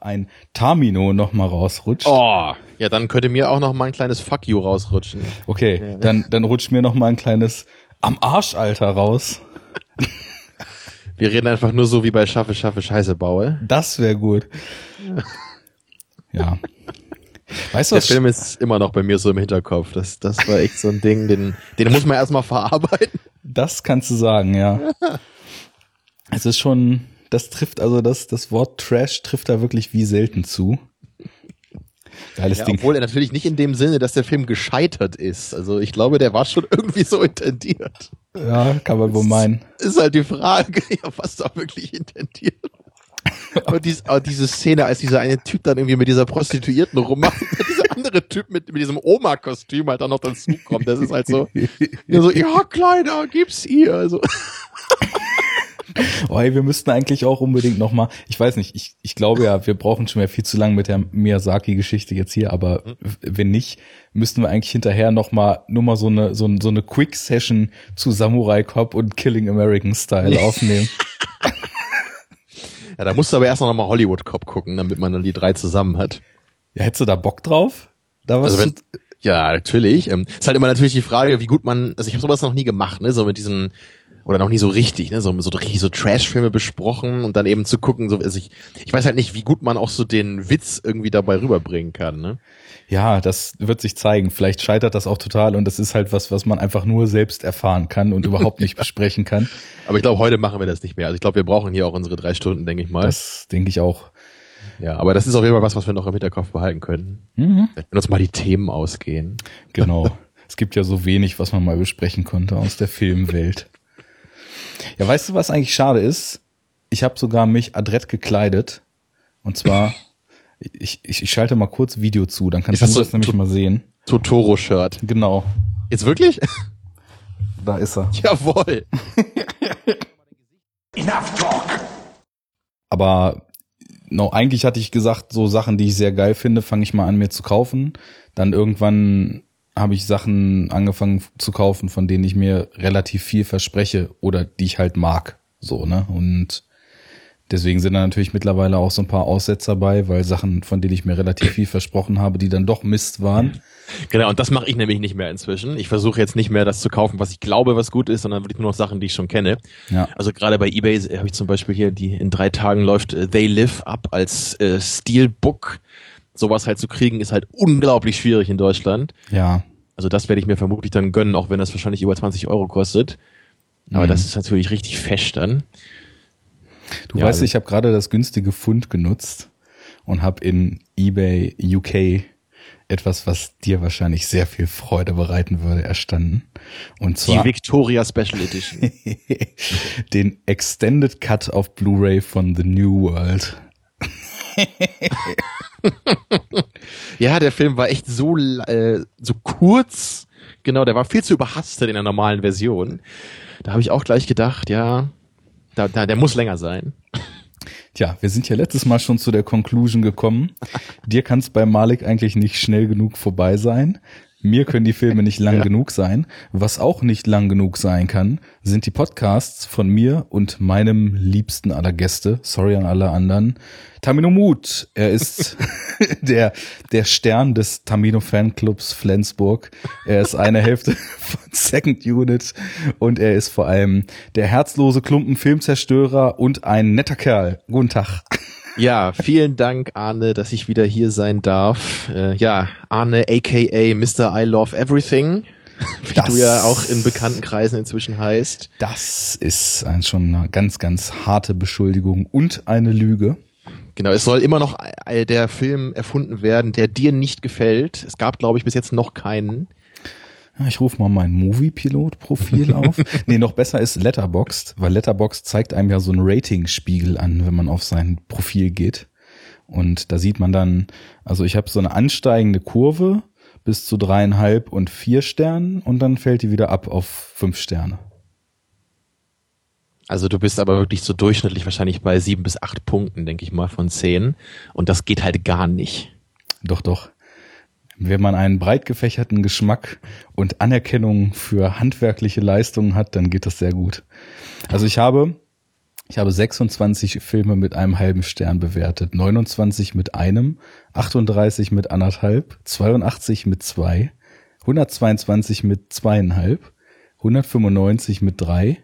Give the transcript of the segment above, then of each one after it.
ein Tamino noch mal rausrutscht. Oh, ja, dann könnte mir auch noch mal ein kleines Fuck you rausrutschen. Okay, Ja. dann, dann rutscht mir noch mal ein kleines am Arsch, Alter, raus. Wir reden einfach nur so wie bei Schaffe, Schaffe, Scheiße baue. Das wäre gut. Ja. Weißt du Der was? Film ist immer noch bei mir so im Hinterkopf. Das, das war echt so ein Ding, den, den muss man erstmal verarbeiten. Das kannst du sagen, ja. Es ist schon, das trifft, also das, das Wort Trash trifft da wirklich wie selten zu. Geiles Ja, Ding. obwohl er natürlich nicht in dem Sinne, dass der Film gescheitert ist. Also ich glaube, der war schon irgendwie so intendiert. Ja, kann man wohl meinen. Ist halt die Frage, ja, was da wirklich intendiert. Aber, dies, aber diese Szene, als dieser eine Typ dann irgendwie mit dieser Prostituierten rummacht, dieser andere Typ mit, mit diesem Oma-Kostüm halt dann noch dazukommt, das ist halt so, ja, so, ja, Kleiner, gib's ihr. Also, Oh, ey, wir müssten eigentlich auch unbedingt noch mal, ich weiß nicht, ich, ich glaube ja, wir brauchen schon mehr viel zu lang mit der Miyazaki-Geschichte jetzt hier, aber Mhm. wenn nicht, müssten wir eigentlich hinterher noch mal nur mal so eine so, so eine Quick-Session zu Samurai Cop und Killing American Style aufnehmen. ja, da musst du aber erst noch mal Hollywood Cop gucken, damit man dann die drei zusammen hat. Ja, hättest du da Bock drauf? Da was Also wenn, ja, natürlich. Ähm, ist halt immer natürlich die Frage, wie gut man, also ich habe sowas noch nie gemacht, ne, so mit diesen oder noch nie so richtig, ne, so so richtig so Trash-Filme besprochen und dann eben zu gucken, so, also ich, ich weiß halt nicht, wie gut man auch so den Witz irgendwie dabei rüberbringen kann, ne? ja, das wird sich zeigen. Vielleicht scheitert das auch total und das ist halt was, was man einfach nur selbst erfahren kann und überhaupt nicht besprechen kann. Aber ich glaube, heute machen wir das nicht mehr. Also ich glaube, wir brauchen hier auch unsere drei Stunden, denke ich mal. Das denke ich auch. ja, aber das ist auf jeden Fall was, was wir noch im Hinterkopf behalten können. Mhm. Wenn uns mal die Themen ausgehen. Genau. es gibt ja so wenig, was man mal besprechen konnte aus der Filmwelt. Ja, weißt du, was eigentlich schade ist? Ich habe sogar mich adrett gekleidet. Und zwar, ich, ich, ich schalte mal kurz Video zu, dann kannst Ist das du so das nämlich mal sehen. Totoro-Shirt. Genau, Jetzt wirklich? da ist er. Jawohl. Aber no, eigentlich hatte ich gesagt, so Sachen, die ich sehr geil finde, fange ich mal an mir zu kaufen. Dann irgendwann habe ich Sachen angefangen zu kaufen, von denen ich mir relativ viel verspreche oder die ich halt mag. So, ne? Und deswegen sind da natürlich mittlerweile auch so ein paar Aussetzer bei, weil Sachen, von denen ich mir relativ viel versprochen habe, die dann doch Mist waren. Genau, und das mache ich nämlich nicht mehr inzwischen. Ich versuche jetzt nicht mehr das zu kaufen, was ich glaube, was gut ist, sondern wirklich nur noch Sachen, die ich schon kenne. Ja. Also gerade bei eBay habe ich zum Beispiel hier, die in drei Tagen läuft äh, They Live Up als äh, Steelbook. Sowas halt zu kriegen, ist halt unglaublich schwierig in Deutschland. Ja. Also das werde ich mir vermutlich dann gönnen, auch wenn das wahrscheinlich über 20 Euro kostet. Aber Mhm. das ist natürlich richtig fesch dann. Du Ja, weißt, also- ich habe gerade das günstige Fund genutzt und habe in eBay UK etwas, was dir wahrscheinlich sehr viel Freude bereiten würde, erstanden. Und Die zwar Victoria Special Edition. den Extended Cut auf Blu-ray von The New World. ja, der Film war echt so, äh, so kurz. Genau, der war viel zu überhastet in der normalen Version. Da habe ich auch gleich gedacht, ja, da, da, der muss länger sein. Tja, wir sind ja letztes Mal schon zu der Conclusion gekommen. Dir kann es bei Malik eigentlich nicht schnell genug vorbei sein. Mir können die Filme nicht lang Ja. genug sein. Was auch nicht lang genug sein kann, sind die Podcasts von mir und meinem liebsten aller Gäste. Sorry an alle anderen. Tamino Mut. Er ist der, der Stern des Tamino Fanclubs Flensburg. Er ist eine Hälfte von Second Unit und er ist vor allem der herzlose Klumpen Filmzerstörer und ein netter Kerl. Guten Tag. Ja, vielen Dank, Arne, dass ich wieder hier sein darf. Äh, ja, Arne, aka Mr. I Love Everything, wie Das- du ja auch in bekannten Kreisen inzwischen heißt. Das ist ein, schon eine ganz, ganz harte Beschuldigung und eine Lüge. Genau, es soll immer noch äh, der Film erfunden werden, der dir nicht gefällt. Es gab, glaube ich, bis jetzt noch keinen. Ja, Ich rufe mal mein Movie-Pilot-Profil auf. nee, noch besser ist Letterboxd, weil Letterboxd zeigt einem ja so einen Ratingspiegel an, wenn man auf sein Profil geht. Und da sieht man dann, also ich habe so eine ansteigende Kurve bis zu dreieinhalb und vier Sternen und dann fällt die wieder ab auf fünf Sterne. Also du bist aber wirklich so durchschnittlich wahrscheinlich bei sieben bis acht Punkten, denke ich mal, von zehn. Und das geht halt gar nicht. Doch, doch. Wenn man einen breit gefächerten Geschmack und Anerkennung für handwerkliche Leistungen hat, dann geht das sehr gut. Also ich habe Ich habe 26 Filme mit einem halben Stern bewertet, 29 mit einem, 38 mit anderthalb, 82 mit zwei, 122 mit zweieinhalb, 195 mit drei,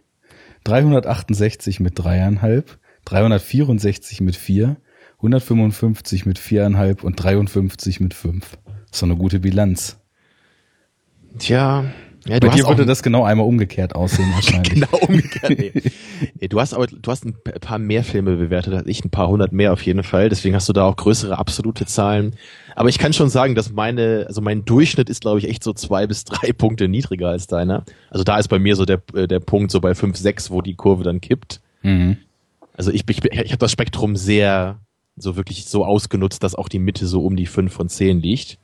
368 mit dreieinhalb, 364 mit vier, 155 mit viereinhalb und 53 mit fünf. Doch eine gute Bilanz. Tja, ja, Bei dir würde das genau einmal umgekehrt aussehen wahrscheinlich. genau umgekehrt. Nee. nee. du hast aber du hast ein paar mehr Filme bewertet als ich, ein paar hundert mehr auf jeden Fall. Deswegen hast du da auch größere absolute Zahlen. Aber ich kann schon sagen, dass meine, also mein Durchschnitt ist, glaube ich, echt so zwei bis drei Punkte niedriger als deiner. Also da ist bei mir so der der Punkt so bei fünf sechs, wo die Kurve dann kippt. Mhm. Also ich ich, ich habe das Spektrum sehr so wirklich so ausgenutzt, dass auch die Mitte so um die fünf von zehn liegt.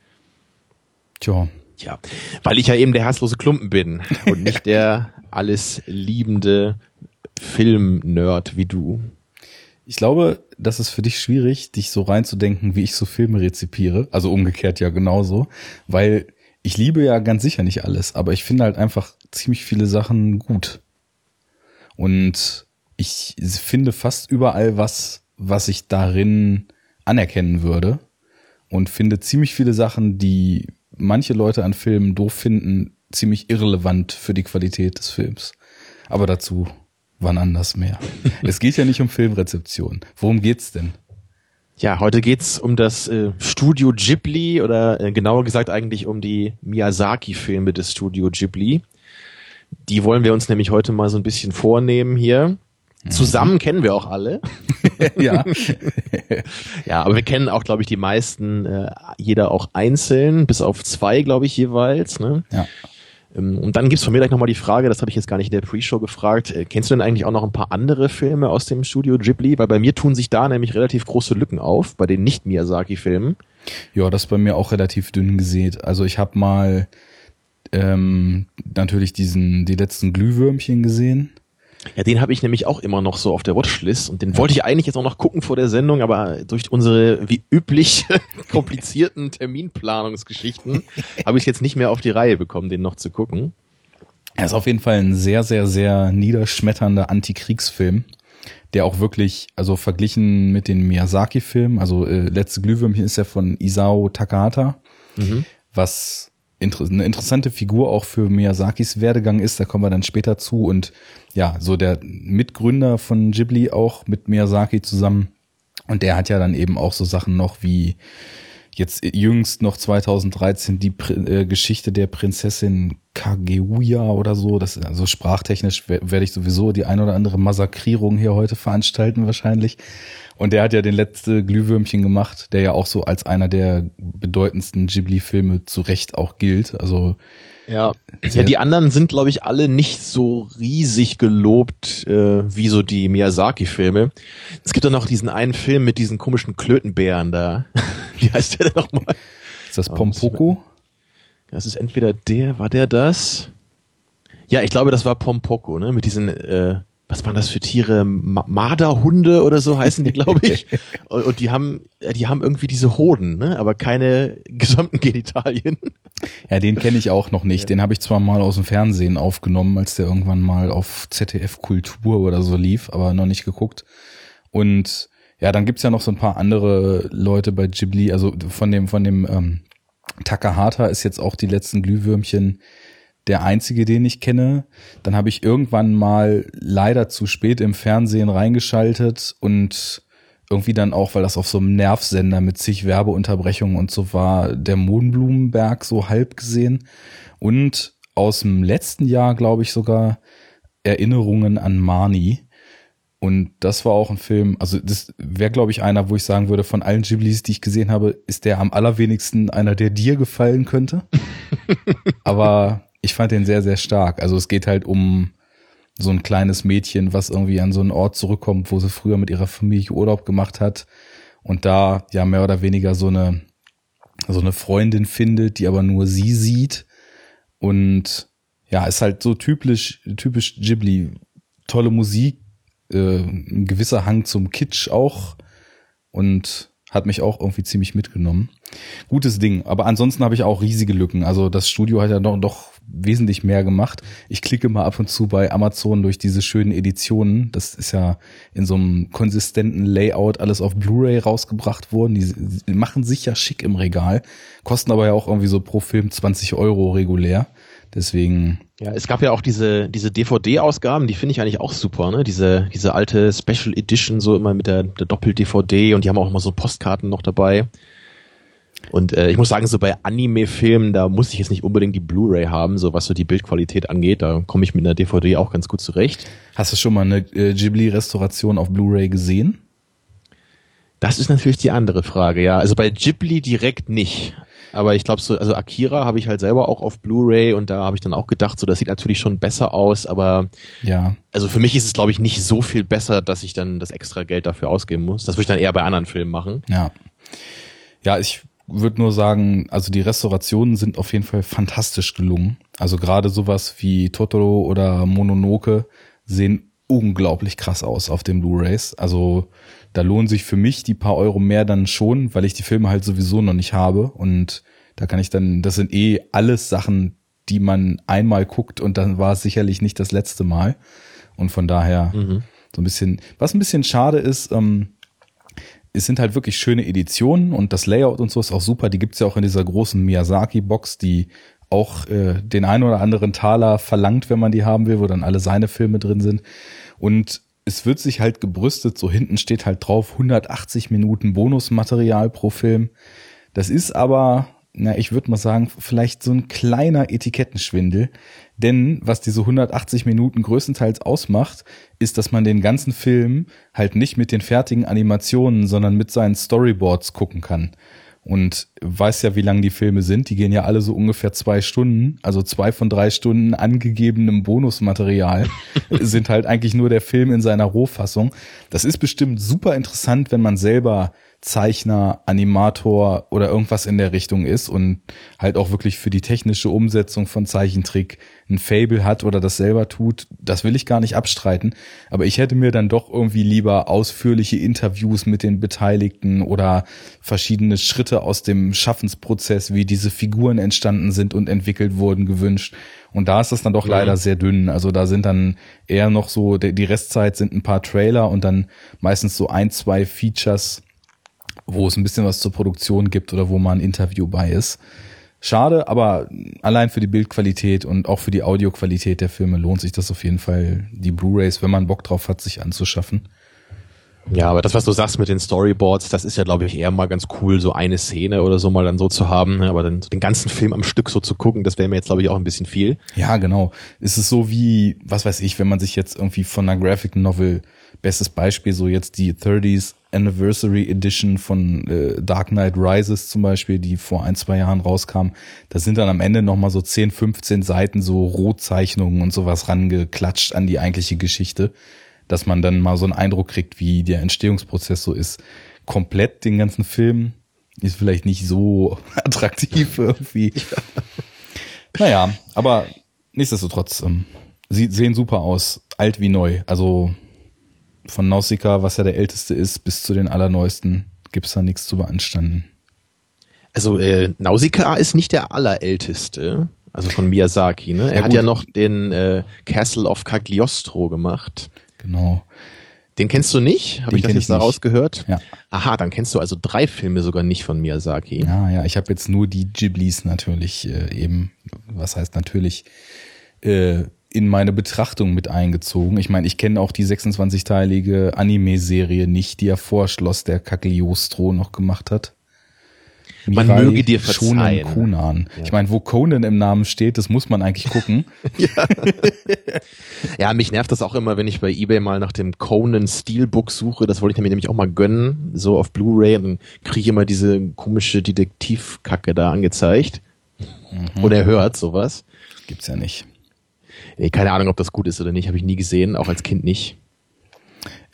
Tja, Tja, weil ich ja eben der herzlose Klumpen bin und nicht der alles liebende Film-Nerd wie du. Ich glaube, das ist für dich schwierig, dich so reinzudenken, wie ich so Filme rezipiere. Also umgekehrt ja genauso, weil ich liebe ja ganz sicher nicht alles, aber ich finde halt einfach ziemlich viele Sachen gut. Und ich finde fast überall was, was ich darin anerkennen würde. Und finde ziemlich viele Sachen, die manche Leute an Filmen doof finden, ziemlich irrelevant für die Qualität des Films. Aber dazu wann anders mehr. es geht ja nicht um Filmrezeption. Worum geht's denn? Ja, heute geht's um das äh, Studio Ghibli oder äh, genauer gesagt eigentlich um die Miyazaki-Filme des Studio Ghibli. Die wollen wir uns nämlich heute mal so ein bisschen vornehmen hier. Zusammen kennen wir auch alle. ja. ja, aber wir kennen auch, glaube ich, die meisten, äh, jeder auch einzeln, bis auf zwei, glaube ich, jeweils. Ne? Ja. Ähm, und dann gibt's von mir gleich nochmal die Frage, das habe ich jetzt gar nicht in der Pre-Show gefragt, äh, kennst du denn eigentlich auch noch ein paar andere Filme aus dem Studio Ghibli? Weil bei mir tun sich da nämlich relativ große Lücken auf, bei den Nicht-Miyazaki-Filmen. Ja, das ist bei mir auch relativ dünn gesät. Also ich habe mal ähm, natürlich diesen, die letzten Glühwürmchen gesehen. Ja, den habe ich nämlich auch immer noch so auf der Watchlist und den wollte ich eigentlich jetzt auch noch gucken vor der Sendung, aber durch unsere wie üblich komplizierten Terminplanungsgeschichten habe ich jetzt nicht mehr auf die Reihe bekommen, den noch zu gucken. Er ist auf jeden Fall ein sehr, sehr, sehr niederschmetternder Antikriegsfilm, der auch wirklich, also verglichen mit den Miyazaki-Filmen, also äh, Letzte Glühwürmchen ist ja von Isao Takahata, mhm. was eine interessante Figur auch für Miyazakis Werdegang ist, da kommen wir dann später zu. Und ja, so der Mitgründer von Ghibli auch mit Miyazaki zusammen. Und der hat ja dann eben auch so Sachen noch wie jetzt jüngst noch 2013 die äh, Geschichte der Prinzessin Kageuya oder so, das also sprachtechnisch werde ich sowieso die ein oder andere Massakrierung hier heute veranstalten wahrscheinlich. Und der hat ja den letzte Glühwürmchen gemacht, der ja auch so als einer der bedeutendsten Ghibli-Filme zu Recht auch gilt. Also ja, ja die anderen sind, glaube ich, alle nicht so riesig gelobt äh, wie so die Miyazaki-Filme. Es gibt doch noch diesen einen Film mit diesen komischen Klötenbären da. wie heißt der denn nochmal? Ist das Pompoko? Das ist entweder der, war der das? Ja, ich glaube, das war Pompoko, ne? Mit diesen äh, was waren das für Tiere? Marderhunde oder so heißen die, glaube ich. und, und, die haben, die haben irgendwie diese Hoden, ne? aber keine gesamten Genitalien. Ja, den kenne ich auch noch nicht. Den habe ich zwar mal aus dem Fernsehen aufgenommen, als der irgendwann mal auf ZDF Kultur oder so lief, aber noch nicht geguckt. Und ja, dann gibt's ja noch so ein paar andere Leute bei Ghibli, also von dem, von dem ähm, Takahata ist jetzt auch die letzten Glühwürmchen der einzige, den ich kenne. Dann habe ich irgendwann mal leider zu spät im Fernsehen reingeschaltet und irgendwie dann auch, weil das auf so einem Nervsender mit zig Werbeunterbrechungen und so war, der Mohnblumenberg so halb gesehen. Und aus dem letzten Jahr, glaube ich, sogar Erinnerungen an Marnie. Und das war auch ein Film, also das wäre, glaube ich, einer, wo ich sagen würde, von allen Ghiblis, die ich gesehen habe, ist der am allerwenigsten einer, der dir gefallen könnte. Aber ich fand den sehr, sehr stark. Also es geht halt um so ein kleines Mädchen, was irgendwie an so einen Ort zurückkommt, wo sie früher mit ihrer Familie Urlaub gemacht hat und da ja mehr oder weniger so eine so eine Freundin findet, die aber nur sie sieht und ja, ist halt so typisch typisch Ghibli, tolle Musik, äh, ein gewisser Hang zum Kitsch auch und hat mich auch irgendwie ziemlich mitgenommen. Gutes Ding, aber ansonsten habe ich auch riesige Lücken. Also das Studio hat ja doch, doch wesentlich mehr gemacht. Ich klicke mal ab und zu bei Amazon durch diese schönen Editionen. Das ist ja in so einem konsistenten Layout alles auf Blu-ray rausgebracht worden. Die, machen sich ja schick im Regal, kosten aber ja auch irgendwie so pro Film 20 Euro regulär. Deswegen. Ja, es gab ja auch diese, diese DVD-Ausgaben, die finde ich eigentlich auch super, ne? Diese, diese alte Special Edition, so immer mit der, der Doppel-DVD und die haben auch immer so Postkarten noch dabei. Und äh, ich muss sagen, so bei Anime-Filmen, da muss ich jetzt nicht unbedingt die Blu-ray haben, so was so die Bildqualität angeht. Da komme ich mit einer DVD auch ganz gut zurecht. Hast du schon mal eine äh, Ghibli-Restauration auf Blu-ray gesehen? Das ist natürlich die andere Frage, ja. Also bei Ghibli direkt nicht. Aber ich glaube so, also Akira habe ich halt selber auch auf Blu-ray und da habe ich dann auch gedacht, so das sieht natürlich schon besser aus, aber ja. Also für mich ist es glaube ich nicht so viel besser, dass ich dann das extra Geld dafür ausgeben muss. Das würde ich dann eher bei anderen Filmen machen. Ja. Ja, ich würde nur sagen, also die Restaurationen sind auf jeden Fall fantastisch gelungen. Also gerade sowas wie Totoro oder Mononoke sehen unglaublich krass aus auf den Blu-rays. Also da lohnen sich für mich die paar Euro mehr dann schon, weil ich die Filme halt sowieso noch nicht habe und da kann ich dann, das sind eh alles Sachen, die man einmal guckt und dann war es sicherlich nicht das letzte Mal und von daher mhm. so ein bisschen, was ein bisschen schade ist, ähm, es sind halt wirklich schöne Editionen und das Layout und so ist auch super. Die gibt's ja auch in dieser großen Miyazaki-Box, die auch äh, den einen oder anderen Taler verlangt, wenn man die haben will, wo dann alle seine Filme drin sind. Und es wird sich halt gebrüstet, so hinten steht halt drauf 180 Minuten Bonusmaterial pro Film. Das ist aber, na, ich würde mal sagen, vielleicht so ein kleiner Etikettenschwindel, denn was diese 180 Minuten größtenteils ausmacht, ist, dass man den ganzen Film halt nicht mit den fertigen Animationen, sondern mit seinen Storyboards gucken kann. Und weiß ja, wie lang die Filme sind. Die gehen ja alle so ungefähr zwei Stunden. Also zwei von drei Stunden angegebenem Bonusmaterial sind halt eigentlich nur der Film in seiner Rohfassung. Das ist bestimmt super interessant, wenn man selber Zeichner, Animator oder irgendwas in der Richtung ist und halt auch wirklich für die technische Umsetzung von Zeichentrick ein Fable hat oder das selber tut, das will ich gar nicht abstreiten. Aber ich hätte mir dann doch irgendwie lieber ausführliche Interviews mit den Beteiligten oder verschiedene Schritte aus dem Schaffensprozess, wie diese Figuren entstanden sind und entwickelt wurden, gewünscht. Und da ist es dann doch ja. leider sehr dünn. Also da sind dann eher noch so, die Restzeit sind ein paar Trailer und dann meistens so ein, zwei Features, wo es ein bisschen was zur Produktion gibt oder wo mal ein Interview bei ist. Schade, aber allein für die Bildqualität und auch für die Audioqualität der Filme lohnt sich das auf jeden Fall, die Blu-rays, wenn man Bock drauf hat, sich anzuschaffen. Ja, aber das, was du sagst mit den Storyboards, das ist ja, glaube ich, eher mal ganz cool, so eine Szene oder so mal dann so zu haben. Ne? Aber dann den ganzen Film am Stück so zu gucken, das wäre mir jetzt, glaube ich, auch ein bisschen viel. Ja, genau. Es ist so wie, was weiß ich, wenn man sich jetzt irgendwie von einer Graphic Novel, bestes Beispiel, so jetzt die 30s Anniversary Edition von äh, Dark Knight Rises zum Beispiel, die vor ein, zwei Jahren rauskam. Da sind dann am Ende nochmal so 10, 15 Seiten so Rotzeichnungen und sowas rangeklatscht an die eigentliche Geschichte dass man dann mal so einen Eindruck kriegt, wie der Entstehungsprozess so ist. Komplett den ganzen Film ist vielleicht nicht so attraktiv irgendwie. naja, aber nichtsdestotrotz, ähm, sie sehen super aus, alt wie neu. Also von Nausicaa, was ja der älteste ist, bis zu den allerneuesten, gibt's da nichts zu beanstanden. Also äh, Nausicaa ist nicht der allerälteste, also von Miyazaki. Ne? Er ja, hat ja noch den äh, Castle of Cagliostro gemacht. Genau. Den kennst du nicht? Habe ich das jetzt da rausgehört? Ja. Aha, dann kennst du also drei Filme sogar nicht von Miyazaki. Ja, ja, ich habe jetzt nur die Ghiblis natürlich äh, eben, was heißt natürlich, äh, in meine Betrachtung mit eingezogen. Ich meine, ich kenne auch die 26-teilige Anime-Serie nicht, die er vor Schloss der Cagliostro noch gemacht hat. Man Mirai möge dir verzeihen. Conan. Ja. Ich meine, wo Conan im Namen steht, das muss man eigentlich gucken. ja. ja, mich nervt das auch immer, wenn ich bei eBay mal nach dem Conan Steelbook suche. Das wollte ich mir nämlich auch mal gönnen, so auf Blu-ray. Und dann kriege ich immer diese komische Detektivkacke da angezeigt. Mhm. Oder hört sowas. Gibt's ja nicht. Keine Ahnung, ob das gut ist oder nicht. Habe ich nie gesehen, auch als Kind nicht.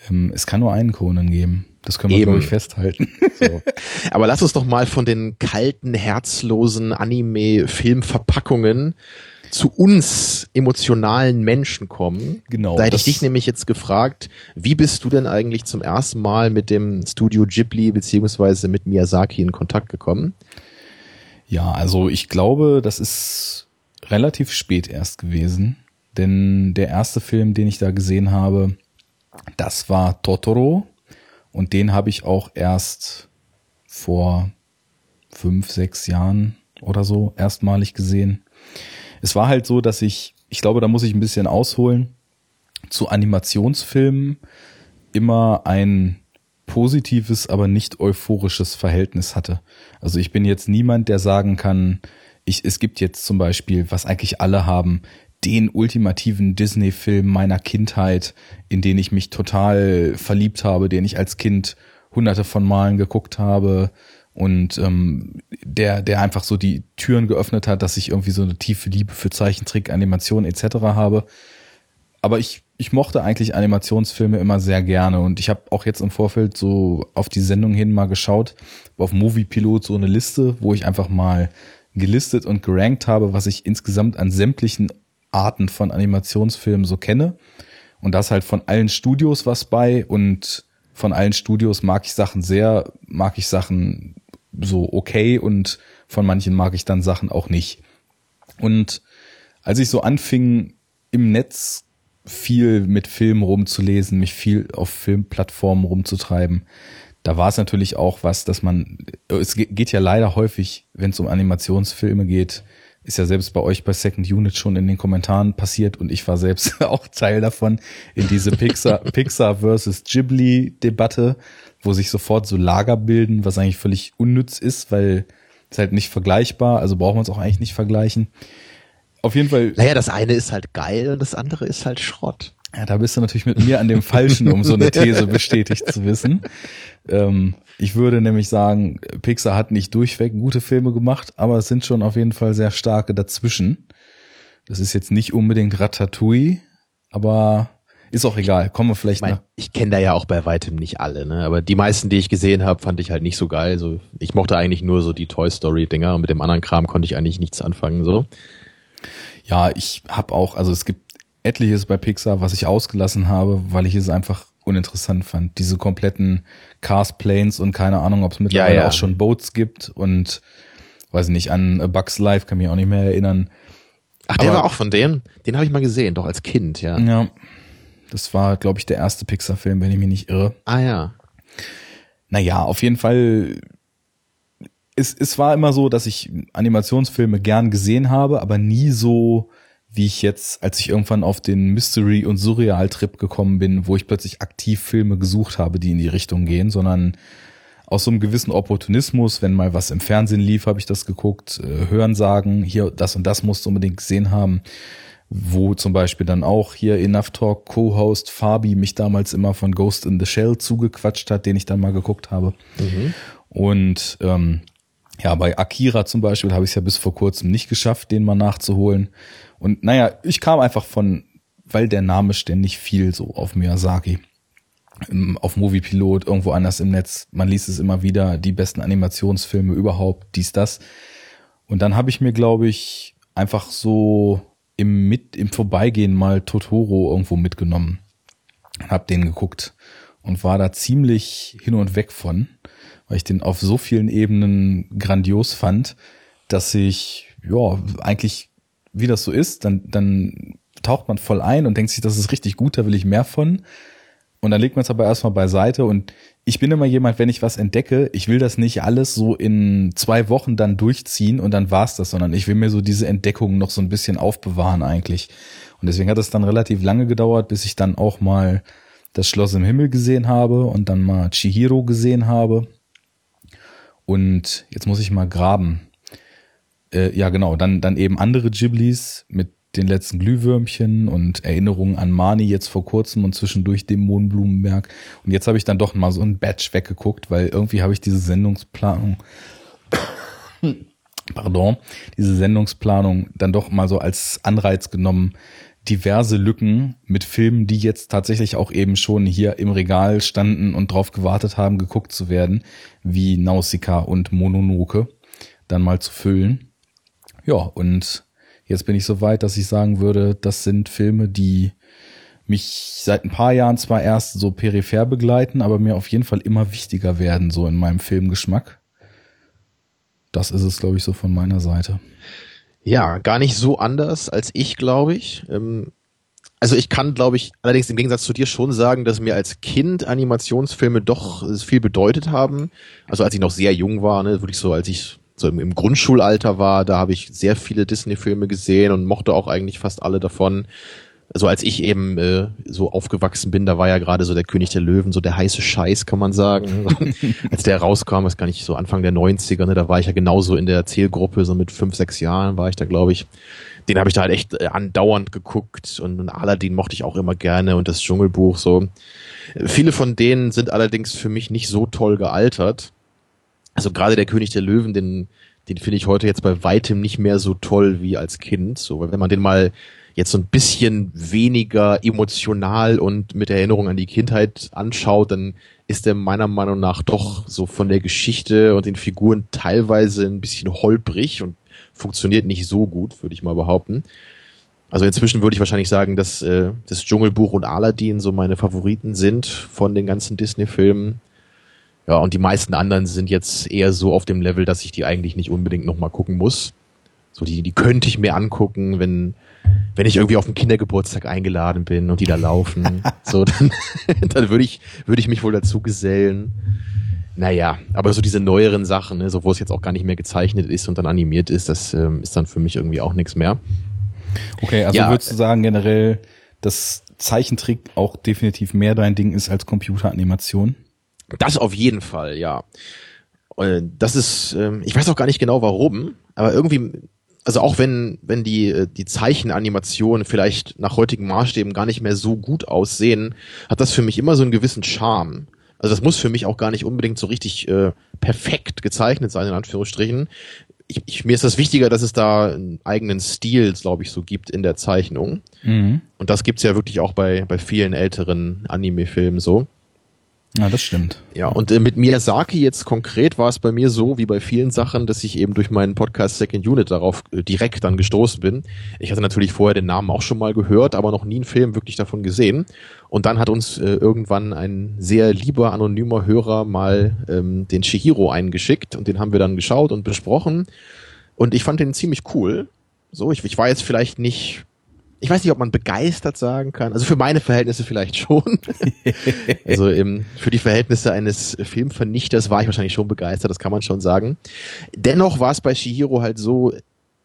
Ähm, es kann nur einen Conan geben. Das können wir, glaube ich, festhalten. So. Aber lass uns doch mal von den kalten, herzlosen Anime-Filmverpackungen zu uns emotionalen Menschen kommen. Genau. Da hätte ich dich nämlich jetzt gefragt, wie bist du denn eigentlich zum ersten Mal mit dem Studio Ghibli beziehungsweise mit Miyazaki in Kontakt gekommen? Ja, also ich glaube, das ist relativ spät erst gewesen, denn der erste Film, den ich da gesehen habe, das war Totoro und den habe ich auch erst vor fünf, sechs Jahren oder so erstmalig gesehen. Es war halt so, dass ich, ich glaube, da muss ich ein bisschen ausholen, zu Animationsfilmen immer ein positives, aber nicht euphorisches Verhältnis hatte. Also ich bin jetzt niemand, der sagen kann, ich, es gibt jetzt zum Beispiel, was eigentlich alle haben, den ultimativen Disney-Film meiner Kindheit, in den ich mich total verliebt habe, den ich als Kind hunderte von Malen geguckt habe und ähm, der, der einfach so die Türen geöffnet hat, dass ich irgendwie so eine tiefe Liebe für Zeichentrick, Animation etc. habe. Aber ich, ich mochte eigentlich Animationsfilme immer sehr gerne und ich habe auch jetzt im Vorfeld so auf die Sendung hin mal geschaut, auf Movie Pilot so eine Liste, wo ich einfach mal gelistet und gerankt habe, was ich insgesamt an sämtlichen Arten von Animationsfilmen so kenne. Und da ist halt von allen Studios was bei und von allen Studios mag ich Sachen sehr, mag ich Sachen so okay und von manchen mag ich dann Sachen auch nicht. Und als ich so anfing, im Netz viel mit Filmen rumzulesen, mich viel auf Filmplattformen rumzutreiben, da war es natürlich auch was, dass man, es geht ja leider häufig, wenn es um Animationsfilme geht, ist ja selbst bei euch bei Second Unit schon in den Kommentaren passiert und ich war selbst auch Teil davon in diese Pixar, Pixar versus Ghibli Debatte, wo sich sofort so Lager bilden, was eigentlich völlig unnütz ist, weil es halt nicht vergleichbar, also braucht man es auch eigentlich nicht vergleichen. Auf jeden Fall. Naja, das eine ist halt geil und das andere ist halt Schrott. Ja, da bist du natürlich mit mir an dem Falschen, um so eine These bestätigt zu wissen. Ähm, ich würde nämlich sagen, Pixar hat nicht durchweg gute Filme gemacht, aber es sind schon auf jeden Fall sehr starke dazwischen. Das ist jetzt nicht unbedingt Ratatouille, aber ist auch egal. Kommen wir vielleicht ich nach. Ich kenne da ja auch bei weitem nicht alle, ne? Aber die meisten, die ich gesehen habe, fand ich halt nicht so geil. So, ich mochte eigentlich nur so die Toy Story Dinger und mit dem anderen Kram konnte ich eigentlich nichts anfangen. So. Ja, ich habe auch, also es gibt etliches bei Pixar, was ich ausgelassen habe, weil ich es einfach uninteressant fand. Diese kompletten Cars, Planes und keine Ahnung, ob es mittlerweile ja, ja. auch schon Boats gibt und weiß nicht, an A Bugs Life kann mich auch nicht mehr erinnern. Ach, der Aber, war auch von denen? Den habe ich mal gesehen, doch als Kind, ja. Ja. Das war, glaube ich, der erste Pixar-Film, wenn ich mich nicht irre. Ah ja. Naja, auf jeden Fall. Es, es war immer so, dass ich Animationsfilme gern gesehen habe, aber nie so wie ich jetzt, als ich irgendwann auf den Mystery- und Surreal-Trip gekommen bin, wo ich plötzlich aktiv Filme gesucht habe, die in die Richtung gehen, sondern aus so einem gewissen Opportunismus, wenn mal was im Fernsehen lief, habe ich das geguckt, äh, hören sagen, hier, das und das musst du unbedingt gesehen haben, wo zum Beispiel dann auch hier Enough Talk Co-Host Fabi mich damals immer von Ghost in the Shell zugequatscht hat, den ich dann mal geguckt habe. Mhm. Und ähm, ja, bei Akira zum Beispiel habe ich es ja bis vor kurzem nicht geschafft, den mal nachzuholen. Und naja, ich kam einfach von, weil der Name ständig fiel, so auf Miyazaki. Auf Moviepilot, irgendwo anders im Netz. Man liest es immer wieder, die besten Animationsfilme überhaupt, dies, das. Und dann habe ich mir, glaube ich, einfach so im, mit, im Vorbeigehen mal Totoro irgendwo mitgenommen. Hab den geguckt und war da ziemlich hin und weg von, weil ich den auf so vielen Ebenen grandios fand, dass ich, ja, eigentlich wie das so ist, dann, dann taucht man voll ein und denkt sich, das ist richtig gut, da will ich mehr von. Und dann legt man es aber erstmal beiseite und ich bin immer jemand, wenn ich was entdecke, ich will das nicht alles so in zwei Wochen dann durchziehen und dann war's das, sondern ich will mir so diese Entdeckungen noch so ein bisschen aufbewahren eigentlich. Und deswegen hat es dann relativ lange gedauert, bis ich dann auch mal das Schloss im Himmel gesehen habe und dann mal Chihiro gesehen habe. Und jetzt muss ich mal graben. Äh, ja, genau. Dann, dann eben andere Ghiblis mit den letzten Glühwürmchen und Erinnerungen an Mani jetzt vor kurzem und zwischendurch dem Mohnblumenberg. Und jetzt habe ich dann doch mal so ein Batch weggeguckt, weil irgendwie habe ich diese Sendungsplanung, pardon, diese Sendungsplanung dann doch mal so als Anreiz genommen, diverse Lücken mit Filmen, die jetzt tatsächlich auch eben schon hier im Regal standen und drauf gewartet haben, geguckt zu werden, wie Nausicaa und Mononoke, dann mal zu füllen. Ja, und jetzt bin ich so weit, dass ich sagen würde, das sind Filme, die mich seit ein paar Jahren zwar erst so peripher begleiten, aber mir auf jeden Fall immer wichtiger werden, so in meinem Filmgeschmack. Das ist es, glaube ich, so von meiner Seite. Ja, gar nicht so anders als ich, glaube ich. Ähm, also ich kann, glaube ich, allerdings im Gegensatz zu dir schon sagen, dass mir als Kind Animationsfilme doch viel bedeutet haben. Also als ich noch sehr jung war, ne, wirklich so, als ich so im, im Grundschulalter war, da habe ich sehr viele Disney-Filme gesehen und mochte auch eigentlich fast alle davon. Also als ich eben äh, so aufgewachsen bin, da war ja gerade so der König der Löwen, so der heiße Scheiß, kann man sagen. als der rauskam, das gar nicht so Anfang der 90er, ne, da war ich ja genauso in der Zielgruppe, so mit fünf, sechs Jahren war ich da, glaube ich den habe ich da halt echt äh, andauernd geguckt und Aladdin mochte ich auch immer gerne und das Dschungelbuch so. Viele von denen sind allerdings für mich nicht so toll gealtert. Also gerade der König der Löwen, den, den finde ich heute jetzt bei weitem nicht mehr so toll wie als Kind. So, weil wenn man den mal jetzt so ein bisschen weniger emotional und mit Erinnerung an die Kindheit anschaut, dann ist der meiner Meinung nach doch so von der Geschichte und den Figuren teilweise ein bisschen holprig und funktioniert nicht so gut, würde ich mal behaupten. Also inzwischen würde ich wahrscheinlich sagen, dass äh, das Dschungelbuch und Aladdin so meine Favoriten sind von den ganzen Disney-Filmen. Ja, und die meisten anderen sind jetzt eher so auf dem Level, dass ich die eigentlich nicht unbedingt nochmal gucken muss. So, die, die könnte ich mir angucken, wenn, wenn ich irgendwie auf den Kindergeburtstag eingeladen bin und die da laufen. so, dann, dann würde ich, würde ich mich wohl dazu gesellen. Naja, aber so diese neueren Sachen, ne, so wo es jetzt auch gar nicht mehr gezeichnet ist und dann animiert ist, das ähm, ist dann für mich irgendwie auch nichts mehr. Okay, also ja, würdest du sagen generell, dass Zeichentrick auch definitiv mehr dein Ding ist als Computeranimation? Das auf jeden Fall, ja. Äh, das ist, ähm, ich weiß auch gar nicht genau warum, aber irgendwie, also auch wenn, wenn die, äh, die Zeichenanimationen vielleicht nach heutigen Maßstäben gar nicht mehr so gut aussehen, hat das für mich immer so einen gewissen Charme. Also das muss für mich auch gar nicht unbedingt so richtig äh, perfekt gezeichnet sein, in Anführungsstrichen. Ich, ich, mir ist das wichtiger, dass es da einen eigenen Stil, glaube ich, so gibt in der Zeichnung. Mhm. Und das gibt's ja wirklich auch bei, bei vielen älteren Anime-Filmen so. Ja, das stimmt. Ja, und äh, mit Miyazaki jetzt konkret war es bei mir so, wie bei vielen Sachen, dass ich eben durch meinen Podcast Second Unit darauf äh, direkt dann gestoßen bin. Ich hatte natürlich vorher den Namen auch schon mal gehört, aber noch nie einen Film wirklich davon gesehen. Und dann hat uns äh, irgendwann ein sehr lieber anonymer Hörer mal ähm, den Shihiro eingeschickt und den haben wir dann geschaut und besprochen. Und ich fand den ziemlich cool. So, ich, ich war jetzt vielleicht nicht ich weiß nicht, ob man begeistert sagen kann. Also für meine Verhältnisse vielleicht schon. also im, für die Verhältnisse eines Filmvernichters war ich wahrscheinlich schon begeistert, das kann man schon sagen. Dennoch war es bei Shihiro halt so,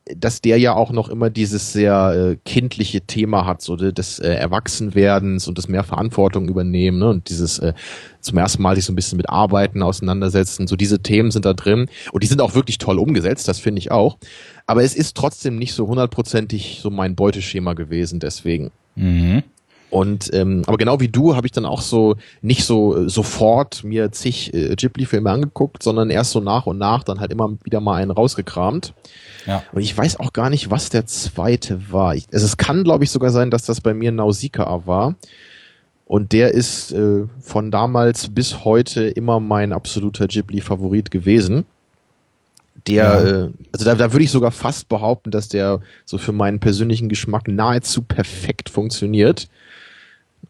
dass der ja auch noch immer dieses sehr äh, kindliche Thema hat, so des äh, Erwachsenwerdens und des mehr Verantwortung übernehmen ne? und dieses äh, zum ersten Mal sich so ein bisschen mit Arbeiten auseinandersetzen. So diese Themen sind da drin und die sind auch wirklich toll umgesetzt, das finde ich auch. Aber es ist trotzdem nicht so hundertprozentig so mein Beuteschema gewesen, deswegen. Mhm. Und ähm, aber genau wie du habe ich dann auch so nicht so äh, sofort mir zig äh, Ghibli-Filme angeguckt, sondern erst so nach und nach dann halt immer wieder mal einen rausgekramt. Ja. Und ich weiß auch gar nicht, was der zweite war. Ich, also es kann, glaube ich, sogar sein, dass das bei mir Nausicaa war. Und der ist äh, von damals bis heute immer mein absoluter Ghibli-Favorit gewesen der, ja. äh, also da, da würde ich sogar fast behaupten, dass der so für meinen persönlichen Geschmack nahezu perfekt funktioniert.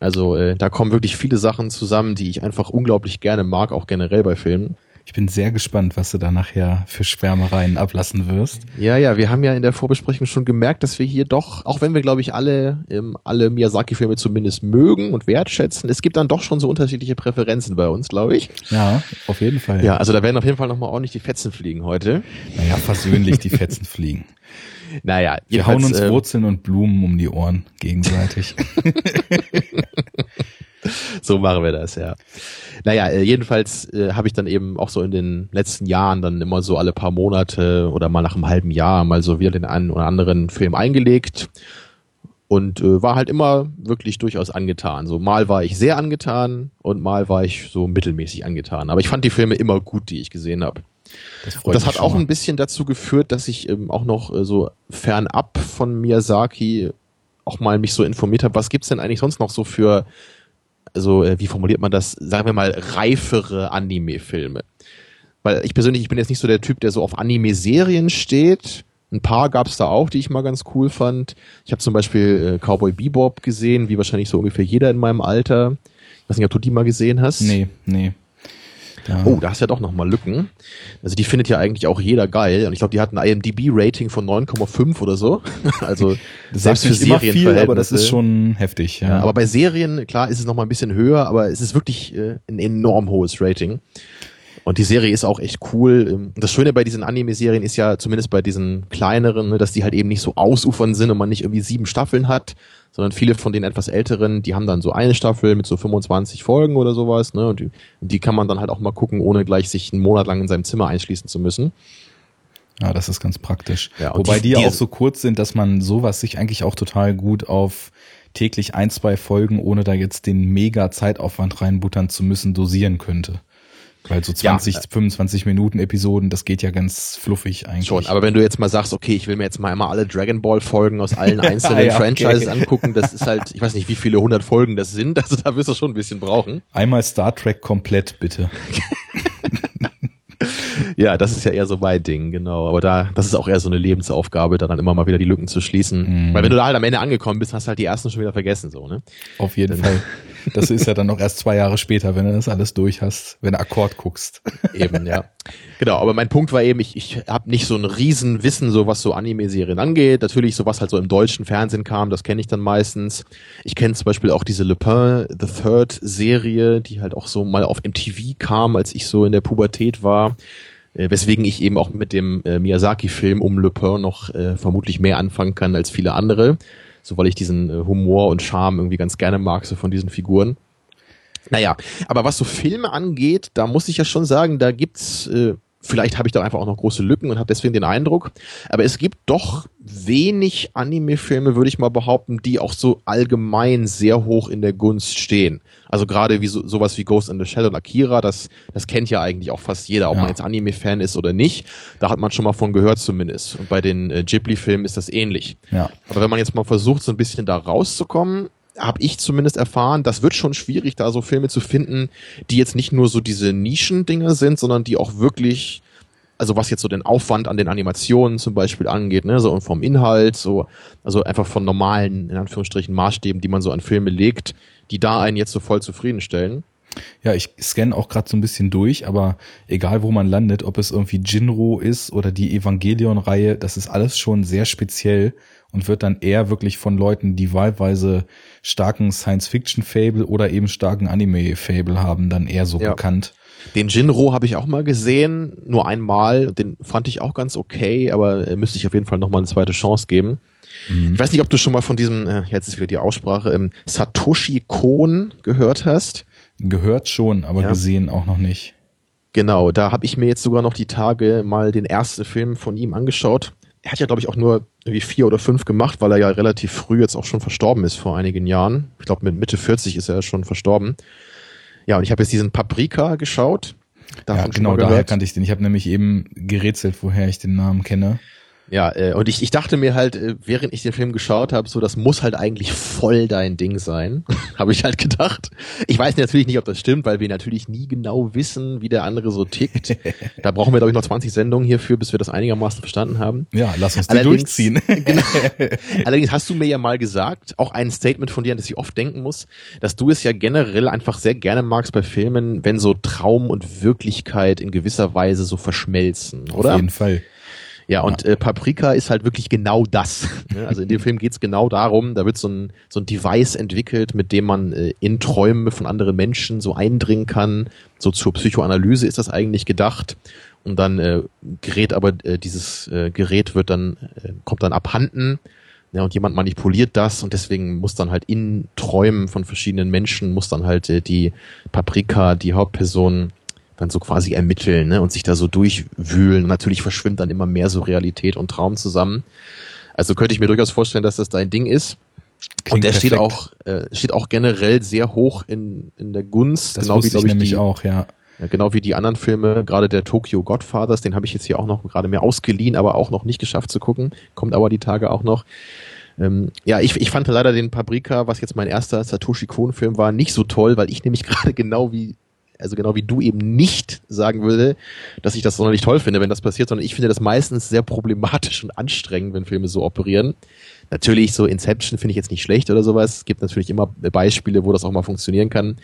Also äh, da kommen wirklich viele Sachen zusammen, die ich einfach unglaublich gerne mag, auch generell bei Filmen. Ich bin sehr gespannt, was du da nachher für Schwärmereien ablassen wirst. Ja, ja, wir haben ja in der Vorbesprechung schon gemerkt, dass wir hier doch, auch wenn wir, glaube ich, alle, ähm, alle Miyazaki-Filme zumindest mögen und wertschätzen, es gibt dann doch schon so unterschiedliche Präferenzen bei uns, glaube ich. Ja, auf jeden Fall. Ja, also da werden auf jeden Fall nochmal ordentlich die Fetzen fliegen heute. Naja, versöhnlich die Fetzen fliegen. Naja, wir hauen uns ähm, Wurzeln und Blumen um die Ohren gegenseitig. so machen wir das, ja. Naja, äh, jedenfalls äh, habe ich dann eben auch so in den letzten Jahren dann immer so alle paar Monate oder mal nach einem halben Jahr mal so wieder den einen oder anderen Film eingelegt und äh, war halt immer wirklich durchaus angetan. So mal war ich sehr angetan und mal war ich so mittelmäßig angetan. Aber ich fand die Filme immer gut, die ich gesehen habe. Das und das hat auch mal. ein bisschen dazu geführt, dass ich ähm, auch noch äh, so fernab von Miyazaki auch mal mich so informiert habe, was gibt's denn eigentlich sonst noch so für also äh, wie formuliert man das, sagen wir mal, reifere Anime-Filme. Weil ich persönlich, ich bin jetzt nicht so der Typ, der so auf Anime-Serien steht. Ein paar gab es da auch, die ich mal ganz cool fand. Ich habe zum Beispiel äh, Cowboy Bebop gesehen, wie wahrscheinlich so ungefähr jeder in meinem Alter. Ich weiß nicht, ob du die mal gesehen hast. Nee, nee. Da. Oh, da hast du ja doch nochmal Lücken. Also die findet ja eigentlich auch jeder geil. Und ich glaube, die hat ein IMDb-Rating von 9,5 oder so. also das selbst für Serien viel, aber das ist schon heftig. Ja. ja aber bei Serien, klar, ist es nochmal ein bisschen höher, aber es ist wirklich äh, ein enorm hohes Rating. Und die Serie ist auch echt cool. Ähm, das Schöne bei diesen Anime-Serien ist ja, zumindest bei diesen kleineren, ne, dass die halt eben nicht so ausufern sind und man nicht irgendwie sieben Staffeln hat, sondern viele von den etwas älteren, die haben dann so eine Staffel mit so 25 Folgen oder sowas, ne? Und die, und die kann man dann halt auch mal gucken, ohne gleich sich einen Monat lang in seinem Zimmer einschließen zu müssen. Ja, das ist ganz praktisch. Ja, Wobei die, die, die auch so kurz sind, dass man sowas sich eigentlich auch total gut auf täglich ein, zwei Folgen, ohne da jetzt den mega Zeitaufwand reinbuttern zu müssen, dosieren könnte. Weil so 20, ja. 25 Minuten Episoden, das geht ja ganz fluffig eigentlich. Schon, aber wenn du jetzt mal sagst, okay, ich will mir jetzt mal einmal alle Dragon Ball Folgen aus allen einzelnen ja, Franchises okay. angucken, das ist halt, ich weiß nicht, wie viele hundert Folgen das sind, also da wirst du schon ein bisschen brauchen. Einmal Star Trek komplett, bitte. ja, das ist ja eher so mein Ding, genau. Aber da, das ist auch eher so eine Lebensaufgabe, da dann immer mal wieder die Lücken zu schließen. Mm. Weil wenn du da halt am Ende angekommen bist, hast du halt die ersten schon wieder vergessen, so, ne? Auf jeden Fall. Das ist ja dann noch erst zwei Jahre später, wenn du das alles durch hast, wenn du Akkord guckst. Eben, ja. Genau, aber mein Punkt war eben, ich, ich habe nicht so ein Riesenwissen, so was so Anime-Serien angeht. Natürlich, so was halt so im deutschen Fernsehen kam, das kenne ich dann meistens. Ich kenne zum Beispiel auch diese Le Pen The Third Serie, die halt auch so mal auf MTV kam, als ich so in der Pubertät war. Äh, weswegen ich eben auch mit dem äh, Miyazaki-Film um Le Pen noch äh, vermutlich mehr anfangen kann als viele andere so weil ich diesen äh, Humor und Charme irgendwie ganz gerne mag, so von diesen Figuren. Naja, aber was so Filme angeht, da muss ich ja schon sagen, da gibt's äh, Vielleicht habe ich da einfach auch noch große Lücken und habe deswegen den Eindruck. Aber es gibt doch wenig Anime-Filme, würde ich mal behaupten, die auch so allgemein sehr hoch in der Gunst stehen. Also gerade wie so, sowas wie Ghost in the Shell und Akira, das, das kennt ja eigentlich auch fast jeder, ob ja. man jetzt Anime-Fan ist oder nicht. Da hat man schon mal von gehört zumindest. Und bei den äh, Ghibli-Filmen ist das ähnlich. Ja. Aber wenn man jetzt mal versucht, so ein bisschen da rauszukommen, habe ich zumindest erfahren, das wird schon schwierig, da so Filme zu finden, die jetzt nicht nur so diese Nischendinger sind, sondern die auch wirklich, also was jetzt so den Aufwand an den Animationen zum Beispiel angeht, ne, so und vom Inhalt, so, also einfach von normalen, in Anführungsstrichen, Maßstäben, die man so an Filme legt, die da einen jetzt so voll zufriedenstellen. Ja, ich scanne auch gerade so ein bisschen durch, aber egal wo man landet, ob es irgendwie Jinro ist oder die Evangelion-Reihe, das ist alles schon sehr speziell und wird dann eher wirklich von Leuten, die wahlweise starken Science-Fiction-Fable oder eben starken Anime-Fable haben, dann eher so ja. bekannt. Den Jinro habe ich auch mal gesehen, nur einmal. Den fand ich auch ganz okay, aber äh, müsste ich auf jeden Fall nochmal eine zweite Chance geben. Mhm. Ich weiß nicht, ob du schon mal von diesem, äh, jetzt ist wieder die Aussprache, ähm, Satoshi Kon gehört hast. Gehört schon, aber ja. gesehen auch noch nicht. Genau, da habe ich mir jetzt sogar noch die Tage mal den ersten Film von ihm angeschaut er hat ja, glaube ich, auch nur irgendwie vier oder fünf gemacht, weil er ja relativ früh jetzt auch schon verstorben ist vor einigen Jahren. Ich glaube, mit Mitte 40 ist er schon verstorben. Ja, und ich habe jetzt diesen Paprika geschaut. Davon ja, genau, daher kannte ich den. Ich habe nämlich eben gerätselt, woher ich den Namen kenne. Ja, äh, und ich, ich dachte mir halt, äh, während ich den Film geschaut habe, so das muss halt eigentlich voll dein Ding sein, habe ich halt gedacht. Ich weiß natürlich nicht, ob das stimmt, weil wir natürlich nie genau wissen, wie der andere so tickt. da brauchen wir, glaube ich, noch 20 Sendungen hierfür, bis wir das einigermaßen verstanden haben. Ja, lass uns die allerdings, durchziehen. genau, allerdings hast du mir ja mal gesagt, auch ein Statement von dir, an das ich oft denken muss, dass du es ja generell einfach sehr gerne magst bei Filmen, wenn so Traum und Wirklichkeit in gewisser Weise so verschmelzen, oder? Auf jeden Fall. Ja, und äh, Paprika ist halt wirklich genau das. Also in dem Film geht's genau darum, da wird so ein, so ein Device entwickelt, mit dem man äh, in Träume von anderen Menschen so eindringen kann. So zur Psychoanalyse ist das eigentlich gedacht. Und dann äh, gerät aber äh, dieses äh, Gerät wird dann, äh, kommt dann abhanden. Ja, und jemand manipuliert das und deswegen muss dann halt in Träumen von verschiedenen Menschen muss dann halt äh, die Paprika, die Hauptperson, dann so quasi ermitteln ne, und sich da so durchwühlen. natürlich verschwimmt dann immer mehr so Realität und Traum zusammen. Also könnte ich mir durchaus vorstellen, dass das dein Ding ist. Klingt und der perfekt. steht auch, äh, steht auch generell sehr hoch in, in der Gunst. Das genau wie, ich, nämlich die, auch, ja. ja. Genau wie die anderen Filme, gerade der Tokyo Godfathers, den habe ich jetzt hier auch noch gerade mir ausgeliehen, aber auch noch nicht geschafft zu gucken. Kommt aber die Tage auch noch. Ähm, ja, ich, ich fand leider den Paprika, was jetzt mein erster Satoshi Kon-Film war, nicht so toll, weil ich nämlich gerade genau wie also genau wie du eben nicht sagen würde, dass ich das sonderlich toll finde, wenn das passiert, sondern ich finde das meistens sehr problematisch und anstrengend, wenn Filme so operieren. Natürlich, so Inception finde ich jetzt nicht schlecht oder sowas. Es gibt natürlich immer Beispiele, wo das auch mal funktionieren kann.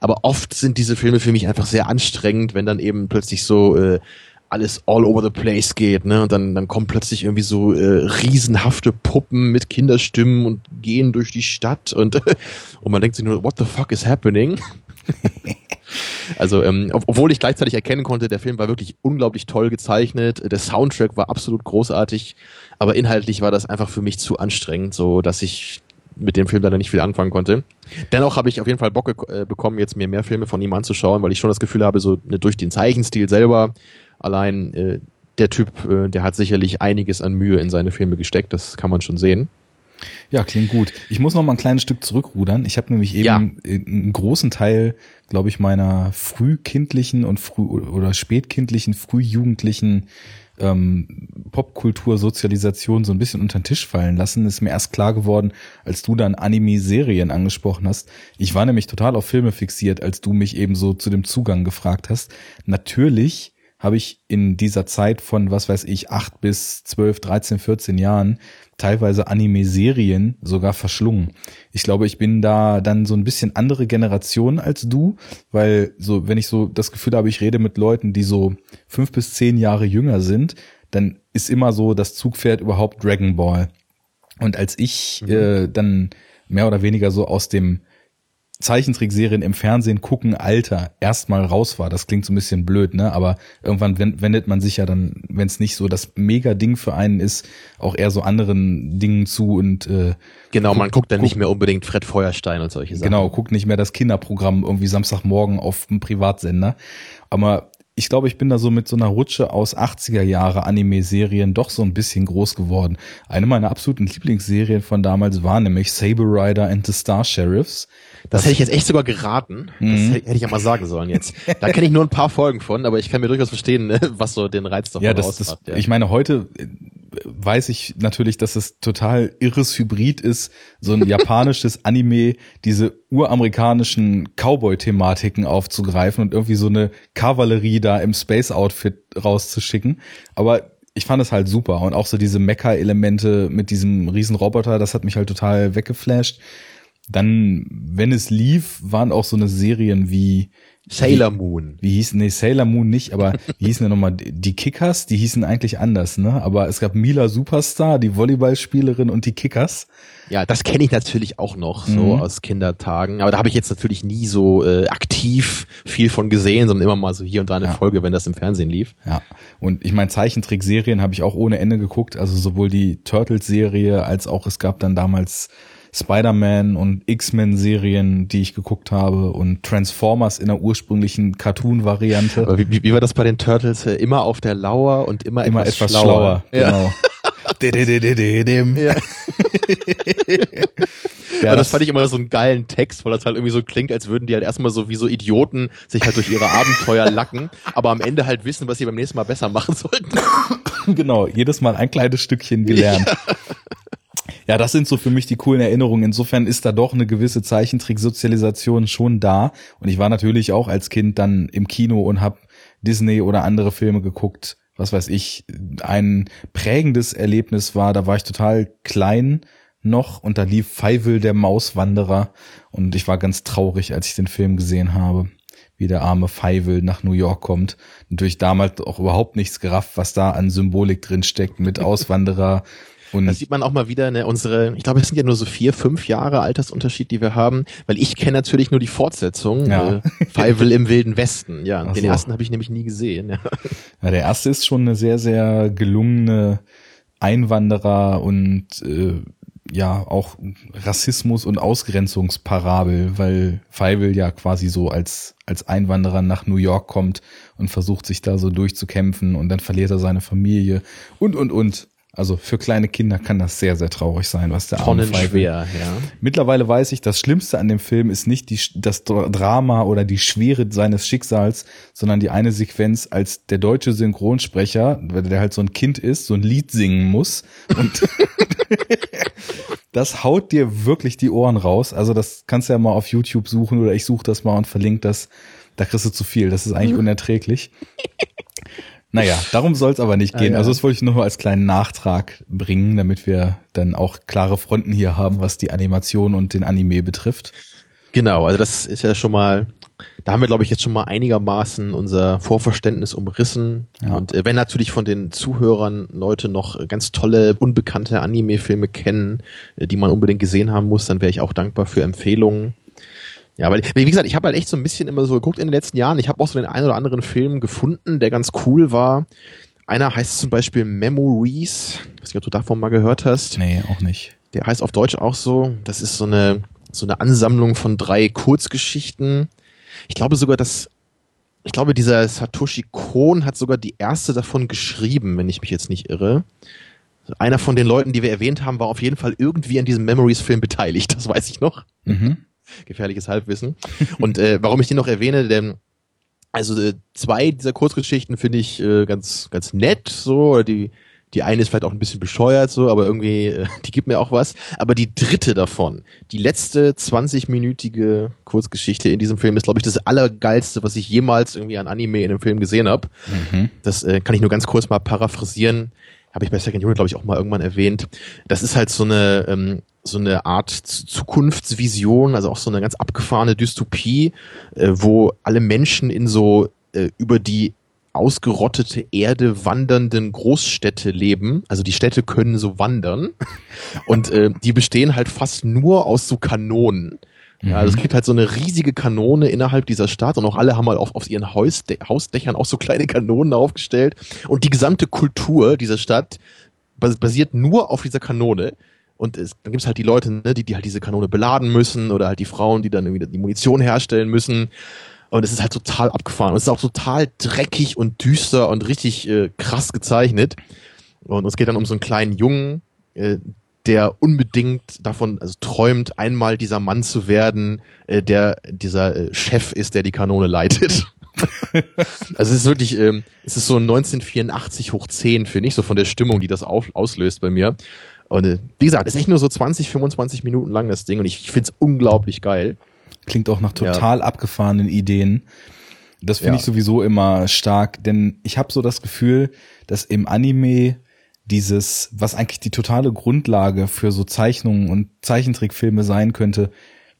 Aber oft sind diese Filme für mich einfach sehr anstrengend, wenn dann eben plötzlich so äh, alles all over the place geht, ne? Und dann, dann kommen plötzlich irgendwie so äh, riesenhafte Puppen mit Kinderstimmen und gehen durch die Stadt und, und man denkt sich nur, what the fuck is happening? also, ähm, obwohl ich gleichzeitig erkennen konnte, der Film war wirklich unglaublich toll gezeichnet, der Soundtrack war absolut großartig, aber inhaltlich war das einfach für mich zu anstrengend, so dass ich mit dem Film leider nicht viel anfangen konnte. Dennoch habe ich auf jeden Fall Bock äh, bekommen, jetzt mir mehr Filme von ihm anzuschauen, weil ich schon das Gefühl habe, so ne, durch den Zeichenstil selber Allein äh, der Typ, äh, der hat sicherlich einiges an Mühe in seine Filme gesteckt, das kann man schon sehen. Ja, klingt gut. Ich muss noch mal ein kleines Stück zurückrudern. Ich habe nämlich eben ja. einen großen Teil, glaube ich, meiner frühkindlichen und früh oder spätkindlichen, frühjugendlichen ähm, Popkultur-Sozialisation so ein bisschen unter den Tisch fallen lassen. Ist mir erst klar geworden, als du dann Anime-Serien angesprochen hast. Ich war nämlich total auf Filme fixiert, als du mich eben so zu dem Zugang gefragt hast. Natürlich habe ich in dieser Zeit von, was weiß ich, acht bis zwölf, dreizehn, vierzehn Jahren teilweise Anime-Serien sogar verschlungen. Ich glaube, ich bin da dann so ein bisschen andere Generation als du, weil so, wenn ich so das Gefühl habe, ich rede mit Leuten, die so fünf bis zehn Jahre jünger sind, dann ist immer so das Zugpferd überhaupt Dragon Ball. Und als ich mhm. äh, dann mehr oder weniger so aus dem Zeichentrickserien im Fernsehen gucken Alter erstmal raus war. Das klingt so ein bisschen blöd, ne? Aber irgendwann wendet man sich ja dann, wenn es nicht so das Mega-Ding für einen ist, auch eher so anderen Dingen zu und äh, Genau, guckt, man guckt dann guckt, nicht mehr unbedingt Fred Feuerstein und solche Sachen. Genau, guckt nicht mehr das Kinderprogramm irgendwie Samstagmorgen auf dem Privatsender. Aber ich glaube, ich bin da so mit so einer Rutsche aus 80er Jahre Anime-Serien doch so ein bisschen groß geworden. Eine meiner absoluten Lieblingsserien von damals war nämlich Saber Rider and the Star Sheriffs. Das, das hätte ich jetzt echt sogar geraten. Das mhm. hätte ich ja mal sagen sollen jetzt. Da kenne ich nur ein paar Folgen von, aber ich kann mir durchaus verstehen, ne, was so den Reiz davon ja, das, das, ja. Ich meine, heute äh, weiß ich natürlich, dass es total irres Hybrid ist, so ein japanisches Anime, diese uramerikanischen Cowboy-Thematiken aufzugreifen und irgendwie so eine Kavallerie da im Space-Outfit rauszuschicken. Aber ich fand es halt super und auch so diese Mecha-Elemente mit diesem Riesenroboter, das hat mich halt total weggeflasht. Dann, wenn es lief, waren auch so eine Serien wie Sailor Moon. Wie, wie hießen, nee, Sailor Moon nicht, aber wie hießen ja nochmal die Kickers? Die hießen eigentlich anders, ne? Aber es gab Mila Superstar, die Volleyballspielerin und die Kickers. Ja, das kenne ich natürlich auch noch, so mhm. aus Kindertagen. Aber da habe ich jetzt natürlich nie so äh, aktiv viel von gesehen, sondern immer mal so hier und da eine ja. Folge, wenn das im Fernsehen lief. Ja, und ich meine, Zeichentrickserien habe ich auch ohne Ende geguckt. Also sowohl die Turtles-Serie als auch es gab dann damals Spider-Man und X-Men-Serien, die ich geguckt habe und Transformers in der ursprünglichen Cartoon-Variante. Wie, wie, war das bei den Turtles? Äh, immer auf der Lauer und immer, immer etwas, etwas schlauer. schlauer. Genau. ja. Ja, das, das fand ich immer so einen geilen Text, weil das halt irgendwie so klingt, als würden die halt erstmal so wie so Idioten sich halt durch ihre Abenteuer lacken, aber am Ende halt wissen, was sie beim nächsten Mal besser machen sollten. Genau, jedes Mal ein kleines Stückchen gelernt. Ja. Ja, das sind so für mich die coolen Erinnerungen. Insofern ist da doch eine gewisse Zeichentricksozialisation schon da. Und ich war natürlich auch als Kind dann im Kino und habe Disney oder andere Filme geguckt. Was weiß ich, ein prägendes Erlebnis war, da war ich total klein noch und da lief Feivel der Mauswanderer und ich war ganz traurig, als ich den Film gesehen habe wie der arme Feivel nach New York kommt. Natürlich damals auch überhaupt nichts gerafft, was da an Symbolik drin steckt mit Auswanderer und da sieht man auch mal wieder, ne, unsere, ich glaube, es sind ja nur so vier, fünf Jahre Altersunterschied, die wir haben, weil ich kenne natürlich nur die Fortsetzung, ja. äh, Feivel im Wilden Westen. Ja, Ach den so. ersten habe ich nämlich nie gesehen. Ja. ja, der erste ist schon eine sehr, sehr gelungene Einwanderer und äh, ja auch Rassismus und Ausgrenzungsparabel, weil Feivel ja quasi so als als Einwanderer nach New York kommt und versucht sich da so durchzukämpfen und dann verliert er seine Familie und und und. Also für kleine Kinder kann das sehr, sehr traurig sein, was der arme schwer, ja. Mittlerweile weiß ich, das Schlimmste an dem Film ist nicht die, das Drama oder die Schwere seines Schicksals, sondern die eine Sequenz, als der deutsche Synchronsprecher, der halt so ein Kind ist, so ein Lied singen muss und das haut dir wirklich die Ohren raus. Also das kannst du ja mal auf YouTube suchen oder ich suche das mal und verlinke das. Da kriegst du zu viel. Das ist eigentlich unerträglich. Naja, darum soll es aber nicht gehen. Ah, ja. Also das wollte ich nur als kleinen Nachtrag bringen, damit wir dann auch klare Fronten hier haben, was die Animation und den Anime betrifft. Genau, also das ist ja schon mal da haben wir, glaube ich, jetzt schon mal einigermaßen unser Vorverständnis umrissen. Ja. Und äh, wenn natürlich von den Zuhörern Leute noch ganz tolle, unbekannte Anime-Filme kennen, äh, die man unbedingt gesehen haben muss, dann wäre ich auch dankbar für Empfehlungen. Ja, weil, wie gesagt, ich habe halt echt so ein bisschen immer so geguckt in den letzten Jahren. Ich habe auch so den einen oder anderen Film gefunden, der ganz cool war. Einer heißt zum Beispiel Memories. Ich weiß nicht, ob du davon mal gehört hast. Nee, auch nicht. Der heißt auf Deutsch auch so. Das ist so eine, so eine Ansammlung von drei Kurzgeschichten. Ich glaube sogar, dass, ich glaube, dieser Satoshi Kon hat sogar die erste davon geschrieben, wenn ich mich jetzt nicht irre. Einer von den Leuten, die wir erwähnt haben, war auf jeden Fall irgendwie an diesem Memories-Film beteiligt. Das weiß ich noch. Mhm gefährliches Halbwissen. Und äh, warum ich den noch erwähne, denn also äh, zwei dieser Kurzgeschichten finde ich äh, ganz ganz nett so, die die eine ist vielleicht auch ein bisschen bescheuert so, aber irgendwie äh, die gibt mir auch was, aber die dritte davon, die letzte 20-minütige Kurzgeschichte in diesem Film ist glaube ich das allergeilste, was ich jemals irgendwie an Anime in einem Film gesehen habe. Mhm. Das äh, kann ich nur ganz kurz mal paraphrasieren habe ich bei Second Unit, glaube ich, auch mal irgendwann erwähnt. Das ist halt so eine, ähm, so eine Art Zukunftsvision, also auch so eine ganz abgefahrene Dystopie, äh, wo alle Menschen in so äh, über die ausgerottete Erde wandernden Großstädte leben. Also die Städte können so wandern und äh, die bestehen halt fast nur aus so Kanonen. Ja, also es mhm. gibt halt so eine riesige Kanone innerhalb dieser Stadt und auch alle haben halt auf, auf ihren Hausde Hausdächern auch so kleine Kanonen aufgestellt und die gesamte Kultur dieser Stadt basiert nur auf dieser Kanone. Und es, dann gibt's halt die Leute, ne, die, die halt diese Kanone beladen müssen oder halt die Frauen, die dann irgendwie die Munition herstellen müssen. Und es ist halt total abgefahren. Und es ist auch total dreckig und düster und richtig äh, krass gezeichnet. Und es geht dann um so einen kleinen Jungen, äh, der unbedingt davon also träumt, einmal dieser Mann zu werden, äh, der dieser äh, Chef ist, der die Kanone leitet. also es ist wirklich, ähm, es ist so 1984 hoch 10, finde ich, so von der Stimmung, die das auf, auslöst bei mir. Und äh, wie gesagt, ist echt nur so 20, 25 Minuten lang das Ding und ich, ich finde es unglaublich geil. Klingt auch nach total ja. abgefahrenen Ideen. Das finde ja. ich sowieso immer stark, denn ich habe so das Gefühl, dass im Anime dieses, was eigentlich die totale Grundlage für so Zeichnungen und Zeichentrickfilme sein könnte,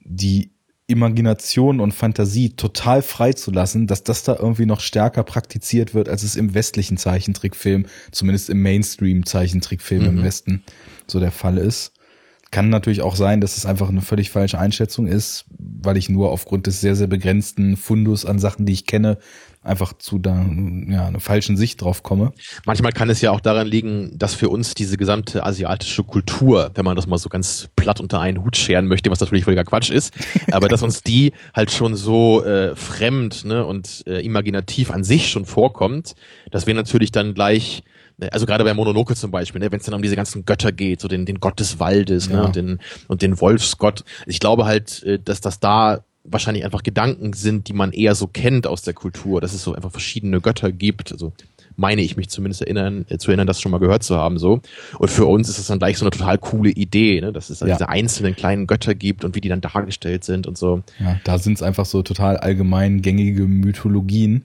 die Imagination und Fantasie total freizulassen, dass das da irgendwie noch stärker praktiziert wird, als es im westlichen Zeichentrickfilm, zumindest im Mainstream-Zeichentrickfilm mhm. im Westen so der Fall ist. Kann natürlich auch sein, dass es einfach eine völlig falsche Einschätzung ist, weil ich nur aufgrund des sehr, sehr begrenzten Fundus an Sachen, die ich kenne, einfach zu da, ja, einer falschen Sicht drauf komme. Manchmal kann es ja auch daran liegen, dass für uns diese gesamte asiatische Kultur, wenn man das mal so ganz platt unter einen Hut scheren möchte, was natürlich völliger Quatsch ist, aber dass uns die halt schon so äh, fremd ne, und äh, imaginativ an sich schon vorkommt, dass wir natürlich dann gleich also gerade bei Mononoke zum Beispiel, ne, wenn es dann um diese ganzen Götter geht, so den, den Gott des Waldes ne, ja. ne, und den, und den Wolfsgott. Ich glaube halt, äh, dass das da wahrscheinlich einfach Gedanken sind, die man eher so kennt aus der Kultur, dass es so einfach verschiedene Götter gibt. Also meine ich mich zumindest erinnern, äh, zu erinnern, das schon mal gehört zu haben. so. Und für uns ist es dann gleich so eine total coole Idee, ne? dass es ja. diese einzelnen kleinen Götter gibt und wie die dann dargestellt sind und so. Ja, da sind es einfach so total allgemein gängige Mythologien.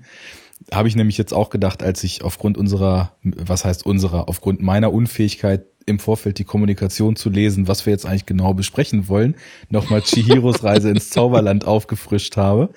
Habe ich nämlich jetzt auch gedacht, als ich aufgrund unserer, was heißt unserer, aufgrund meiner Unfähigkeit im Vorfeld die Kommunikation zu lesen, was wir jetzt eigentlich genau besprechen wollen, nochmal Chihiros Reise ins Zauberland aufgefrischt habe,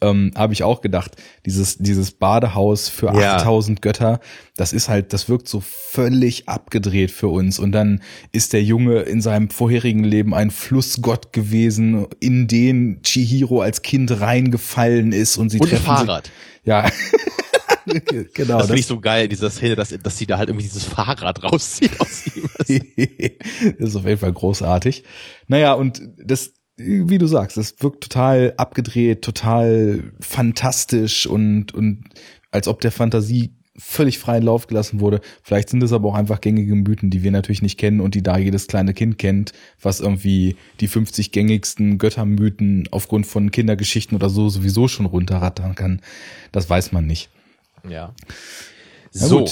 ähm, habe ich auch gedacht, dieses, dieses Badehaus für ja. 8000 Götter, das ist halt, das wirkt so völlig abgedreht für uns. Und dann ist der Junge in seinem vorherigen Leben ein Flussgott gewesen, in den Chihiro als Kind reingefallen ist und sie und treffen Fahrrad. Sich, ja. genau. Das, finde ich so geil, diese Szene, dass, dass sie da halt irgendwie dieses Fahrrad rauszieht aus ihm. das ist auf jeden Fall großartig. Naja, und das, wie du sagst, das wirkt total abgedreht, total fantastisch und, und als ob der Fantasie völlig freien Lauf gelassen wurde. Vielleicht sind es aber auch einfach gängige Mythen, die wir natürlich nicht kennen und die da jedes kleine Kind kennt, was irgendwie die 50 gängigsten Göttermythen aufgrund von Kindergeschichten oder so sowieso schon runterrattern kann. Das weiß man nicht. Ja. So,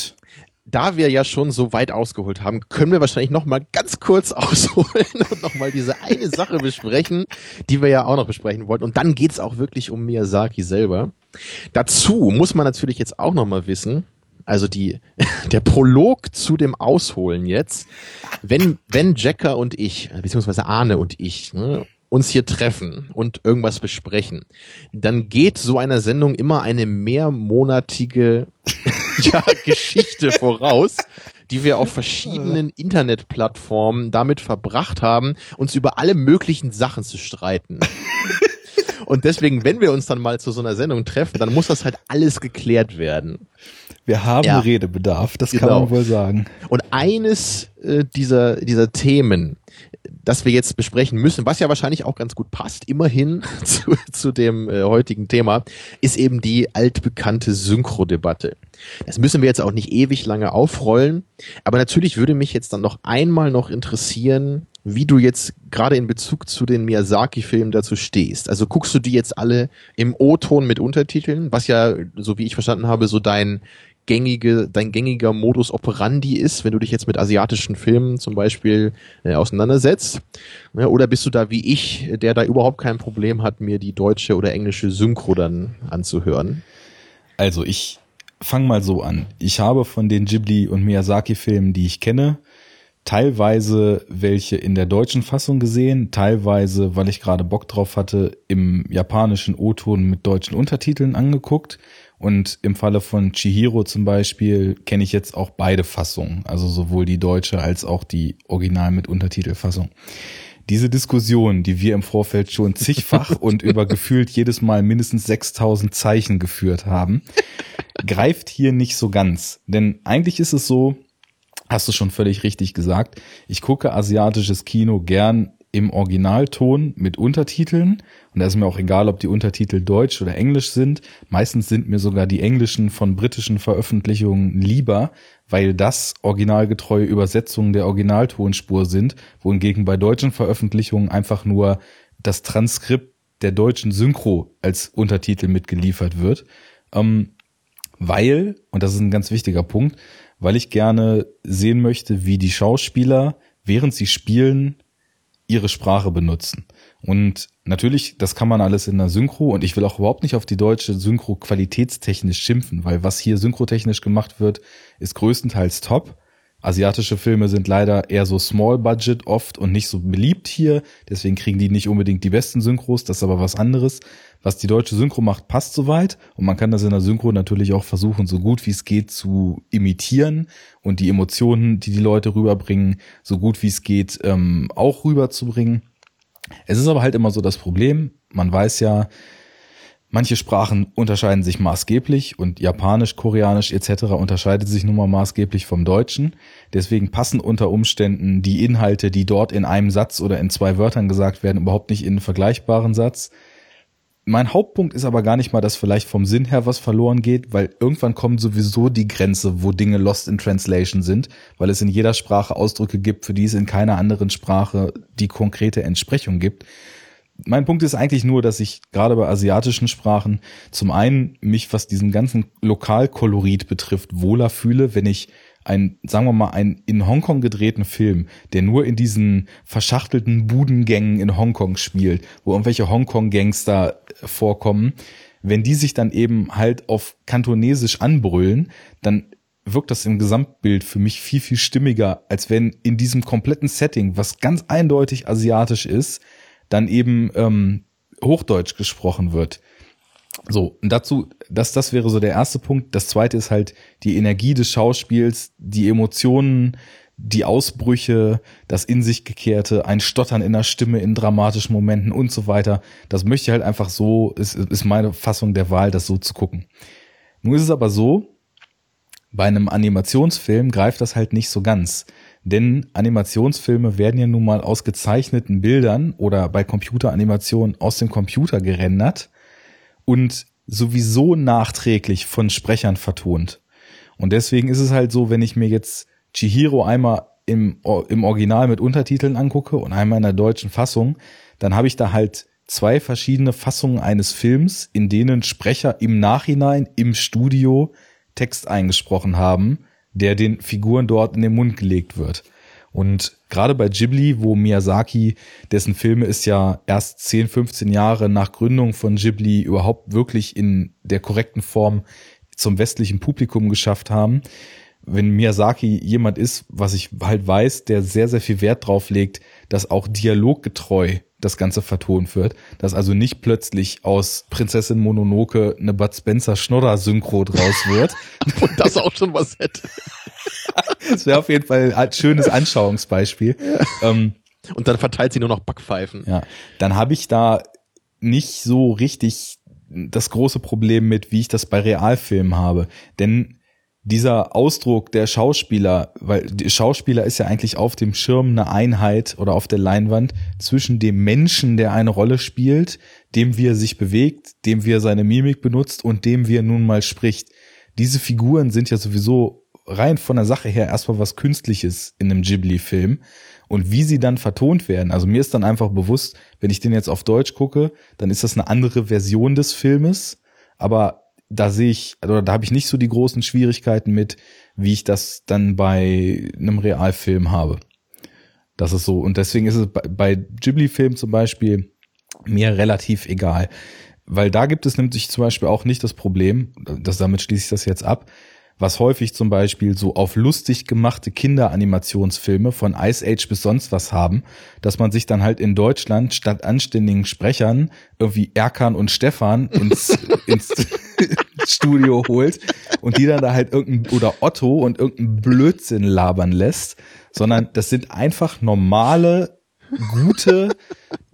da wir ja schon so weit ausgeholt haben, können wir wahrscheinlich noch mal ganz kurz ausholen und noch mal diese eine Sache besprechen, die wir ja auch noch besprechen wollten. Und dann geht's auch wirklich um Miyazaki selber. Dazu muss man natürlich jetzt auch noch mal wissen, also die, der Prolog zu dem Ausholen jetzt, wenn, wenn Jacker und ich, beziehungsweise Arne und ich, ne, uns hier treffen und irgendwas besprechen, dann geht so einer Sendung immer eine mehrmonatige ja, Geschichte voraus, die wir auf verschiedenen Internetplattformen damit verbracht haben, uns über alle möglichen Sachen zu streiten. Und deswegen, wenn wir uns dann mal zu so einer Sendung treffen, dann muss das halt alles geklärt werden. Wir haben ja. Redebedarf, das genau. kann man wohl sagen. Und eines äh, dieser, dieser Themen, das wir jetzt besprechen müssen, was ja wahrscheinlich auch ganz gut passt, immerhin zu, zu dem äh, heutigen Thema, ist eben die altbekannte Synchro-Debatte. Das müssen wir jetzt auch nicht ewig lange aufrollen, aber natürlich würde mich jetzt dann noch einmal noch interessieren, wie du jetzt gerade in Bezug zu den Miyazaki-Filmen dazu stehst. Also guckst du die jetzt alle im O-Ton mit Untertiteln, was ja, so wie ich verstanden habe, so dein gängige, dein gängiger Modus operandi ist, wenn du dich jetzt mit asiatischen Filmen zum Beispiel äh, auseinandersetzt? Ja, oder bist du da wie ich, der da überhaupt kein Problem hat, mir die deutsche oder englische Synchro dann anzuhören? Also ich fange mal so an. Ich habe von den Ghibli und Miyazaki-Filmen, die ich kenne, teilweise welche in der deutschen Fassung gesehen, teilweise, weil ich gerade Bock drauf hatte, im japanischen O-Ton mit deutschen Untertiteln angeguckt. Und im Falle von Chihiro zum Beispiel kenne ich jetzt auch beide Fassungen, also sowohl die deutsche als auch die Original mit Untertitelfassung. Diese Diskussion, die wir im Vorfeld schon zigfach und über gefühlt jedes Mal mindestens 6000 Zeichen geführt haben, greift hier nicht so ganz. Denn eigentlich ist es so, Hast du schon völlig richtig gesagt. Ich gucke asiatisches Kino gern im Originalton mit Untertiteln. Und da ist mir auch egal, ob die Untertitel deutsch oder englisch sind. Meistens sind mir sogar die englischen von britischen Veröffentlichungen lieber, weil das originalgetreue Übersetzungen der Originaltonspur sind, wohingegen bei deutschen Veröffentlichungen einfach nur das Transkript der deutschen Synchro als Untertitel mitgeliefert wird. Ähm, weil, und das ist ein ganz wichtiger Punkt, weil ich gerne sehen möchte, wie die Schauspieler, während sie spielen, ihre Sprache benutzen. Und natürlich, das kann man alles in der Synchro und ich will auch überhaupt nicht auf die deutsche Synchro qualitätstechnisch schimpfen, weil was hier synchrotechnisch gemacht wird, ist größtenteils top. Asiatische Filme sind leider eher so Small Budget oft und nicht so beliebt hier. Deswegen kriegen die nicht unbedingt die besten Synchros. Das ist aber was anderes. Was die deutsche Synchro macht, passt soweit. Und man kann das in der Synchro natürlich auch versuchen, so gut wie es geht zu imitieren und die Emotionen, die die Leute rüberbringen, so gut wie es geht ähm, auch rüberzubringen. Es ist aber halt immer so das Problem. Man weiß ja, Manche Sprachen unterscheiden sich maßgeblich und Japanisch, Koreanisch etc. unterscheidet sich nun mal maßgeblich vom Deutschen. Deswegen passen unter Umständen die Inhalte, die dort in einem Satz oder in zwei Wörtern gesagt werden, überhaupt nicht in einen vergleichbaren Satz. Mein Hauptpunkt ist aber gar nicht mal, dass vielleicht vom Sinn her was verloren geht, weil irgendwann kommt sowieso die Grenze, wo Dinge lost in translation sind, weil es in jeder Sprache Ausdrücke gibt, für die es in keiner anderen Sprache die konkrete Entsprechung gibt. Mein Punkt ist eigentlich nur, dass ich gerade bei asiatischen Sprachen zum einen mich, was diesen ganzen Lokalkolorit betrifft, wohler fühle, wenn ich ein, sagen wir mal, einen in Hongkong gedrehten Film, der nur in diesen verschachtelten Budengängen in Hongkong spielt, wo irgendwelche Hongkong-Gangster vorkommen, wenn die sich dann eben halt auf Kantonesisch anbrüllen, dann wirkt das im Gesamtbild für mich viel, viel stimmiger, als wenn in diesem kompletten Setting, was ganz eindeutig asiatisch ist, dann eben ähm, Hochdeutsch gesprochen wird. So, und dazu, das, das wäre so der erste Punkt. Das zweite ist halt die Energie des Schauspiels, die Emotionen, die Ausbrüche, das in sich gekehrte, ein Stottern in der Stimme in dramatischen Momenten und so weiter. Das möchte ich halt einfach so, ist, ist meine Fassung der Wahl, das so zu gucken. Nun ist es aber so, bei einem Animationsfilm greift das halt nicht so ganz. Denn Animationsfilme werden ja nun mal aus gezeichneten Bildern oder bei Computeranimationen aus dem Computer gerendert und sowieso nachträglich von Sprechern vertont. Und deswegen ist es halt so, wenn ich mir jetzt Chihiro einmal im, im Original mit Untertiteln angucke und einmal in der deutschen Fassung, dann habe ich da halt zwei verschiedene Fassungen eines Films, in denen Sprecher im Nachhinein im Studio Text eingesprochen haben der den Figuren dort in den Mund gelegt wird. Und gerade bei Ghibli, wo Miyazaki, dessen Filme ist ja erst 10, 15 Jahre nach Gründung von Ghibli überhaupt wirklich in der korrekten Form zum westlichen Publikum geschafft haben, wenn Miyazaki jemand ist, was ich halt weiß, der sehr, sehr viel Wert drauf legt, dass auch dialoggetreu das Ganze vertont wird, dass also nicht plötzlich aus Prinzessin Mononoke eine Bud Spencer Schnodder Synchro draus wird. Und das auch schon was hätte. das wäre auf jeden Fall ein schönes Anschauungsbeispiel. Ja. Ähm, und dann verteilt sie nur noch Backpfeifen. Ja, dann habe ich da nicht so richtig das große Problem mit, wie ich das bei Realfilmen habe. Denn dieser Ausdruck der Schauspieler, weil der Schauspieler ist ja eigentlich auf dem Schirm eine Einheit oder auf der Leinwand zwischen dem Menschen, der eine Rolle spielt, dem wie er sich bewegt, dem wie er seine Mimik benutzt und dem wie er nun mal spricht. Diese Figuren sind ja sowieso rein von der Sache her erstmal was Künstliches in einem Ghibli-Film. Und wie sie dann vertont werden, also mir ist dann einfach bewusst, wenn ich den jetzt auf Deutsch gucke, dann ist das eine andere Version des Filmes, aber da sehe ich, oder da habe ich nicht so die großen Schwierigkeiten mit, wie ich das dann bei einem Realfilm habe. Das ist so. Und deswegen ist es bei Ghibli-Filmen zum Beispiel mir relativ egal. Weil da gibt es nämlich zum Beispiel auch nicht das Problem, das damit schließe ich das jetzt ab, was häufig zum Beispiel so auf lustig gemachte Kinderanimationsfilme von Ice Age bis sonst was haben, dass man sich dann halt in Deutschland statt anständigen Sprechern irgendwie Erkan und Stefan ins, ins Studio holt und die dann da halt irgendein, oder Otto und irgendeinen Blödsinn labern lässt, sondern das sind einfach normale, gute,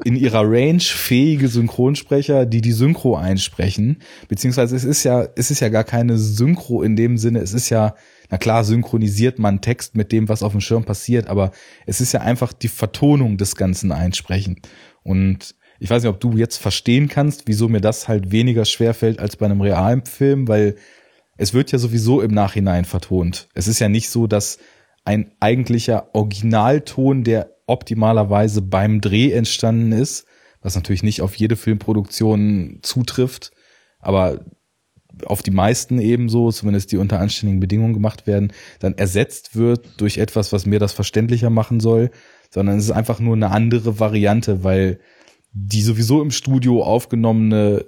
in ihrer Range fähige Synchronsprecher, die die Synchro einsprechen. Beziehungsweise es ist ja, es ist ja gar keine Synchro in dem Sinne. Es ist ja, na klar, synchronisiert man Text mit dem, was auf dem Schirm passiert, aber es ist ja einfach die Vertonung des Ganzen einsprechen. Und ich weiß nicht, ob du jetzt verstehen kannst, wieso mir das halt weniger schwer fällt als bei einem realen Film, weil es wird ja sowieso im Nachhinein vertont. Es ist ja nicht so, dass ein eigentlicher Originalton, der optimalerweise beim Dreh entstanden ist, was natürlich nicht auf jede Filmproduktion zutrifft, aber auf die meisten ebenso, zumindest die unter anständigen Bedingungen gemacht werden, dann ersetzt wird durch etwas, was mir das verständlicher machen soll, sondern es ist einfach nur eine andere Variante, weil die sowieso im Studio aufgenommene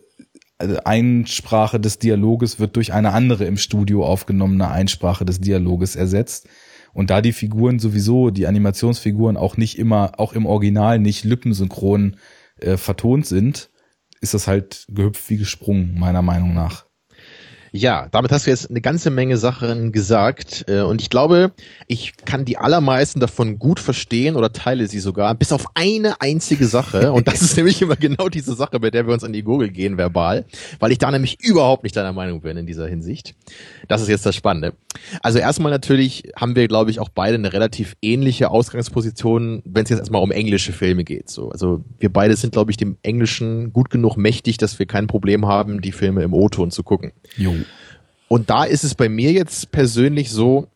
äh, Einsprache des Dialoges wird durch eine andere im Studio aufgenommene Einsprache des Dialoges ersetzt. Und da die Figuren sowieso, die Animationsfiguren auch nicht immer, auch im Original nicht lippensynchron äh, vertont sind, ist das halt gehüpft wie gesprungen, meiner Meinung nach. Ja, damit hast du jetzt eine ganze Menge Sachen gesagt äh, und ich glaube, ich kann die allermeisten davon gut verstehen oder teile sie sogar, bis auf eine einzige Sache und das ist nämlich immer genau diese Sache, bei der wir uns an die Gurgel gehen verbal, weil ich da nämlich überhaupt nicht deiner Meinung bin in dieser Hinsicht. Das ist jetzt das Spannende. Also erstmal natürlich haben wir, glaube ich, auch beide eine relativ ähnliche Ausgangsposition, wenn es jetzt erstmal um englische Filme geht. So, also wir beide sind, glaube ich, dem Englischen gut genug mächtig, dass wir kein Problem haben, die Filme im O-Ton zu gucken. Jo. Und da ist es bei mir jetzt persönlich so,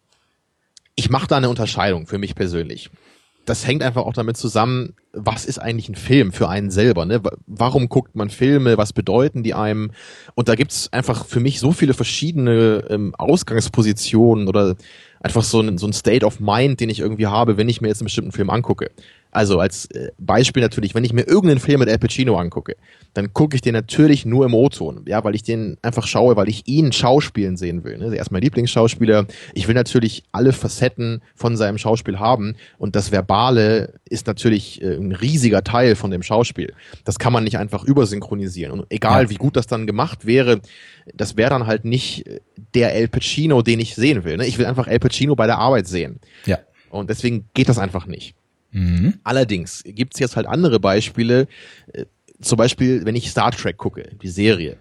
ich mache da eine Unterscheidung für mich persönlich. Das hängt einfach auch damit zusammen, was ist eigentlich ein Film für einen selber? Ne? Warum guckt man Filme? Was bedeuten die einem? Und da gibt's einfach für mich so viele verschiedene ähm, Ausgangspositionen oder einfach so ein, so ein State of Mind, den ich irgendwie habe, wenn ich mir jetzt einen bestimmten Film angucke. Also als äh, Beispiel natürlich, wenn ich mir irgendeinen Film mit Al Pacino angucke, dann gucke ich den natürlich nur im O-Ton, ja, weil ich den einfach schaue, weil ich ihn schauspielen sehen will. Ne? Er ist mein Lieblingsschauspieler. Ich will natürlich alle Facetten von seinem Schauspiel haben und das Verbale ist natürlich äh, ein riesiger Teil von dem Schauspiel. Das kann man nicht einfach übersynchronisieren. Und egal, ja. wie gut das dann gemacht wäre, das wäre dann halt nicht der El Pacino, den ich sehen will. Ne? Ich will einfach El Pacino bei der Arbeit sehen. Ja. Und deswegen geht das einfach nicht. Mhm. Allerdings gibt's jetzt halt andere Beispiele. Äh, zum Beispiel, wenn ich Star Trek gucke, die Serie.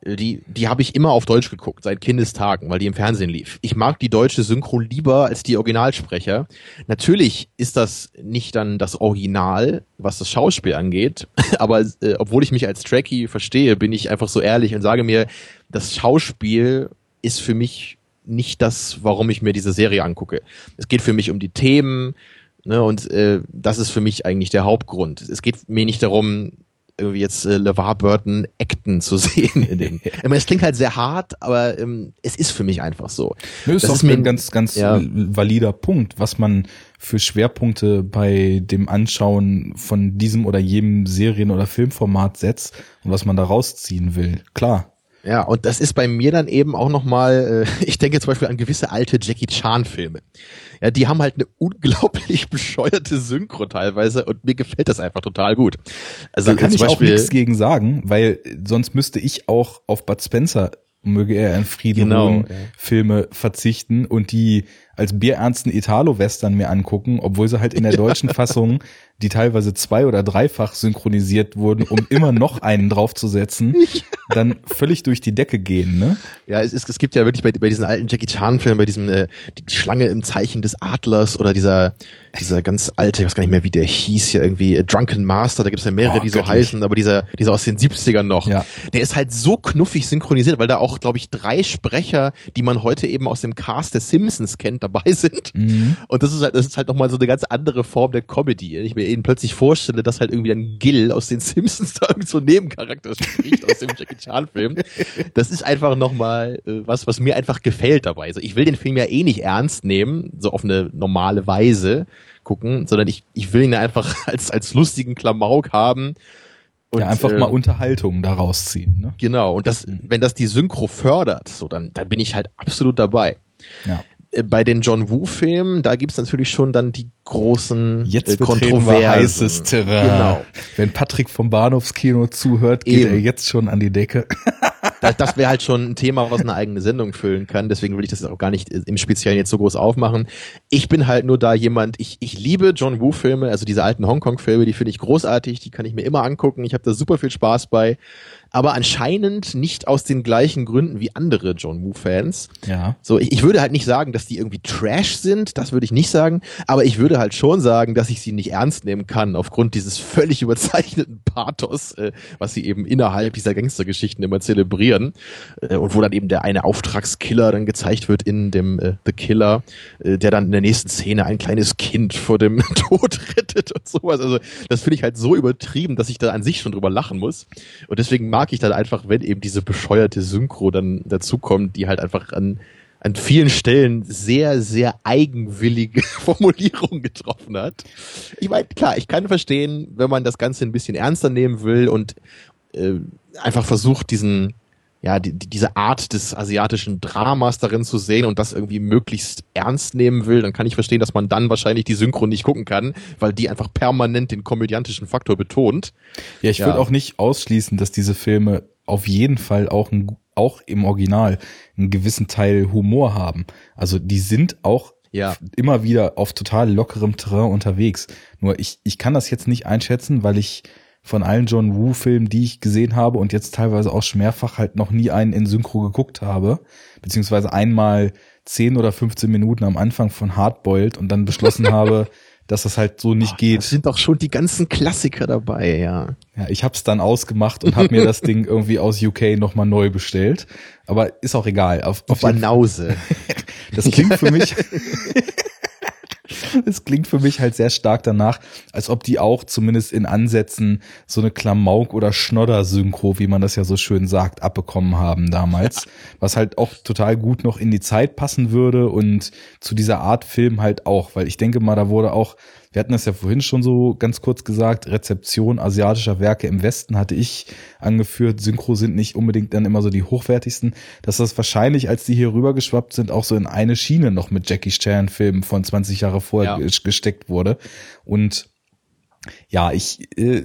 Äh, die, die habe ich immer auf Deutsch geguckt, seit Kindestagen, weil die im Fernsehen lief. Ich mag die deutsche Synchro lieber als die Originalsprecher. Natürlich ist das nicht dann das Original, was das Schauspiel angeht, aber äh, obwohl ich mich als Trekkie verstehe, bin ich einfach so ehrlich und sage mir, das Schauspiel ist für mich nicht das, warum ich mir diese Serie angucke. Es geht für mich um die Themen, Ne, und äh, das ist für mich eigentlich der Hauptgrund. Es geht mir nicht darum, irgendwie jetzt äh, LeVar Burton acten zu sehen. In dem. ich meine, es klingt halt sehr hart, aber ähm, es ist für mich einfach so. Nö, ist das ist mir ein ganz, ganz ja. valider Punkt, was man für Schwerpunkte bei dem Anschauen von diesem oder jenem Serien- oder Filmformat setzt und was man da rausziehen will. Klar. Ja, und das ist bei mir dann eben auch nochmal, äh, ich denke zum Beispiel an gewisse alte Jackie Chan-Filme. Ja, die haben halt eine unglaublich bescheuerte Synchro teilweise und mir gefällt das einfach total gut. Also da kann ich Beispiel, auch nichts gegen sagen, weil sonst müsste ich auch auf Bud Spencer möge er in Frieden genau, ja. Filme verzichten und die als bierernsten Italo-Western mir angucken, obwohl sie halt in der deutschen Fassung, die teilweise zwei- oder dreifach synchronisiert wurden, um immer noch einen draufzusetzen, dann völlig durch die Decke gehen, ne? Ja, es, ist, es gibt ja wirklich bei, bei diesen alten Jackie Chan-Filmen, bei diesem äh, die Schlange im Zeichen des Adlers oder dieser dieser ganz alte, ich weiß gar nicht mehr, wie der hieß hier irgendwie, äh, Drunken Master, da gibt es ja mehrere, oh, die so göttlich. heißen, aber dieser, dieser aus den 70ern noch, ja. der ist halt so knuffig synchronisiert, weil da auch, glaube ich, drei Sprecher, die man heute eben aus dem Cast der Simpsons kennt, dabei sind. Mhm. Und das ist halt, das ist halt nochmal so eine ganz andere Form der Comedy. Ich mir eben plötzlich vorstelle, dass halt irgendwie ein Gill aus den Simpsons da irgendwie so Nebencharakter spricht aus dem Jackie Chan Film. Das ist einfach nochmal äh, was, was mir einfach gefällt dabei. Also ich will den Film ja eh nicht ernst nehmen, so auf eine normale Weise gucken, sondern ich, ich will ihn einfach als, als lustigen Klamauk haben. Und, ja, einfach äh, mal Unterhaltung daraus ziehen. Ne? Genau, und das, wenn das die Synchro fördert, so dann, dann bin ich halt absolut dabei. Ja. Äh, bei den John Woo-Filmen, da gibt's natürlich schon dann die großen Jetzt äh, Kontroversen. heißes Terrain. Genau. Wenn Patrick vom Bahnhofskino zuhört, geht Eben. er jetzt schon an die Decke. das, das wäre halt schon ein Thema, was eine eigene Sendung füllen kann. Deswegen will ich das auch gar nicht im Speziellen jetzt so groß aufmachen. Ich bin halt nur da jemand, ich, ich liebe John Woo-Filme, also diese alten Hongkong-Filme, die finde ich großartig, die kann ich mir immer angucken. Ich habe da super viel Spaß bei aber anscheinend nicht aus den gleichen Gründen wie andere John Woo-Fans. Ja. So, ich, ich würde halt nicht sagen, dass die irgendwie Trash sind, das würde ich nicht sagen, aber ich würde halt schon sagen, dass ich sie nicht ernst nehmen kann, aufgrund dieses völlig überzeichneten Pathos, äh, was sie eben innerhalb dieser Gangstergeschichten immer zelebrieren. Äh, und wo dann eben der eine Auftragskiller dann gezeigt wird in dem äh, The Killer, äh, der dann in der nächsten Szene ein kleines Kind vor dem Tod rettet und sowas. Also, das finde ich halt so übertrieben, dass ich da an sich schon drüber lachen muss. Und deswegen mag ich dann einfach, wenn eben diese bescheuerte Synchro dann dazukommt, die halt einfach an, an vielen Stellen sehr, sehr eigenwillige Formulierungen getroffen hat. Ich meine, klar, ich kann verstehen, wenn man das Ganze ein bisschen ernster nehmen will und äh, einfach versucht, diesen ja, die, diese Art des asiatischen Dramas darin zu sehen und das irgendwie möglichst ernst nehmen will, dann kann ich verstehen, dass man dann wahrscheinlich die Synchro nicht gucken kann, weil die einfach permanent den komödiantischen Faktor betont. Ja, ich ja. würde auch nicht ausschließen, dass diese Filme auf jeden Fall auch, ein, auch im Original einen gewissen Teil Humor haben. Also die sind auch ja. immer wieder auf total lockerem Terrain unterwegs. Nur ich, ich kann das jetzt nicht einschätzen, weil ich von allen John Woo-Filmen, die ich gesehen habe und jetzt teilweise auch mehrfach halt noch nie einen in Synchro geguckt habe, beziehungsweise einmal 10 oder 15 Minuten am Anfang von Hardboiled und dann beschlossen habe, dass das halt so nicht oh, geht. Es sind doch schon die ganzen Klassiker dabei, ja. Ja, ich hab's dann ausgemacht und hab mir das Ding irgendwie aus UK nochmal neu bestellt. Aber ist auch egal. Auf, auf Banause. das klingt für mich. Es klingt für mich halt sehr stark danach, als ob die auch zumindest in Ansätzen so eine Klamauk- oder Schnodder-Synchro, wie man das ja so schön sagt, abbekommen haben damals. Was halt auch total gut noch in die Zeit passen würde und zu dieser Art Film halt auch, weil ich denke mal, da wurde auch wir hatten das ja vorhin schon so ganz kurz gesagt, Rezeption asiatischer Werke im Westen hatte ich angeführt. Synchro sind nicht unbedingt dann immer so die hochwertigsten, dass das wahrscheinlich, als die hier rübergeschwappt sind, auch so in eine Schiene noch mit Jackie Chan Filmen von 20 Jahre vorher ja. gesteckt wurde. Und ja, ich, äh,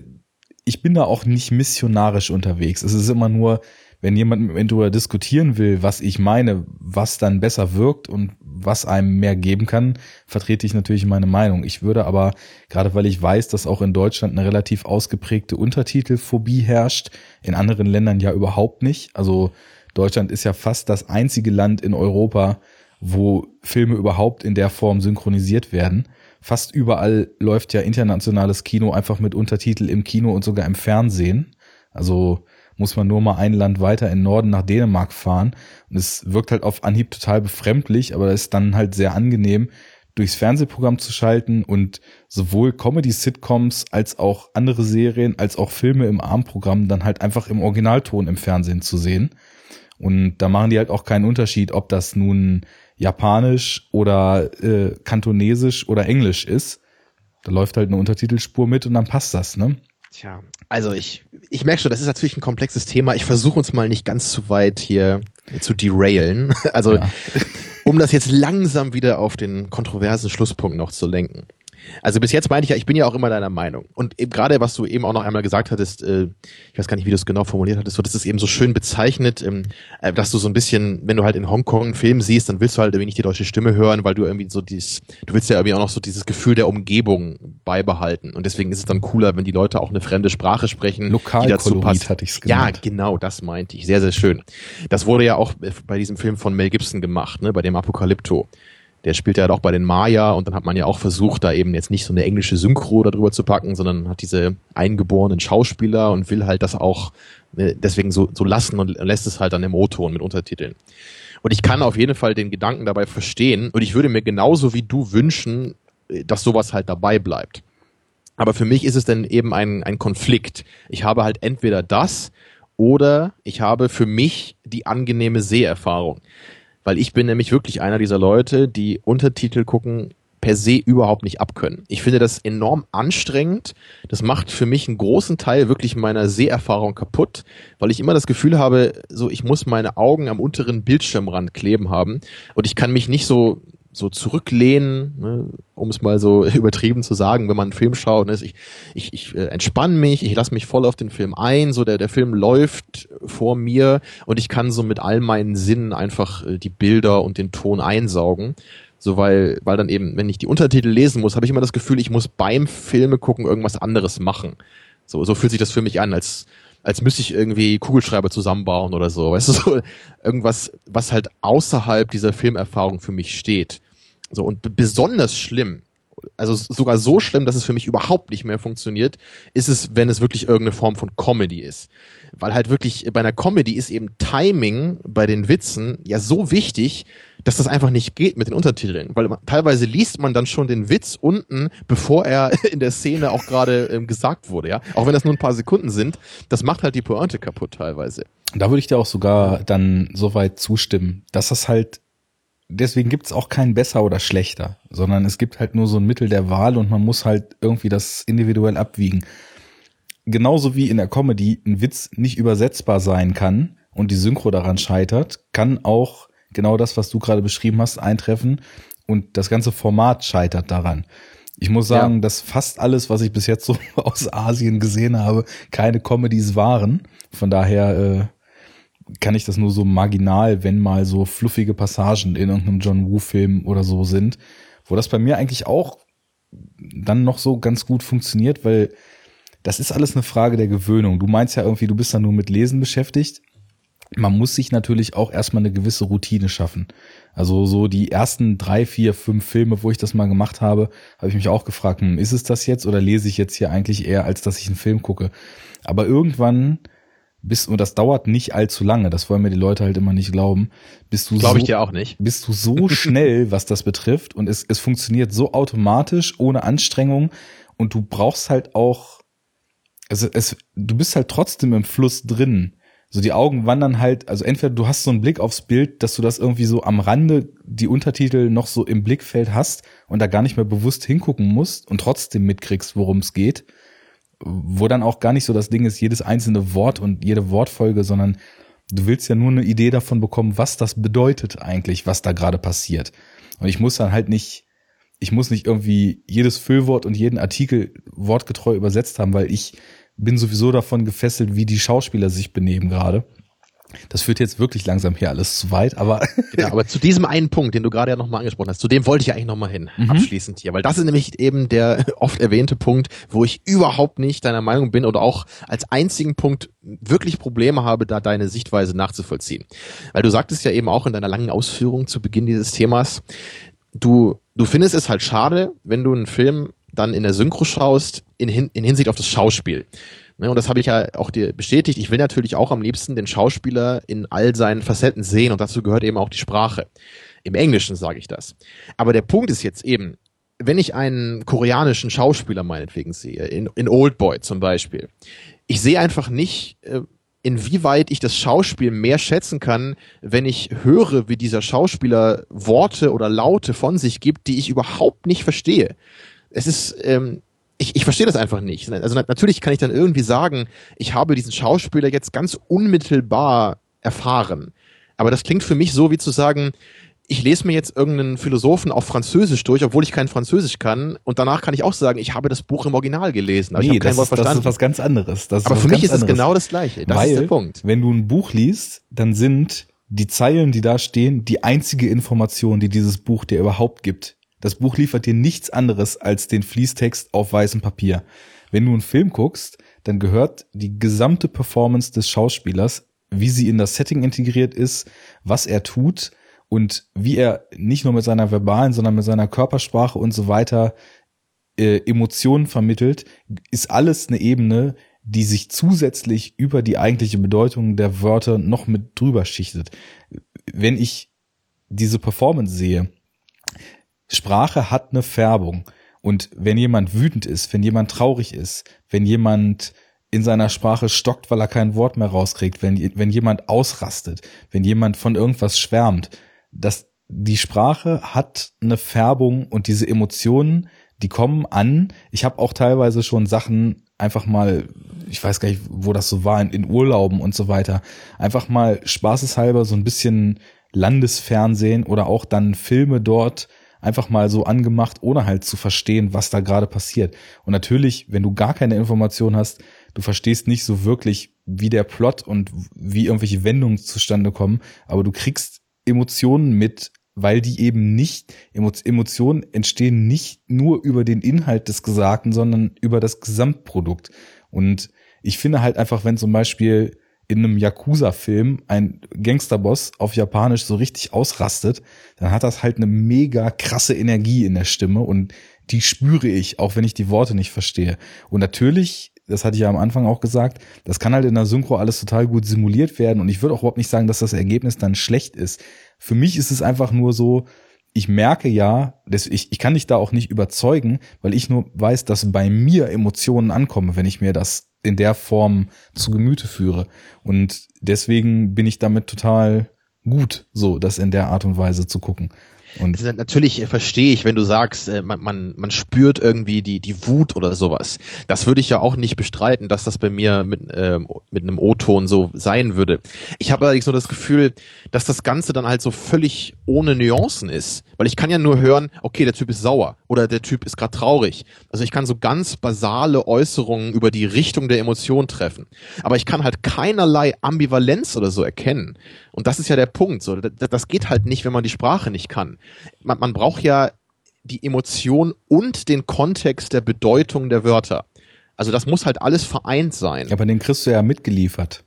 ich bin da auch nicht missionarisch unterwegs. Es ist immer nur, wenn jemand mit mir darüber diskutieren will, was ich meine, was dann besser wirkt und was einem mehr geben kann, vertrete ich natürlich meine Meinung. Ich würde aber, gerade weil ich weiß, dass auch in Deutschland eine relativ ausgeprägte Untertitelphobie herrscht, in anderen Ländern ja überhaupt nicht. Also Deutschland ist ja fast das einzige Land in Europa, wo Filme überhaupt in der Form synchronisiert werden. Fast überall läuft ja internationales Kino einfach mit Untertitel im Kino und sogar im Fernsehen. Also muss man nur mal ein Land weiter in Norden nach Dänemark fahren. Und es wirkt halt auf Anhieb total befremdlich, aber es ist dann halt sehr angenehm, durchs Fernsehprogramm zu schalten und sowohl Comedy-Sitcoms als auch andere Serien, als auch Filme im Armprogramm dann halt einfach im Originalton im Fernsehen zu sehen. Und da machen die halt auch keinen Unterschied, ob das nun Japanisch oder äh, Kantonesisch oder Englisch ist. Da läuft halt eine Untertitelspur mit und dann passt das, ne? Tja, also ich, ich merke schon, das ist natürlich ein komplexes Thema. Ich versuche uns mal nicht ganz zu weit hier zu derailen. Also, ja. um das jetzt langsam wieder auf den kontroversen Schlusspunkt noch zu lenken. Also bis jetzt meine ich ja, ich bin ja auch immer deiner Meinung. Und eben gerade, was du eben auch noch einmal gesagt hattest, äh, ich weiß gar nicht, wie du es genau formuliert hattest, so, das ist eben so schön bezeichnet, ähm, äh, dass du so ein bisschen, wenn du halt in Hongkong einen Film siehst, dann willst du halt irgendwie nicht die deutsche Stimme hören, weil du irgendwie so dieses, du willst ja irgendwie auch noch so dieses Gefühl der Umgebung beibehalten. Und deswegen ist es dann cooler, wenn die Leute auch eine fremde Sprache sprechen, Lokal die dazu passt. Hatte ich's genannt. Ja, genau, das meinte ich. Sehr, sehr schön. Das wurde ja auch bei diesem Film von Mel Gibson gemacht, ne, bei dem Apokalypto der spielt ja halt auch bei den Maya und dann hat man ja auch versucht, da eben jetzt nicht so eine englische Synchro darüber zu packen, sondern hat diese eingeborenen Schauspieler und will halt das auch äh, deswegen so, so lassen und lässt es halt dann im O-Ton mit Untertiteln. Und ich kann auf jeden Fall den Gedanken dabei verstehen und ich würde mir genauso wie du wünschen, äh, dass sowas halt dabei bleibt. Aber für mich ist es dann eben ein, ein Konflikt. Ich habe halt entweder das oder ich habe für mich die angenehme Seherfahrung. Weil ich bin nämlich wirklich einer dieser Leute, die Untertitel gucken per se überhaupt nicht abkönnen. Ich finde das enorm anstrengend. Das macht für mich einen großen Teil wirklich meiner Seherfahrung kaputt, weil ich immer das Gefühl habe, so ich muss meine Augen am unteren Bildschirmrand kleben haben und ich kann mich nicht so so zurücklehnen, ne, um es mal so übertrieben zu sagen, wenn man einen Film schaut. Ne, ich ich, ich äh, entspanne mich, ich lasse mich voll auf den Film ein, so der, der Film läuft vor mir und ich kann so mit all meinen Sinnen einfach äh, die Bilder und den Ton einsaugen. So weil, weil dann eben, wenn ich die Untertitel lesen muss, habe ich immer das Gefühl, ich muss beim Filme gucken irgendwas anderes machen. So, so fühlt sich das für mich an, als als müsste ich irgendwie Kugelschreiber zusammenbauen oder so. Weißt du, so irgendwas, was halt außerhalb dieser Filmerfahrung für mich steht. So, und besonders schlimm, also sogar so schlimm, dass es für mich überhaupt nicht mehr funktioniert, ist es, wenn es wirklich irgendeine Form von Comedy ist. Weil halt wirklich bei einer Comedy ist eben Timing bei den Witzen ja so wichtig, dass das einfach nicht geht mit den Untertiteln. Weil man, teilweise liest man dann schon den Witz unten, bevor er in der Szene auch gerade ähm, gesagt wurde, ja. Auch wenn das nur ein paar Sekunden sind, das macht halt die Pointe kaputt teilweise. Da würde ich dir auch sogar dann so weit zustimmen, dass das halt deswegen gibt's auch kein besser oder schlechter, sondern es gibt halt nur so ein Mittel der Wahl und man muss halt irgendwie das individuell abwiegen. Genauso wie in der Comedy ein Witz nicht übersetzbar sein kann und die Synchro daran scheitert, kann auch genau das, was du gerade beschrieben hast, eintreffen und das ganze Format scheitert daran. Ich muss sagen, ja. dass fast alles, was ich bis jetzt so aus Asien gesehen habe, keine Comedies waren. Von daher äh, kann ich das nur so marginal, wenn mal so fluffige Passagen in irgendeinem John Woo-Film oder so sind, wo das bei mir eigentlich auch dann noch so ganz gut funktioniert, weil das ist alles eine Frage der Gewöhnung. Du meinst ja irgendwie, du bist dann nur mit Lesen beschäftigt. Man muss sich natürlich auch erstmal eine gewisse Routine schaffen. Also so die ersten drei, vier, fünf Filme, wo ich das mal gemacht habe, habe ich mich auch gefragt, hm, ist es das jetzt oder lese ich jetzt hier eigentlich eher, als dass ich einen Film gucke? Aber irgendwann bist, und das dauert nicht allzu lange, das wollen mir die Leute halt immer nicht glauben, bist du Glaube so, ich dir auch nicht. Bist du so schnell, was das betrifft und es, es funktioniert so automatisch, ohne Anstrengung und du brauchst halt auch, also es, du bist halt trotzdem im Fluss drin. So die Augen wandern halt, also entweder du hast so einen Blick aufs Bild, dass du das irgendwie so am Rande die Untertitel noch so im Blickfeld hast und da gar nicht mehr bewusst hingucken musst und trotzdem mitkriegst, worum es geht wo dann auch gar nicht so das Ding ist, jedes einzelne Wort und jede Wortfolge, sondern du willst ja nur eine Idee davon bekommen, was das bedeutet eigentlich, was da gerade passiert. Und ich muss dann halt nicht, ich muss nicht irgendwie jedes Füllwort und jeden Artikel wortgetreu übersetzt haben, weil ich bin sowieso davon gefesselt, wie die Schauspieler sich benehmen gerade. Das führt jetzt wirklich langsam hier alles zu weit, aber. ja, aber zu diesem einen Punkt, den du gerade ja nochmal angesprochen hast, zu dem wollte ich ja eigentlich nochmal hin, mhm. abschließend hier, weil das ist nämlich eben der oft erwähnte Punkt, wo ich überhaupt nicht deiner Meinung bin oder auch als einzigen Punkt wirklich Probleme habe, da deine Sichtweise nachzuvollziehen. Weil du sagtest ja eben auch in deiner langen Ausführung zu Beginn dieses Themas, du, du findest es halt schade, wenn du einen Film dann in der Synchro schaust, in, in Hinsicht auf das Schauspiel. Ne, und das habe ich ja auch dir bestätigt. Ich will natürlich auch am liebsten den Schauspieler in all seinen Facetten sehen und dazu gehört eben auch die Sprache. Im Englischen sage ich das. Aber der Punkt ist jetzt eben, wenn ich einen koreanischen Schauspieler meinetwegen sehe, in, in Old Boy zum Beispiel, ich sehe einfach nicht, äh, inwieweit ich das Schauspiel mehr schätzen kann, wenn ich höre, wie dieser Schauspieler Worte oder Laute von sich gibt, die ich überhaupt nicht verstehe. Es ist, ähm, ich, ich verstehe das einfach nicht. Also natürlich kann ich dann irgendwie sagen, ich habe diesen Schauspieler jetzt ganz unmittelbar erfahren. Aber das klingt für mich so, wie zu sagen, ich lese mir jetzt irgendeinen Philosophen auf Französisch durch, obwohl ich kein Französisch kann. Und danach kann ich auch sagen, ich habe das Buch im Original gelesen. Aber nee, das, ist, das ist was ganz anderes. aber für mich ist es genau das Gleiche. Das Weil, ist der Punkt. Wenn du ein Buch liest, dann sind die Zeilen, die da stehen, die einzige Information, die dieses Buch dir überhaupt gibt. Das Buch liefert dir nichts anderes als den Fließtext auf weißem Papier. Wenn du einen Film guckst, dann gehört die gesamte Performance des Schauspielers, wie sie in das Setting integriert ist, was er tut, und wie er nicht nur mit seiner verbalen, sondern mit seiner Körpersprache und so weiter äh, Emotionen vermittelt, ist alles eine Ebene, die sich zusätzlich über die eigentliche Bedeutung der Wörter noch mit drüber schichtet. Wenn ich diese Performance sehe, Sprache hat eine Färbung. Und wenn jemand wütend ist, wenn jemand traurig ist, wenn jemand in seiner Sprache stockt, weil er kein Wort mehr rauskriegt, wenn, wenn jemand ausrastet, wenn jemand von irgendwas schwärmt, dass die Sprache hat eine Färbung und diese Emotionen, die kommen an. Ich habe auch teilweise schon Sachen einfach mal, ich weiß gar nicht, wo das so war, in, in Urlauben und so weiter, einfach mal spaßeshalber so ein bisschen Landesfernsehen oder auch dann Filme dort einfach mal so angemacht, ohne halt zu verstehen, was da gerade passiert. Und natürlich, wenn du gar keine Information hast, du verstehst nicht so wirklich, wie der Plot und wie irgendwelche Wendungen zustande kommen, aber du kriegst Emotionen mit, weil die eben nicht, Emotionen entstehen nicht nur über den Inhalt des Gesagten, sondern über das Gesamtprodukt. Und ich finde halt einfach, wenn zum Beispiel in einem Yakuza-Film ein Gangsterboss auf Japanisch so richtig ausrastet, dann hat das halt eine mega krasse Energie in der Stimme und die spüre ich, auch wenn ich die Worte nicht verstehe. Und natürlich das hatte ich ja am Anfang auch gesagt, das kann halt in der Synchro alles total gut simuliert werden und ich würde auch überhaupt nicht sagen, dass das Ergebnis dann schlecht ist. Für mich ist es einfach nur so, ich merke ja, ich, ich kann dich da auch nicht überzeugen, weil ich nur weiß, dass bei mir Emotionen ankommen, wenn ich mir das in der Form zu Gemüte führe. Und deswegen bin ich damit total gut, so das in der Art und Weise zu gucken. Und also natürlich verstehe ich, wenn du sagst, äh, man, man, man spürt irgendwie die, die Wut oder sowas. Das würde ich ja auch nicht bestreiten, dass das bei mir mit, ähm, mit einem O-Ton so sein würde. Ich habe allerdings nur das Gefühl, dass das Ganze dann halt so völlig ohne Nuancen ist. Weil ich kann ja nur hören, okay, der Typ ist sauer oder der Typ ist gerade traurig. Also ich kann so ganz basale Äußerungen über die Richtung der Emotion treffen. Aber ich kann halt keinerlei Ambivalenz oder so erkennen. Und das ist ja der Punkt. So, das geht halt nicht, wenn man die Sprache nicht kann. Man, man braucht ja die Emotion und den Kontext der Bedeutung der Wörter. Also das muss halt alles vereint sein. Ja, aber den kriegst du ja mitgeliefert.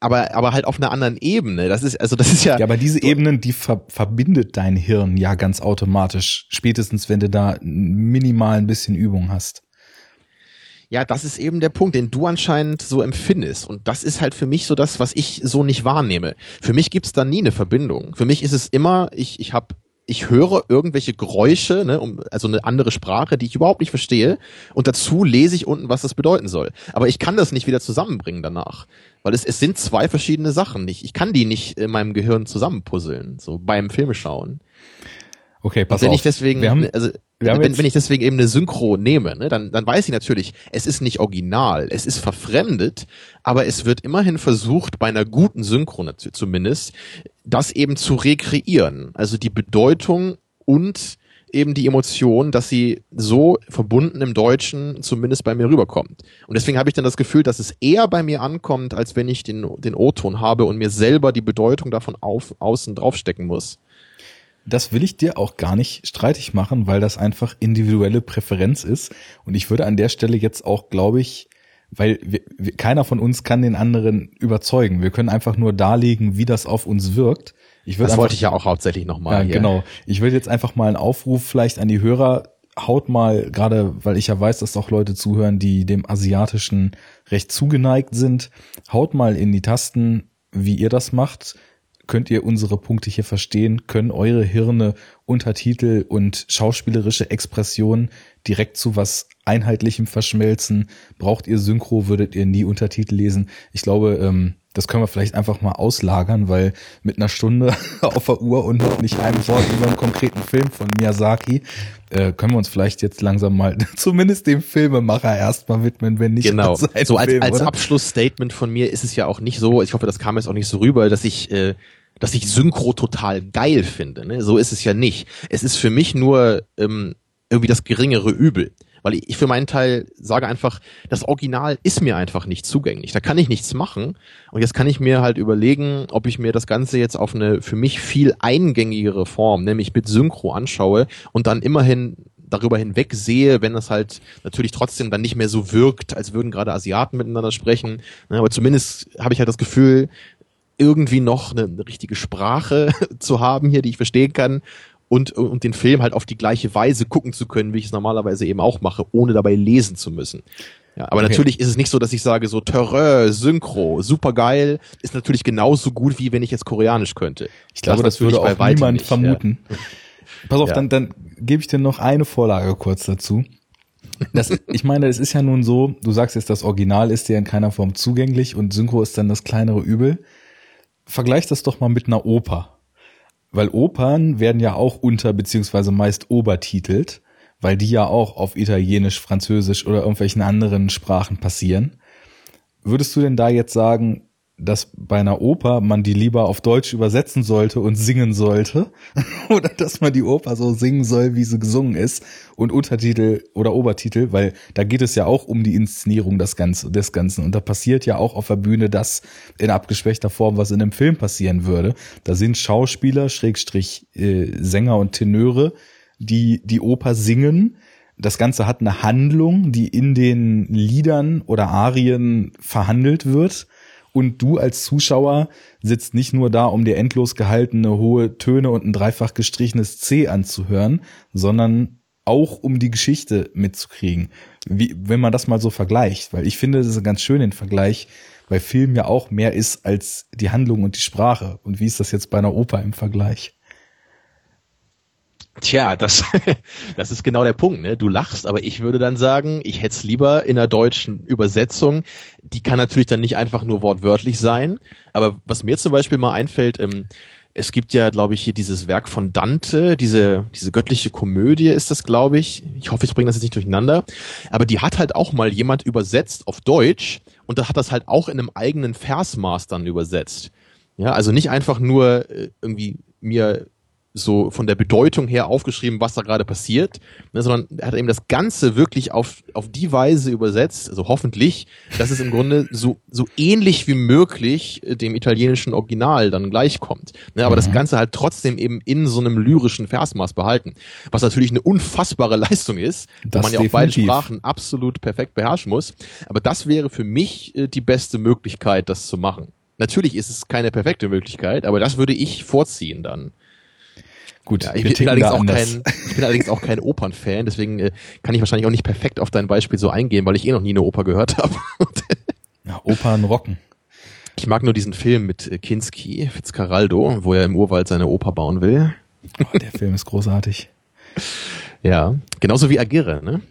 Aber, aber halt auf einer anderen Ebene. Das ist, also das ist ja. Ja, aber diese Ebenen, die ver verbindet dein Hirn ja ganz automatisch. Spätestens, wenn du da minimal ein bisschen Übung hast. Ja, das ist eben der Punkt, den du anscheinend so empfindest. Und das ist halt für mich so das, was ich so nicht wahrnehme. Für mich gibt's da nie eine Verbindung. Für mich ist es immer, ich, ich habe ich höre irgendwelche Geräusche, ne, um, also eine andere Sprache, die ich überhaupt nicht verstehe, und dazu lese ich unten, was das bedeuten soll. Aber ich kann das nicht wieder zusammenbringen danach, weil es, es sind zwei verschiedene Sachen. Ich, ich kann die nicht in meinem Gehirn zusammenpuzzeln, so beim Filmeschauen. Okay, pass und wenn auf. Ich deswegen, wir haben, also wenn, wenn ich deswegen eben eine Synchro nehme, ne, dann, dann weiß ich natürlich, es ist nicht original, es ist verfremdet, aber es wird immerhin versucht, bei einer guten Synchro zumindest, das eben zu rekreieren. Also die Bedeutung und eben die Emotion, dass sie so verbunden im Deutschen zumindest bei mir rüberkommt. Und deswegen habe ich dann das Gefühl, dass es eher bei mir ankommt, als wenn ich den, den O-Ton habe und mir selber die Bedeutung davon auf, außen draufstecken muss. Das will ich dir auch gar nicht streitig machen, weil das einfach individuelle Präferenz ist. Und ich würde an der Stelle jetzt auch, glaube ich, weil wir, wir, keiner von uns kann den anderen überzeugen. Wir können einfach nur darlegen, wie das auf uns wirkt. Ich das einfach, wollte ich ja auch hauptsächlich nochmal. Ja, genau. Ich will jetzt einfach mal einen Aufruf vielleicht an die Hörer. Haut mal, gerade weil ich ja weiß, dass auch Leute zuhören, die dem Asiatischen recht zugeneigt sind, haut mal in die Tasten, wie ihr das macht könnt ihr unsere Punkte hier verstehen, können eure Hirne Untertitel und schauspielerische Expression direkt zu was Einheitlichem verschmelzen. Braucht ihr Synchro, würdet ihr nie Untertitel lesen. Ich glaube, ähm, das können wir vielleicht einfach mal auslagern, weil mit einer Stunde auf der Uhr und nicht einem Wort über einen konkreten Film von Miyazaki äh, können wir uns vielleicht jetzt langsam mal zumindest dem Filmemacher erstmal widmen, wenn nicht genau. so als, Film, als Abschlussstatement von mir ist es ja auch nicht so, ich hoffe, das kam jetzt auch nicht so rüber, dass ich äh, dass ich Synchro total geil finde. Ne? So ist es ja nicht. Es ist für mich nur ähm, irgendwie das geringere Übel. Weil ich für meinen Teil sage einfach, das Original ist mir einfach nicht zugänglich. Da kann ich nichts machen. Und jetzt kann ich mir halt überlegen, ob ich mir das Ganze jetzt auf eine für mich viel eingängigere Form, nämlich mit Synchro anschaue und dann immerhin darüber hinweg sehe, wenn es halt natürlich trotzdem dann nicht mehr so wirkt, als würden gerade Asiaten miteinander sprechen. Aber zumindest habe ich halt das Gefühl, irgendwie noch eine richtige Sprache zu haben hier, die ich verstehen kann und, und den Film halt auf die gleiche Weise gucken zu können, wie ich es normalerweise eben auch mache, ohne dabei lesen zu müssen. Ja, aber okay. natürlich ist es nicht so, dass ich sage, so Terreur, Synchro, super geil, ist natürlich genauso gut, wie wenn ich jetzt Koreanisch könnte. Ich glaube, das, das würde auch niemand nicht, vermuten. Ja. Pass auf, ja. dann, dann gebe ich dir noch eine Vorlage kurz dazu. Das, ich meine, es ist ja nun so, du sagst jetzt, das Original ist dir in keiner Form zugänglich und Synchro ist dann das kleinere Übel. Vergleich das doch mal mit einer Oper. Weil Opern werden ja auch unter beziehungsweise meist obertitelt, weil die ja auch auf Italienisch, Französisch oder irgendwelchen anderen Sprachen passieren. Würdest du denn da jetzt sagen, dass bei einer Oper man die lieber auf Deutsch übersetzen sollte und singen sollte oder dass man die Oper so singen soll, wie sie gesungen ist und Untertitel oder Obertitel, weil da geht es ja auch um die Inszenierung des Ganzen, des Ganzen und da passiert ja auch auf der Bühne das in abgeschwächter Form, was in einem Film passieren würde. Da sind Schauspieler, Schrägstrich äh, Sänger und Tenöre, die die Oper singen. Das Ganze hat eine Handlung, die in den Liedern oder Arien verhandelt wird und du als Zuschauer sitzt nicht nur da, um dir endlos gehaltene hohe Töne und ein dreifach gestrichenes C anzuhören, sondern auch um die Geschichte mitzukriegen. Wie, wenn man das mal so vergleicht, weil ich finde, das ist ganz schön den Vergleich, weil Film ja auch mehr ist als die Handlung und die Sprache. Und wie ist das jetzt bei einer Oper im Vergleich? Tja, das, das ist genau der Punkt. Ne? Du lachst, aber ich würde dann sagen, ich hätte es lieber in einer deutschen Übersetzung. Die kann natürlich dann nicht einfach nur wortwörtlich sein. Aber was mir zum Beispiel mal einfällt, ähm, es gibt ja, glaube ich, hier dieses Werk von Dante, diese, diese göttliche Komödie ist das, glaube ich. Ich hoffe, ich bringe das jetzt nicht durcheinander. Aber die hat halt auch mal jemand übersetzt auf Deutsch und da hat das halt auch in einem eigenen Versmaß dann übersetzt. Ja, also nicht einfach nur äh, irgendwie mir so von der Bedeutung her aufgeschrieben, was da gerade passiert, ne, sondern er hat eben das Ganze wirklich auf, auf die Weise übersetzt, also hoffentlich, dass es im Grunde so, so ähnlich wie möglich äh, dem italienischen Original dann gleichkommt. Ne, aber mhm. das Ganze halt trotzdem eben in so einem lyrischen Versmaß behalten, was natürlich eine unfassbare Leistung ist, das wo man ja auch beide Sprachen absolut perfekt beherrschen muss. Aber das wäre für mich äh, die beste Möglichkeit, das zu machen. Natürlich ist es keine perfekte Möglichkeit, aber das würde ich vorziehen dann. Gut, ja, ich, bin allerdings auch kein, ich bin allerdings auch kein Opernfan, deswegen äh, kann ich wahrscheinlich auch nicht perfekt auf dein Beispiel so eingehen, weil ich eh noch nie eine Oper gehört habe. ja, Opern rocken. Ich mag nur diesen Film mit äh, Kinski, Fitzcarraldo, wo er im Urwald seine Oper bauen will. Oh, der Film ist großartig. Ja, genauso wie Agirre, ne?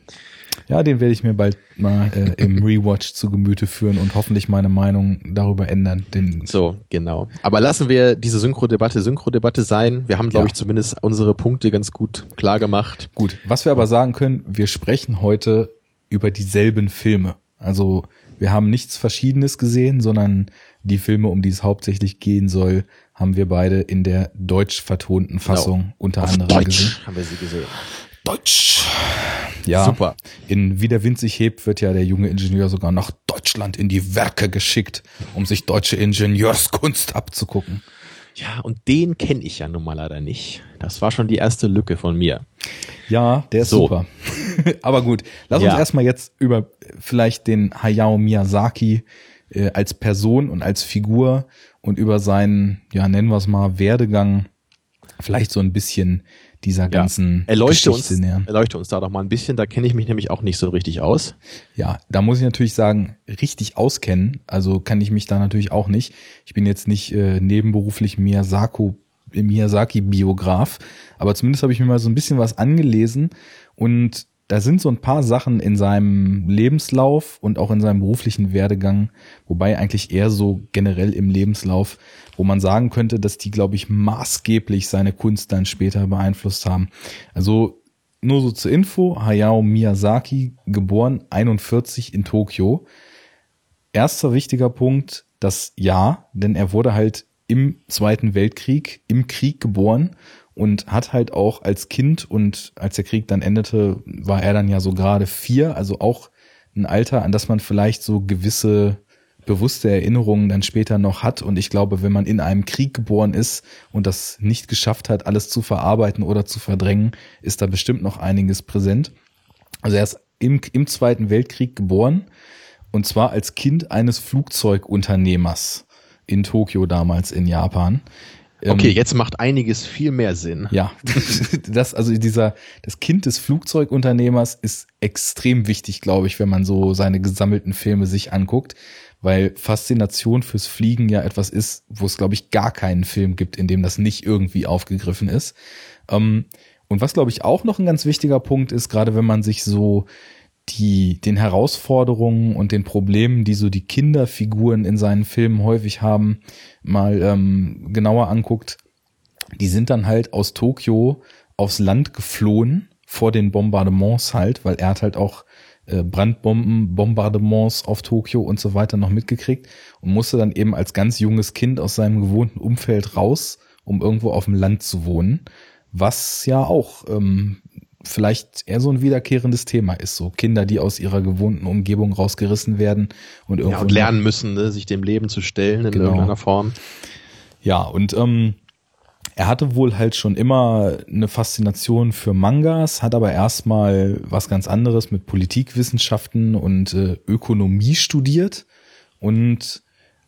Ja, den werde ich mir bald mal äh, im Rewatch zu Gemüte führen und hoffentlich meine Meinung darüber ändern. Den so, genau. Aber lassen wir diese Synchro-Debatte Synchro-Debatte sein. Wir haben, glaube ja. ich, zumindest unsere Punkte ganz gut klar gemacht. Gut, was wir aber sagen können, wir sprechen heute über dieselben Filme. Also wir haben nichts Verschiedenes gesehen, sondern die Filme, um die es hauptsächlich gehen soll, haben wir beide in der deutsch vertonten genau. Fassung genau. unter Auf anderem Deutsch gesehen. haben wir sie gesehen. Deutsch. Ja. Super. In Wie der Wind sich hebt wird ja der junge Ingenieur sogar nach Deutschland in die Werke geschickt, um sich deutsche Ingenieurskunst abzugucken. Ja, und den kenne ich ja nun mal leider nicht. Das war schon die erste Lücke von mir. Ja, der ist so. super. Aber gut, lass ja. uns erstmal jetzt über vielleicht den Hayao Miyazaki äh, als Person und als Figur und über seinen, ja, nennen wir es mal, Werdegang vielleicht so ein bisschen dieser ganzen ja. erleuchte Geschichte uns, nähern. Erleuchte uns da doch mal ein bisschen, da kenne ich mich nämlich auch nicht so richtig aus. Ja, da muss ich natürlich sagen, richtig auskennen, also kann ich mich da natürlich auch nicht. Ich bin jetzt nicht äh, nebenberuflich Miyazaki, Miyazaki-Biograf, aber zumindest habe ich mir mal so ein bisschen was angelesen und da sind so ein paar Sachen in seinem Lebenslauf und auch in seinem beruflichen Werdegang, wobei eigentlich eher so generell im Lebenslauf, wo man sagen könnte, dass die, glaube ich, maßgeblich seine Kunst dann später beeinflusst haben. Also nur so zur Info, Hayao Miyazaki, geboren 41 in Tokio. Erster wichtiger Punkt, das Ja, denn er wurde halt im Zweiten Weltkrieg, im Krieg geboren und hat halt auch als Kind und als der Krieg dann endete, war er dann ja so gerade vier, also auch ein Alter, an das man vielleicht so gewisse bewusste Erinnerungen dann später noch hat. Und ich glaube, wenn man in einem Krieg geboren ist und das nicht geschafft hat, alles zu verarbeiten oder zu verdrängen, ist da bestimmt noch einiges präsent. Also er ist im, im Zweiten Weltkrieg geboren und zwar als Kind eines Flugzeugunternehmers in Tokio damals in Japan. Okay, ähm, jetzt macht einiges viel mehr Sinn. Ja, das also dieser das Kind des Flugzeugunternehmers ist extrem wichtig, glaube ich, wenn man so seine gesammelten Filme sich anguckt, weil Faszination fürs Fliegen ja etwas ist, wo es glaube ich gar keinen Film gibt, in dem das nicht irgendwie aufgegriffen ist. Ähm, und was glaube ich auch noch ein ganz wichtiger Punkt ist, gerade wenn man sich so die, den Herausforderungen und den Problemen, die so die Kinderfiguren in seinen Filmen häufig haben, mal ähm, genauer anguckt, die sind dann halt aus Tokio aufs Land geflohen vor den Bombardements halt, weil er hat halt auch äh, Brandbomben, Bombardements auf Tokio und so weiter noch mitgekriegt und musste dann eben als ganz junges Kind aus seinem gewohnten Umfeld raus, um irgendwo auf dem Land zu wohnen, was ja auch ähm, vielleicht eher so ein wiederkehrendes Thema ist. So Kinder, die aus ihrer gewohnten Umgebung rausgerissen werden und irgendwo. Ja, und lernen müssen, ne, sich dem Leben zu stellen in genau. irgendeiner Form. Ja, und ähm, er hatte wohl halt schon immer eine Faszination für Mangas, hat aber erstmal was ganz anderes mit Politikwissenschaften und äh, Ökonomie studiert und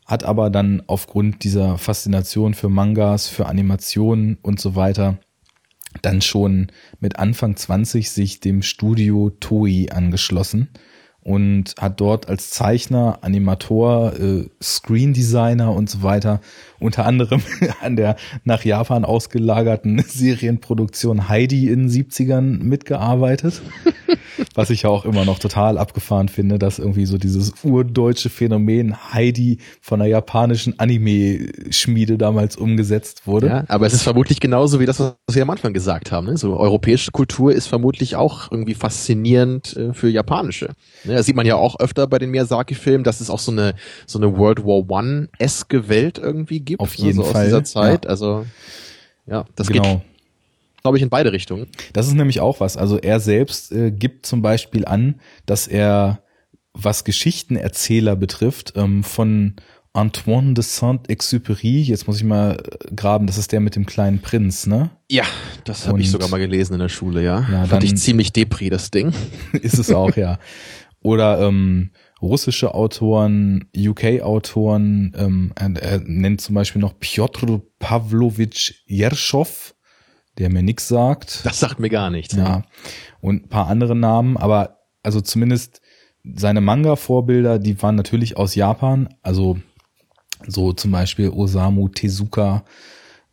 hat aber dann aufgrund dieser Faszination für Mangas, für Animationen und so weiter dann schon mit Anfang 20 sich dem Studio Toei angeschlossen und hat dort als Zeichner, Animator, äh, Screen Designer und so weiter unter anderem an der nach Japan ausgelagerten Serienproduktion Heidi in den 70ern mitgearbeitet. Was ich ja auch immer noch total abgefahren finde, dass irgendwie so dieses urdeutsche Phänomen Heidi von einer japanischen Anime-Schmiede damals umgesetzt wurde. Ja, aber es ist vermutlich genauso wie das, was wir am Anfang gesagt haben. Ne? So europäische Kultur ist vermutlich auch irgendwie faszinierend äh, für japanische. Ne? Das sieht man ja auch öfter bei den Miyazaki-Filmen, dass es auch so eine so eine World War One-eske Welt irgendwie gibt. Auf jeden also Fall. Aus dieser Zeit. Ja. Also ja, das genau. geht glaube ich, in beide Richtungen. Das ist nämlich auch was. Also er selbst äh, gibt zum Beispiel an, dass er, was Geschichtenerzähler betrifft, ähm, von Antoine de Saint-Exupéry, jetzt muss ich mal äh, graben, das ist der mit dem kleinen Prinz, ne? Ja, das habe ich sogar mal gelesen in der Schule, ja. ja Fand dann, ich ziemlich depri, das Ding. ist es auch, ja. Oder ähm, russische Autoren, UK-Autoren, ähm, er, er, nennt zum Beispiel noch Piotr Pavlovich Jerschow, der mir nix sagt. Das sagt mir gar nichts. Ja. Und ein paar andere Namen, aber also zumindest seine Manga-Vorbilder, die waren natürlich aus Japan, also so zum Beispiel Osamu Tezuka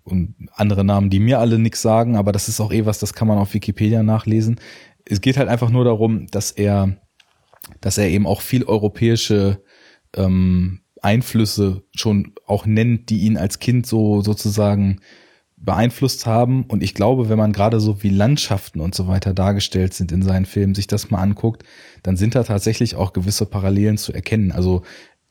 und andere Namen, die mir alle nix sagen, aber das ist auch eh was, das kann man auf Wikipedia nachlesen. Es geht halt einfach nur darum, dass er dass er eben auch viel europäische ähm, Einflüsse schon auch nennt, die ihn als Kind so sozusagen beeinflusst haben. Und ich glaube, wenn man gerade so wie Landschaften und so weiter dargestellt sind in seinen Filmen, sich das mal anguckt, dann sind da tatsächlich auch gewisse Parallelen zu erkennen. Also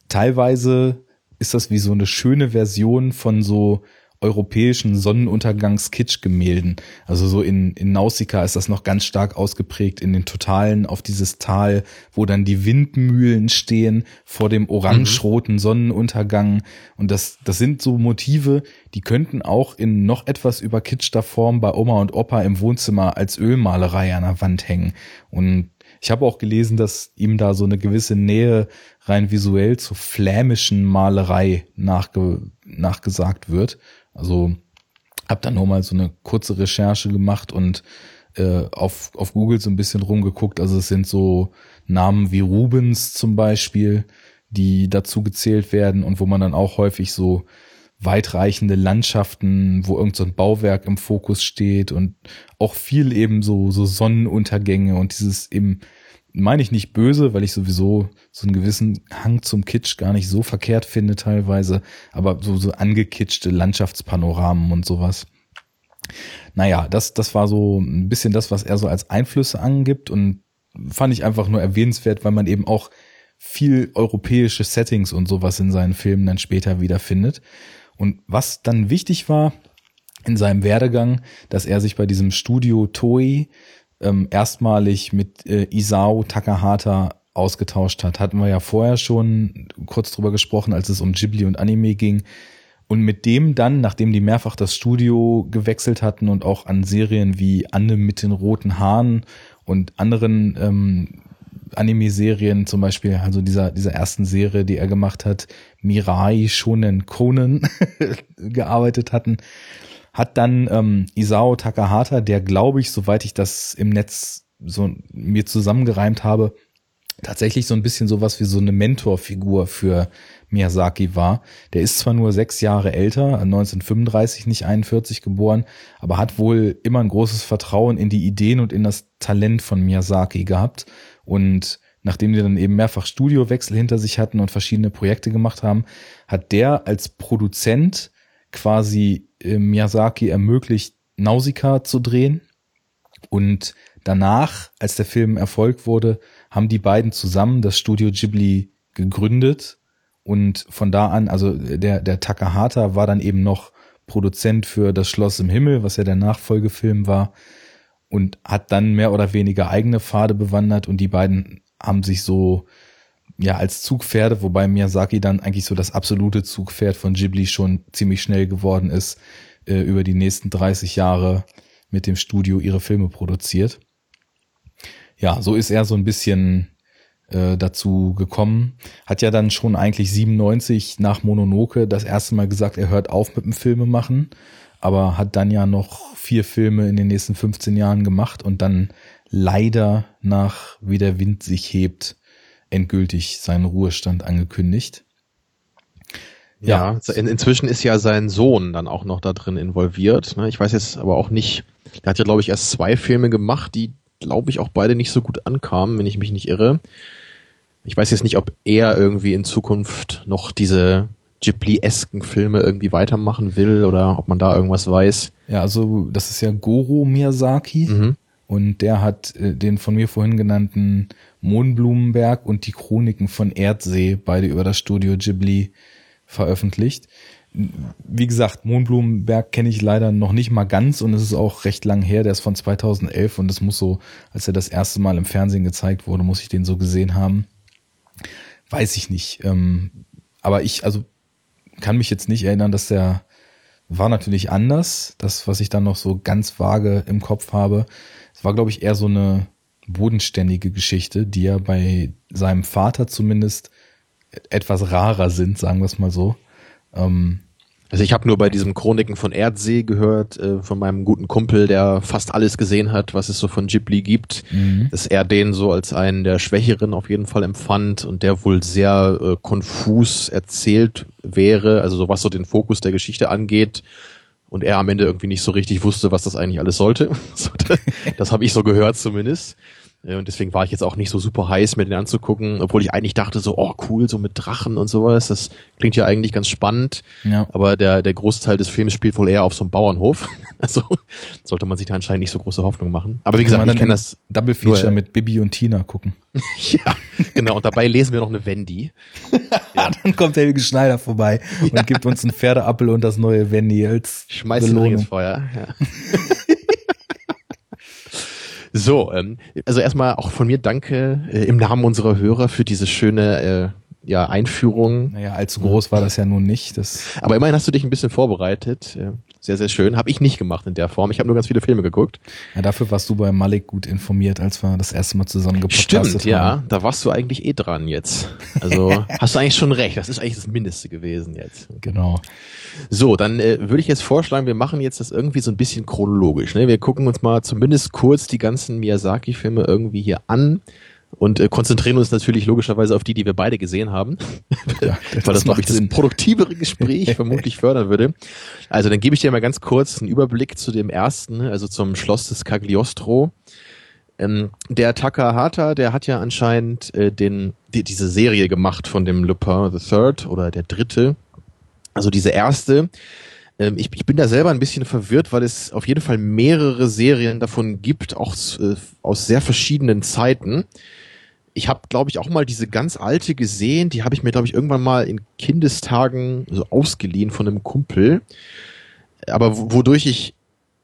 teilweise ist das wie so eine schöne Version von so europäischen Sonnenuntergangs-Kitsch-Gemälden. Also so in, in Nausicaa ist das noch ganz stark ausgeprägt in den Totalen auf dieses Tal, wo dann die Windmühlen stehen vor dem orange-roten Sonnenuntergang. Und das, das sind so Motive, die könnten auch in noch etwas überkitschter Form bei Oma und Opa im Wohnzimmer als Ölmalerei an der Wand hängen. Und ich habe auch gelesen, dass ihm da so eine gewisse Nähe rein visuell zur flämischen Malerei nachge nachgesagt wird. Also habe dann nur mal so eine kurze Recherche gemacht und äh, auf, auf Google so ein bisschen rumgeguckt. Also es sind so Namen wie Rubens zum Beispiel, die dazu gezählt werden und wo man dann auch häufig so weitreichende Landschaften, wo irgend so ein Bauwerk im Fokus steht und auch viel eben so, so Sonnenuntergänge und dieses eben, meine ich nicht böse, weil ich sowieso so einen gewissen Hang zum Kitsch gar nicht so verkehrt finde teilweise, aber so, so angekitschte Landschaftspanoramen und sowas. Naja, das, das war so ein bisschen das, was er so als Einflüsse angibt und fand ich einfach nur erwähnenswert, weil man eben auch viel europäische Settings und sowas in seinen Filmen dann später wiederfindet. Und was dann wichtig war in seinem Werdegang, dass er sich bei diesem Studio Toei ähm, erstmalig mit äh, Isao Takahata ausgetauscht hat. Hatten wir ja vorher schon kurz drüber gesprochen, als es um Ghibli und Anime ging. Und mit dem dann, nachdem die mehrfach das Studio gewechselt hatten und auch an Serien wie Anne mit den roten Haaren und anderen ähm, Anime-Serien, zum Beispiel, also dieser, dieser ersten Serie, die er gemacht hat, Mirai Shonen Konen, gearbeitet hatten, hat dann ähm, Isao Takahata, der glaube ich, soweit ich das im Netz so mir zusammengereimt habe, tatsächlich so ein bisschen sowas wie so eine Mentorfigur für Miyazaki war. Der ist zwar nur sechs Jahre älter, 1935, nicht 41 geboren, aber hat wohl immer ein großes Vertrauen in die Ideen und in das Talent von Miyazaki gehabt. Und nachdem die dann eben mehrfach Studiowechsel hinter sich hatten und verschiedene Projekte gemacht haben, hat der als Produzent quasi äh, Miyazaki ermöglicht, Nausicaa zu drehen. Und danach, als der Film Erfolg wurde, haben die beiden zusammen das Studio Ghibli gegründet und von da an, also der, der Takahata war dann eben noch Produzent für Das Schloss im Himmel, was ja der Nachfolgefilm war und hat dann mehr oder weniger eigene Pfade bewandert und die beiden haben sich so ja als Zugpferde, wobei Miyazaki dann eigentlich so das absolute Zugpferd von Ghibli schon ziemlich schnell geworden ist, äh, über die nächsten 30 Jahre mit dem Studio ihre Filme produziert ja, so ist er so ein bisschen äh, dazu gekommen. Hat ja dann schon eigentlich 97 nach Mononoke das erste Mal gesagt, er hört auf mit dem Filme machen, aber hat dann ja noch vier Filme in den nächsten 15 Jahren gemacht und dann leider nach Wie der Wind sich hebt endgültig seinen Ruhestand angekündigt. Ja, ja in, inzwischen ist ja sein Sohn dann auch noch da drin involviert. Ne? Ich weiß jetzt aber auch nicht, der hat ja glaube ich erst zwei Filme gemacht, die glaube ich, auch beide nicht so gut ankamen, wenn ich mich nicht irre. Ich weiß jetzt nicht, ob er irgendwie in Zukunft noch diese Ghibli-esken Filme irgendwie weitermachen will oder ob man da irgendwas weiß. Ja, also das ist ja Goro Miyazaki mhm. Und der hat äh, den von mir vorhin genannten Mohnblumenberg und die Chroniken von Erdsee beide über das Studio Ghibli veröffentlicht wie gesagt, Mohnblumenberg kenne ich leider noch nicht mal ganz und es ist auch recht lang her. Der ist von 2011 und es muss so, als er das erste Mal im Fernsehen gezeigt wurde, muss ich den so gesehen haben. Weiß ich nicht. Ähm, aber ich, also kann mich jetzt nicht erinnern, dass der war natürlich anders. Das, was ich dann noch so ganz vage im Kopf habe, es war, glaube ich, eher so eine bodenständige Geschichte, die ja bei seinem Vater zumindest etwas rarer sind, sagen wir es mal so. Ähm, also ich habe nur bei diesem Chroniken von Erdsee gehört, äh, von meinem guten Kumpel, der fast alles gesehen hat, was es so von Ghibli gibt, mhm. dass er den so als einen der Schwächeren auf jeden Fall empfand und der wohl sehr äh, konfus erzählt wäre, also so was so den Fokus der Geschichte angeht und er am Ende irgendwie nicht so richtig wusste, was das eigentlich alles sollte. das habe ich so gehört zumindest. Äh, und deswegen war ich jetzt auch nicht so super heiß, mir den anzugucken, obwohl ich eigentlich dachte so, oh cool, so mit Drachen und sowas. Das klingt ja eigentlich ganz spannend. Ja. Aber der, der Großteil des Films spielt wohl eher auf so einem Bauernhof. Also sollte man sich da anscheinend nicht so große Hoffnung machen. Aber wie gesagt, ich kenne das. Double Feature nur, mit Bibi und Tina gucken. ja, genau. Und dabei lesen wir noch eine Wendy. ja. Dann kommt Helge Schneider vorbei und ja. gibt uns einen Pferdeappel und das neue Wendy als Schmeißt den ins Feuer. Ja. So, ähm, also erstmal auch von mir danke äh, im Namen unserer Hörer für diese schöne äh, ja, Einführung. Naja, allzu groß war das ja nun nicht. Das Aber immerhin hast du dich ein bisschen vorbereitet. Äh, sehr, sehr schön. Habe ich nicht gemacht in der Form. Ich habe nur ganz viele Filme geguckt. Ja, dafür warst du bei Malik gut informiert, als wir das erste Mal zusammen gepodcastet haben. Stimmt, ja. Da warst du eigentlich eh dran jetzt. Also hast du eigentlich schon recht. Das ist eigentlich das Mindeste gewesen jetzt. Genau. So, dann äh, würde ich jetzt vorschlagen, wir machen jetzt das irgendwie so ein bisschen chronologisch. Ne? Wir gucken uns mal zumindest kurz die ganzen Miyazaki-Filme irgendwie hier an und äh, konzentrieren uns natürlich logischerweise auf die, die wir beide gesehen haben, Ja, weil das, glaube ich, das produktivere Gespräch vermutlich fördern würde. Also dann gebe ich dir mal ganz kurz einen Überblick zu dem ersten, also zum Schloss des Cagliostro. Ähm, der Takahata, der hat ja anscheinend äh, den, die, diese Serie gemacht von dem Lupin the Third oder der dritte. Also diese erste. Ähm, ich, ich bin da selber ein bisschen verwirrt, weil es auf jeden Fall mehrere Serien davon gibt, auch äh, aus sehr verschiedenen Zeiten. Ich habe, glaube ich, auch mal diese ganz alte gesehen. Die habe ich mir, glaube ich, irgendwann mal in Kindestagen so ausgeliehen von einem Kumpel. Aber wo- wodurch ich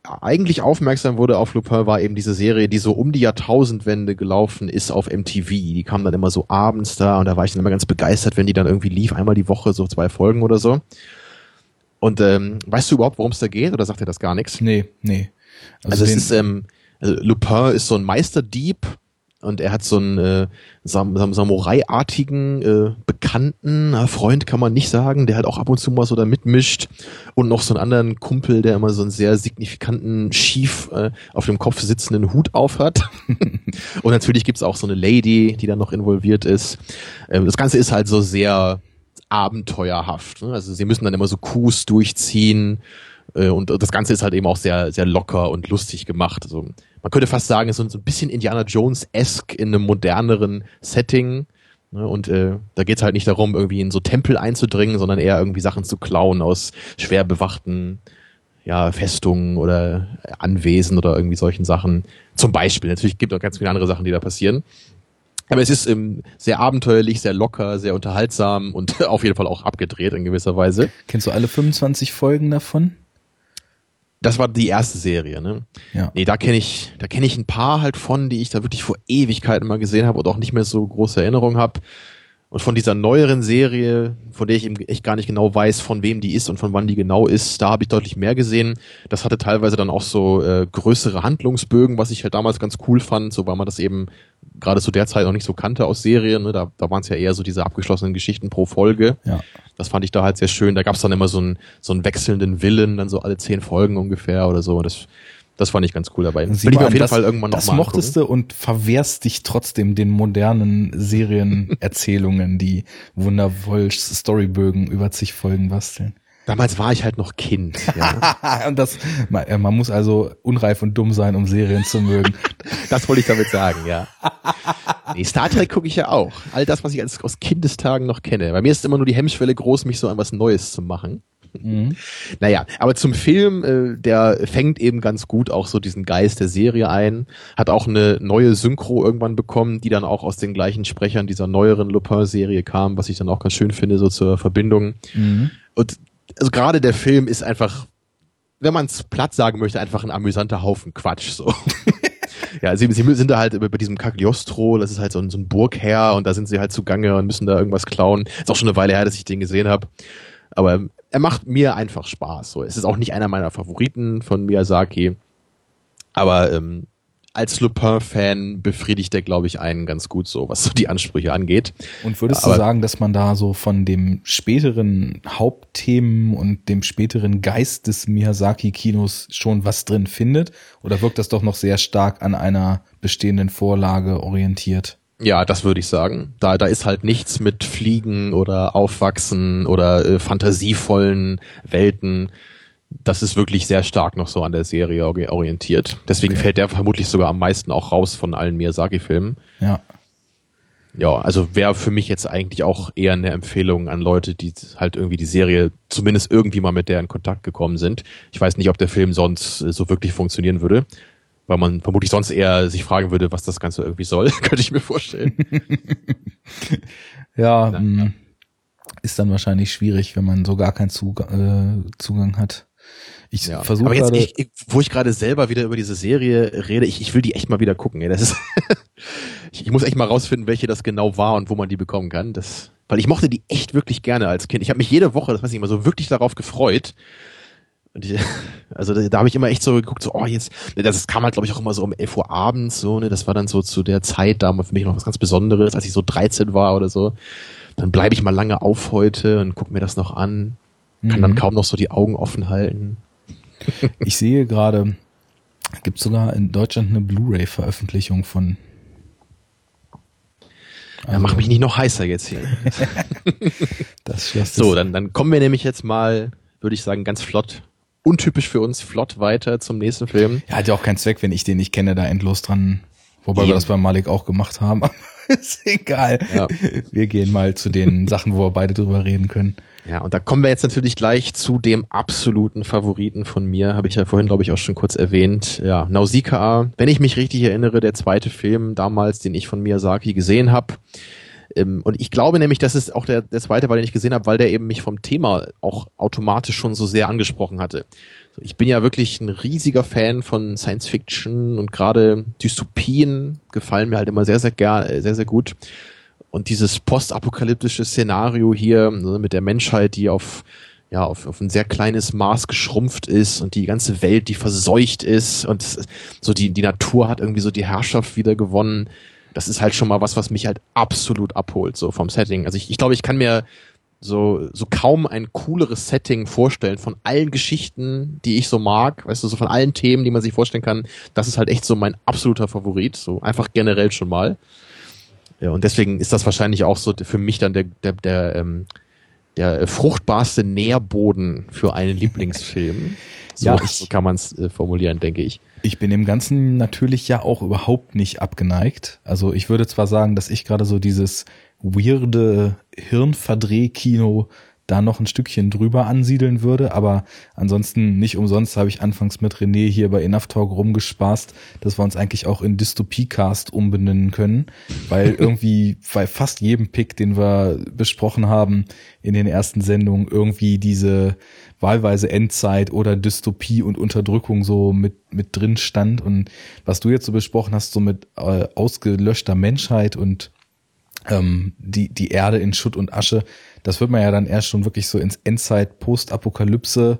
eigentlich aufmerksam wurde auf Lupin, war eben diese Serie, die so um die Jahrtausendwende gelaufen ist auf MTV. Die kam dann immer so abends da und da war ich dann immer ganz begeistert, wenn die dann irgendwie lief, einmal die Woche, so zwei Folgen oder so. Und ähm, weißt du überhaupt, worum es da geht oder sagt dir das gar nichts? Nee, nee. Also, es den- ist, ähm, also Lupin ist so ein Meisterdieb und er hat so einen äh, Sam Sam Samurai-artigen äh, Bekannten, Freund kann man nicht sagen, der halt auch ab und zu mal so da mitmischt und noch so einen anderen Kumpel, der immer so einen sehr signifikanten, schief äh, auf dem Kopf sitzenden Hut aufhat. und natürlich gibt's auch so eine Lady, die da noch involviert ist. Ähm, das Ganze ist halt so sehr abenteuerhaft. Ne? Also sie müssen dann immer so Coups durchziehen äh, und das Ganze ist halt eben auch sehr, sehr locker und lustig gemacht. Also man könnte fast sagen, es ist so ein bisschen Indiana Jones-esque in einem moderneren Setting. Ne? Und äh, da geht's halt nicht darum, irgendwie in so Tempel einzudringen, sondern eher irgendwie Sachen zu klauen aus schwer bewachten ja, Festungen oder Anwesen oder irgendwie solchen Sachen. Zum Beispiel. Natürlich gibt es auch ganz viele andere Sachen, die da passieren. Aber es ist ähm, sehr abenteuerlich, sehr locker, sehr unterhaltsam und auf jeden Fall auch abgedreht in gewisser Weise. Kennst du alle 25 Folgen davon? Das war die erste Serie, ne? Ja. Nee, da kenne ich, da kenne ich ein paar halt von, die ich da wirklich vor Ewigkeiten mal gesehen habe und auch nicht mehr so große Erinnerungen habe. Und von dieser neueren Serie, von der ich eben echt gar nicht genau weiß, von wem die ist und von wann die genau ist, da habe ich deutlich mehr gesehen. Das hatte teilweise dann auch so äh, größere Handlungsbögen, was ich halt damals ganz cool fand, so weil man das eben gerade zu der Zeit noch nicht so kannte aus Serien. Ne? Da, da waren es ja eher so diese abgeschlossenen Geschichten pro Folge. Ja. Das fand ich da halt sehr schön. Da gab es dann immer so einen, so einen wechselnden Willen, dann so alle zehn Folgen ungefähr oder so. Und das, das fand ich ganz cool dabei. Sieh Will ich mir auf jeden das, Fall irgendwann Das nochmal mochtest du und verwehrst dich trotzdem den modernen Serienerzählungen, die wundervoll Storybögen über zig Folgen basteln. Damals war ich halt noch Kind. Ja. und das, man, man muss also unreif und dumm sein, um Serien zu mögen. das wollte ich damit sagen, ja. Nee, Star Trek gucke ich ja auch. All das, was ich als, aus Kindestagen noch kenne. Bei mir ist immer nur die Hemmschwelle groß, mich so an was Neues zu machen. Mhm. Naja, aber zum Film, äh, der fängt eben ganz gut auch so diesen Geist der Serie ein, hat auch eine neue Synchro irgendwann bekommen, die dann auch aus den gleichen Sprechern dieser neueren Lupin-Serie kam, was ich dann auch ganz schön finde, so zur Verbindung. Mhm. Und also gerade der Film ist einfach, wenn man es platt sagen möchte, einfach ein amüsanter Haufen Quatsch. So. ja, sie, sie sind da halt bei diesem Cagliostro, das ist halt so ein, so ein Burgherr und da sind sie halt zugange und müssen da irgendwas klauen. Ist auch schon eine Weile her, dass ich den gesehen habe. Aber er macht mir einfach Spaß. So, es ist auch nicht einer meiner Favoriten von Miyazaki. Aber ähm, als Lupin-Fan befriedigt er, glaube ich, einen ganz gut so, was so die Ansprüche angeht. Und würdest Aber- du sagen, dass man da so von dem späteren Hauptthemen und dem späteren Geist des Miyazaki-Kinos schon was drin findet? Oder wirkt das doch noch sehr stark an einer bestehenden Vorlage orientiert? Ja, das würde ich sagen. Da, da ist halt nichts mit Fliegen oder Aufwachsen oder äh, fantasievollen Welten. Das ist wirklich sehr stark noch so an der Serie ori- orientiert. Deswegen Okay. fällt der vermutlich sogar am meisten auch raus von allen Miyazaki-Filmen. Ja. Ja, also wäre für mich jetzt eigentlich auch eher eine Empfehlung an Leute, die halt irgendwie die Serie zumindest irgendwie mal mit der in Kontakt gekommen sind. Ich weiß nicht, ob der Film sonst äh, so wirklich funktionieren würde, weil man vermutlich sonst eher sich fragen würde, was das Ganze irgendwie soll, könnte ich mir vorstellen. Ja, Ja, mh, ist dann wahrscheinlich schwierig, wenn man so gar keinen Zugang, äh, Zugang hat. Ich Ja. versuche Aber jetzt, ich, ich, wo ich gerade selber wieder über diese Serie rede, ich, ich will die echt mal wieder gucken. Ey. Das ist ich, ich muss echt mal rausfinden, welche das genau war und wo man die bekommen kann. Das, weil ich mochte die echt wirklich gerne als Kind. Ich habe mich jede Woche, das weiß ich immer, so wirklich darauf gefreut. Und ich, also da, da habe ich immer echt so geguckt, so, oh, jetzt, das kam halt, glaube ich, auch immer so um 11 Uhr abends, so, ne, das war dann so zu der Zeit da für mich noch was ganz Besonderes, als ich so 13 war oder so. Dann bleibe ich mal lange auf heute und guck mir das noch an, kann dann Mhm. kaum noch so die Augen offen halten. Ich sehe gerade, gibt sogar in Deutschland eine Blu-ray-Veröffentlichung von Also, ja, mach mich nicht noch heißer jetzt hier. das so, dann, dann kommen wir nämlich jetzt mal, würde ich sagen, ganz flott, untypisch für uns, flott weiter zum nächsten Film. Ja, hat ja auch keinen Zweck, wenn ich den nicht kenne, da endlos dran. Wobei Eben. wir das bei Malik auch gemacht haben. ist egal. Ja. Wir gehen mal zu den Sachen, wo wir beide drüber reden können. Ja, und da kommen wir jetzt natürlich gleich zu dem absoluten Favoriten von mir, habe ich ja vorhin, glaube ich, auch schon kurz erwähnt. Ja, Nausicaa, wenn ich mich richtig erinnere, der zweite Film damals, den ich von Miyazaki gesehen habe. Ähm, und ich glaube nämlich, das ist auch der, der zweite, weil den ich gesehen habe, weil der eben mich vom Thema auch automatisch schon so sehr angesprochen hatte. Ich bin ja wirklich ein riesiger Fan von Science Fiction und gerade Dystopien gefallen mir halt immer sehr, sehr gern, sehr, sehr gut. Und dieses postapokalyptische Szenario hier ne, mit der Menschheit, die auf ja, auf, auf ein sehr kleines Maß geschrumpft ist und die ganze Welt, die verseucht ist und so die, die Natur hat irgendwie so die Herrschaft wieder gewonnen. Das ist halt schon mal was, was mich halt absolut abholt, so vom Setting. Also ich, ich glaube, ich kann mir so, so kaum ein cooleres Setting vorstellen von allen Geschichten, die ich so mag, weißt du, so von allen Themen, die man sich vorstellen kann. Das ist halt echt so mein absoluter Favorit, so einfach generell schon mal. Ja, und deswegen ist das wahrscheinlich auch so für mich dann der, der, der, ähm, der fruchtbarste Nährboden für einen Lieblingsfilm. So, ja, ich, so kann man es äh, formulieren, denke ich. Ich bin dem Ganzen natürlich ja auch überhaupt nicht abgeneigt. Also ich würde zwar sagen, dass ich gerade so dieses weirde Hirnverdrehkino da noch ein Stückchen drüber ansiedeln würde. Aber ansonsten nicht umsonst habe ich anfangs mit René hier bei Enough Talk rumgespaßt, dass wir uns eigentlich auch in Dystopie-Cast umbenennen können, weil irgendwie bei fast jedem Pick, den wir besprochen haben in den ersten Sendungen, irgendwie diese wahlweise Endzeit oder Dystopie und Unterdrückung so mit, mit drin stand. Und was du jetzt so besprochen hast, so mit äh, ausgelöschter Menschheit und ähm, die, die Erde in Schutt und Asche, das wird man ja dann erst schon wirklich so ins Endzeit, Postapokalypse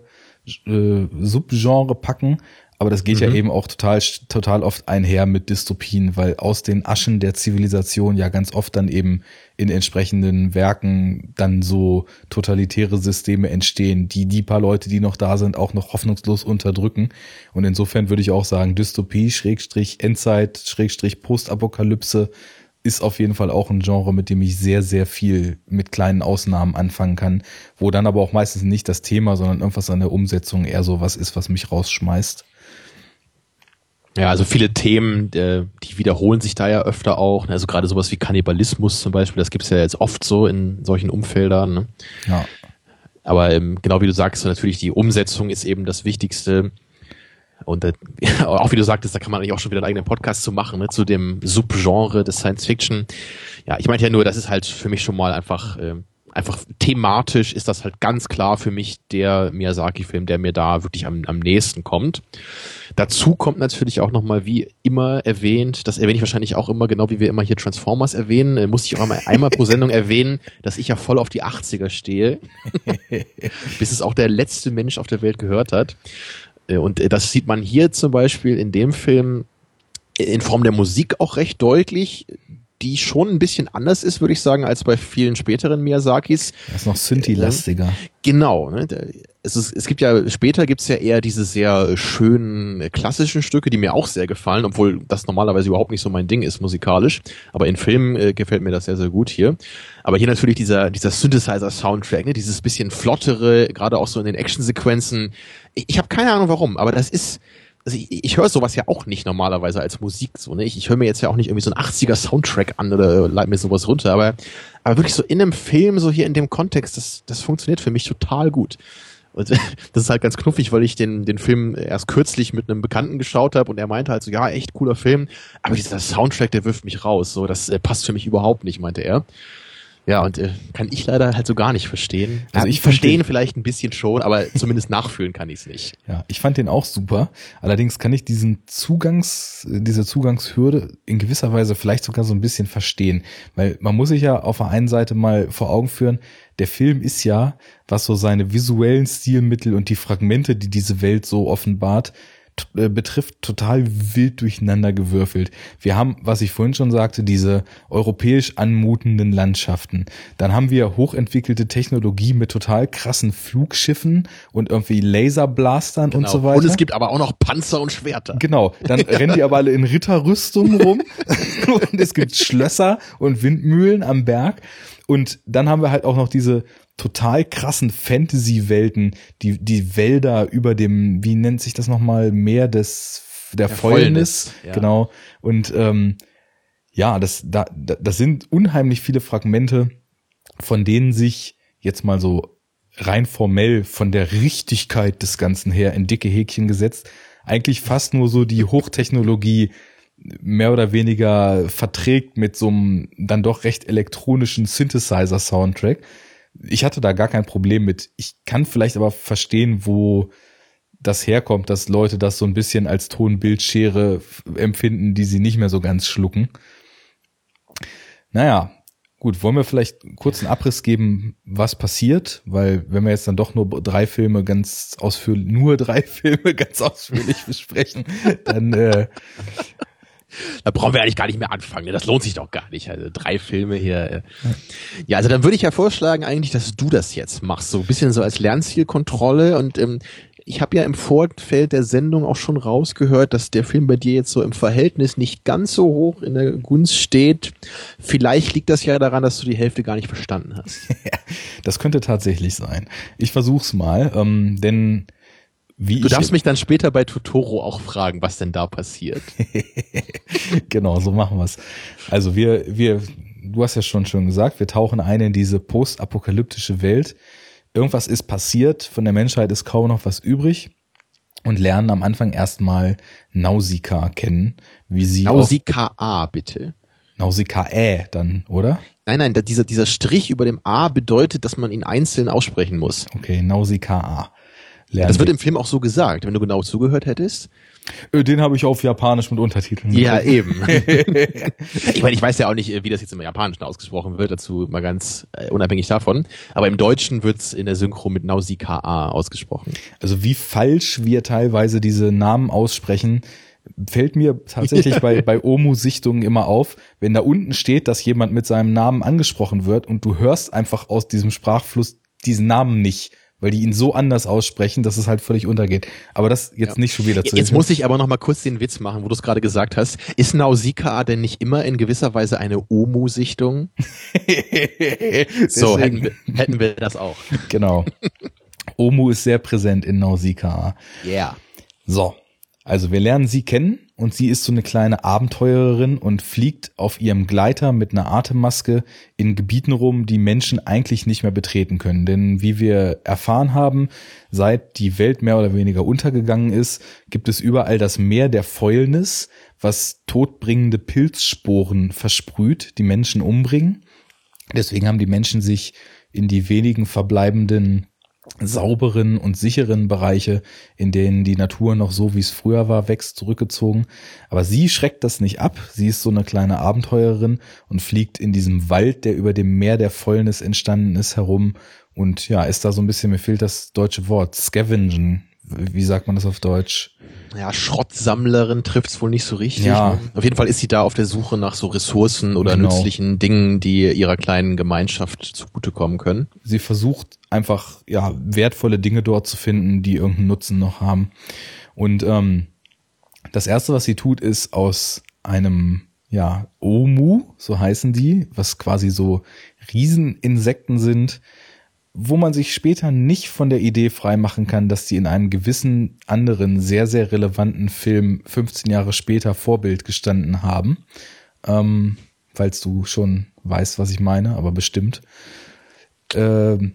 äh, Subgenre packen. Aber das geht mhm. ja eben auch total, total oft einher mit Dystopien, weil aus den Aschen der Zivilisation ja ganz oft dann eben in entsprechenden Werken dann so totalitäre Systeme entstehen, die die paar Leute, die noch da sind, auch noch hoffnungslos unterdrücken. Und insofern würde ich auch sagen, Dystopie, Schrägstrich, Endzeit, Schrägstrich, Postapokalypse ist auf jeden Fall auch ein Genre, mit dem ich sehr, sehr viel mit kleinen Ausnahmen anfangen kann, wo dann aber auch meistens nicht das Thema, sondern irgendwas an der Umsetzung eher so was ist, was mich rausschmeißt. Ja, also viele Themen, äh, die wiederholen sich da ja öfter auch. Ne? Also gerade sowas wie Kannibalismus zum Beispiel, das gibt's ja jetzt oft so in solchen Umfeldern. Ne? Ja. Aber ähm, genau wie du sagst, natürlich die Umsetzung ist eben das Wichtigste. Und äh, auch wie du sagtest, da kann man eigentlich auch schon wieder einen eigenen Podcast zu machen, ne, zu dem Subgenre des Science Fiction. Ja, ich meinte ja nur, das ist halt für mich schon mal einfach, äh, einfach thematisch ist das halt ganz klar für mich der Miyazaki-Film, der mir da wirklich am, am nächsten kommt. Dazu kommt natürlich auch nochmal, wie immer erwähnt, das erwähne ich wahrscheinlich auch immer, genau wie wir immer hier Transformers erwähnen, äh, muss ich auch einmal, einmal pro Sendung erwähnen, dass ich ja voll auf die 80er stehe. Bis es auch der letzte Mensch auf der Welt gehört hat. Äh, und äh, das sieht man hier zum Beispiel in dem Film in Form der Musik auch recht deutlich, die schon ein bisschen anders ist, würde ich sagen, als bei vielen späteren Miyazakis. Das ist noch Synthi-lastiger. Genau. Ne? Es, ist, es gibt ja, später gibt's ja eher diese sehr schönen klassischen Stücke, die mir auch sehr gefallen, obwohl das normalerweise überhaupt nicht so mein Ding ist musikalisch. Aber in Filmen äh, gefällt mir das sehr, sehr gut hier. Aber hier natürlich dieser, dieser Synthesizer-Soundtrack, ne? dieses bisschen flottere, gerade auch so in den Actionsequenzen. Ich, ich habe keine Ahnung warum, aber das ist, also ich, ich höre sowas ja auch nicht normalerweise als Musik so, ne? Ich, ich höre mir jetzt ja auch nicht irgendwie so einen 80er Soundtrack an oder leite mir sowas runter, aber, aber wirklich so in einem Film, so hier in dem Kontext, das, das funktioniert für mich total gut. Und das ist halt ganz knuffig, weil ich den, den Film erst kürzlich mit einem Bekannten geschaut habe und er meinte halt so, ja, echt cooler Film, aber dieser Soundtrack, der wirft mich raus. So, das äh, passt für mich überhaupt nicht, meinte er. Ja, und äh, kann ich leider halt so gar nicht verstehen. Also ich verstehen vielleicht ein bisschen schon, aber zumindest nachfühlen kann ich es nicht. Ja, ich fand den auch super. Allerdings kann ich diesen Zugangs, diese Zugangshürde in gewisser Weise vielleicht sogar so ein bisschen verstehen. Weil man muss sich ja auf der einen Seite mal vor Augen führen, der Film ist ja, was so seine visuellen Stilmittel und die Fragmente, die diese Welt so offenbart, betrifft, total wild durcheinander gewürfelt. Wir haben, was ich vorhin schon sagte, diese europäisch anmutenden Landschaften. Dann haben wir hochentwickelte Technologie mit total krassen Flugschiffen und irgendwie Laserblastern genau. und so weiter. Und es gibt aber auch noch Panzer und Schwerter. Genau, dann rennen die aber alle in Ritterrüstung rum und es gibt Schlösser und Windmühlen am Berg. Und dann haben wir halt auch noch diese total krassen Fantasy-Welten, die, die Wälder über dem, wie nennt sich das nochmal, Meer des, der, der Fäulnis, ja. genau. Und ähm, ja, das, da, das sind unheimlich viele Fragmente, von denen sich jetzt mal so rein formell von der Richtigkeit des Ganzen her in dicke Häkchen gesetzt, eigentlich fast nur so die Hochtechnologie mehr oder weniger verträgt mit so einem dann doch recht elektronischen Synthesizer-Soundtrack ich hatte da gar kein Problem mit. Ich kann vielleicht aber verstehen, wo das herkommt, dass Leute das so ein bisschen als Tonbildschere empfinden, die sie nicht mehr so ganz schlucken. Naja, gut, wollen wir vielleicht kurz einen Abriss geben, was passiert? Weil wenn wir jetzt dann doch nur drei Filme ganz ausführlich, nur drei Filme ganz ausführlich besprechen, dann äh, da brauchen wir eigentlich gar nicht mehr anfangen. Ne? Das lohnt sich doch gar nicht. Also drei Filme hier. Äh. Ja, also dann würde ich ja vorschlagen eigentlich, dass du das jetzt machst. So ein bisschen so als Lernzielkontrolle. Und ähm, ich habe ja im Vorfeld der Sendung auch schon rausgehört, dass der Film bei dir jetzt so im Verhältnis nicht ganz so hoch in der Gunst steht. Vielleicht liegt das ja daran, dass du die Hälfte gar nicht verstanden hast. das könnte tatsächlich sein. Ich versuch's mal, ähm, denn wie du darfst mich dann später bei Totoro auch fragen, was denn da passiert. genau, so machen wir's. Also wir, wir, du hast ja schon schon gesagt, wir tauchen ein in diese postapokalyptische Welt. Irgendwas ist passiert, von der Menschheit ist kaum noch was übrig und lernen am Anfang erstmal Nausicaa kennen, wie sie Nausicaa, bitte. Nausicaa dann, oder? Nein, nein, dieser, dieser Strich über dem A bedeutet, dass man ihn einzeln aussprechen muss. Okay, Nausicaa lernen. Das wird im Film auch so gesagt, wenn du genau zugehört hättest. Äh, den habe ich auf Japanisch mit Untertiteln. Ja, eben. ich meine, ich weiß ja auch nicht, wie das jetzt im Japanischen ausgesprochen wird, dazu mal ganz äh, unabhängig davon. Aber im Deutschen wird's in der Synchro mit Nausicaa ausgesprochen. Also wie falsch wir teilweise diese Namen aussprechen, fällt mir tatsächlich bei, bei Omu-Sichtungen immer auf, wenn da unten steht, dass jemand mit seinem Namen angesprochen wird und du hörst einfach aus diesem Sprachfluss diesen Namen nicht weil die ihn so anders aussprechen, dass es halt völlig untergeht. Aber das jetzt ja. nicht schon wieder zu. Jetzt muss ich aber noch mal kurz den Witz machen, wo du es gerade gesagt hast. Ist Nausicaa denn nicht immer in gewisser Weise eine Omu-Sichtung? so, hätten wir, hätten wir das auch. Genau. Omu ist sehr präsent in Nausicaa. Ja. Yeah. So, also wir lernen sie kennen und sie ist so eine kleine Abenteurerin und fliegt auf ihrem Gleiter mit einer Atemmaske in Gebieten rum, die Menschen eigentlich nicht mehr betreten können. Denn wie wir erfahren haben, seit die Welt mehr oder weniger untergegangen ist, gibt es überall das Meer der Fäulnis, was todbringende Pilzsporen versprüht, die Menschen umbringen. Deswegen haben die Menschen sich in die wenigen verbleibenden sauberen und sicheren Bereiche, in denen die Natur noch so, wie es früher war, wächst, zurückgezogen. Aber sie schreckt das nicht ab. Sie ist so eine kleine Abenteurerin und fliegt in diesem Wald, der über dem Meer der Fäulnis entstanden ist, herum. Und ja, ist da so ein bisschen, mir fehlt das deutsche Wort, scavengen. Wie sagt man das auf Deutsch? Ja, Schrottsammlerin trifft's wohl nicht so richtig. Ja. Ne? Auf jeden Fall ist sie da auf der Suche nach so Ressourcen oder genau. nützlichen Dingen, die ihrer kleinen Gemeinschaft zugutekommen können. Sie versucht einfach, ja, wertvolle Dinge dort zu finden, die irgendeinen Nutzen noch haben. Und ähm, das erste, was sie tut, ist aus einem ja, Omu, so heißen die, was quasi so Rieseninsekten sind, wo man sich später nicht von der Idee freimachen kann, dass die in einem gewissen anderen, sehr, sehr relevanten Film 15 Jahre später Vorbild gestanden haben. Ähm, falls du schon weißt, was ich meine, aber bestimmt. Ähm,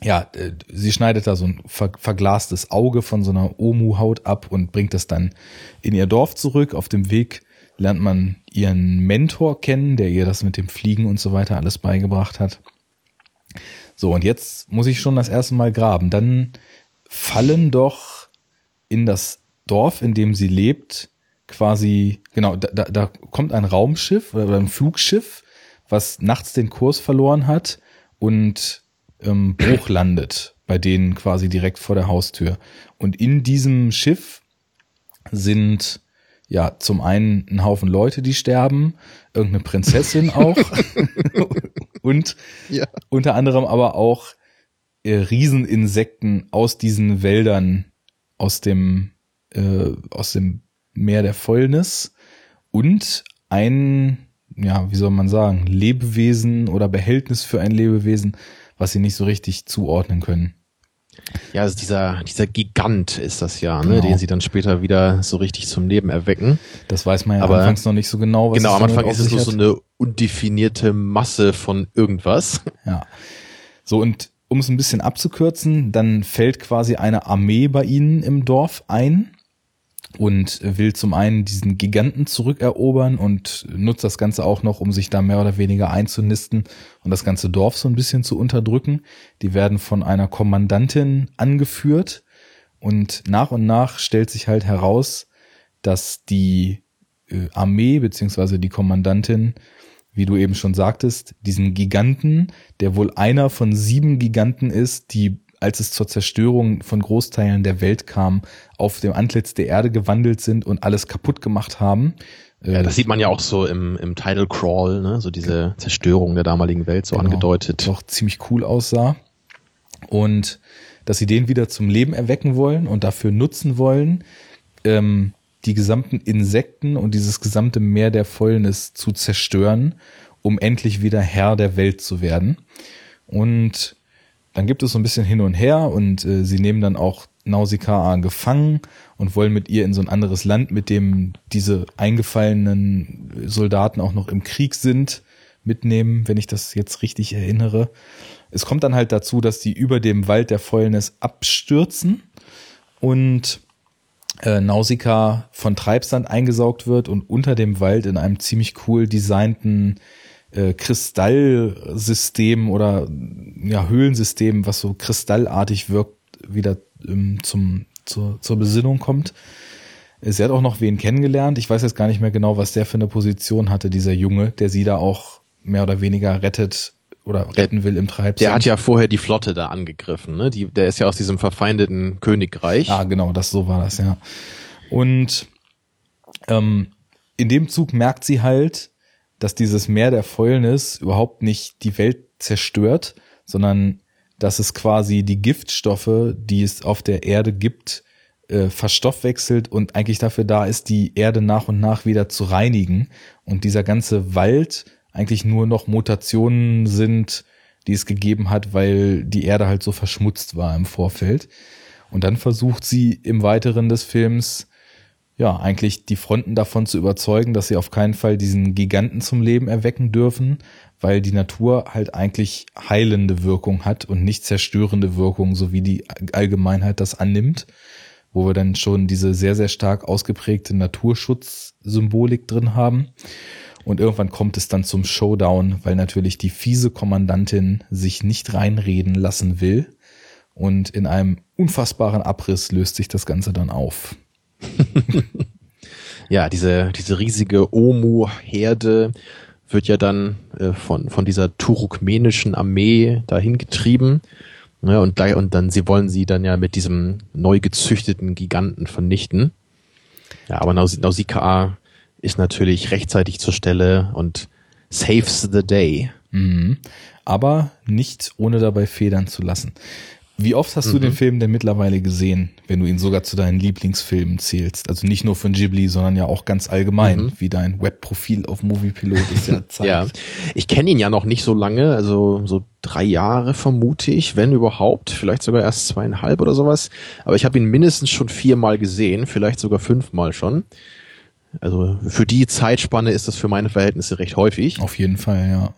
ja, sie schneidet da so ein ver verglastes Auge von so einer Omu-Haut ab und bringt das dann in ihr Dorf zurück. Auf dem Weg lernt man ihren Mentor kennen, der ihr das mit dem Fliegen und so weiter alles beigebracht hat. So, und jetzt muss ich schon das erste Mal graben. Dann fallen doch in das Dorf, in dem sie lebt, quasi, genau, da, da kommt ein Raumschiff oder ein Flugschiff, was nachts den Kurs verloren hat und ähm, Bruch landet bei denen quasi direkt vor der Haustür. Und in diesem Schiff sind ja zum einen ein Haufen Leute, die sterben, irgendeine Prinzessin auch und Ja. unter anderem aber auch äh, Rieseninsekten aus diesen Wäldern aus dem äh, aus dem Meer der Fäulnis und ein ja wie soll man sagen Lebewesen oder Behältnis für ein Lebewesen, was sie nicht so richtig zuordnen können. Ja, also dieser, dieser Gigant ist das ja, ne, Genau. den sie dann später wieder so richtig zum Leben erwecken. Das weiß man ja Aber- anfangs noch nicht so genau. Was genau, am Anfang ist es nur so eine undefinierte Masse von irgendwas. Ja. So, und um es ein bisschen abzukürzen, dann fällt quasi eine Armee bei ihnen im Dorf ein und will zum einen diesen Giganten zurückerobern und nutzt das Ganze auch noch, um sich da mehr oder weniger einzunisten und das ganze Dorf so ein bisschen zu unterdrücken. Die werden von einer Kommandantin angeführt und nach und nach stellt sich halt heraus, dass die äh, Armee beziehungsweise die Kommandantin wie du eben schon sagtest, diesen Giganten, der wohl einer von sieben Giganten ist, die, als es zur Zerstörung von Großteilen der Welt kam, auf dem Antlitz der Erde gewandelt sind und alles kaputt gemacht haben. Ja, das sieht man ja auch so im, im Title Crawl, ne, so diese Zerstörung der damaligen Welt so Genau. angedeutet. doch ziemlich cool aussah. Und dass sie den wieder zum Leben erwecken wollen und dafür nutzen wollen, ähm, die gesamten Insekten und dieses gesamte Meer der Fäulnis zu zerstören, um endlich wieder Herr der Welt zu werden. Und dann gibt es so ein bisschen hin und her und äh, sie nehmen dann auch Nausicaa gefangen und wollen mit ihr in so ein anderes Land, mit dem diese eingefallenen Soldaten auch noch im Krieg sind, mitnehmen, wenn ich das jetzt richtig erinnere. Es kommt dann halt dazu, dass die über dem Wald der Fäulnis abstürzen und äh, Nausicaa von Treibsand eingesaugt wird und unter dem Wald in einem ziemlich cool designten äh, Kristallsystem oder ja Höhlensystem, was so kristallartig wirkt, wieder ähm, zum zur, zur Besinnung kommt. Äh, Sie hat auch noch wen kennengelernt. Ich weiß jetzt gar nicht mehr genau, was der für eine Position hatte, dieser Junge, der sie da auch mehr oder weniger rettet oder retten will im Treibsand. Der hat ja vorher die Flotte da angegriffen, ne? Die, der ist ja aus diesem verfeindeten Königreich. Ah, genau, das so war das, ja. Und ähm, in dem Zug merkt sie halt, dass dieses Meer der Fäulnis überhaupt nicht die Welt zerstört, sondern dass es quasi die Giftstoffe, die es auf der Erde gibt, äh, verstoffwechselt und eigentlich dafür da ist, die Erde nach und nach wieder zu reinigen. Und dieser ganze Wald eigentlich nur noch Mutationen sind, die es gegeben hat, weil die Erde halt so verschmutzt war im Vorfeld. Und dann versucht sie im Weiteren des Films, ja, eigentlich die Fronten davon zu überzeugen, dass sie auf keinen Fall diesen Giganten zum Leben erwecken dürfen, weil die Natur halt eigentlich heilende Wirkung hat und nicht zerstörende Wirkung, so wie die Allgemeinheit das annimmt, wo wir dann schon diese sehr, sehr stark ausgeprägte Naturschutzsymbolik drin haben. Und irgendwann kommt es dann zum Showdown, weil natürlich die fiese Kommandantin sich nicht reinreden lassen will. Und in einem unfassbaren Abriss löst sich das Ganze dann auf. Ja, diese, diese riesige Omu-Herde wird ja dann äh, von, von dieser turkmenischen Armee dahin getrieben. Ja, und, gleich, und dann, sie wollen sie dann ja mit diesem neu gezüchteten Giganten vernichten. Ja, aber Naus Nausicaa ist natürlich rechtzeitig zur Stelle und saves the day. Mhm. Aber nicht ohne dabei federn zu lassen. Wie oft hast du den Film denn mittlerweile gesehen, wenn du ihn sogar zu deinen Lieblingsfilmen zählst? Also nicht nur von Ghibli, sondern ja auch ganz allgemein, wie dein Webprofil auf Moviepilot ist ja zeigt. Ja, ich kenne ihn ja noch nicht so lange, also so drei Jahre vermute ich, wenn überhaupt, vielleicht sogar erst zweieinhalb oder sowas. Aber ich habe ihn mindestens schon viermal gesehen, vielleicht sogar fünfmal schon. Also für die Zeitspanne ist das für meine Verhältnisse recht häufig. Auf jeden Fall, ja.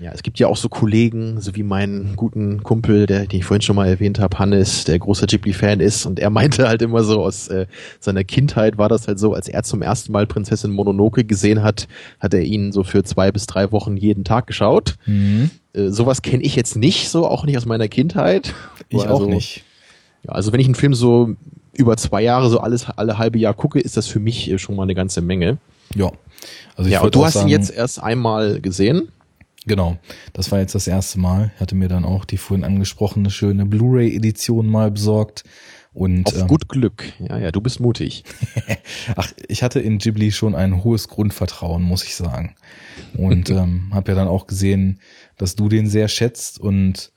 Ja, es gibt ja auch so Kollegen, so wie meinen guten Kumpel, der, den ich vorhin schon mal erwähnt habe, Hannes, der großer Ghibli-Fan ist und er meinte halt immer so aus äh, seiner Kindheit war das halt so, als er zum ersten Mal Prinzessin Mononoke gesehen hat, hat er ihn so für zwei bis drei Wochen jeden Tag geschaut. Mhm. Äh, sowas kenne ich jetzt nicht so, auch nicht aus meiner Kindheit. Ich also, auch nicht. Ja, also wenn ich einen Film so über zwei Jahre so alles alle halbe Jahr gucke, ist das für mich äh, schon mal eine ganze Menge. Ja. Also ich ja, und du hast sagen, ihn jetzt erst einmal gesehen. Genau, das war jetzt das erste Mal. Ich hatte mir dann auch die vorhin angesprochene schöne Blu-ray-Edition mal besorgt Und, Auf ähm, gut Glück. Ja, ja, du bist mutig. Ach, ich hatte in Ghibli schon ein hohes Grundvertrauen, muss ich sagen. Und ähm, habe ja dann auch gesehen, dass du den sehr schätzt. Und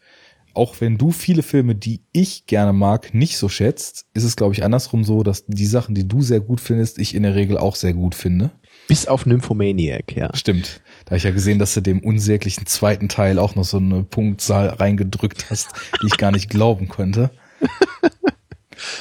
auch wenn du viele Filme, die ich gerne mag, nicht so schätzt, ist es, glaube ich, andersrum so, dass die Sachen, die du sehr gut findest, ich in der Regel auch sehr gut finde. Bis auf Nymphomaniac, ja. Stimmt. Da hab ich ja gesehen, dass du dem unsäglichen zweiten Teil auch noch so eine Punktzahl reingedrückt hast, die ich gar nicht glauben konnte.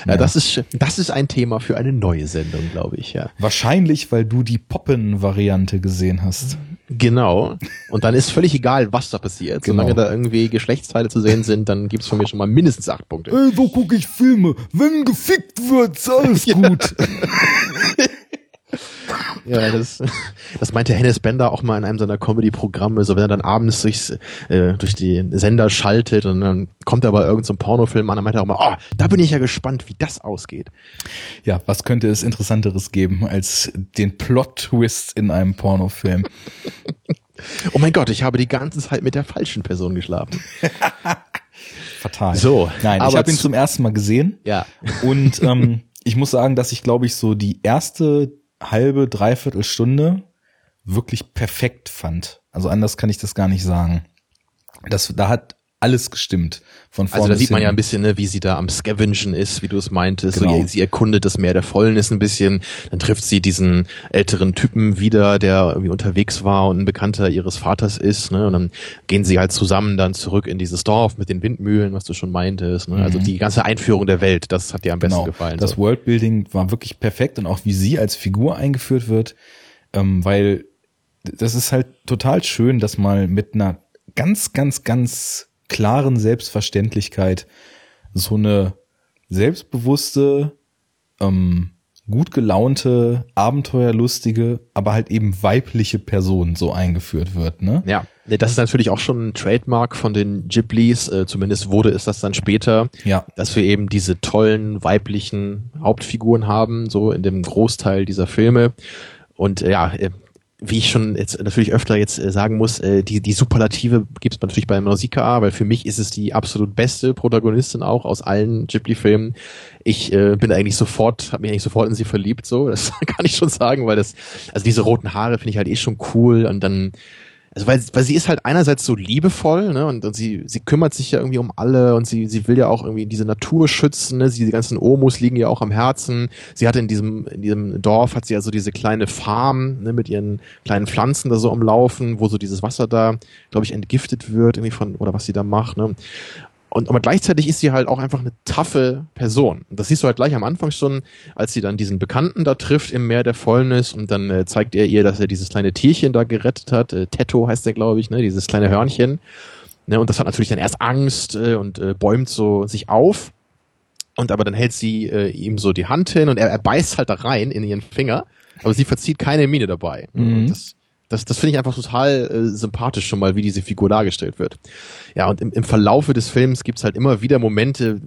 Ja, das ist, das ist ein Thema für eine neue Sendung, glaube ich, ja. Wahrscheinlich, weil du die Poppen-Variante gesehen hast. Genau. Und dann ist völlig egal, was da passiert. Genau. Solange da irgendwie Geschlechtsteile zu sehen sind, dann gibt's von mir schon mal mindestens acht Punkte. Ey, wo gucke ich Filme? Wenn gefickt wird, ist alles gut. Ja, das, das meinte Hennes Bender auch mal in einem seiner Comedy-Programme, so wenn er dann abends durchs, äh, durch die Sender schaltet und dann kommt aber irgendein so ein Pornofilm an, dann meint er auch mal, oh, da bin ich ja gespannt, wie das ausgeht. Ja, was könnte es Interessanteres geben als den Plot-Twist in einem Pornofilm? Oh mein Gott, ich habe die ganze Zeit mit der falschen Person geschlafen. Fatal. So, Nein, ich aber habe ihn zu- zum ersten Mal gesehen Ja. und ähm, ich muss sagen, dass ich, glaube ich, so die erste halbe, dreiviertel Stunde wirklich perfekt fand. Also anders kann ich das gar nicht sagen. Das, da hat alles gestimmt. Von vorne Also da sieht man ja ein bisschen, ne, wie sie da am Scavengen ist, wie du es meintest. Genau. So, sie erkundet das Meer der Fäulnis ein bisschen. Dann trifft sie diesen älteren Typen wieder, der irgendwie unterwegs war und ein Bekannter ihres Vaters ist. Ne? Und dann gehen sie halt zusammen dann zurück in dieses Dorf mit den Windmühlen, was du schon meintest. Ne? Also Mhm. die ganze Einführung der Welt, das hat dir am besten genau. gefallen. Das so. Worldbuilding war wirklich perfekt und auch wie sie als Figur eingeführt wird, ähm, weil das ist halt total schön, dass mal mit einer ganz, ganz, ganz klaren Selbstverständlichkeit so eine selbstbewusste, ähm, gut gelaunte, abenteuerlustige, aber halt eben weibliche Person so eingeführt wird, ne? Ja, das ist natürlich auch schon ein Trademark von den Ghiblis, äh, zumindest wurde es das dann später, Ja. dass wir eben diese tollen weiblichen Hauptfiguren haben, so in dem Großteil dieser Filme. Und äh, ja, wie ich schon jetzt natürlich öfter jetzt äh, sagen muss, äh, die, die Superlative gibt es natürlich bei Nausicaa, weil für mich ist es die absolut beste Protagonistin auch aus allen Ghibli-Filmen. Ich äh, bin eigentlich sofort, habe mich eigentlich sofort in sie verliebt, so, das kann ich schon sagen, weil das, also diese roten Haare finde ich halt eh schon cool und dann also weil, weil sie ist halt einerseits so liebevoll, ne, und, und sie, sie kümmert sich ja irgendwie um alle und sie, sie will ja auch irgendwie diese Natur schützen, ne, sie, die ganzen Omos liegen ja auch am Herzen. Sie hatte in diesem, in diesem Dorf hat sie ja so diese kleine Farm, ne, mit ihren kleinen Pflanzen da so am Laufen, wo so dieses Wasser da, glaube ich, entgiftet wird, irgendwie von, oder was sie da macht, ne. Und aber gleichzeitig ist sie halt auch einfach eine taffe Person. Und das siehst du halt gleich am Anfang schon, als sie dann diesen Bekannten da trifft im Meer der Fäulnis und dann äh, zeigt er ihr, dass er dieses kleine Tierchen da gerettet hat. Äh, Tetto heißt der, glaube ich, ne, dieses kleine Hörnchen. Ne, und das hat natürlich dann erst Angst äh, und äh, bäumt so sich auf. Und aber dann hält sie äh, ihm so die Hand hin und er, er beißt halt da rein in ihren Finger, aber sie verzieht keine Miene dabei. Mhm. Das, das, das finde ich einfach total äh, sympathisch schon mal, wie diese Figur dargestellt wird. Ja, und im, im Verlaufe des Films gibt's halt immer wieder Momente,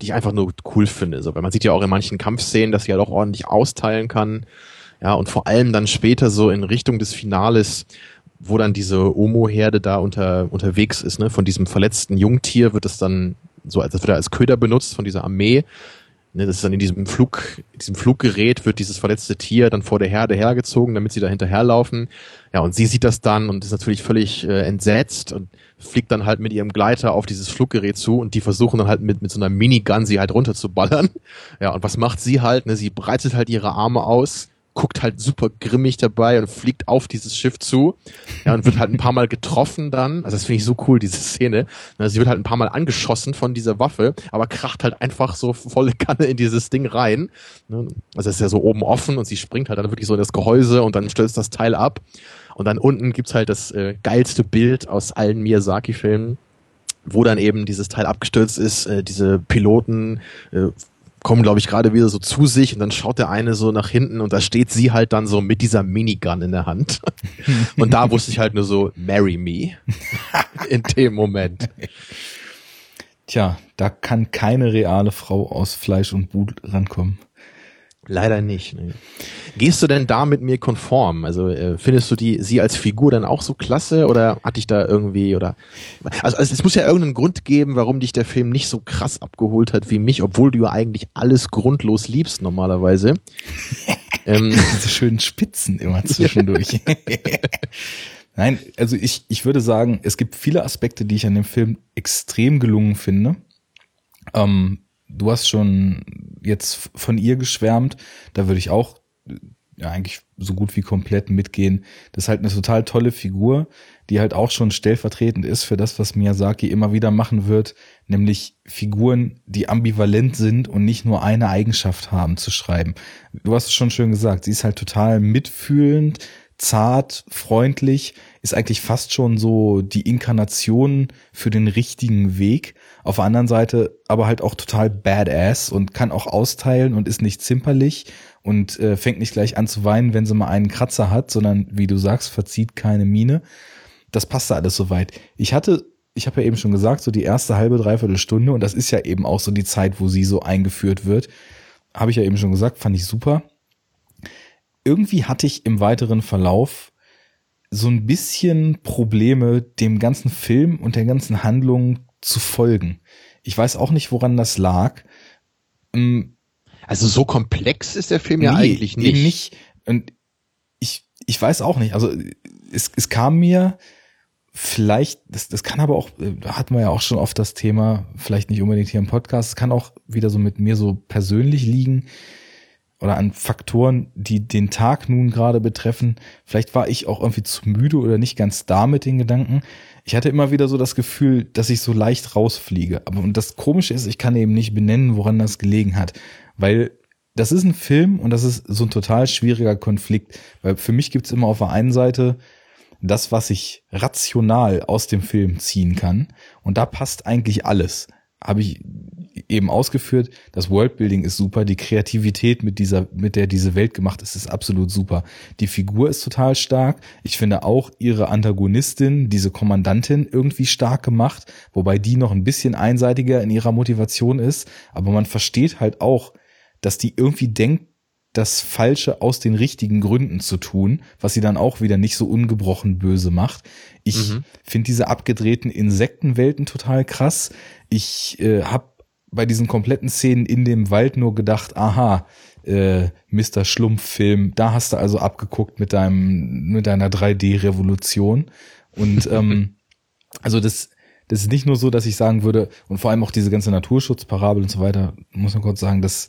die ich einfach nur cool finde. So, weil man sieht ja auch in manchen Kampfszenen, dass sie halt auch ordentlich austeilen kann. Ja, und vor allem dann später so in Richtung des Finales, wo dann diese Omo-Herde da unter, unterwegs ist, ne, von diesem verletzten Jungtier wird es dann so, als wird er als Köder benutzt von dieser Armee. Ne, das ist dann in diesem Flug, diesem Fluggerät wird dieses verletzte Tier dann vor der Herde hergezogen, damit sie da hinterherlaufen. Ja, und sie sieht das dann und ist natürlich völlig äh, entsetzt und fliegt dann halt mit ihrem Gleiter auf dieses Fluggerät zu und die versuchen dann halt mit, mit so einer Minigun sie halt runterzuballern. Ja, und was macht sie halt? Ne, sie breitet halt ihre Arme aus, guckt halt super grimmig dabei und fliegt auf dieses Schiff zu. Ja, und wird halt ein paar Mal getroffen dann. Also das finde ich so cool, diese Szene. Ne, Sie wird halt ein paar Mal angeschossen von dieser Waffe, aber kracht halt einfach so volle Kanne in dieses Ding rein. Ne, Also es ist ja so oben offen und sie springt halt dann wirklich so in das Gehäuse und dann stürzt das Teil ab. Und dann unten gibt's halt das äh, geilste Bild aus allen Miyazaki-Filmen, wo dann eben dieses Teil abgestürzt ist, äh, diese Piloten äh, kommen, glaube ich, gerade wieder so zu sich und dann schaut der eine so nach hinten und da steht sie halt dann so mit dieser Minigun in der Hand. und da wusste ich halt nur so, marry me. in dem Moment. Tja, da kann keine reale Frau aus Fleisch und Blut rankommen. Leider nicht. Nee. Gehst du denn da mit mir konform? Also äh, findest du die sie als Figur dann auch so klasse oder hat dich da irgendwie oder also, also es muss ja irgendeinen Grund geben, warum dich der Film nicht so krass abgeholt hat wie mich, obwohl du ja eigentlich alles grundlos liebst normalerweise. ähm, Diese schönen Spitzen immer zwischendurch. Nein, also ich ich würde sagen, es gibt viele Aspekte, die ich an dem Film extrem gelungen finde. Ähm, du hast schon jetzt von ihr geschwärmt, da würde ich auch ja, eigentlich so gut wie komplett mitgehen. Das ist halt eine total tolle Figur, die halt auch schon stellvertretend ist für das, was Miyazaki immer wieder machen wird, nämlich Figuren, die ambivalent sind und nicht nur eine Eigenschaft haben zu schreiben. Du hast es schon schön gesagt, sie ist halt total mitfühlend, zart, freundlich, ist eigentlich fast schon so die Inkarnation für den richtigen Weg. Auf der anderen Seite aber halt auch total badass und kann auch austeilen und ist nicht zimperlich und äh, fängt nicht gleich an zu weinen, wenn sie mal einen Kratzer hat, sondern wie du sagst, verzieht keine Miene. Das passte alles soweit. Ich hatte, ich habe ja eben schon gesagt, so die erste halbe, dreiviertel Stunde und das ist ja eben auch so die Zeit, wo sie so eingeführt wird. Habe ich ja eben schon gesagt, fand ich super irgendwie hatte ich im weiteren Verlauf so ein bisschen Probleme, dem ganzen Film und der ganzen Handlung zu folgen. Ich weiß auch nicht, woran das lag. Ähm, also so komplex ist der Film nee, ja eigentlich nicht. Eben nicht. Und ich, ich weiß auch nicht. Also es, es kam mir vielleicht, das, das kann aber auch, da hatten wir ja auch schon oft das Thema, vielleicht nicht unbedingt hier im Podcast, es kann auch wieder so mit mir so persönlich liegen oder an Faktoren, die den Tag nun gerade betreffen. Vielleicht war ich auch irgendwie zu müde oder nicht ganz da mit den Gedanken. Ich hatte immer wieder so das Gefühl, dass ich so leicht rausfliege. Aber und das Komische ist, ich kann eben nicht benennen, woran das gelegen hat. Weil das ist ein Film und das ist so ein total schwieriger Konflikt. Weil für mich gibt's immer auf der einen Seite das, was ich rational aus dem Film ziehen kann. Und da passt eigentlich alles. Habe ich eben ausgeführt, das Worldbuilding ist super, die Kreativität mit dieser, mit der diese Welt gemacht ist, ist absolut super. Die Figur ist total stark. Ich finde auch ihre Antagonistin, diese Kommandantin, irgendwie stark gemacht, wobei die noch ein bisschen einseitiger in ihrer Motivation ist. Aber man versteht halt auch, dass die irgendwie denkt, das Falsche aus den richtigen Gründen zu tun, was sie dann auch wieder nicht so ungebrochen böse macht. Ich mhm. finde diese abgedrehten Insektenwelten total krass. Ich äh, habe bei diesen kompletten Szenen in dem Wald nur gedacht, aha, äh, Mr. Schlumpf-Film, da hast du also abgeguckt mit deinem, mit deiner 3D-Revolution. Und ähm, also das, das ist nicht nur so, dass ich sagen würde, und vor allem auch diese ganze Naturschutzparabel und so weiter, muss man kurz sagen, das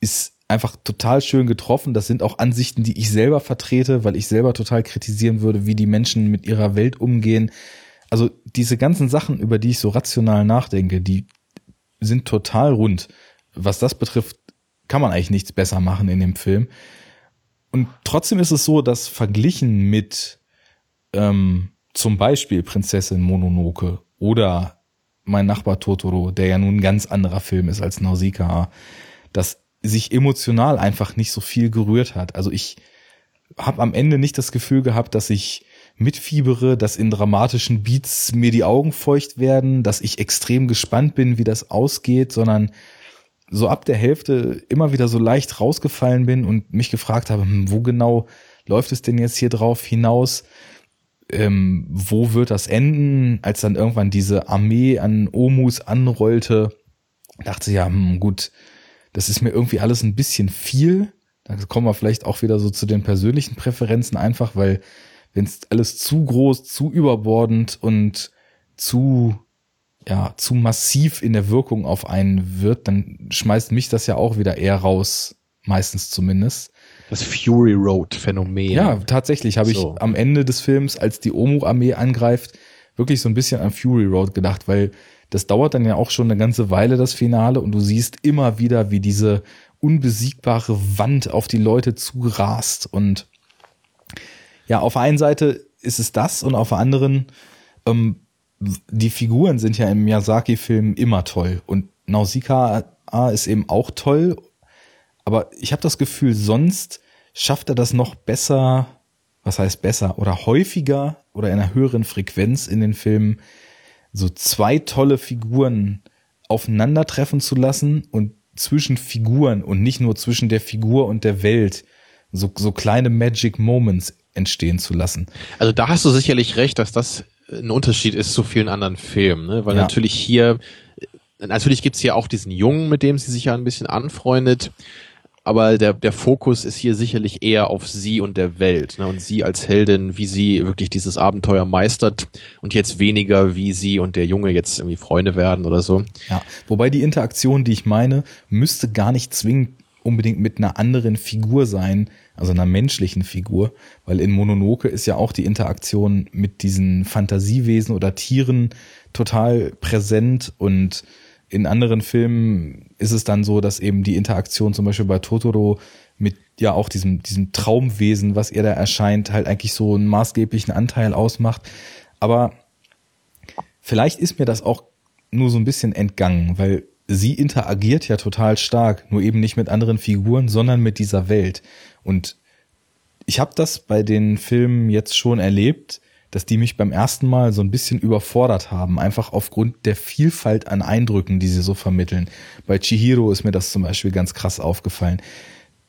ist einfach total schön getroffen. Das sind auch Ansichten, die ich selber vertrete, weil ich selber total kritisieren würde, wie die Menschen mit ihrer Welt umgehen. Also diese ganzen Sachen, über die ich so rational nachdenke, die sind total rund. Was das betrifft, kann man eigentlich nichts besser machen in dem Film. Und trotzdem ist es so, dass verglichen mit ähm, zum Beispiel Prinzessin Mononoke oder mein Nachbar Totoro, der ja nun ein ganz anderer Film ist als Nausicaa, dass sich emotional einfach nicht so viel gerührt hat. Also ich habe am Ende nicht das Gefühl gehabt, dass ich mitfiebere, dass in dramatischen Beats mir die Augen feucht werden, dass ich extrem gespannt bin, wie das ausgeht, sondern so ab der Hälfte immer wieder so leicht rausgefallen bin und mich gefragt habe, hm, wo genau läuft es denn jetzt hier drauf hinaus? Ähm, wo wird das enden? Als dann irgendwann diese Armee an Omus anrollte, dachte ich, ja, hm, gut, das ist mir irgendwie alles ein bisschen viel. Da kommen wir vielleicht auch wieder so zu den persönlichen Präferenzen einfach, weil wenn es alles zu groß, zu überbordend und zu ja, zu massiv in der Wirkung auf einen wird, dann schmeißt mich das ja auch wieder eher raus, meistens zumindest. Das Fury Road Phänomen. Ja, tatsächlich habe so. ich am Ende des Films, als die Omu-Armee angreift, wirklich so ein bisschen an Fury Road gedacht, weil das dauert dann ja auch schon eine ganze Weile, das Finale, und du siehst immer wieder, wie diese unbesiegbare Wand auf die Leute zurast. Und ja, auf der einen Seite ist es das und auf der anderen, ähm, die Figuren sind ja im Miyazaki-Film immer toll. Und Nausicaa ist eben auch toll, aber ich habe das Gefühl, sonst schafft er das noch besser, was heißt besser, oder häufiger oder in einer höheren Frequenz in den Filmen, so zwei tolle Figuren aufeinandertreffen zu lassen und zwischen Figuren und nicht nur zwischen der Figur und der Welt so, so kleine Magic Moments entstehen zu lassen. Also da hast du sicherlich recht, dass das ein Unterschied ist zu vielen anderen Filmen, ne? weil ja. natürlich hier, natürlich gibt's hier auch diesen Jungen, mit dem sie sich ja ein bisschen anfreundet, aber der, der Fokus ist hier sicherlich eher auf sie und der Welt ne? und sie als Heldin, wie sie wirklich dieses Abenteuer meistert und jetzt weniger, wie sie und der Junge jetzt irgendwie Freunde werden oder so. Ja, wobei die Interaktion, die ich meine, müsste gar nicht zwingend unbedingt mit einer anderen Figur sein, also einer menschlichen Figur, weil in Mononoke ist ja auch die Interaktion mit diesen Fantasiewesen oder Tieren total präsent und in anderen Filmen ist es dann so, dass eben die Interaktion zum Beispiel bei Totoro mit ja auch diesem, diesem Traumwesen, was ihr da erscheint, halt eigentlich so einen maßgeblichen Anteil ausmacht. Aber vielleicht ist mir das auch nur so ein bisschen entgangen, weil sie interagiert ja total stark, nur eben nicht mit anderen Figuren, sondern mit dieser Welt. Und ich habe das bei den Filmen jetzt schon erlebt, dass die mich beim ersten Mal so ein bisschen überfordert haben, einfach aufgrund der Vielfalt an Eindrücken, die sie so vermitteln. Bei Chihiro ist mir das zum Beispiel ganz krass aufgefallen.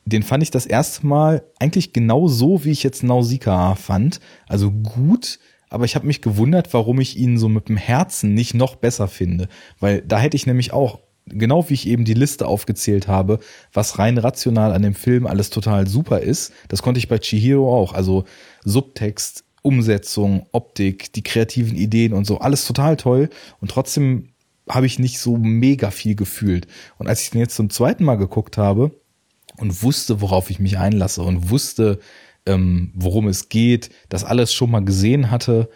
Den fand ich das erste Mal eigentlich genau so, wie ich jetzt Nausicaa fand. Also gut, aber ich habe mich gewundert, warum ich ihn so mit dem Herzen nicht noch besser finde. Weil da hätte ich nämlich auch genau wie ich eben die Liste aufgezählt habe, was rein rational an dem Film alles total super ist, das konnte ich bei Chihiro auch. Also Subtext, Umsetzung, Optik, die kreativen Ideen und so, alles total toll. Und trotzdem habe ich nicht so mega viel gefühlt. Und als ich den jetzt zum zweiten Mal geguckt habe und wusste, worauf ich mich einlasse und wusste, ähm, worum es geht, das alles schon mal gesehen hatte,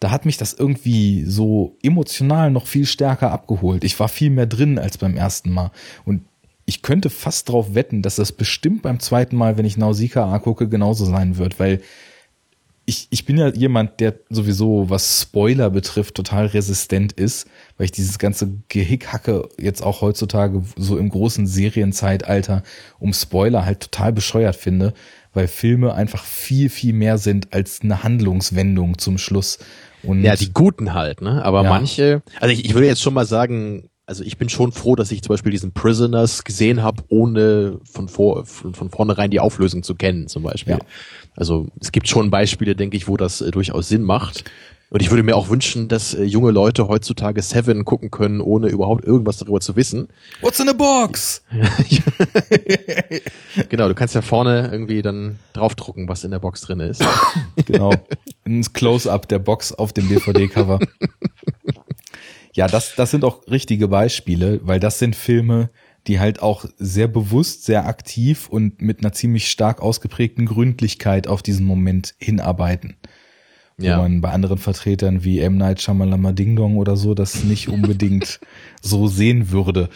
da hat mich das irgendwie so emotional noch viel stärker abgeholt. Ich war viel mehr drin als beim ersten Mal. Und ich könnte fast drauf wetten, dass das bestimmt beim zweiten Mal, wenn ich Nausicaa gucke, genauso sein wird, weil ich, ich bin ja jemand, der sowieso, was Spoiler betrifft, total resistent ist, weil ich dieses ganze Gehickhacke jetzt auch heutzutage so im großen Serienzeitalter um Spoiler halt total bescheuert finde, weil Filme einfach viel, viel mehr sind als eine Handlungswendung zum Schluss. Und ja, die guten halt, ne? Aber ja. manche, also ich, ich würde jetzt schon mal sagen, also ich bin schon froh, dass ich zum Beispiel diesen Prisoners gesehen habe, ohne von, vor, von, von vornherein die Auflösung zu kennen, zum Beispiel. Ja. Also es gibt schon Beispiele, denke ich, wo das äh, durchaus Sinn macht. Und ich würde mir auch wünschen, dass äh, junge Leute heutzutage Seven gucken können, ohne überhaupt irgendwas darüber zu wissen. What's in the box? genau, du kannst ja vorne irgendwie dann draufdrucken, was in der Box drin ist. genau. Ein Close-up der Box auf dem DVD-Cover. ja, das, das sind auch richtige Beispiele, weil das sind Filme, die halt auch sehr bewusst, sehr aktiv und mit einer ziemlich stark ausgeprägten Gründlichkeit auf diesen Moment hinarbeiten ja. wo man bei anderen Vertretern wie M. Night Shyamalama Ding Dong oder so das nicht unbedingt so sehen würde.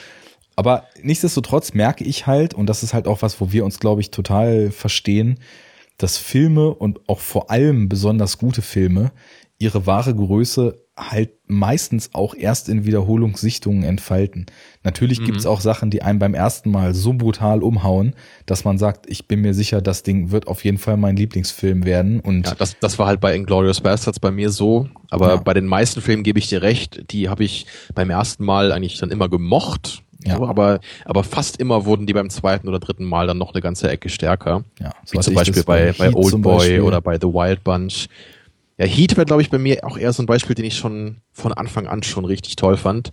Aber nichtsdestotrotz merke ich halt, und das ist halt auch was, wo wir uns, glaube ich, total verstehen, dass Filme und auch vor allem besonders gute Filme ihre wahre Größe halt meistens auch erst in Wiederholungssichtungen entfalten. Natürlich mhm. gibt's auch Sachen, die einem beim ersten Mal so brutal umhauen, dass man sagt, ich bin mir sicher, das Ding wird auf jeden Fall mein Lieblingsfilm werden. Und ja, das, das war halt bei Inglourious Bastards bei mir so. Aber ja. bei den meisten Filmen gebe ich dir recht, die habe ich beim ersten Mal eigentlich dann immer gemocht. Ja. So, aber, aber fast immer wurden die beim zweiten oder dritten Mal dann noch eine ganze Ecke stärker. Ja, so Wie zum Beispiel bei, bei Old Boy oder bei The Wild Bunch. Ja, Heat wäre, glaube ich, bei mir auch eher so ein Beispiel, den ich schon von Anfang an schon richtig toll fand.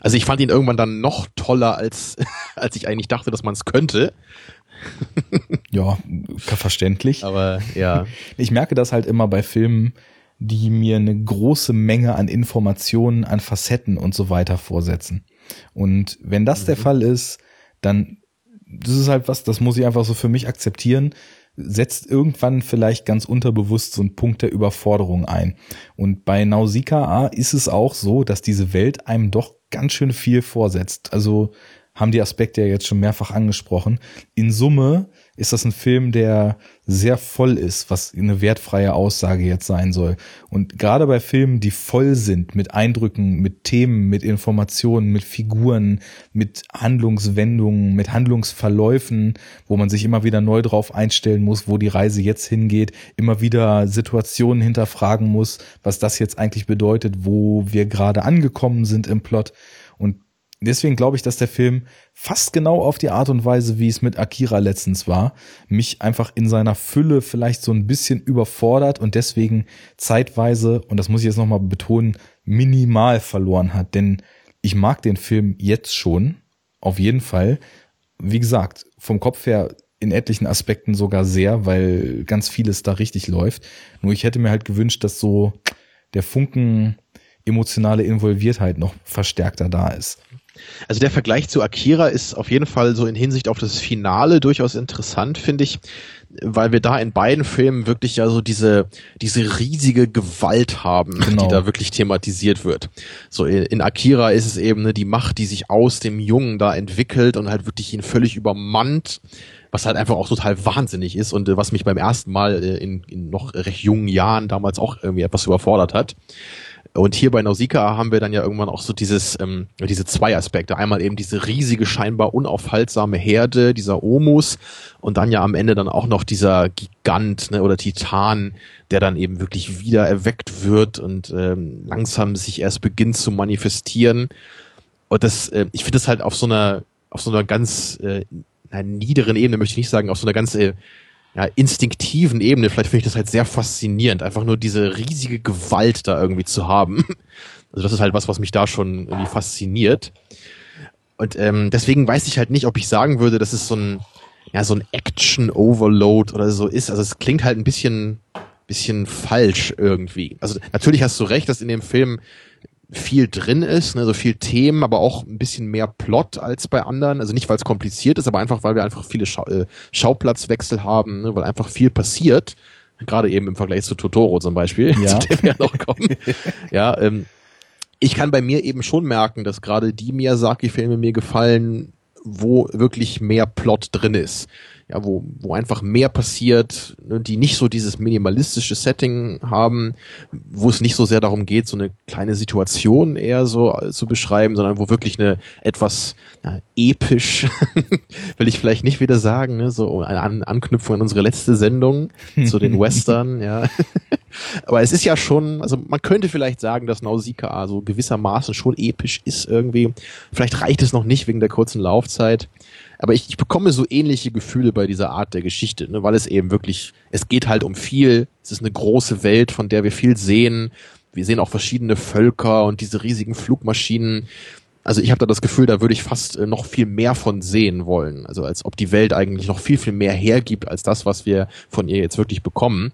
Also ich fand ihn irgendwann dann noch toller, als, als ich eigentlich dachte, dass man es könnte. ja, verständlich. Aber ja. Ich merke das halt immer bei Filmen, die mir eine große Menge an Informationen, an Facetten und so weiter vorsetzen. Und wenn das mhm. der Fall ist, dann das ist halt was, das muss ich einfach so für mich akzeptieren setzt irgendwann vielleicht ganz unterbewusst so ein Punkt der Überforderung ein. Und bei Nausicaa ist es auch so, dass diese Welt einem doch ganz schön viel vorsetzt. Also haben die Aspekte ja jetzt schon mehrfach angesprochen. In Summe ist das ein Film, der sehr voll ist, was eine wertfreie Aussage jetzt sein soll. Und gerade bei Filmen, die voll sind mit Eindrücken, mit Themen, mit Informationen, mit Figuren, mit Handlungswendungen, mit Handlungsverläufen, wo man sich immer wieder neu drauf einstellen muss, wo die Reise jetzt hingeht, immer wieder Situationen hinterfragen muss, was das jetzt eigentlich bedeutet, wo wir gerade angekommen sind im Plot. Und deswegen glaube ich, dass der Film fast genau auf die Art und Weise, wie es mit Akira letztens war, mich einfach in seiner Fülle vielleicht so ein bisschen überfordert und deswegen zeitweise, und das muss ich jetzt nochmal betonen, minimal verloren hat. Denn ich mag den Film jetzt schon, auf jeden Fall. Wie gesagt, vom Kopf her in etlichen Aspekten sogar sehr, weil ganz vieles da richtig läuft. Nur ich hätte mir halt gewünscht, dass so der Funken emotionale Involviertheit noch verstärkter da ist. Also der Vergleich zu Akira ist auf jeden Fall so in Hinsicht auf das Finale durchaus interessant, finde ich, weil wir da in beiden Filmen wirklich ja so diese, diese riesige Gewalt haben, genau. die da wirklich thematisiert wird. So in, Akira ist es eben ne, die Macht, die sich aus dem Jungen da entwickelt und halt wirklich ihn völlig übermannt was halt einfach auch total wahnsinnig ist und äh, was mich beim ersten Mal äh, in, in noch recht jungen Jahren damals auch irgendwie etwas überfordert hat. Und hier bei Nausicaa haben wir dann ja irgendwann auch so dieses, ähm, diese zwei Aspekte. Einmal eben diese riesige, scheinbar unaufhaltsame Herde, dieser Omus, und dann ja am Ende dann auch noch dieser Gigant ne, oder Titan, der dann eben wirklich wieder erweckt wird und ähm, langsam sich erst beginnt zu manifestieren. Und das, äh, ich finde das halt auf so einer, auf so einer ganz äh, einer niederen Ebene, möchte ich nicht sagen, auf so einer ganz äh, ja, instinktiven Ebene, vielleicht finde ich das halt sehr faszinierend, einfach nur diese riesige Gewalt da irgendwie zu haben. Also das ist halt was, was mich da schon irgendwie fasziniert. Und ähm, deswegen weiß ich halt nicht, ob ich sagen würde, dass es so ein, ja, so ein Action-Overload oder so ist. Also es klingt halt ein bisschen, bisschen falsch irgendwie. Also natürlich hast du recht, dass in dem Film viel drin ist, ne, so viel Themen, aber auch ein bisschen mehr Plot als bei anderen. Also nicht, weil es kompliziert ist, aber einfach, weil wir einfach viele Schau äh, Schauplatzwechsel haben, ne, weil einfach viel passiert. Gerade eben im Vergleich zu Totoro zum Beispiel, ja. zu dem wir noch kommen. ja, ähm, ich kann bei mir eben schon merken, dass gerade die Miyazaki-Filme mir gefallen, wo wirklich mehr Plot drin ist ja, wo, wo einfach mehr passiert, ne, die nicht so dieses minimalistische Setting haben, wo es nicht so sehr darum geht, so eine kleine Situation eher so äh, zu beschreiben, sondern wo wirklich eine etwas ja, episch, will ich vielleicht nicht wieder sagen, ne, so eine An Anknüpfung an unsere letzte Sendung zu den Western, ja. Aber es ist ja schon, also man könnte vielleicht sagen, dass Nausicaa so gewissermaßen schon episch ist irgendwie. Vielleicht reicht es noch nicht wegen der kurzen Laufzeit. Aber ich, ich bekomme so ähnliche Gefühle bei dieser Art der Geschichte, ne, weil es eben wirklich, es geht halt um viel. Es ist eine große Welt, von der wir viel sehen. Wir sehen auch verschiedene Völker und diese riesigen Flugmaschinen. Also ich habe da das Gefühl, da würde ich fast äh, noch viel mehr von sehen wollen. Also als ob die Welt eigentlich noch viel, viel mehr hergibt als das, was wir von ihr jetzt wirklich bekommen.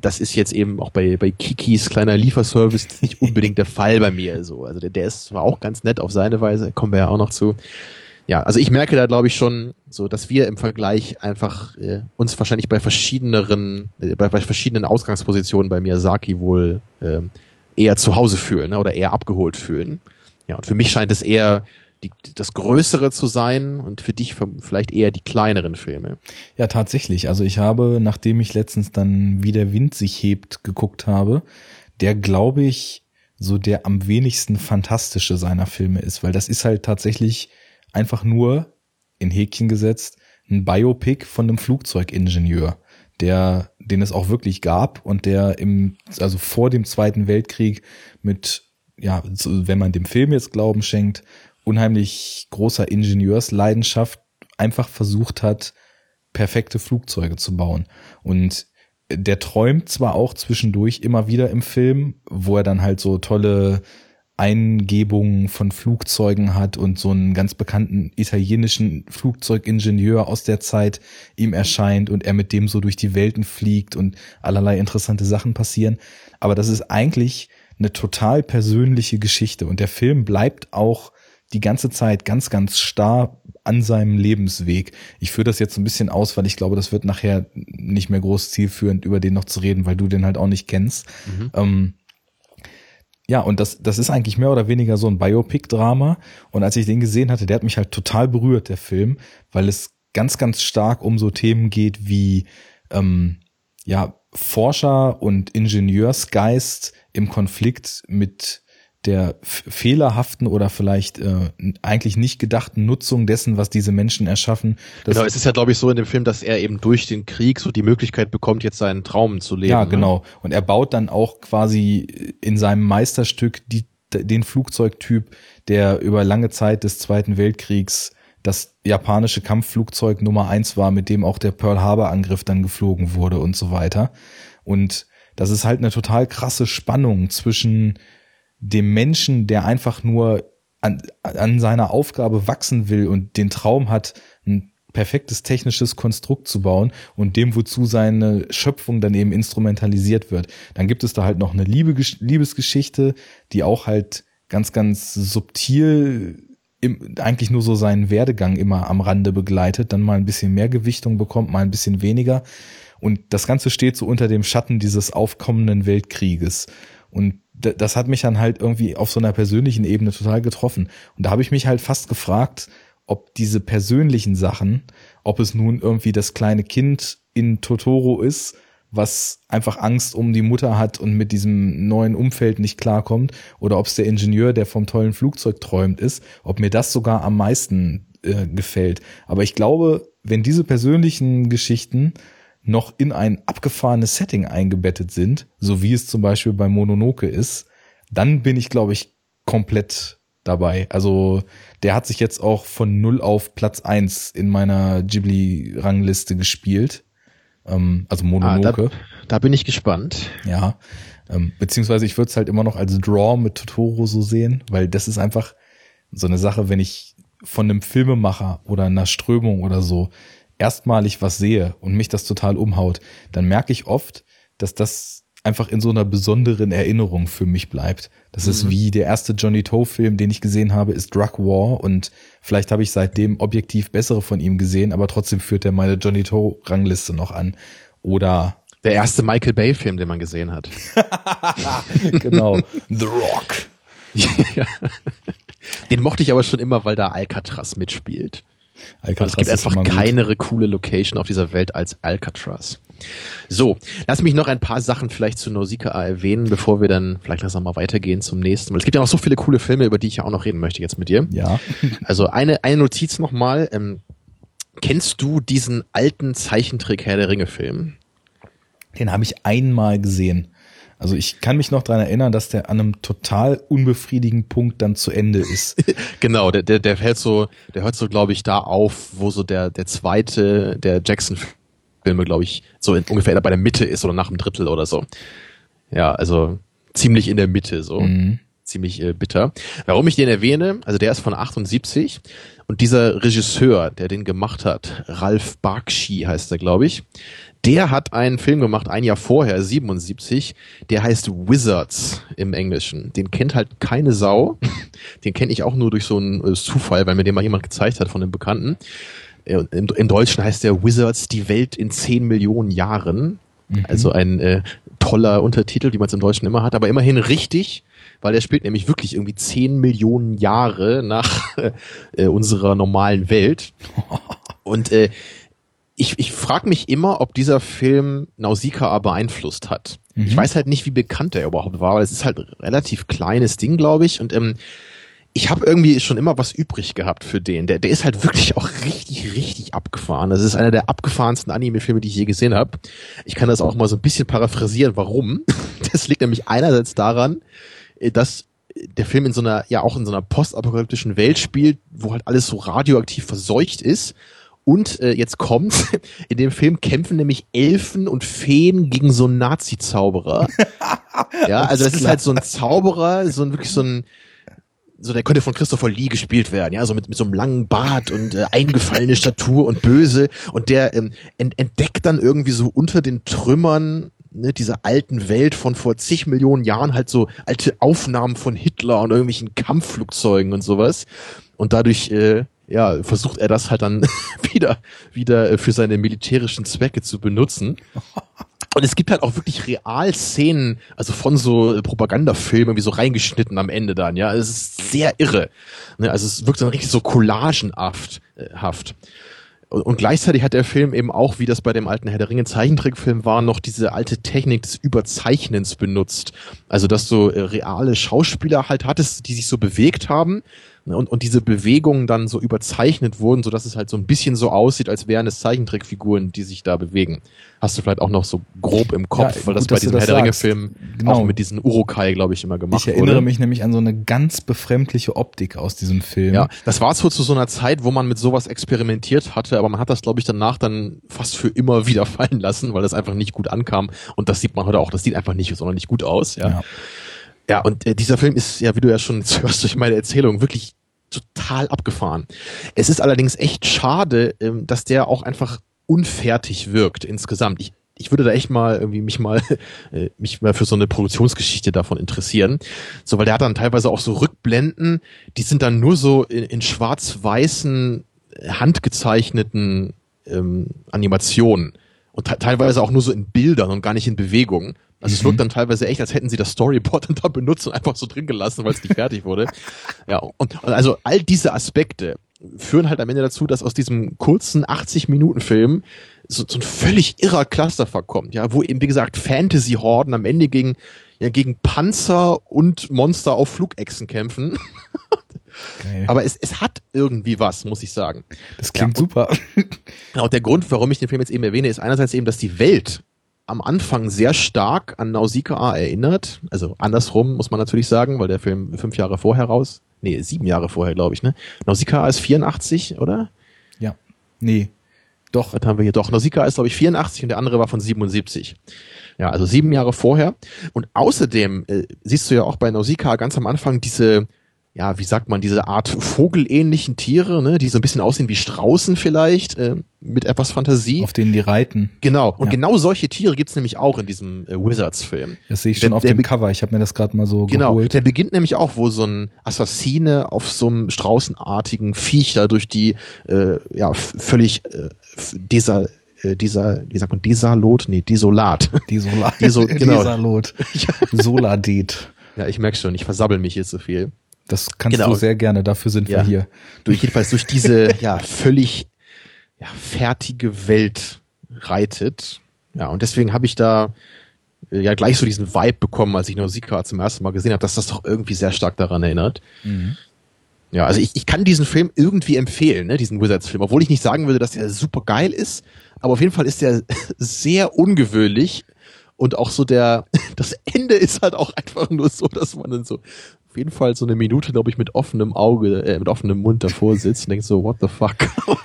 Das ist jetzt eben auch bei, bei Kikis kleiner Lieferservice nicht unbedingt der Fall bei mir. So. Also der, der ist zwar auch ganz nett auf seine Weise, kommen wir ja auch noch zu ja, also ich merke da glaube ich schon so, dass wir im Vergleich einfach äh, uns wahrscheinlich bei verschiedeneren, äh, bei, bei verschiedenen Ausgangspositionen bei Miyazaki wohl äh, eher zu Hause fühlen ne, oder eher abgeholt fühlen. Ja, und für mich scheint es eher die, das Größere zu sein und für dich vielleicht eher die kleineren Filme. Ja, tatsächlich. Also ich habe, nachdem ich letztens dann Wie der Wind sich hebt geguckt habe, der glaube ich so der am wenigsten fantastische seiner Filme ist, weil das ist halt tatsächlich einfach nur in Häkchen gesetzt ein Biopic von einem Flugzeugingenieur, der, den es auch wirklich gab und der im, also vor dem Zweiten Weltkrieg mit, ja, wenn man dem Film jetzt Glauben schenkt, unheimlich großer Ingenieursleidenschaft einfach versucht hat, perfekte Flugzeuge zu bauen. Und der träumt zwar auch zwischendurch immer wieder im Film, wo er dann halt so tolle Eingebungen von Flugzeugen hat und so einen ganz bekannten italienischen Flugzeugingenieur aus der Zeit ihm erscheint und er mit dem so durch die Welten fliegt und allerlei interessante Sachen passieren. Aber das ist eigentlich eine total persönliche Geschichte und der Film bleibt auch die ganze Zeit ganz, ganz starr an seinem Lebensweg. Ich führe das jetzt ein bisschen aus, weil ich glaube, das wird nachher nicht mehr groß zielführend, über den noch zu reden, weil du den halt auch nicht kennst. Mhm. Ähm, ja, und das, das ist eigentlich mehr oder weniger so ein Biopic-Drama. Und als ich den gesehen hatte, der hat mich halt total berührt, der Film, weil es ganz, ganz stark um so Themen geht wie ähm, ja, Forscher und Ingenieursgeist im Konflikt mit der fehlerhaften oder vielleicht äh, eigentlich nicht gedachten Nutzung dessen, was diese Menschen erschaffen. genau, es ist ja, glaube ich, so in dem Film, dass er eben durch den Krieg so die Möglichkeit bekommt, jetzt seinen Traum zu leben. Ja, ne? genau. Ne? Und er baut dann auch quasi in seinem Meisterstück die, den Flugzeugtyp, der über lange Zeit des Zweiten Weltkriegs das japanische Kampfflugzeug Nummer eins war, mit dem auch der Pearl Harbor Angriff dann geflogen wurde und so weiter. Und das ist halt eine total krasse Spannung zwischen dem Menschen, der einfach nur an, an seiner Aufgabe wachsen will und den Traum hat, ein perfektes technisches Konstrukt zu bauen und dem, wozu seine Schöpfung dann eben instrumentalisiert wird. Dann gibt es da halt noch eine Liebe, Liebesgeschichte, die auch halt ganz, ganz subtil im, eigentlich nur so seinen Werdegang immer am Rande begleitet, dann mal ein bisschen mehr Gewichtung bekommt, mal ein bisschen weniger. Und das Ganze steht so unter dem Schatten dieses aufkommenden Weltkrieges. Und das hat mich dann halt irgendwie auf so einer persönlichen Ebene total getroffen. Und da habe ich mich halt fast gefragt, ob diese persönlichen Sachen, ob es nun irgendwie das kleine Kind in Totoro ist was einfach Angst um die Mutter hat und mit diesem neuen Umfeld nicht klarkommt, oder ob es der Ingenieur, der vom tollen Flugzeug träumt, ist, ob mir das sogar am meisten äh, gefällt. Aber ich glaube, wenn diese persönlichen Geschichten noch in ein abgefahrenes Setting eingebettet sind, so wie es zum Beispiel bei Mononoke ist, dann bin ich, glaube ich, komplett dabei. Also der hat sich jetzt auch von null auf Platz eins in meiner Ghibli-Rangliste gespielt. Ähm, also Mononoke. Ah, da, da, bin ich gespannt. Ja. Ähm, beziehungsweise ich würde es halt immer noch als Draw mit Totoro so sehen, weil das ist einfach so eine Sache, wenn ich von einem Filmemacher oder einer Strömung oder so erstmalig was sehe und mich das total umhaut, dann merke ich oft, dass das einfach in so einer besonderen Erinnerung für mich bleibt. Das mhm. ist wie der erste Johnny Toe-Film, den ich gesehen habe, ist Drug War und vielleicht habe ich seitdem objektiv bessere von ihm gesehen, aber trotzdem führt er meine Johnny Toe-Rangliste noch an. Oder der erste Michael Bay-Film, den man gesehen hat. genau. The Rock. ja. Den mochte ich aber schon immer, weil da Alcatraz mitspielt. Alcatraz es gibt einfach keine coole Location auf dieser Welt als Alcatraz. So, lass mich noch ein paar Sachen vielleicht zu Nausicaa erwähnen, bevor wir dann vielleicht langsam mal weitergehen zum nächsten. Weil es gibt ja noch so viele coole Filme, über die ich ja auch noch reden möchte jetzt mit dir. Ja. Also eine, eine Notiz nochmal. Ähm, kennst du diesen alten Zeichentrick Herr der Ringe Film? Den habe ich einmal gesehen. Also ich kann mich noch dran erinnern, dass der an einem total unbefriedigenden Punkt dann zu Ende ist. genau, der, der, der hört so, der hört so, glaube ich, da auf, wo so der, der zweite, der Jackson Filme, glaube ich, so in, ungefähr bei der Mitte ist oder nach dem Drittel oder so. Ja, also ziemlich in der Mitte so. Mhm. Ziemlich äh, bitter. Warum ich den erwähne, also der ist von 78 und dieser Regisseur, der den gemacht hat, Ralph Bakshi heißt er, glaube ich, der hat einen Film gemacht, ein Jahr vorher, 77, der heißt Wizards im Englischen. Den kennt halt keine Sau. Den kenne ich auch nur durch so einen äh, Zufall, weil mir den mal jemand gezeigt hat von einem Bekannten. Im, Im Deutschen heißt der Wizards die Welt in 10 Millionen Jahren. Mhm. Also ein äh, toller Untertitel, wie man es im Deutschen immer hat, aber immerhin richtig, weil er spielt nämlich wirklich irgendwie 10 Millionen Jahre nach äh, unserer normalen Welt. Und äh, ich, ich frage mich immer, ob dieser Film Nausicaa beeinflusst hat. Mhm. Ich weiß halt nicht, wie bekannt er überhaupt war, weil es ist halt ein relativ kleines Ding, glaube ich. Und ähm, ich habe irgendwie schon immer was übrig gehabt für den. Der, der ist halt wirklich auch richtig, richtig abgefahren. Das ist einer der abgefahrensten Anime-Filme, die ich je gesehen habe. Ich kann das auch mal so ein bisschen paraphrasieren. Warum? Das liegt nämlich einerseits daran, äh, dass der Film in so einer, ja auch in so einer postapokalyptischen Welt spielt, wo halt alles so radioaktiv verseucht ist. Und äh, jetzt kommt's, in dem Film kämpfen nämlich Elfen und Feen gegen so einen Nazi-Zauberer. ja, also das ist halt so ein Zauberer, so ein wirklich so ein so der könnte von Christopher Lee gespielt werden, ja, so mit, mit so einem langen Bart und äh, eingefallene Statur und böse. Und der ähm, ent entdeckt dann irgendwie so unter den Trümmern ne, dieser alten Welt von vor zig Millionen Jahren halt so alte Aufnahmen von Hitler und irgendwelchen Kampfflugzeugen und sowas. Und dadurch äh, ja, versucht er das halt dann wieder, wieder äh, für seine militärischen Zwecke zu benutzen. Und es gibt halt auch wirklich Realszenen, also von so Propagandafilmen, wie so reingeschnitten am Ende dann, ja. Es ist sehr irre. Ne? Also es wirkt dann richtig so collagenhaft. Äh. Und gleichzeitig hat der Film eben auch, wie das bei dem alten Herr der Ringe Zeichentrickfilm war, noch diese alte Technik des Überzeichnens benutzt. Also, dass du äh, reale Schauspieler halt hattest, die sich so bewegt haben und, und diese Bewegungen dann so überzeichnet wurden, so dass es halt so ein bisschen so aussieht, als wären es Zeichentrickfiguren, die sich da bewegen. Hast du vielleicht auch noch so grob im Kopf, Ja, weil das gut, bei dass du diesem das Herr der Ringe sagst. Film Genau. auch mit diesen Urukai, glaube ich, immer gemacht Ich erinnere wurde. mich nämlich an so eine ganz befremdliche Optik aus diesem Film. Ja, das war zwar zu so einer Zeit, wo man mit sowas experimentiert hatte, aber man hat das, glaube ich, danach dann fast für immer wieder fallen lassen, weil das einfach nicht gut ankam. Und das sieht man heute auch. Das sieht einfach nicht sonderlich gut aus. Ja, Ja. Ja und äh, dieser Film ist, ja, wie du ja schon hörst durch meine Erzählung, wirklich total abgefahren. Es ist allerdings echt schade, ähm, dass der auch einfach unfertig wirkt insgesamt. Ich, ich würde da echt mal irgendwie mich mal äh, mich mal für so eine Produktionsgeschichte davon interessieren. So, weil der hat dann teilweise auch so Rückblenden, die sind dann nur so in, in schwarz-weißen äh, handgezeichneten ähm, Animationen und te teilweise auch nur so in Bildern und gar nicht in Bewegungen. Also es Mhm. wirkt dann teilweise echt, als hätten sie das Storyboard dann da benutzt und einfach so drin gelassen, weil es nicht fertig wurde. Ja, und, und also all diese Aspekte führen halt am Ende dazu, dass aus diesem kurzen 80-Minuten-Film so, so ein völlig irrer Clusterfuck kommt, ja, wo eben, wie gesagt, Fantasy-Horden am Ende gegen, ja, gegen Panzer und Monster auf Flugechsen kämpfen. Geil. Aber es, es hat irgendwie was, muss ich sagen. das klingt ja, und- super. Genau, der Grund, warum ich den Film jetzt eben erwähne, ist einerseits eben, dass die Welt am Anfang sehr stark an Nausicaa erinnert. Also andersrum muss man natürlich sagen, weil der Film fünf Jahre vorher raus, nee, sieben Jahre vorher, glaube ich, ne? Nausicaa ist 84, oder? Ja. Nee. Doch. Was haben wir hier? Doch, Nausicaa ist, glaube ich, 84 und der andere war von 77. Ja, also sieben Jahre vorher. Und außerdem äh, siehst du ja auch bei Nausicaa ganz am Anfang diese, ja, wie sagt man, diese Art vogelähnlichen Tiere, ne, die so ein bisschen aussehen wie Straußen vielleicht, äh, mit etwas Fantasie. Auf denen die reiten. Genau, und Ja. genau solche Tiere gibt's nämlich auch in diesem äh, Wizards-Film. Das sehe ich Der- schon auf der dem Cover. Ich habe mir das gerade mal so Genau, geholt. der beginnt nämlich auch, wo so ein Assassine auf so einem straußenartigen Viech da durch die äh, ja völlig äh, dieser äh, dieser wie sagt man Desalot, nee Desolat. Die so- genau. Desalot. Soladet. ja, ich merk schon, ich versabbel mich hier zu viel. Das kannst Genau. du sehr gerne. Dafür sind Ja. wir hier. Durch jedenfalls durch diese ja völlig ja, fertige Welt reitet. Ja, und deswegen habe ich da äh, ja gleich so diesen Vibe bekommen, als ich Nausicaa zum ersten Mal gesehen habe, dass das doch irgendwie sehr stark daran erinnert. Ja, also ich, ich kann diesen Film irgendwie empfehlen, ne, diesen Wizards-Film, obwohl ich nicht sagen würde, dass er super geil ist, aber auf jeden Fall ist er sehr ungewöhnlich und auch so der, das Ende ist halt auch einfach nur so, dass man dann so auf jeden Fall so eine Minute, glaube ich, mit offenem Auge, äh, mit offenem Mund davor sitzt und denkt so, what the fuck?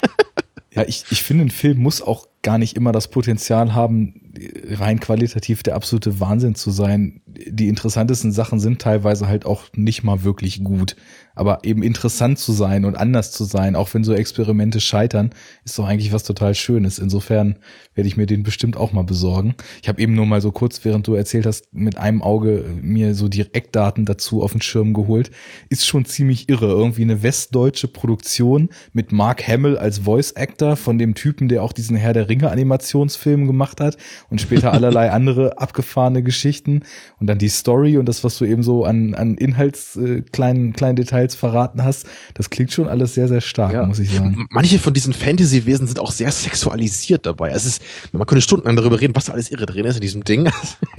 Ja, ich, ich finde, ein Film muss auch gar nicht immer das Potenzial haben, rein qualitativ der absolute Wahnsinn zu sein. Die interessantesten Sachen sind teilweise halt auch nicht mal wirklich gut. Aber eben interessant zu sein und anders zu sein, auch wenn so Experimente scheitern, ist doch eigentlich was total Schönes. Insofern werde ich mir den bestimmt auch mal besorgen. Ich habe eben nur mal so kurz, während du erzählt hast, mit einem Auge mir so die Eckdaten dazu auf den Schirm geholt. Ist schon ziemlich irre. Irgendwie eine westdeutsche Produktion mit Mark Hamill als Voice Actor von dem Typen, der auch diesen Herr der Ringe Animationsfilm gemacht hat und später allerlei andere abgefahrene Geschichten und dann die Story und das, was du eben so an, an Inhalts äh, kleinen, kleinen Details verraten hast. Das klingt schon alles sehr, sehr stark, Ja. muss ich sagen. Manche von diesen Fantasy-Wesen sind auch sehr sexualisiert dabei. Es ist, man könnte stundenlang darüber reden, was da alles irre drin ist in diesem Ding.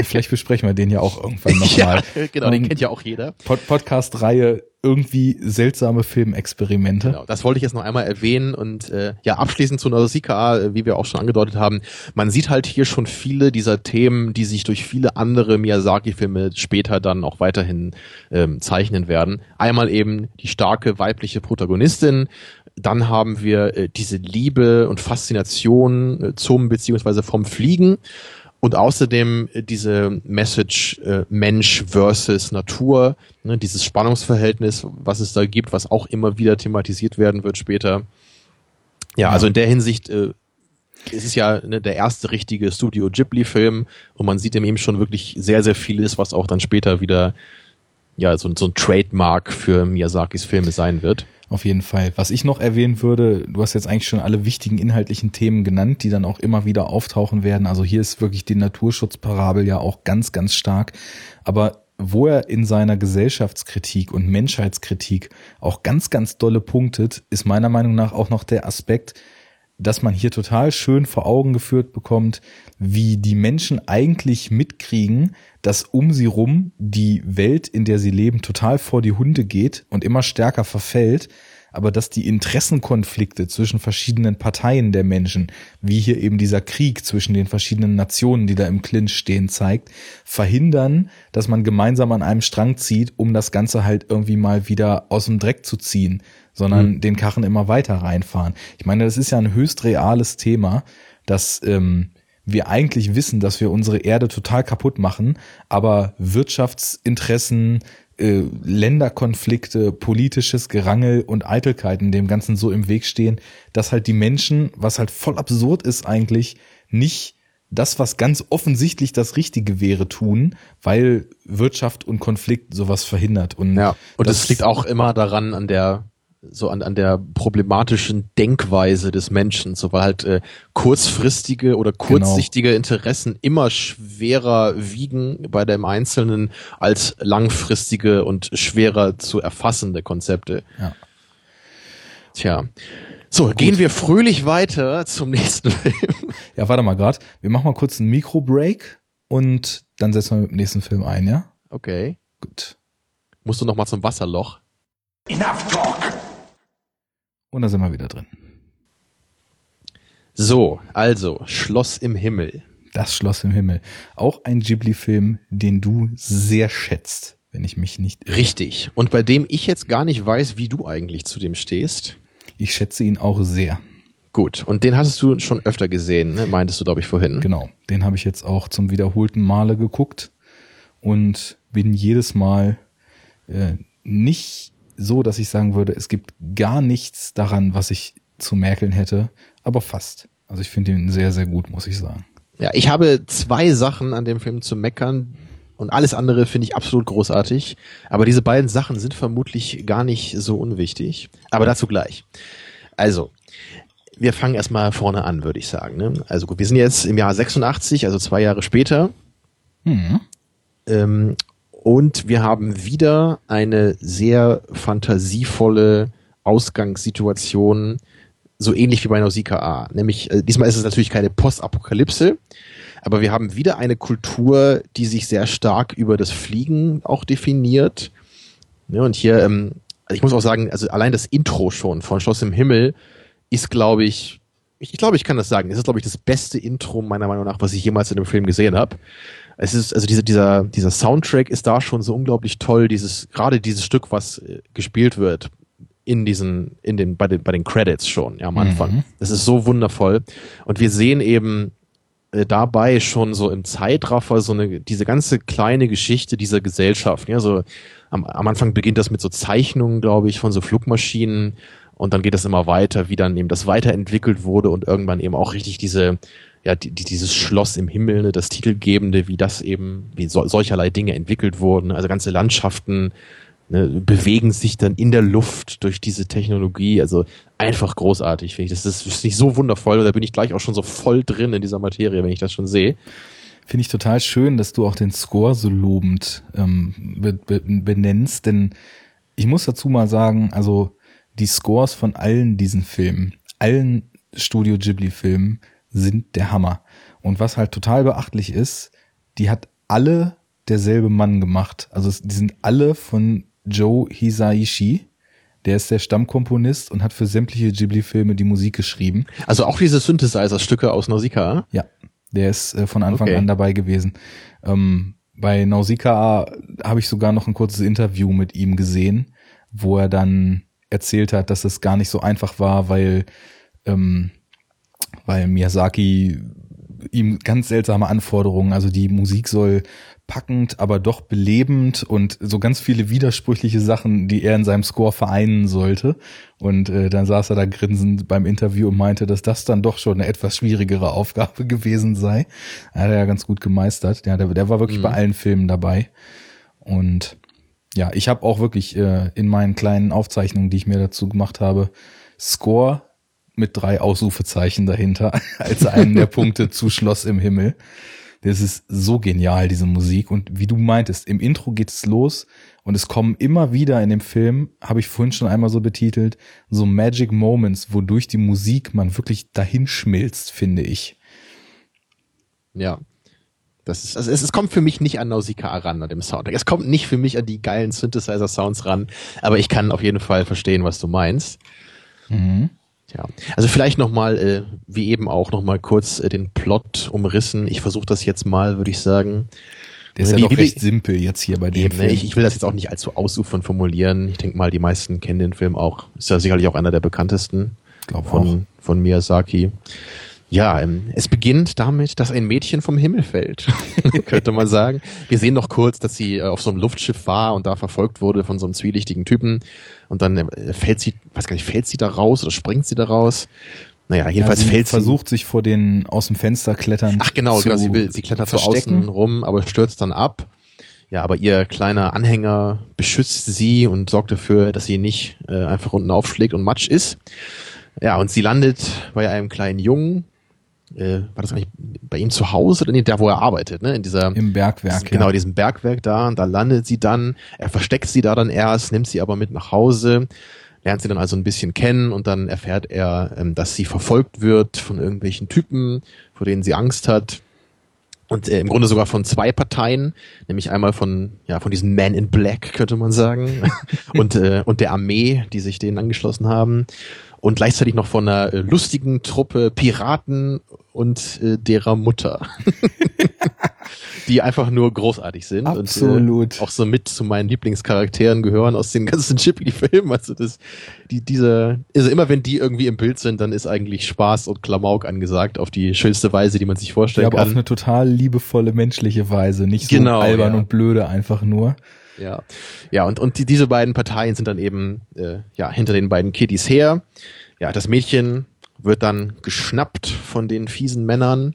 Vielleicht besprechen wir den ja auch irgendwann ja, nochmal. genau, den Ähm, kennt ja auch jeder. Pod Podcast-Reihe irgendwie seltsame Filmexperimente. Genau, das wollte ich jetzt noch einmal erwähnen und äh, ja, abschließend zu Nausicaa, äh, wie wir auch schon angedeutet haben, man sieht halt hier schon viele dieser Themen, die sich durch viele andere Miyazaki-Filme später dann auch weiterhin ähm, zeichnen werden. Einmal eben die starke weibliche Protagonistin, dann haben wir äh, diese Liebe und Faszination äh, zum beziehungsweise vom Fliegen und außerdem äh, diese Message äh, Mensch versus Natur, ne, dieses Spannungsverhältnis, was es da gibt, was auch immer wieder thematisiert werden wird später. Ja, also in der Hinsicht äh, es ist ja ne, der erste richtige Studio Ghibli-Film und man sieht ihm schon wirklich sehr, sehr vieles, was auch dann später wieder ja so, so ein Trademark für Miyazakis Filme sein wird. Auf jeden Fall. Was ich noch erwähnen würde, du hast jetzt eigentlich schon alle wichtigen inhaltlichen Themen genannt, die dann auch immer wieder auftauchen werden. Also hier ist wirklich die Naturschutzparabel ja auch ganz, ganz stark. Aber wo er in seiner Gesellschaftskritik und Menschheitskritik auch ganz, ganz dolle punktet, ist meiner Meinung nach auch noch der Aspekt, dass man hier total schön vor Augen geführt bekommt, wie die Menschen eigentlich mitkriegen, dass um sie rum die Welt, in der sie leben, total vor die Hunde geht und immer stärker verfällt, aber dass die Interessenkonflikte zwischen verschiedenen Parteien der Menschen, wie hier eben dieser Krieg zwischen den verschiedenen Nationen, die da im Clinch stehen, zeigt, verhindern, dass man gemeinsam an einem Strang zieht, um das Ganze halt irgendwie mal wieder aus dem Dreck zu ziehen, sondern mhm. den Karren immer weiter reinfahren. Ich meine, das ist ja ein höchst reales Thema, dass ähm, wir eigentlich wissen, dass wir unsere Erde total kaputt machen, aber Wirtschaftsinteressen, äh, Länderkonflikte, politisches Gerangel und Eitelkeiten dem Ganzen so im Weg stehen, dass halt die Menschen, was halt voll absurd ist eigentlich, nicht das, was ganz offensichtlich das Richtige wäre, tun, weil Wirtschaft und Konflikt sowas verhindert. Und ja, und das liegt auch immer daran an der so an, an der problematischen Denkweise des Menschen, so weil halt äh, kurzfristige oder genau. kurzsichtige genau. Interessen immer schwerer wiegen bei dem Einzelnen als langfristige und schwerer zu erfassende Konzepte. Ja. Tja. So, Gut. gehen wir fröhlich weiter zum nächsten Film. Ja, warte mal grad. Wir machen mal kurz einen Mikro-Break und dann setzen wir mit dem nächsten Film ein, ja? Okay. Gut. Musst du noch mal zum Wasserloch? Enough talk! Und da sind wir wieder drin. So, also Schloss im Himmel. Das Schloss im Himmel. Auch ein Ghibli-Film, den du sehr schätzt, wenn ich mich nicht. Irre. Richtig. Und bei dem ich jetzt gar nicht weiß, wie du eigentlich zu dem stehst. Ich schätze ihn auch sehr. Gut. Und den hattest du schon öfter gesehen, ne? meintest du, glaube ich, vorhin. Genau. Den habe ich jetzt auch zum wiederholten Male geguckt und bin jedes Mal äh, nicht so, dass ich sagen würde, es gibt gar nichts daran, was ich zu merkeln hätte, aber fast. Also ich finde ihn sehr, sehr gut, muss ich sagen. Ja, ich habe zwei Sachen an dem Film zu meckern und alles andere finde ich absolut großartig. Aber diese beiden Sachen sind vermutlich gar nicht so unwichtig. Aber dazu gleich. Also, wir fangen erstmal vorne an, würde ich sagen. Ne? Also gut, wir sind jetzt im Jahr 86, also zwei Jahre später. Mhm. Ähm, und wir haben wieder eine sehr fantasievolle Ausgangssituation, so ähnlich wie bei Nausicaa. Nämlich, äh, diesmal ist es natürlich keine Postapokalypse, aber wir haben wieder eine Kultur, die sich sehr stark über das Fliegen auch definiert. Ja, und hier, ähm, also ich muss auch sagen, also allein das Intro schon von Schloss im Himmel ist, glaube ich, ich, ich glaube, ich kann das sagen. Es ist, glaube ich, das beste Intro meiner Meinung nach, was ich jemals in einem Film gesehen habe es ist, also diese, dieser, dieser Soundtrack ist da schon so unglaublich toll, dieses, gerade dieses Stück, was äh, gespielt wird in diesen, in den, bei den, bei den Credits schon, ja, am Anfang. Mhm. Das ist so wundervoll. Und wir sehen eben äh, dabei schon so im Zeitraffer so eine, diese ganze kleine Geschichte dieser Gesellschaft, ja, so am, am Anfang beginnt das mit so Zeichnungen, glaube ich, von so Flugmaschinen und dann geht das immer weiter, wie dann eben das weiterentwickelt wurde und irgendwann eben auch richtig diese, ja, die, dieses Schloss im Himmel, ne, das Titelgebende, wie das eben, wie so, solcherlei Dinge entwickelt wurden. Also ganze Landschaften ne, bewegen sich dann in der Luft durch diese Technologie. Also einfach großartig, finde ich. Das ist, ist nicht so wundervoll. Da bin ich gleich auch schon so voll drin in dieser Materie, wenn ich das schon sehe. Finde ich total schön, dass du auch den Score so lobend ähm, be be benennst, denn ich muss dazu mal sagen, also die Scores von allen diesen Filmen, allen Studio Ghibli Filmen sind der Hammer. Und was halt total beachtlich ist, die hat alle derselbe Mann gemacht. Also die sind alle von Joe Hisaishi. Der ist der Stammkomponist und hat für sämtliche Ghibli-Filme die Musik geschrieben. Also auch diese Synthesizer-Stücke aus Nausicaa? Ja, der ist äh, von Anfang okay. an dabei gewesen. Ähm, bei Nausicaa habe ich sogar noch ein kurzes Interview mit ihm gesehen, wo er dann erzählt hat, dass es gar nicht so einfach war, weil ähm, weil Miyazaki ihm ganz seltsame Anforderungen, also die Musik soll packend, aber doch belebend und so ganz viele widersprüchliche Sachen, die er in seinem Score vereinen sollte. Und äh, dann saß er da grinsend beim Interview und meinte, dass das dann doch schon eine etwas schwierigere Aufgabe gewesen sei. Er hat er ja ganz gut gemeistert. Ja, der, der war wirklich mhm. bei allen Filmen dabei. Und ja, ich habe auch wirklich äh, in meinen kleinen Aufzeichnungen, die ich mir dazu gemacht habe, Score mit drei Ausrufezeichen dahinter als einen der Punkte zu Schloss im Himmel. Das ist so genial, diese Musik. Und wie du meintest, im Intro geht es los und es kommen immer wieder in dem Film, habe ich vorhin schon einmal so betitelt, so Magic Moments, wodurch die Musik man wirklich dahin schmilzt, finde ich. Ja. Das ist, also es, es kommt für mich nicht an Nausicaa ran, an dem Soundtrack. Es kommt nicht für mich an die geilen Synthesizer-Sounds ran, aber ich kann auf jeden Fall verstehen, was du meinst. Mhm. Ja, also vielleicht nochmal, äh, wie eben auch nochmal kurz äh, den Plot umrissen. Ich versuche das jetzt mal, würde ich sagen. Der ist ja doch recht simpel jetzt hier bei dem eben, Film. Ich, ich will das jetzt auch nicht allzu ausufern formulieren. Ich denke mal, die meisten kennen den Film auch. Ist ja sicherlich auch einer der bekanntesten Glaub von, auch. von Miyazaki. Ja, ähm, es beginnt damit, dass ein Mädchen vom Himmel fällt, könnte man sagen. Wir sehen noch kurz, dass sie äh, auf so einem Luftschiff war und da verfolgt wurde von so einem zwielichtigen Typen. Und dann äh, fällt sie, weiß gar nicht, fällt sie da raus oder springt sie da raus? Naja, jedenfalls ja, sie fällt sie. versucht sich vor den aus dem Fenster klettern. Ach genau, genau sie will, sie klettert so außen rum, aber stürzt dann ab. Ja, aber ihr kleiner Anhänger beschützt sie und sorgt dafür, dass sie nicht äh, einfach unten aufschlägt und Matsch ist. Ja, und sie landet bei einem kleinen Jungen, äh, war das eigentlich bei ihm zu Hause oder nee, da wo er arbeitet, ne? In dieser im Bergwerk. Genau, ja. diesem Bergwerk da. Und da landet sie dann. Er versteckt sie da dann erst, nimmt sie aber mit nach Hause, lernt sie dann also ein bisschen kennen und dann erfährt er, ähm, dass sie verfolgt wird von irgendwelchen Typen, vor denen sie Angst hat. Und äh, im Grunde sogar von zwei Parteien, nämlich einmal von ja von diesen Men in Black könnte man sagen und äh, und der Armee, die sich denen angeschlossen haben und gleichzeitig noch von einer äh, lustigen Truppe Piraten und äh, derer Mutter. die einfach nur großartig sind Absolut. und äh, auch so mit zu meinen Lieblingscharakteren gehören aus den ganzen Ghibli-Filmen. Also das, die, diese, also immer wenn die irgendwie im Bild sind, dann ist eigentlich Spaß und Klamauk angesagt auf die schönste Weise, die man sich vorstellen ja, aber kann. auf eine total liebevolle menschliche Weise, nicht so genau, albern ja. und blöde einfach nur. Ja, ja und und die, diese beiden Parteien sind dann eben äh, ja hinter den beiden Kiddies her. Ja, das Mädchen wird dann geschnappt von den fiesen Männern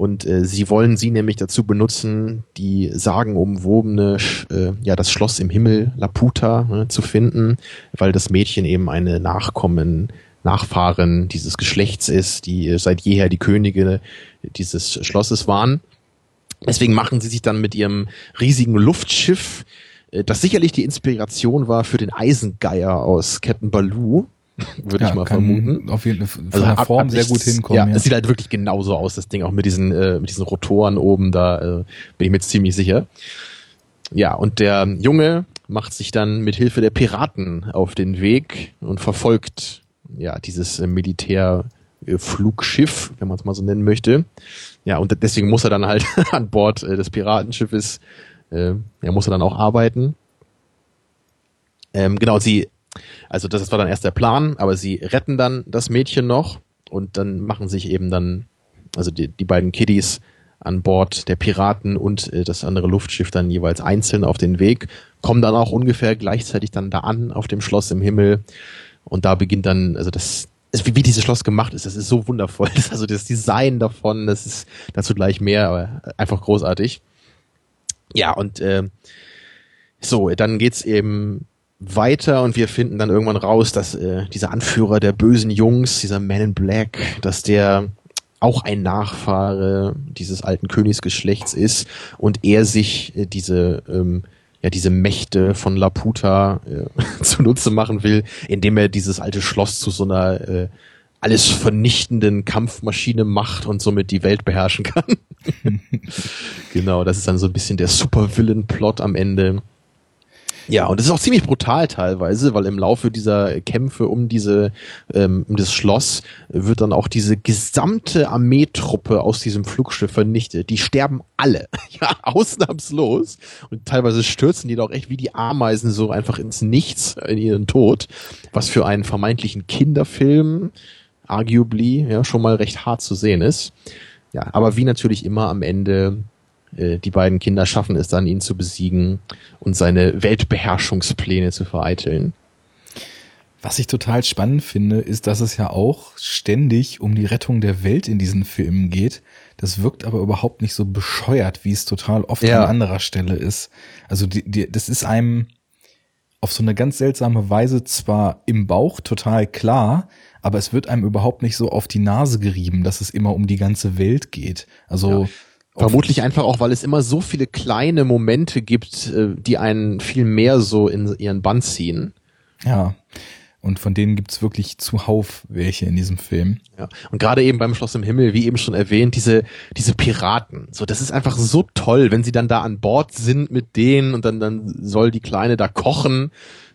und äh, sie wollen sie nämlich dazu benutzen, die sagenumwobene, äh, ja, das Schloss im Himmel, Laputa, ne, zu finden, weil das Mädchen eben eine Nachkommen, Nachfahren dieses Geschlechts ist, die äh, seit jeher die Könige dieses Schlosses waren. Deswegen machen sie sich dann mit ihrem riesigen Luftschiff, das sicherlich die Inspiration war für den Eisengeier aus Captain Baloo, würde ja, ich mal vermuten. Auf jeden Fall also der Form ab, sehr gut hinkommen. Ja, ja, es sieht halt wirklich genauso aus, das Ding, auch mit diesen, äh, mit diesen Rotoren oben, da äh, bin ich mir jetzt ziemlich sicher. Ja, und der Junge macht sich dann mit Hilfe der Piraten auf den Weg und verfolgt ja dieses äh, Militärflugschiff, wenn man es mal so nennen möchte. Ja, und deswegen muss er dann halt an Bord äh, des Piratenschiffes, äh, er dann auch arbeiten. Ähm, genau, sie also das war dann erst der Plan, aber sie retten dann das Mädchen noch und dann machen sich eben dann, also die, die beiden Kiddies an Bord der Piraten und äh, das andere Luftschiff dann jeweils einzeln auf den Weg, kommen dann auch ungefähr gleichzeitig dann da an auf dem Schloss im Himmel und da beginnt dann, also das, wie, wie dieses Schloss gemacht ist, das ist so wundervoll. Also das Design davon, das ist dazu gleich mehr, aber einfach großartig. Ja, und äh, so, dann geht's eben weiter und wir finden dann irgendwann raus, dass äh, dieser Anführer der bösen Jungs, dieser Man in Black, dass der auch ein Nachfahre dieses alten Königsgeschlechts ist und er sich äh, diese ähm, ja diese Mächte von Laputa äh, zunutze machen will, indem er dieses alte Schloss zu so einer äh, alles vernichtenden Kampfmaschine macht und somit die Welt beherrschen kann. genau, das ist dann so ein bisschen der Supervillain-Plot am Ende. Ja, und das ist auch ziemlich brutal teilweise, weil im Laufe dieser Kämpfe um diese ähm, um das Schloss wird dann auch diese gesamte Armeetruppe aus diesem Flugschiff vernichtet. Die sterben alle, ja, ausnahmslos. Und teilweise stürzen die doch echt wie die Ameisen so einfach ins Nichts in ihren Tod, was für einen vermeintlichen Kinderfilm arguably ja schon mal recht hart zu sehen ist. Ja, aber wie natürlich immer am Ende äh, die beiden Kinder schaffen es dann, ihn zu besiegen und seine Weltbeherrschungspläne zu vereiteln. Was ich total spannend finde, ist, dass es ja auch ständig um die Rettung der Welt in diesen Filmen geht. Das wirkt aber überhaupt nicht so bescheuert, wie es total oft ja. an anderer Stelle ist. Also die, die, das ist einem auf so eine ganz seltsame Weise zwar im Bauch total klar, aber es wird einem überhaupt nicht so auf die Nase gerieben, dass es immer um die ganze Welt geht. Also ja Vermutlich einfach auch, weil es immer so viele kleine Momente gibt, äh, die einen viel mehr so in ihren Bann ziehen. Ja. Und von denen gibt's wirklich zuhauf welche in diesem Film. Ja. Und gerade eben beim Schloss im Himmel, wie eben schon erwähnt, diese, diese Piraten. So, das ist einfach so toll, wenn sie dann da an Bord sind mit denen und dann, dann soll die Kleine da kochen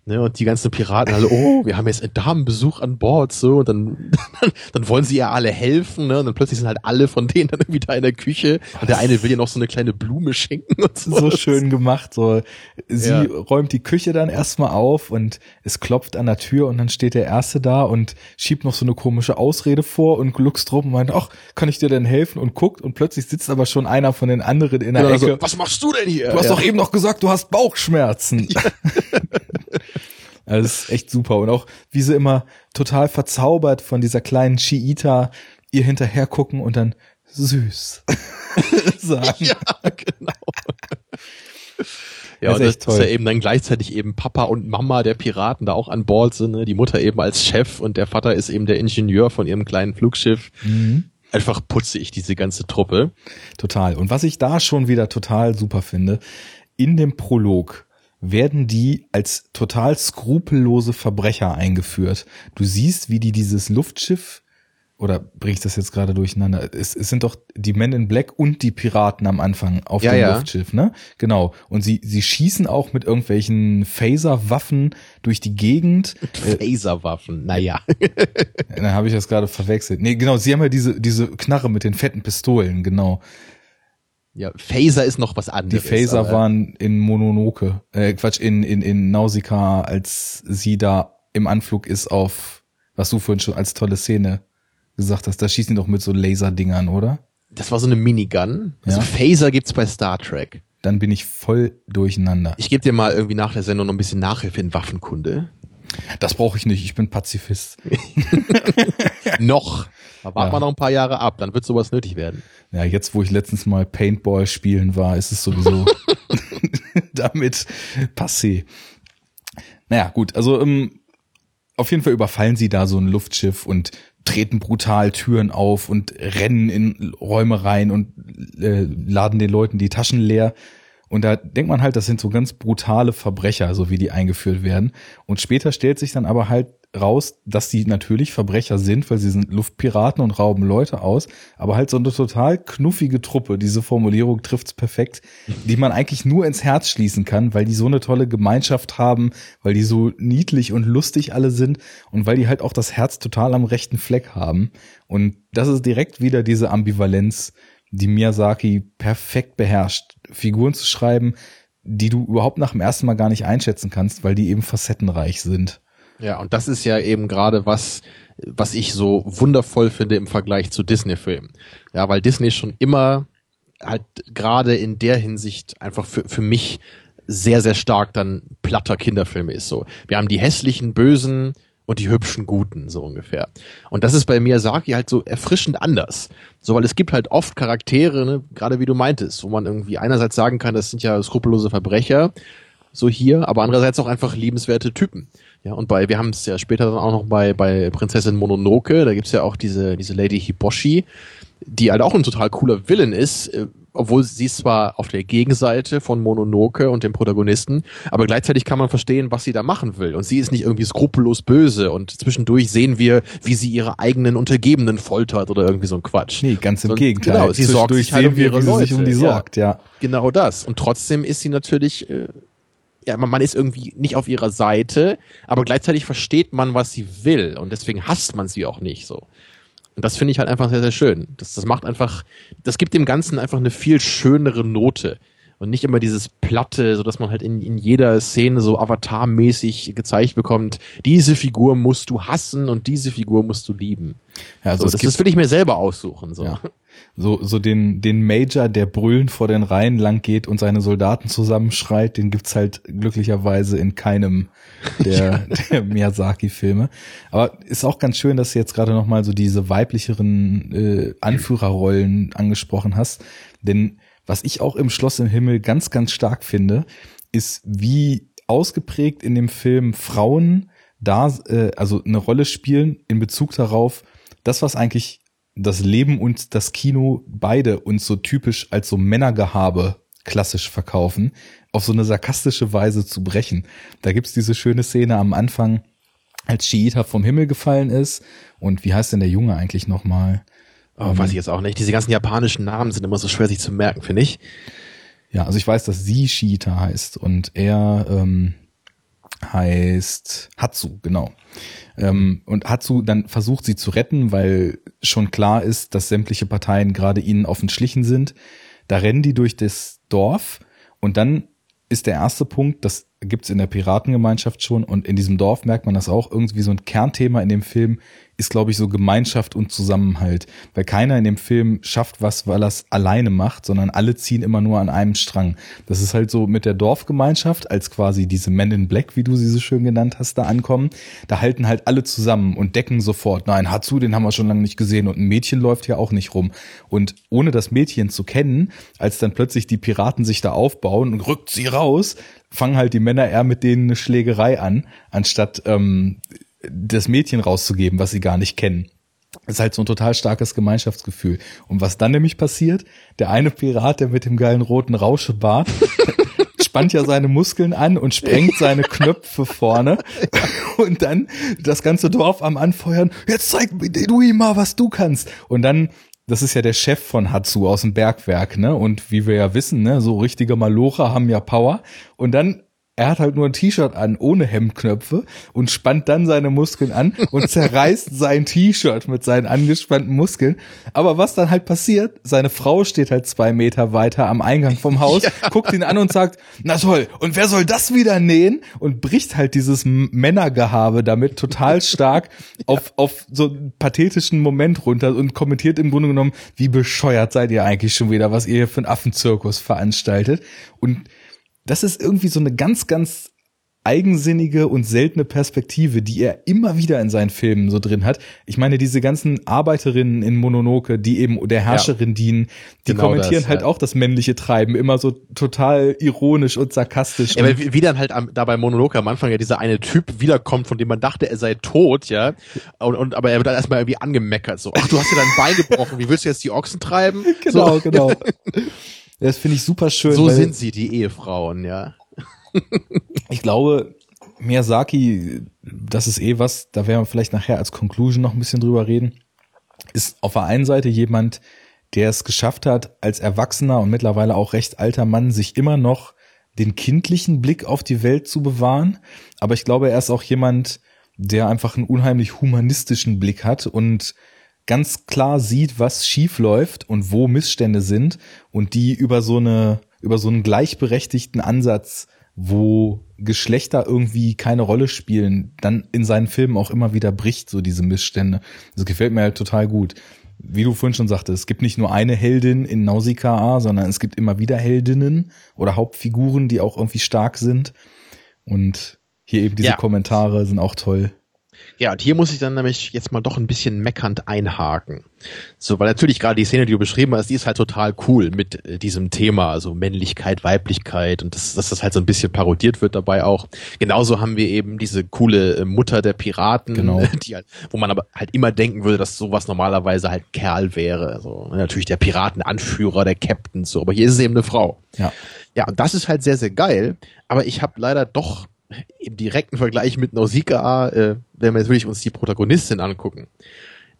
Ne, und die ganzen Piraten alle, oh, wir haben jetzt einen Damenbesuch an Bord, so, und dann, dann, dann wollen sie ja alle helfen, ne, und dann plötzlich sind halt alle von denen dann irgendwie da in der Küche, und der eine will ja noch so eine kleine Blume schenken und so. So schön gemacht, so. Sie ja. räumt die Küche dann erstmal auf und es klopft an der Tür und dann steht der Erste da und schiebt noch so eine komische Ausrede vor und gluckst drum und meint, ach, kann ich dir denn helfen? Und guckt und plötzlich sitzt aber schon einer von den anderen in der ja, Ecke. So, was machst du denn hier? Du hast ja. doch eben noch gesagt, du hast Bauchschmerzen. Also das ist echt super. Und auch, wie sie immer total verzaubert von dieser kleinen Chiita ihr hinterher gucken und dann süß sagen. Ja, genau. Ja, das und das toll. ist ja eben dann gleichzeitig eben Papa und Mama der Piraten da auch an Bord sind. Ne? Die Mutter eben als Chef und der Vater ist eben der Ingenieur von ihrem kleinen Flugschiff. Mhm. Einfach putze ich diese ganze Truppe. Total. Und was ich da schon wieder total super finde, in dem Prolog werden die als total skrupellose Verbrecher eingeführt. Du siehst, wie die dieses Luftschiff oder bringe ich das jetzt gerade durcheinander? Es, es sind doch die Men in Black und die Piraten am Anfang auf ja, dem ja. Luftschiff, ne? Genau. Und sie, sie schießen auch mit irgendwelchen Phaserwaffen durch die Gegend. Phaserwaffen, naja. Dann habe ich das gerade verwechselt. Nee, genau, sie haben ja diese, diese Knarre mit den fetten Pistolen, genau. Ja, Phaser ist noch was anderes. Die Phaser waren in Mononoke, äh, Quatsch, in, in, in Nausicaa, als sie da im Anflug ist auf, was du vorhin schon als tolle Szene gesagt hast, da schießen die doch mit so Laserdingern, oder? Das war so eine Minigun. Also ja. Phaser gibt's bei Star Trek. Dann bin ich voll durcheinander. Ich gebe dir mal irgendwie nach der Sendung noch ein bisschen Nachhilfe in Waffenkunde. Das brauche ich nicht, ich bin Pazifist. noch. Aber warten ja. wir noch ein paar Jahre ab, dann wird sowas nötig werden. Ja, jetzt wo ich letztens mal Paintball spielen war, ist es sowieso damit passé. Naja, gut, also ähm, auf jeden Fall überfallen sie da so ein Luftschiff und treten brutal Türen auf und rennen in Räume rein und äh, laden den Leuten die Taschen leer. Und da denkt man halt, das sind so ganz brutale Verbrecher, so wie die eingeführt werden. Und später stellt sich dann aber halt raus, dass die natürlich Verbrecher sind, weil sie sind Luftpiraten und rauben Leute aus, aber halt so eine total knuffige Truppe, diese Formulierung trifft's perfekt, die man eigentlich nur ins Herz schließen kann, weil die so eine tolle Gemeinschaft haben, weil die so niedlich und lustig alle sind und weil die halt auch das Herz total am rechten Fleck haben. Und das ist direkt wieder diese Ambivalenz, die Miyazaki perfekt beherrscht, Figuren zu schreiben, die du überhaupt nach dem ersten Mal gar nicht einschätzen kannst, weil die eben facettenreich sind. Ja, und das ist ja eben gerade was, was ich so wundervoll finde im Vergleich zu Disney-Filmen. Ja, weil Disney schon immer halt gerade in der Hinsicht einfach für, für mich sehr, sehr stark dann platter Kinderfilme ist so. Wir haben die hässlichen, bösen und die hübschen Guten, so ungefähr. Und das ist bei Miyazaki halt so erfrischend anders. So, weil es gibt halt oft Charaktere, ne, gerade wie du meintest, wo man irgendwie einerseits sagen kann, das sind ja skrupellose Verbrecher, so hier, aber andererseits auch einfach liebenswerte Typen. Ja, und bei, wir haben es ja später dann auch noch bei, bei Prinzessin Mononoke, da gibt's ja auch diese, diese Lady Hiboshi, die halt auch ein total cooler Villain ist, äh, obwohl sie ist zwar auf der Gegenseite von Mononoke und dem Protagonisten, aber gleichzeitig kann man verstehen, was sie da machen will. Und sie ist nicht irgendwie skrupellos böse und zwischendurch sehen wir, wie sie ihre eigenen Untergebenen foltert oder irgendwie so ein Quatsch. Nee, ganz im und, Gegenteil. Genau, sie sorgt sich halt um ihre Leute. sich um die sorgt, ja. ja. Genau das. Und trotzdem ist sie natürlich äh, ja, man ist irgendwie nicht auf ihrer Seite, aber gleichzeitig versteht man, was sie will und deswegen hasst man sie auch nicht so. Und das finde ich halt einfach sehr, sehr schön. Das, das macht einfach, das gibt dem Ganzen einfach eine viel schönere Note und nicht immer dieses Platte, so dass man halt in, in jeder Szene so avatarmäßig gezeigt bekommt, diese Figur musst du hassen und diese Figur musst du lieben. Ja, also so, das, das will ich mir selber aussuchen. So. Ja so, so den, den Major, der brüllend vor den Reihen lang geht und seine Soldaten zusammenschreit, den gibt's halt glücklicherweise in keinem der, der Miyazaki-Filme. Aber ist auch ganz schön, dass du jetzt gerade nochmal so diese weiblicheren äh, Anführerrollen angesprochen hast. Denn was ich auch im Schloss im Himmel ganz, ganz stark finde, ist, wie ausgeprägt in dem Film Frauen da, äh, also eine Rolle spielen in Bezug darauf, das, was eigentlich das Leben und das Kino beide uns so typisch als so Männergehabe klassisch verkaufen, auf so eine sarkastische Weise zu brechen. Da gibt's diese schöne Szene am Anfang, als Shiita vom Himmel gefallen ist. Und wie heißt denn der Junge eigentlich nochmal? Oh, weiß ich jetzt auch nicht. Diese ganzen japanischen Namen sind immer so schwer sich zu merken, finde ich. Ja, also ich weiß, dass sie Shiita heißt und er ähm, heißt Hatsu, genau. Ähm, und Hatsu dann versucht sie zu retten, weil schon klar ist, dass sämtliche Parteien gerade ihnen auf den Schlichen sind. Da rennen die durch das Dorf und dann ist der erste Punkt, das gibt's in der Piratengemeinschaft schon und in diesem Dorf merkt man das auch, irgendwie so ein Kernthema in dem Film ist, glaube ich, so Gemeinschaft und Zusammenhalt. Weil keiner in dem Film schafft was, weil er es alleine macht, sondern alle ziehen immer nur an einem Strang. Das ist halt so mit der Dorfgemeinschaft, als quasi diese Men in Black, wie du sie so schön genannt hast, da ankommen. Da halten halt alle zusammen und decken sofort. Nein, Hatsu, den haben wir schon lange nicht gesehen und ein Mädchen läuft ja auch nicht rum. Und ohne das Mädchen zu kennen, als dann plötzlich die Piraten sich da aufbauen und rückt sie raus, fangen halt die Männer eher mit denen eine Schlägerei an, anstatt ähm, das Mädchen rauszugeben, was sie gar nicht kennen. Das ist halt so ein total starkes Gemeinschaftsgefühl. Und was dann nämlich passiert, der eine Pirat, der mit dem geilen roten Rauschebart, spannt ja seine Muskeln an und sprengt seine Knöpfe vorne und dann das ganze Dorf am Anfeuern, jetzt zeig du ihm mal, was du kannst. Und dann das ist ja der Chef von Hatsu aus dem Bergwerk, ne? Und wie wir ja wissen, ne, so richtige Malocher haben ja Power. Und dann er hat halt nur ein T-Shirt an, ohne Hemdknöpfe und spannt dann seine Muskeln an und zerreißt sein T-Shirt mit seinen angespannten Muskeln. Aber was dann halt passiert, seine Frau steht halt zwei Meter weiter am Eingang vom Haus, ja. guckt ihn an und sagt, na toll, und wer soll das wieder nähen? Und bricht halt dieses Männergehabe damit total stark auf, auf so einen pathetischen Moment runter und kommentiert im Grunde genommen, wie bescheuert seid ihr eigentlich schon wieder, was ihr hier für einen Affenzirkus veranstaltet. Und das ist irgendwie so eine ganz, ganz eigensinnige und seltene Perspektive, die er immer wieder in seinen Filmen so drin hat. Ich meine, diese ganzen Arbeiterinnen in Mononoke, die eben der Herrscherin ja, dienen, die genau kommentieren das, halt ja. auch das männliche Treiben immer so total ironisch und sarkastisch. Ja, weil wie, wie dann halt am, da bei Mononoke am Anfang ja dieser eine Typ wiederkommt, von dem man dachte, er sei tot, ja. Und, und aber er wird dann erstmal irgendwie angemeckert, so, ach, du hast dir dein Bein gebrochen, wie willst du jetzt die Ochsen treiben? Genau, so. genau. Das finde ich super schön. So sind sie, die Ehefrauen, ja. ich glaube, Miyazaki, das ist eh was, da werden wir vielleicht nachher als Conclusion noch ein bisschen drüber reden, ist auf der einen Seite jemand, der es geschafft hat, als erwachsener und mittlerweile auch recht alter Mann sich immer noch den kindlichen Blick auf die Welt zu bewahren. Aber ich glaube, er ist auch jemand, der einfach einen unheimlich humanistischen Blick hat und ganz klar sieht, was schief läuft und wo Missstände sind und die über so eine, über so einen gleichberechtigten Ansatz, wo Geschlechter irgendwie keine Rolle spielen, dann in seinen Filmen auch immer wieder bricht, so diese Missstände. Das gefällt mir halt total gut. Wie du vorhin schon sagtest, es gibt nicht nur eine Heldin in Nausicaa, sondern es gibt immer wieder Heldinnen oder Hauptfiguren, die auch irgendwie stark sind. Und hier eben diese ja. Kommentare sind auch toll. Ja, und hier muss ich dann nämlich jetzt mal doch ein bisschen meckernd einhaken. So, weil natürlich gerade die Szene, die du beschrieben hast, die ist halt total cool mit äh, diesem Thema, also Männlichkeit, Weiblichkeit und das, dass das halt so ein bisschen parodiert wird dabei auch. Genauso haben wir eben diese coole äh, Mutter der Piraten, genau. die halt, wo man aber halt immer denken würde, dass sowas normalerweise halt Kerl wäre. Also natürlich der Piratenanführer, der Captain, so, aber hier ist es eben eine Frau. Ja. Ja, und das ist halt sehr, sehr geil, aber ich habe leider doch im direkten Vergleich mit Nausicaa, äh, wenn wir natürlich uns die Protagonistin angucken,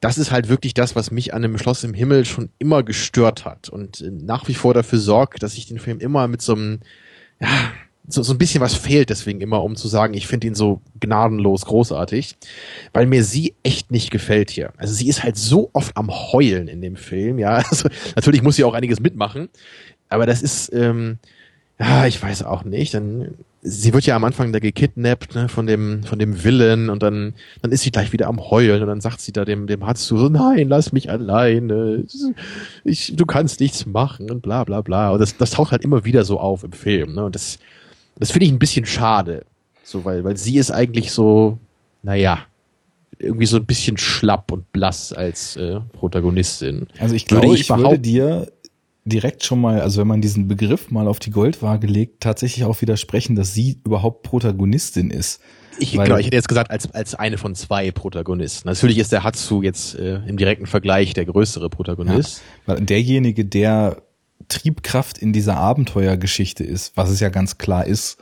das ist halt wirklich das, was mich an dem Schloss im Himmel schon immer gestört hat und äh, nach wie vor dafür sorgt, dass ich den Film immer mit so einem, ja, so, so ein bisschen was fehlt deswegen immer, um zu sagen, ich finde ihn so gnadenlos großartig, weil mir sie echt nicht gefällt hier. Also sie ist halt so oft am Heulen in dem Film, ja. Also natürlich muss sie auch einiges mitmachen, aber das ist, ähm, ja, ich weiß auch nicht. Dann sie wird ja am Anfang da gekidnappt ne, von dem von dem Willen und dann dann ist sie gleich wieder am heulen und dann sagt sie da dem dem Hatsu so nein lass mich alleine. Ich du kannst nichts machen und bla bla bla. Und das das taucht halt immer wieder so auf im Film ne. Und das das finde ich ein bisschen schade. So weil weil sie ist eigentlich so naja irgendwie so ein bisschen schlapp und blass als äh, Protagonistin. Also ich glaube ich würde dir direkt schon mal, also wenn man diesen Begriff mal auf die Goldwaage legt, tatsächlich auch widersprechen, dass sie überhaupt Protagonistin ist. Ich glaube, ich hätte jetzt gesagt, als, als eine von zwei Protagonisten. Natürlich ist der Hatsu jetzt äh, im direkten Vergleich der größere Protagonist. Ja, weil derjenige, der Triebkraft in dieser Abenteuergeschichte ist, was es ja ganz klar ist,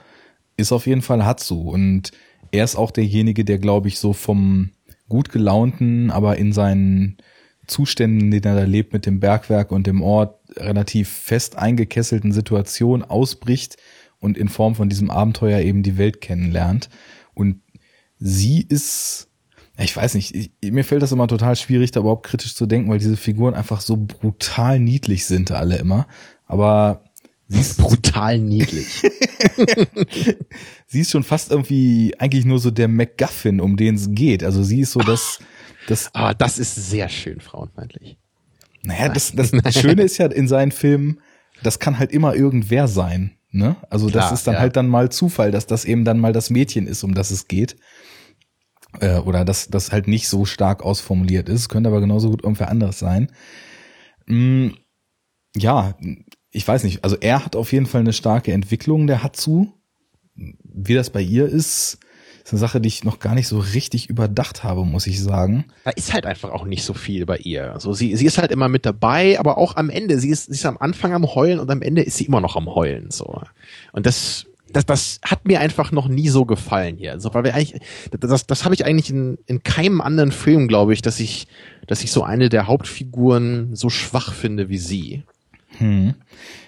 ist auf jeden Fall Hatsu. Und er ist auch derjenige, der, glaube ich, so vom gut gelaunten, aber in seinen Zuständen, den er da lebt mit dem Bergwerk und dem Ort, relativ fest eingekesselten Situation ausbricht und in Form von diesem Abenteuer eben die Welt kennenlernt. Und sie ist, ich weiß nicht, ich, mir fällt das immer total schwierig, da überhaupt kritisch zu denken, weil diese Figuren einfach so brutal niedlich sind alle immer. Aber sie ist brutal niedlich. sie ist schon fast irgendwie eigentlich nur so der MacGuffin, um den es geht. Also sie ist so das, das. Ah, das ist sehr schön frauenfeindlich. Naja, das, das, das Schöne ist ja in seinen Filmen, das kann halt immer irgendwer sein. Ne? Also Klar, das ist dann ja. halt dann mal Zufall, dass das eben dann mal das Mädchen ist, um das es geht. Äh, oder dass das halt nicht so stark ausformuliert ist. Könnte aber genauso gut irgendwer anderes sein. Mm, ja, ich weiß nicht. Also er hat auf jeden Fall eine starke Entwicklung, der Hatsu. Wie das bei ihr ist, ist eine Sache, die ich noch gar nicht so richtig überdacht habe, muss ich sagen. Da ist halt einfach auch nicht so viel bei ihr. Also sie, sie ist halt immer mit dabei, aber auch am Ende. Sie ist, sie ist am Anfang am Heulen und am Ende ist sie immer noch am Heulen. So. Und das, das, das hat mir einfach noch nie so gefallen hier. Also, weil wir eigentlich, das, das habe ich eigentlich in, in keinem anderen Film, glaube ich, dass ich, dass ich so eine der Hauptfiguren so schwach finde wie sie. Hm.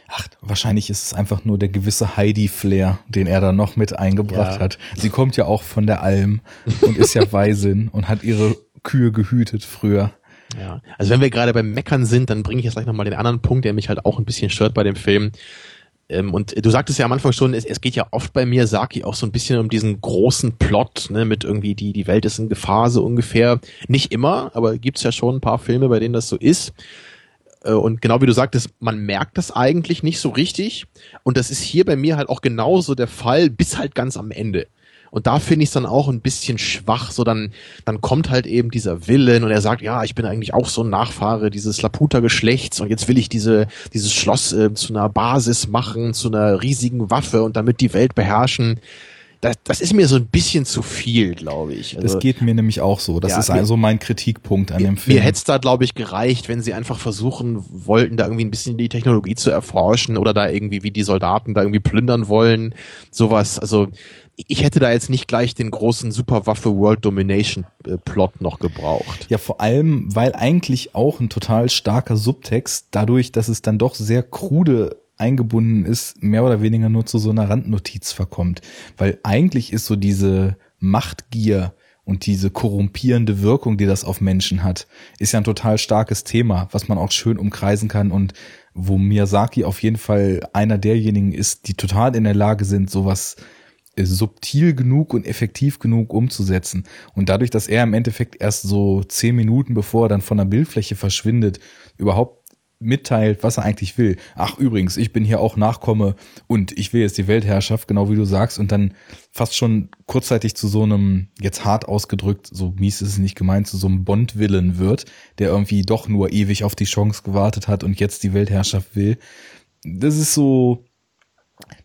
Ach, wahrscheinlich ist es einfach nur der gewisse Heidi-Flair, den er da noch mit eingebracht ja. hat. Sie kommt ja auch von der Alm und ist ja Waisin und hat ihre Kühe gehütet früher. Ja, also wenn wir gerade beim Meckern sind, dann bringe ich jetzt gleich nochmal den anderen Punkt, der mich halt auch ein bisschen stört bei dem Film. Ähm, und du sagtest ja am Anfang schon, es, es geht ja oft bei mir, Saki, auch so ein bisschen um diesen großen Plot, ne, mit irgendwie die, die Welt ist in Gefahr so ungefähr. Nicht immer, aber gibt's ja schon ein paar Filme, bei denen das so ist. Äh, und genau wie du sagtest, man merkt das eigentlich nicht so richtig. Und das ist hier bei mir halt auch genauso der Fall, bis halt ganz am Ende. Und da finde ich es dann auch ein bisschen schwach. So dann, dann kommt halt eben dieser Willen und er sagt, ja, ich bin eigentlich auch so ein Nachfahre dieses Laputa-Geschlechts und jetzt will ich diese, dieses Schloss äh, zu einer Basis machen, zu einer riesigen Waffe und damit die Welt beherrschen das, das ist mir so ein bisschen zu viel, glaube ich. Also, das geht mir nämlich auch so. Das ja, ist also mein Kritikpunkt an dem Film. Mir hätte es da, glaube ich, gereicht, wenn sie einfach versuchen wollten, da irgendwie ein bisschen die Technologie zu erforschen oder da irgendwie, wie die Soldaten da irgendwie plündern wollen. Sowas. Also ich hätte da jetzt nicht gleich den großen Superwaffe World Domination äh, Plot noch gebraucht. Ja, vor allem, weil eigentlich auch ein total starker Subtext, dadurch, dass es dann doch sehr krude eingebunden ist, mehr oder weniger nur zu so einer Randnotiz verkommt. Weil eigentlich ist so diese Machtgier und diese korrumpierende Wirkung, die das auf Menschen hat, ist ja ein total starkes Thema, was man auch schön umkreisen kann und wo Miyazaki auf jeden Fall einer derjenigen ist, die total in der Lage sind, sowas äh, subtil genug und effektiv genug umzusetzen. Und dadurch, dass er im Endeffekt erst so zehn Minuten bevor er dann von der Bildfläche verschwindet, überhaupt mitteilt, was er eigentlich will. Ach, übrigens, ich bin hier auch Nachkomme und ich will jetzt die Weltherrschaft, genau wie du sagst, und dann fast schon kurzzeitig zu so einem, jetzt hart ausgedrückt, so mies ist es nicht gemeint, zu so einem Bond-Willen wird, der irgendwie doch nur ewig auf die Chance gewartet hat und jetzt die Weltherrschaft will. Das ist so,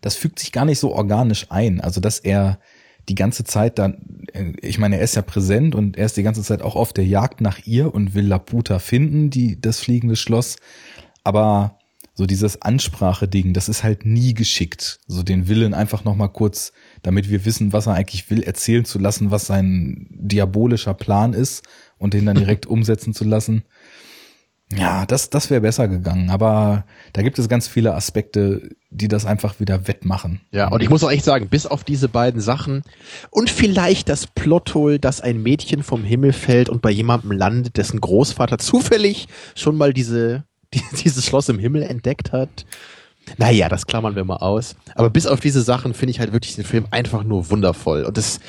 das fügt sich gar nicht so organisch ein. Also, dass er die ganze Zeit dann, äh, ich meine, er ist ja präsent und er ist die ganze Zeit auch auf der Jagd nach ihr und will Laputa finden, die, das fliegende Schloss. Aber so dieses Ansprache-Ding, das ist halt nie geschickt. So den Willen einfach nochmal kurz, damit wir wissen, was er eigentlich will, erzählen zu lassen, was sein diabolischer Plan ist und den dann direkt umsetzen zu lassen. Ja, das, das wäre besser gegangen. Aber da gibt es ganz viele Aspekte, die das einfach wieder wettmachen. Ja, und ich muss auch echt sagen, bis auf diese beiden Sachen und vielleicht das Plothole, dass ein Mädchen vom Himmel fällt und bei jemandem landet, dessen Großvater zufällig schon mal diese, die, dieses Schloss im Himmel entdeckt hat. Naja, das klammern wir mal aus. Aber bis auf diese Sachen finde ich halt wirklich den Film einfach nur wundervoll. Und das,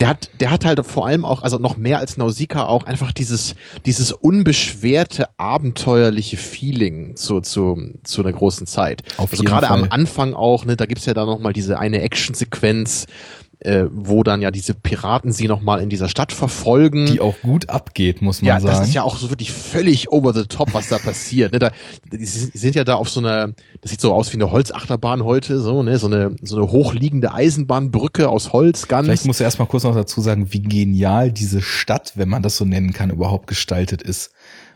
der hat, der hat halt vor allem auch, also noch mehr als Nausicaa auch einfach dieses, dieses unbeschwerte, abenteuerliche Feeling zu, zu, zu einer großen Zeit. Auf also gerade am Anfang auch, ne, da gibt's ja da nochmal diese eine Actionsequenz, äh, wo dann ja diese Piraten sie nochmal in dieser Stadt verfolgen. Die auch gut abgeht, muss man ja, sagen. das ist ja auch so wirklich völlig over the top, was da passiert. Ne? Da, die sind ja da auf so einer, das sieht so aus wie eine Holzachterbahn heute, so, ne, so eine, so eine hochliegende Eisenbahnbrücke aus Holz, ganz. Vielleicht muss er erstmal kurz noch dazu sagen, wie genial diese Stadt, wenn man das so nennen kann, überhaupt gestaltet ist.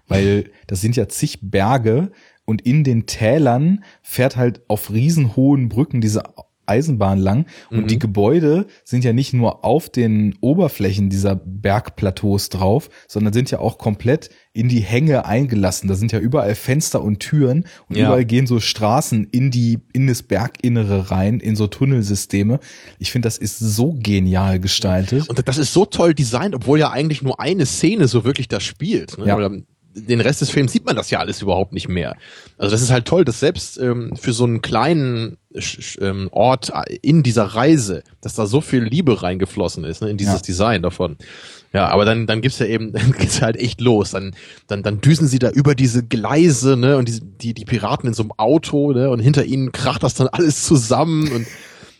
Weil das sind ja zig Berge und in den Tälern fährt halt auf riesenhohen Brücken diese Eisenbahn lang und Mhm. die Gebäude sind ja nicht nur auf den Oberflächen dieser Bergplateaus drauf, sondern sind ja auch komplett in die Hänge eingelassen. Da sind ja überall Fenster und Türen und Ja. überall gehen so Straßen in die in das Berginnere rein, in so Tunnelsysteme. Ich finde, das ist so genial gestaltet. Und das ist so toll designt, obwohl ja eigentlich nur eine Szene so wirklich da spielt. Ne? Ja. Den Rest des Films sieht man das ja alles überhaupt nicht mehr. Also das ist halt toll, dass selbst ähm, für so einen kleinen ähm, Ort in dieser Reise, dass da so viel Liebe reingeflossen ist, ne, in dieses Ja. Design davon. Ja, aber dann, dann gibt's ja eben, dann geht's halt echt los. Dann, dann, dann düsen sie da über diese Gleise, ne, und die, die, die Piraten in so einem Auto, ne, und hinter ihnen kracht das dann alles zusammen und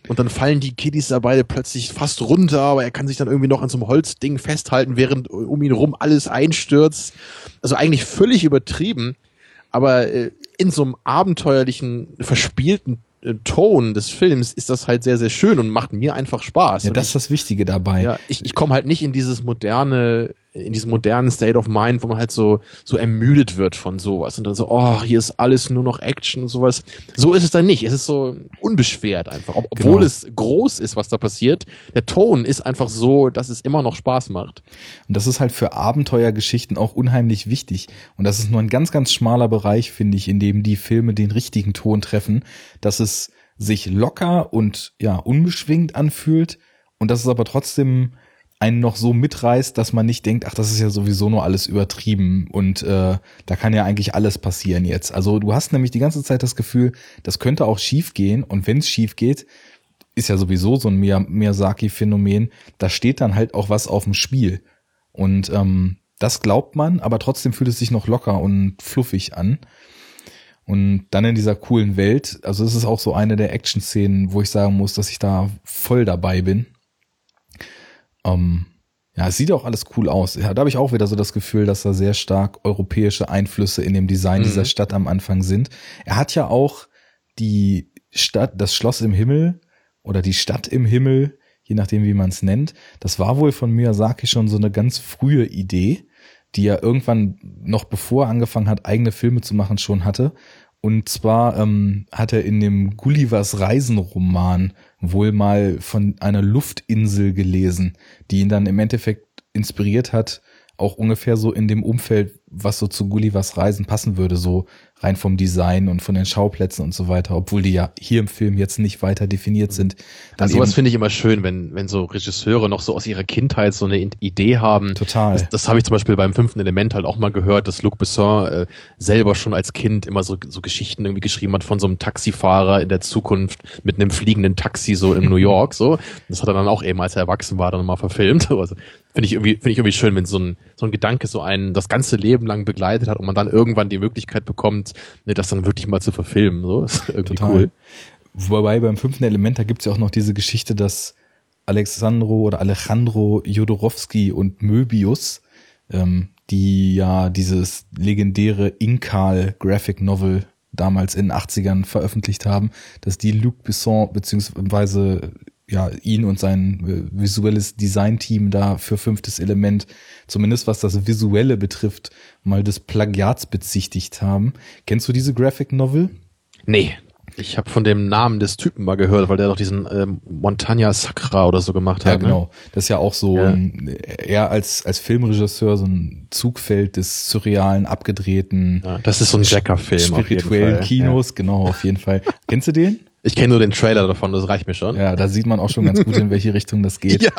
und dann fallen die Kiddies da beide plötzlich fast runter, aber er kann sich dann irgendwie noch an so einem Holzding festhalten, während um ihn rum alles einstürzt. Also eigentlich völlig übertrieben, aber äh, in so einem abenteuerlichen, verspielten äh, Ton des Films ist das halt sehr, sehr schön und macht mir einfach Spaß. Ja, das ist das Wichtige dabei. ja, ich, ich komme halt nicht in dieses moderne, in diesen modernen State of Mind, wo man halt so, so ermüdet wird von sowas und dann so, oh, hier ist alles nur noch Action und sowas. So ist es dann nicht. Es ist so unbeschwert einfach. Ob, obwohl Genau. es groß ist, was da passiert. Der Ton ist einfach so, dass es immer noch Spaß macht. Und das ist halt für Abenteuergeschichten auch unheimlich wichtig. Und das ist nur ein ganz, ganz schmaler Bereich, finde ich, in dem die Filme den richtigen Ton treffen, dass es sich locker und ja, unbeschwingt anfühlt und dass es aber trotzdem einen noch so mitreißt, dass man nicht denkt, ach, das ist ja sowieso nur alles übertrieben und äh, da kann ja eigentlich alles passieren jetzt. Also du hast nämlich die ganze Zeit das Gefühl, das könnte auch schief gehen und wenn es schief geht, ist ja sowieso so ein Miya- Miyazaki-Phänomen, da steht dann halt auch was auf dem Spiel. Und ähm, das glaubt man, aber trotzdem fühlt es sich noch locker und fluffig an. Und dann in dieser coolen Welt, also es ist auch so eine der Action-Szenen, wo ich sagen muss, dass ich da voll dabei bin. Ähm, ja, es sieht auch alles cool aus. Ja, da habe ich auch wieder so das Gefühl, dass da sehr stark europäische Einflüsse in dem Design Mhm. dieser Stadt am Anfang sind. Er hat ja auch die Stadt, das Schloss im Himmel oder die Stadt im Himmel, je nachdem wie man es nennt. Das war wohl von Miyazaki schon so eine ganz frühe Idee, die er irgendwann noch bevor er angefangen hat, eigene Filme zu machen, schon hatte. Und zwar ähm, hat er in dem Gullivers Reisenroman wohl mal von einer Luftinsel gelesen, die ihn dann im Endeffekt inspiriert hat, auch ungefähr so in dem Umfeld, was so zu Gullivers Reisen passen würde, so rein vom Design und von den Schauplätzen und so weiter, obwohl die ja hier im Film jetzt nicht weiter definiert sind. Also sowas finde ich immer schön, wenn, wenn so Regisseure noch so aus ihrer Kindheit so eine Idee haben. Total. Das, das habe ich zum Beispiel beim fünften Element halt auch mal gehört, dass Luc Besson äh, selber schon als Kind immer so, so Geschichten irgendwie geschrieben hat von so einem Taxifahrer in der Zukunft mit einem fliegenden Taxi so in New York. So, das hat er dann auch eben, als er erwachsen war, dann mal verfilmt. Also finde ich irgendwie finde ich irgendwie schön, wenn so ein so ein Gedanke so einen das ganze Leben lang begleitet hat und man dann irgendwann die Möglichkeit bekommt, ne, das dann wirklich mal zu verfilmen. So, ist irgendwie Total. cool. Wobei beim fünften Element, da gibt's ja auch noch diese Geschichte, dass Alexandro oder Alejandro Jodorowsky und Möbius, ähm, die ja dieses legendäre Inkal Graphic Novel damals in den 80ern veröffentlicht haben, dass die Luc Besson beziehungsweise ja ihn und sein äh, visuelles Design-Team da für fünftes Element, zumindest was das Visuelle betrifft, mal des Plagiats bezichtigt haben. Kennst du diese Graphic Novel? Nee. Ich habe von dem Namen des Typen mal gehört, weil der doch diesen ähm, Montagna Sacra oder so gemacht Ja, hat. genau. Das ist ja auch so Ja. ein, er als, als Filmregisseur so ein Zugfeld des surrealen, abgedrehten, Ne? Ja, das ist so ein Jacker-Film. spirituellen. Kinos, genau, auf jeden Fall. Kennst du den? Ich kenne nur den Trailer davon, das reicht mir schon. Ja, da sieht man auch schon ganz gut, in welche Richtung das geht. Ja.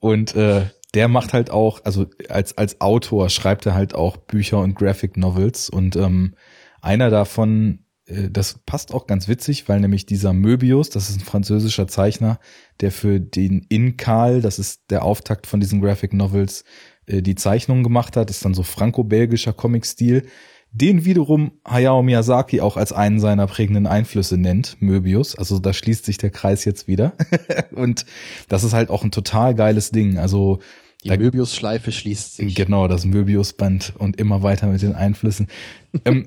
Und äh, der macht halt auch, also als, als Autor schreibt er halt auch Bücher und Graphic Novels. Und ähm, einer davon, äh, das passt auch ganz witzig, weil nämlich dieser Möbius, das ist ein französischer Zeichner, der für den Inkal, das ist der Auftakt von diesen Graphic Novels, äh, die Zeichnungen gemacht hat, ist dann so franco-belgischer Comic-Stil. Den wiederum Hayao Miyazaki auch als einen seiner prägenden Einflüsse nennt, Möbius. Also da schließt sich der Kreis jetzt wieder. und das ist halt auch ein total geiles Ding. Also die Möbius-Schleife schließt sich. Genau, das Möbius-Band und immer weiter mit den Einflüssen. ähm,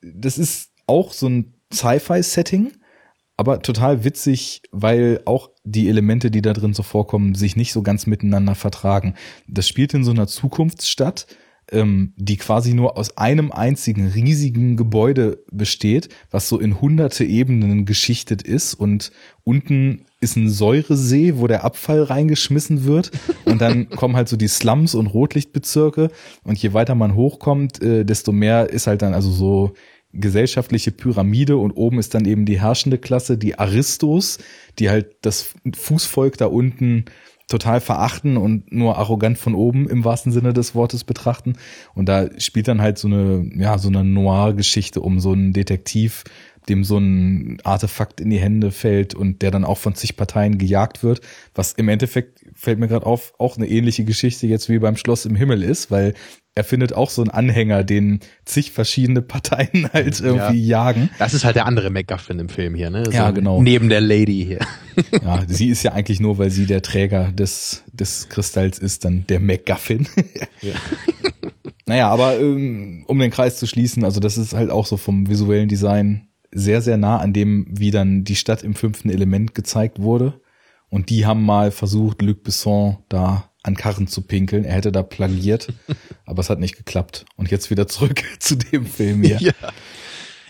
das ist auch so ein Sci-Fi-Setting, aber total witzig, weil auch die Elemente, die da drin so vorkommen, sich nicht so ganz miteinander vertragen. Das spielt in so einer Zukunftsstadt, ähm, die quasi nur aus einem einzigen riesigen Gebäude besteht, was so in hunderte Ebenen geschichtet ist. Und unten ist ein Säuresee, wo der Abfall reingeschmissen wird. Und dann kommen halt so die Slums und Rotlichtbezirke. Und je weiter man hochkommt, äh, desto mehr ist halt dann also so gesellschaftliche Pyramide. Und oben ist dann eben die herrschende Klasse, die Aristos, die halt das Fußvolk da unten total verachten und nur arrogant von oben im wahrsten Sinne des Wortes betrachten. Und da spielt dann halt so eine, ja, so eine Noir-Geschichte um so einen Detektiv, dem so ein Artefakt in die Hände fällt und der dann auch von zig Parteien gejagt wird, was im Endeffekt fällt mir gerade auf, auch eine ähnliche Geschichte jetzt wie beim Schloss im Himmel ist, weil er findet auch so einen Anhänger, den zig verschiedene Parteien halt irgendwie ja. jagen. Das ist halt der andere MacGuffin im Film hier, ne? So ja, genau. Neben der Lady hier. Ja, sie ist ja eigentlich nur, weil sie der Träger des, des Kristalls ist, dann der MacGuffin. Ja. naja, aber ähm, um den Kreis zu schließen, also das ist halt auch so vom visuellen Design sehr, sehr nah an dem, wie dann die Stadt im fünften Element gezeigt wurde. Und die haben mal versucht, Luc Besson da an Karren zu pinkeln. Er hätte da plagiert, aber es hat nicht geklappt. Und jetzt wieder zurück zu dem Film hier. Ja.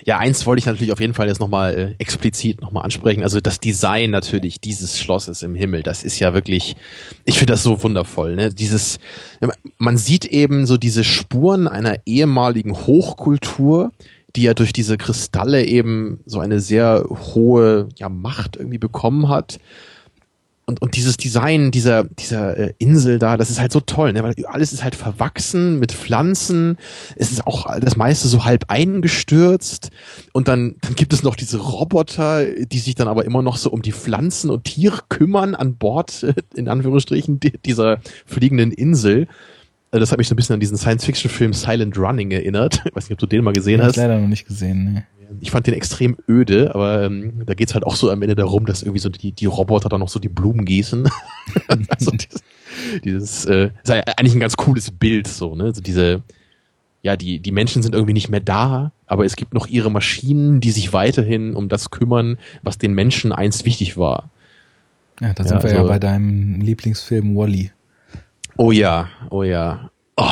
Ja, eins wollte ich natürlich auf jeden Fall jetzt nochmal äh, explizit nochmal ansprechen. Also das Design natürlich dieses Schlosses im Himmel, das ist ja wirklich, ich finde das so wundervoll. Ne? Dieses, man sieht eben so diese Spuren einer ehemaligen Hochkultur, die ja durch diese Kristalle eben so eine sehr hohe ja, Macht irgendwie bekommen hat und, und dieses Design dieser, dieser äh, Insel da, das ist halt so toll, ne? weil alles ist halt verwachsen mit Pflanzen. Es ist auch das meiste so halb eingestürzt. Und dann, dann gibt es noch diese Roboter, die sich dann aber immer noch so um die Pflanzen und Tiere kümmern an Bord, in Anführungsstrichen, dieser fliegenden Insel. Äh, das hat mich so ein bisschen an diesen Science-Fiction-Film Silent Running erinnert. Ich weiß nicht, ob du den mal gesehen hast. Ich leider noch nicht gesehen, ne. Ich fand den extrem öde, aber ähm, da geht's halt auch so am Ende darum, dass irgendwie so die, die Roboter dann noch so die Blumen gießen. also dieses, dieses äh, ist eigentlich ein ganz cooles Bild, so, ne? Also diese, ja, die, die Menschen sind irgendwie nicht mehr da, aber es gibt noch ihre Maschinen, die sich weiterhin um das kümmern, was den Menschen einst wichtig war. Ja, da sind ja, wir also, ja bei deinem Lieblingsfilm Wally. Oh ja, oh ja. Oh.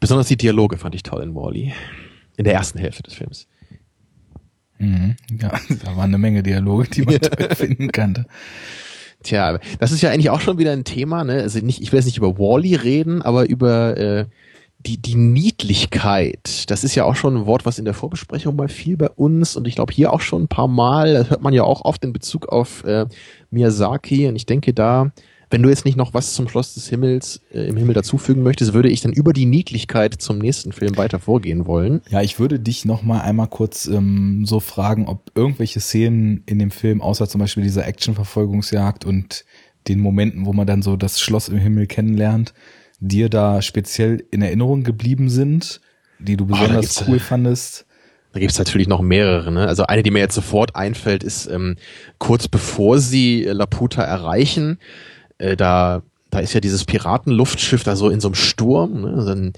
Besonders die Dialoge fand ich toll in Wally. In der ersten Hälfte des Films. Mhm. Ja, da waren eine Menge Dialoge, die man toll finden kannte. Tja, das ist ja eigentlich auch schon wieder ein Thema, ne? Also nicht, ich will jetzt nicht über Wally reden, aber über äh, die, die Niedlichkeit. Das ist ja auch schon ein Wort, was in der Vorbesprechung mal fiel bei uns und ich glaube hier auch schon ein paar Mal. Das hört man ja auch oft in Bezug auf äh, Miyazaki und ich denke da wenn du jetzt nicht noch was zum Schloss des Himmels äh, im Himmel dazufügen möchtest, würde ich dann über die Niedlichkeit zum nächsten Film weiter vorgehen wollen. Ja, ich würde dich noch mal einmal kurz ähm, so fragen, ob irgendwelche Szenen in dem Film, außer zum Beispiel dieser Actionverfolgungsjagd und den Momenten, wo man dann so das Schloss im Himmel kennenlernt, dir da speziell in Erinnerung geblieben sind, die du besonders oh, cool fandest. Da gibt's natürlich noch mehrere. Ne? Also eine, die mir jetzt sofort einfällt, ist ähm, kurz bevor sie Laputa erreichen, äh, da, da ist ja dieses Piratenluftschiff da so in so einem Sturm, ne? dann,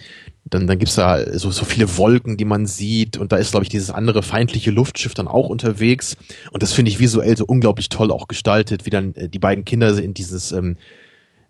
dann, dann gibt's da so, so viele Wolken, die man sieht und da ist, glaube ich, dieses andere feindliche Luftschiff dann auch unterwegs und das finde ich visuell so unglaublich toll auch gestaltet, wie dann äh, die beiden Kinder in dieses ähm,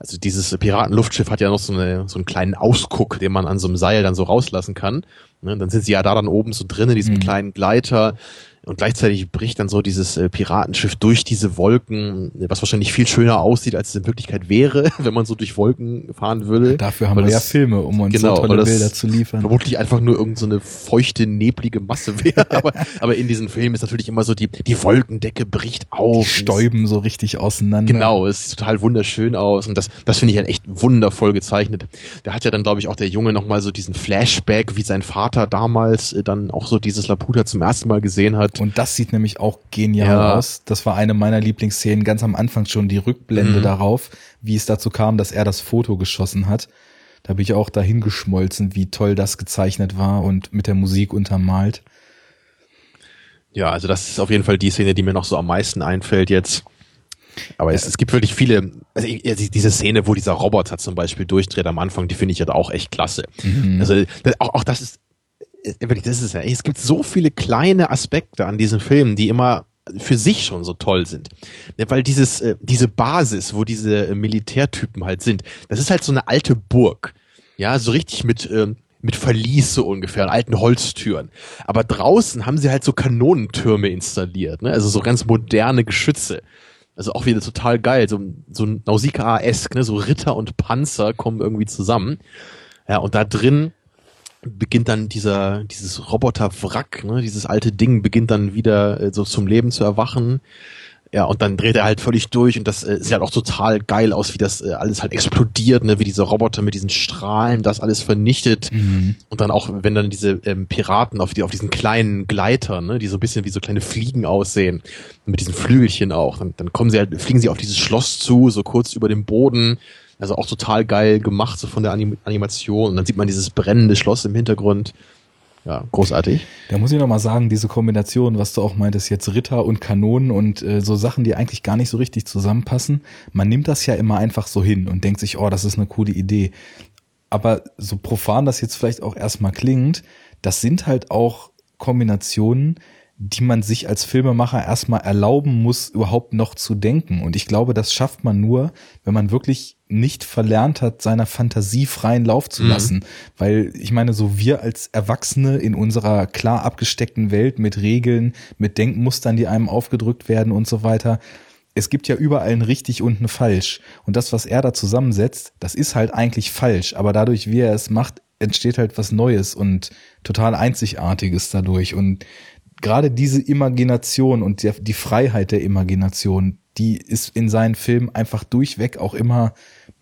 also dieses Piratenluftschiff hat ja noch so, eine, so einen kleinen Ausguck, den man an so einem Seil dann so rauslassen kann. Ne? Dann sind sie ja da dann oben so drin in diesem mhm. kleinen Gleiter und gleichzeitig bricht dann so dieses äh, Piratenschiff durch diese Wolken, was wahrscheinlich viel schöner aussieht, als es in Wirklichkeit wäre, wenn man so durch Wolken fahren würde. Dafür haben wir ja Filme, um uns genau, so tolle Bilder zu liefern. Vermutlich einfach nur irgendeine so feuchte, neblige Masse wäre. aber, aber in diesen Filmen ist natürlich immer so, die, die Wolkendecke bricht auf. Die stäuben so richtig auseinander. Genau, es sieht total wunderschön aus. Und das, das finde ich halt echt wundervoll gezeichnet. Da hat ja dann, glaube ich, auch der Junge nochmal so diesen Flashback, wie sein Vater damals äh, dann auch so dieses Laputa zum ersten Mal gesehen hat. Und das sieht nämlich auch genial ja. aus. Das war eine meiner Lieblingsszenen, ganz am Anfang schon die Rückblende mhm. darauf, wie es dazu kam, dass er das Foto geschossen hat. Da bin ich auch dahin geschmolzen, wie toll das gezeichnet war und mit der Musik untermalt. Ja, also das ist auf jeden Fall die Szene, die mir noch so am meisten einfällt jetzt. Aber es, es gibt wirklich viele, also diese Szene, wo dieser Roboter zum Beispiel durchdreht am Anfang, die finde ich ja auch echt klasse. Mhm. Also auch, auch das ist, das ist ja, es gibt so viele kleine Aspekte an diesen Filmen, die immer für sich schon so toll sind. Ja, weil dieses, äh, diese Basis, wo diese äh, Militärtypen halt sind, das ist halt so eine alte Burg. Ja, so richtig mit, ähm, mit Verlies so ungefähr, alten Holztüren. Aber draußen haben sie halt so Kanonentürme installiert, ne? also so ganz moderne Geschütze. Also auch wieder total geil, so, so Nausicaa-esk, ne? so Ritter und Panzer kommen irgendwie zusammen. Ja, und da drin beginnt dann dieser, dieses Roboter-Wrack, ne, dieses alte Ding beginnt dann wieder äh, so zum Leben zu erwachen. Ja, und dann dreht er halt völlig durch und das äh, sieht halt auch total geil aus, wie das äh, alles halt explodiert, ne, wie diese Roboter mit diesen Strahlen das alles vernichtet. Mhm. Und dann auch, wenn dann diese ähm, Piraten auf, die, auf diesen kleinen Gleitern, ne, die so ein bisschen wie so kleine Fliegen aussehen, mit diesen Flügelchen auch, dann, dann kommen sie halt, fliegen sie auf dieses Schloss zu, so kurz über dem Boden also auch total geil gemacht, so von der Anim Animation. Und dann sieht man dieses brennende Schloss im Hintergrund. Ja, großartig. Da muss ich nochmal sagen, diese Kombination, was du auch meintest, jetzt Ritter und Kanonen und äh, so Sachen, die eigentlich gar nicht so richtig zusammenpassen. Man nimmt das ja immer einfach so hin und denkt sich, oh, das ist eine coole Idee. Aber so profan das jetzt vielleicht auch erstmal klingt, das sind halt auch Kombinationen, die man sich als Filmemacher erstmal erlauben muss, überhaupt noch zu denken. Und ich glaube, das schafft man nur, wenn man wirklich nicht verlernt hat, seiner Fantasie freien Lauf zu mhm. lassen. Mhm. Weil ich meine, so wir als Erwachsene in unserer klar abgesteckten Welt mit Regeln, mit Denkmustern, die einem aufgedrückt werden und so weiter, es gibt ja überall ein richtig und ein falsch. Und das, was er da zusammensetzt, das ist halt eigentlich falsch. Aber dadurch, wie er es macht, entsteht halt was Neues und total Einzigartiges dadurch. Und gerade diese Imagination und die Freiheit der Imagination, die ist in seinen Filmen einfach durchweg auch immer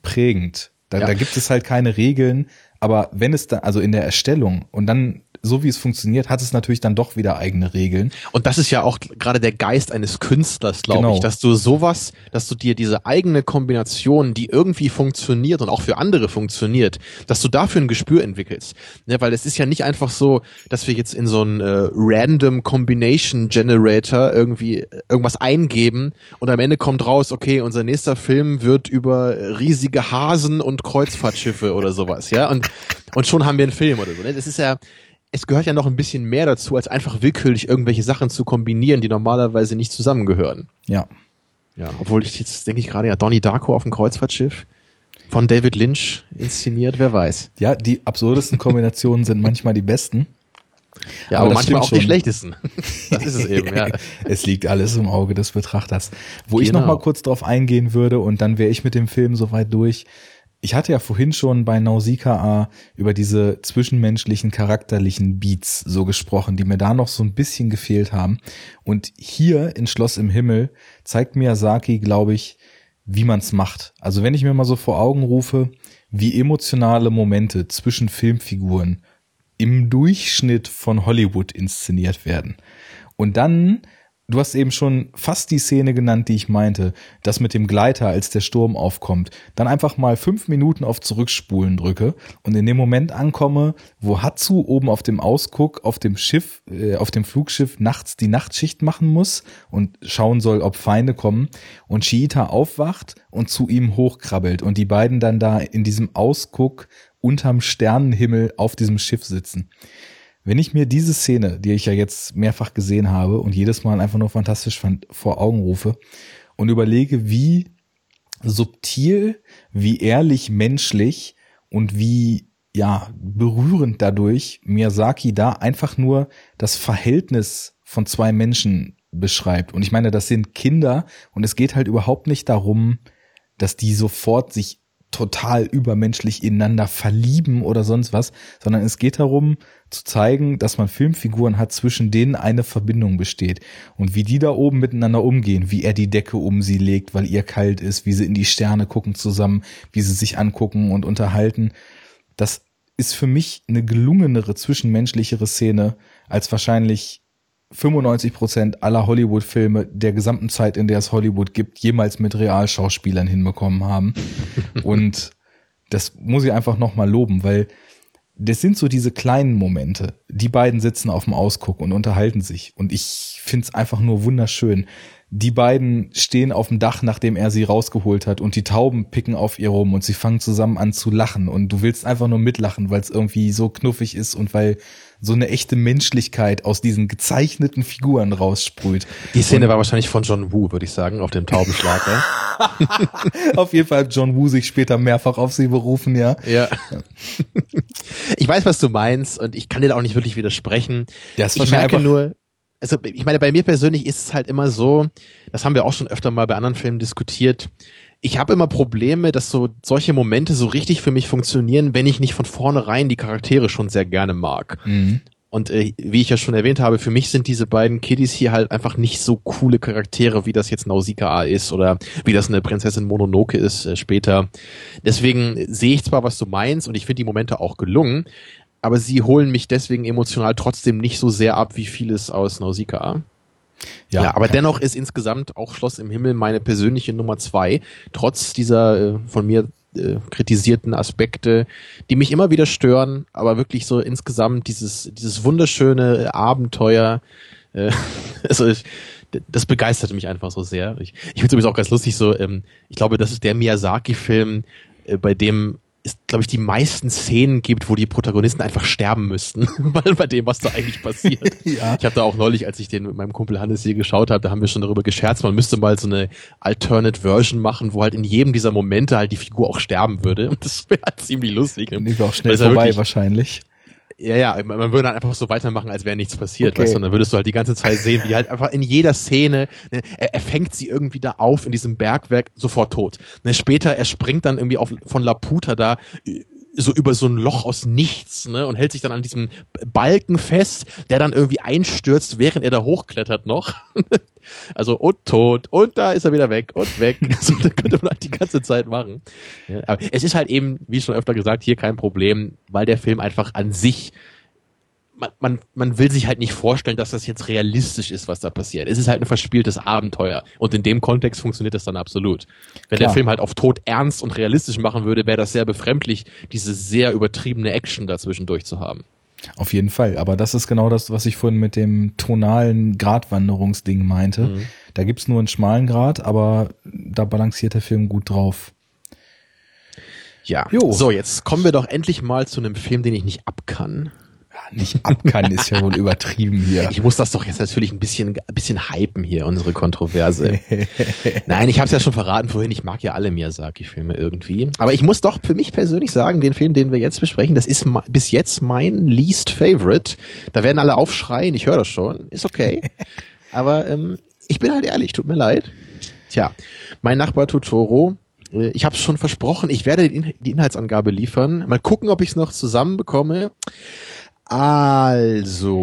prägend. Da, ja. da gibt es halt keine Regeln, aber wenn es da, also in der Erstellung und dann so wie es funktioniert, hat es natürlich dann doch wieder eigene Regeln. Und das ist ja auch gerade der Geist eines Künstlers, glaube genau. ich, dass du sowas, dass du dir diese eigene Kombination, die irgendwie funktioniert und auch für andere funktioniert, dass du dafür ein Gespür entwickelst. Ja, weil es ist ja nicht einfach so, dass wir jetzt in so einen äh, Random Combination Generator irgendwie äh, irgendwas eingeben und am Ende kommt raus, okay, unser nächster Film wird über riesige Hasen und Kreuzfahrtschiffe oder sowas, ja, und und schon haben wir einen Film oder so. Ne? Das ist ja es gehört ja noch ein bisschen mehr dazu, als einfach willkürlich irgendwelche Sachen zu kombinieren, die normalerweise nicht zusammengehören. Ja. Ja, obwohl ich jetzt denke ich gerade ja Donnie Darko auf dem Kreuzfahrtschiff von David Lynch inszeniert, wer weiß. Ja, die absurdesten Kombinationen sind manchmal die besten. Ja, aber, aber manchmal auch schon. die schlechtesten. Das ist es eben, ja. es liegt alles im Auge des Betrachters. Wo genau. ich noch mal kurz drauf eingehen würde und dann wäre ich mit dem Film soweit durch, ich hatte ja vorhin schon bei Nausicaa über diese zwischenmenschlichen charakterlichen Beats so gesprochen, die mir da noch so ein bisschen gefehlt haben. Und hier in Schloss im Himmel zeigt Miyazaki, glaube ich, wie man's macht. Also wenn ich mir mal so vor Augen rufe, wie emotionale Momente zwischen Filmfiguren im Durchschnitt von Hollywood inszeniert werden. Und dann Du hast eben schon fast die Szene genannt, die ich meinte. Das mit dem Gleiter, als der Sturm aufkommt. Dann einfach mal fünf Minuten auf Zurückspulen drücke und in dem Moment ankomme, wo Hatsu oben auf dem Ausguck auf dem Schiff, äh, auf dem Flugschiff nachts die Nachtschicht machen muss und schauen soll, ob Feinde kommen. Und Shiita aufwacht und zu ihm hochkrabbelt und die beiden dann da in diesem Ausguck unterm Sternenhimmel auf diesem Schiff sitzen. Wenn ich mir diese Szene, die ich ja jetzt mehrfach gesehen habe und jedes Mal einfach nur fantastisch fand, vor Augen rufe und überlege, wie subtil, wie ehrlich menschlich und wie ja berührend dadurch Miyazaki da einfach nur das Verhältnis von zwei Menschen beschreibt. Und ich meine, das sind Kinder und es geht halt überhaupt nicht darum, dass die sofort sich total übermenschlich ineinander verlieben oder sonst was, sondern es geht darum zu zeigen, dass man Filmfiguren hat, zwischen denen eine Verbindung besteht und wie die da oben miteinander umgehen, wie er die Decke um sie legt, weil ihr kalt ist, wie sie in die Sterne gucken zusammen, wie sie sich angucken und unterhalten. Das ist für mich eine gelungenere zwischenmenschlichere Szene als wahrscheinlich 95 Prozent aller Hollywood-Filme der gesamten Zeit, in der es Hollywood gibt, jemals mit Realschauspielern hinbekommen haben. Und das muss ich einfach nochmal loben, weil das sind so diese kleinen Momente. Die beiden sitzen auf dem Ausguck und unterhalten sich. Und ich find's einfach nur wunderschön. Die beiden stehen auf dem Dach, nachdem er sie rausgeholt hat und die Tauben picken auf ihr rum und sie fangen zusammen an zu lachen und du willst einfach nur mitlachen, weil es irgendwie so knuffig ist und weil so eine echte Menschlichkeit aus diesen gezeichneten Figuren raussprüht. Die Szene und war wahrscheinlich von John Woo, würde ich sagen, auf dem Taubenschlag. auf jeden Fall hat John Woo sich später mehrfach auf sie berufen, ja. Ja. ich weiß, was du meinst und ich kann dir da auch nicht wirklich widersprechen. Das ich merke nur, also ich meine, bei mir persönlich ist es halt immer so, das haben wir auch schon öfter mal bei anderen Filmen diskutiert, ich habe immer Probleme, dass so solche Momente so richtig für mich funktionieren, wenn ich nicht von vornherein die Charaktere schon sehr gerne mag. Mhm. Und äh, wie ich ja schon erwähnt habe, für mich sind diese beiden Kiddies hier halt einfach nicht so coole Charaktere, wie das jetzt Nausicaa ist oder wie das eine Prinzessin Mononoke ist äh, später. Deswegen sehe ich zwar, was du meinst und ich finde die Momente auch gelungen, aber sie holen mich deswegen emotional trotzdem nicht so sehr ab wie vieles aus Nausicaa. Ja, ja aber dennoch ist insgesamt auch Schloss im Himmel meine persönliche Nummer zwei, trotz dieser äh, von mir äh, kritisierten Aspekte, die mich immer wieder stören, aber wirklich so insgesamt dieses, dieses wunderschöne Abenteuer, äh, also ich, das begeistert mich einfach so sehr. Ich, ich finde es übrigens auch ganz lustig, so, ähm, ich glaube, das ist der Miyazaki-Film, äh, bei dem es, glaube ich, die meisten Szenen gibt, wo die Protagonisten einfach sterben müssten, weil bei dem, was da eigentlich passiert. ja. Ich habe da auch neulich, als ich den mit meinem Kumpel Hannes hier geschaut habe, da haben wir schon darüber gescherzt, man müsste mal so eine Alternate Version machen, wo halt in jedem dieser Momente halt die Figur auch sterben würde. Und das wäre halt ziemlich lustig. Und ist auch schnell vorbei wahrscheinlich. Ja, ja, man würde dann einfach so weitermachen, als wäre nichts passiert, okay. weißt du, und dann würdest du halt die ganze Zeit sehen, wie halt einfach in jeder Szene, ne, er, er fängt sie irgendwie da auf in diesem Bergwerk, sofort tot. Ne, später, er springt dann irgendwie auf, von Laputa da so über so ein Loch aus nichts, ne, und hält sich dann an diesem Balken fest, der dann irgendwie einstürzt, während er da hochklettert noch. also und tot und da ist er wieder weg und weg. so, das könnte man halt die ganze Zeit machen. Ja, aber es ist halt eben, wie schon öfter gesagt, hier kein Problem, weil der Film einfach an sich man, man, man will sich halt nicht vorstellen, dass das jetzt realistisch ist, was da passiert. Es ist halt ein verspieltes Abenteuer. Und in dem Kontext funktioniert das dann absolut. Wenn Klar. der Film halt auf Tod ernst und realistisch machen würde, wäre das sehr befremdlich, diese sehr übertriebene Action dazwischen durchzuhaben. Auf jeden Fall. Aber das ist genau das, was ich vorhin mit dem tonalen Gratwanderungsding meinte. Mhm. Da gibt's nur einen schmalen Grad, aber da balanciert der Film gut drauf. Ja. Jo. So, jetzt kommen wir doch endlich mal zu einem Film, den ich nicht abkann nicht ab kann, ist ja wohl übertrieben hier. Ich muss das doch jetzt natürlich ein bisschen, ein bisschen hypen hier, unsere Kontroverse. Nein, ich habe es ja schon verraten vorhin, ich mag ja alle Miyazaki-Filme irgendwie. Aber ich muss doch für mich persönlich sagen, den Film, den wir jetzt besprechen, das ist bis jetzt mein least favorite. Da werden alle aufschreien, ich höre das schon, ist okay. Aber ähm, ich bin halt ehrlich, tut mir leid. Tja, mein Nachbar Totoro, äh, ich habe schon versprochen, ich werde die Inhaltsangabe liefern. Mal gucken, ob ich es noch zusammenbekomme. Also,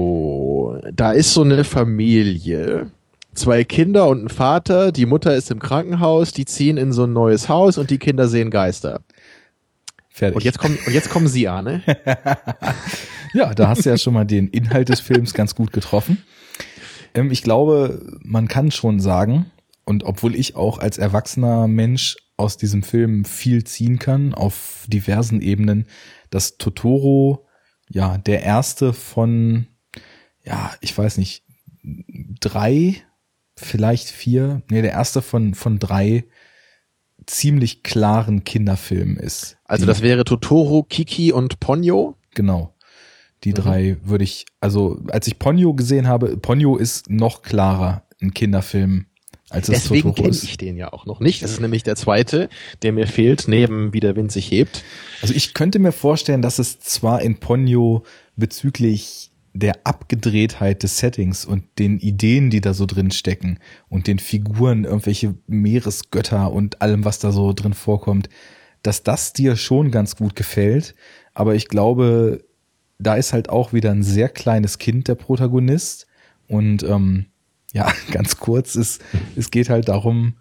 da ist so eine Familie. Zwei Kinder und ein Vater. Die Mutter ist im Krankenhaus. Die ziehen in so ein neues Haus und die Kinder sehen Geister. Fertig. Und jetzt kommen, und jetzt kommen Sie, Arne. ja, da hast du ja schon mal den Inhalt des Films ganz gut getroffen. Ähm, ich glaube, man kann schon sagen, und obwohl ich auch als erwachsener Mensch aus diesem Film viel ziehen kann, auf diversen Ebenen, dass Totoro ja, der erste von, ja, ich weiß nicht, drei, vielleicht vier, nee, der erste von, von drei ziemlich klaren Kinderfilmen ist. Also das wäre Totoro, Kiki und Ponyo? Genau. Die mhm. drei würde ich, also als ich Ponyo gesehen habe, Ponyo ist noch klarer ein Kinderfilm Deswegen kenne ich den ja auch noch nicht. Das ist nämlich der zweite, der mir fehlt, neben Wie der Wind sich hebt. Also ich könnte mir vorstellen, dass es zwar in Ponyo bezüglich der Abgedrehtheit des Settings und den Ideen, die da so drin stecken und den Figuren, irgendwelche Meeresgötter und allem, was da so drin vorkommt, dass das dir schon ganz gut gefällt. Aber ich glaube, da ist halt auch wieder ein sehr kleines Kind der Protagonist und ähm, ja, ganz kurz, es, es geht halt darum,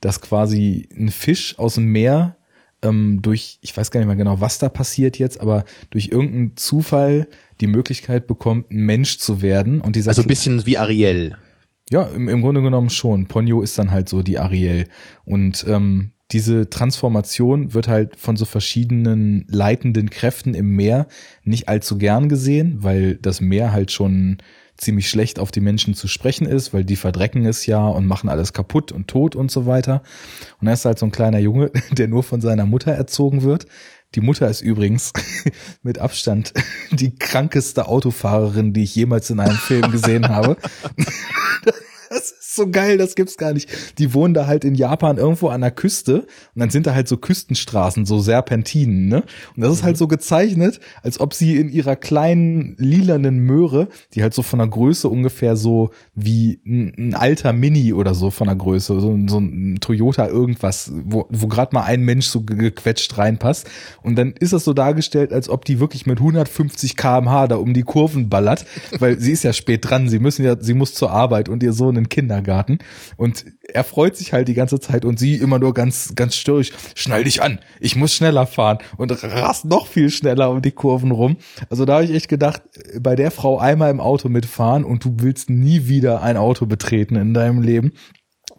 dass quasi ein Fisch aus dem Meer ähm, durch, ich weiß gar nicht mehr genau, was da passiert jetzt, aber durch irgendeinen Zufall die Möglichkeit bekommt, ein Mensch zu werden. Und dieser also ein bisschen wie Ariel. Ja, im, im Grunde genommen schon. Ponyo ist dann halt so die Ariel. Und ähm, diese Transformation wird halt von so verschiedenen leitenden Kräften im Meer nicht allzu gern gesehen, weil das Meer halt schon ziemlich schlecht auf die Menschen zu sprechen ist, weil die verdrecken es ja und machen alles kaputt und tot und so weiter. Und er ist halt so ein kleiner Junge, der nur von seiner Mutter erzogen wird. Die Mutter ist übrigens mit Abstand die krankeste Autofahrerin, die ich jemals in einem Film gesehen habe. Das ist so geil, das gibt's gar nicht. Die wohnen da halt in Japan irgendwo an der Küste und dann sind da halt so Küstenstraßen, so Serpentinen, ne? Und das ist halt so gezeichnet, als ob sie in ihrer kleinen lilanen Möhre, die halt so von der Größe ungefähr so wie ein, ein alter Mini oder so von der Größe, so, so ein Toyota irgendwas, wo, wo gerade mal ein Mensch so gequetscht reinpasst. Und dann ist das so dargestellt, als ob die wirklich mit 150 kmh da um die Kurven ballert, weil sie ist ja spät dran, sie müssen ja, sie muss zur Arbeit und ihr Sohn in Kindergarten und er freut sich halt die ganze Zeit und sie immer nur ganz, ganz störrisch, schnall dich an, ich muss schneller fahren und rast noch viel schneller um die Kurven rum. Also da habe ich echt gedacht, bei der Frau einmal im Auto mitfahren und du willst nie wieder ein Auto betreten in deinem Leben.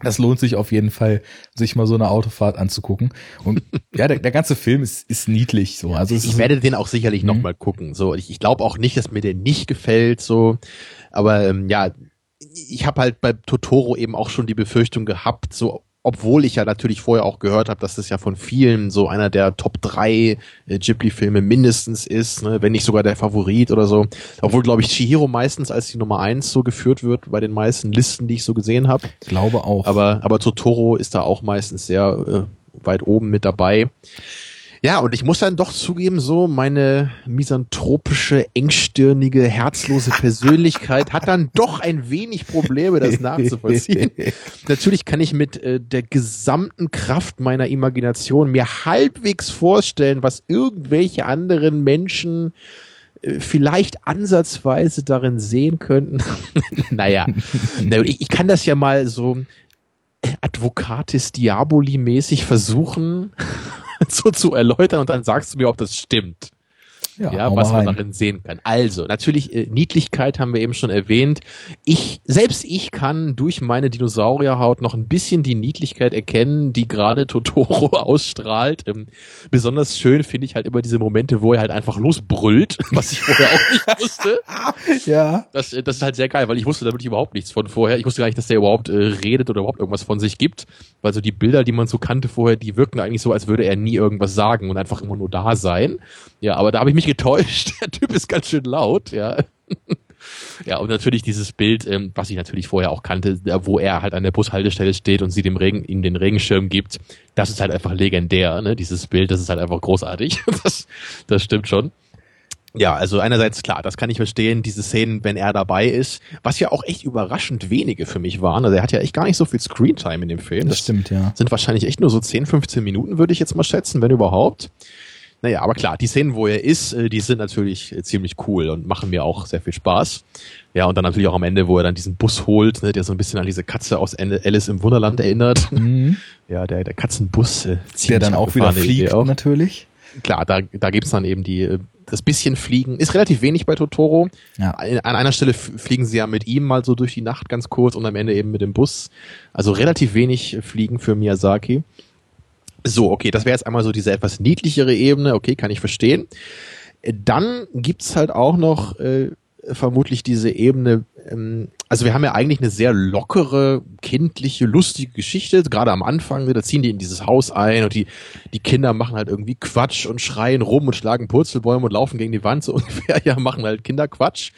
Das lohnt sich auf jeden Fall, sich mal so eine Autofahrt anzugucken. Und ja, der, der ganze Film ist, ist niedlich. So. Also ich werde den auch sicherlich noch mhm. mal gucken. So, ich, ich glaube auch nicht, dass mir der nicht gefällt. So, aber ähm, ja, ich habe halt bei Totoro eben auch schon die Befürchtung gehabt, so obwohl ich ja natürlich vorher auch gehört habe, dass das ja von vielen so einer der Top 3 äh, Ghibli-Filme mindestens ist, ne, wenn nicht sogar der Favorit oder so. Obwohl, glaube ich, Chihiro meistens als die Nummer 1 so geführt wird bei den meisten Listen, die ich so gesehen habe. Glaube auch. Aber, aber Totoro ist da auch meistens sehr äh, weit oben mit dabei. Ja, und ich muss dann doch zugeben, so meine misanthropische, engstirnige, herzlose Persönlichkeit hat dann doch ein wenig Probleme, das nachzuvollziehen. Natürlich kann ich mit äh, der gesamten Kraft meiner Imagination mir halbwegs vorstellen, was irgendwelche anderen Menschen äh, vielleicht ansatzweise darin sehen könnten. naja, ich, ich kann das ja mal so Advocatis Diaboli mäßig versuchen so zu erläutern und dann sagst du mir, ob das stimmt. Ja, ja was man darin sehen kann. Also, natürlich, äh, Niedlichkeit haben wir eben schon erwähnt. Ich, selbst ich kann durch meine Dinosaurierhaut noch ein bisschen die Niedlichkeit erkennen, die gerade Totoro ausstrahlt. Ähm, besonders schön finde ich halt immer diese Momente, wo er halt einfach losbrüllt, was ich vorher auch nicht wusste. ja. Das, äh, das ist halt sehr geil, weil ich wusste damit überhaupt nichts von vorher. Ich wusste gar nicht, dass der überhaupt äh, redet oder überhaupt irgendwas von sich gibt, weil so die Bilder, die man so kannte vorher, die wirken eigentlich so, als würde er nie irgendwas sagen und einfach immer nur da sein. Ja, aber da habe ich mich getäuscht. Der Typ ist ganz schön laut, ja. Ja, und natürlich dieses Bild, ähm, was ich natürlich vorher auch kannte, wo er halt an der Bushaltestelle steht und sie dem Regen, ihm den Regenschirm gibt, das ist halt einfach legendär, ne? Dieses Bild, das ist halt einfach großartig. Das, das stimmt schon. Ja, also einerseits klar, das kann ich verstehen, diese Szenen, wenn er dabei ist, was ja auch echt überraschend wenige für mich waren. Also er hat ja echt gar nicht so viel Screentime in dem Film. Das, das stimmt, ja. Sind wahrscheinlich echt nur so 10, 15 Minuten, würde ich jetzt mal schätzen, wenn überhaupt. Naja, aber klar, die Szenen, wo er ist, äh, die sind natürlich äh, ziemlich cool und machen mir auch sehr viel Spaß. Ja, und dann natürlich auch am Ende, wo er dann diesen Bus holt, ne, der so ein bisschen an diese Katze aus Alice im Wunderland erinnert. Mhm. Ja, der, der Katzenbus. Äh, der dann auch wieder fliegt, auch. natürlich. Klar, da, da gibt's dann eben die, äh, das bisschen Fliegen. Ist relativ wenig bei Totoro. Ja. An einer Stelle fliegen sie ja mit ihm mal so durch die Nacht ganz kurz und am Ende eben mit dem Bus. Also relativ wenig Fliegen für Miyazaki. So, okay, das wäre jetzt einmal so diese etwas niedlichere Ebene, okay, kann ich verstehen. Dann gibt's halt auch noch äh, vermutlich diese Ebene, ähm, also wir haben ja eigentlich eine sehr lockere, kindliche, lustige Geschichte, gerade am Anfang, ne, da ziehen die in dieses Haus ein und die, die Kinder machen halt irgendwie Quatsch und schreien rum und schlagen Purzelbäume und laufen gegen die Wand so ungefähr, ja, machen halt Kinderquatsch.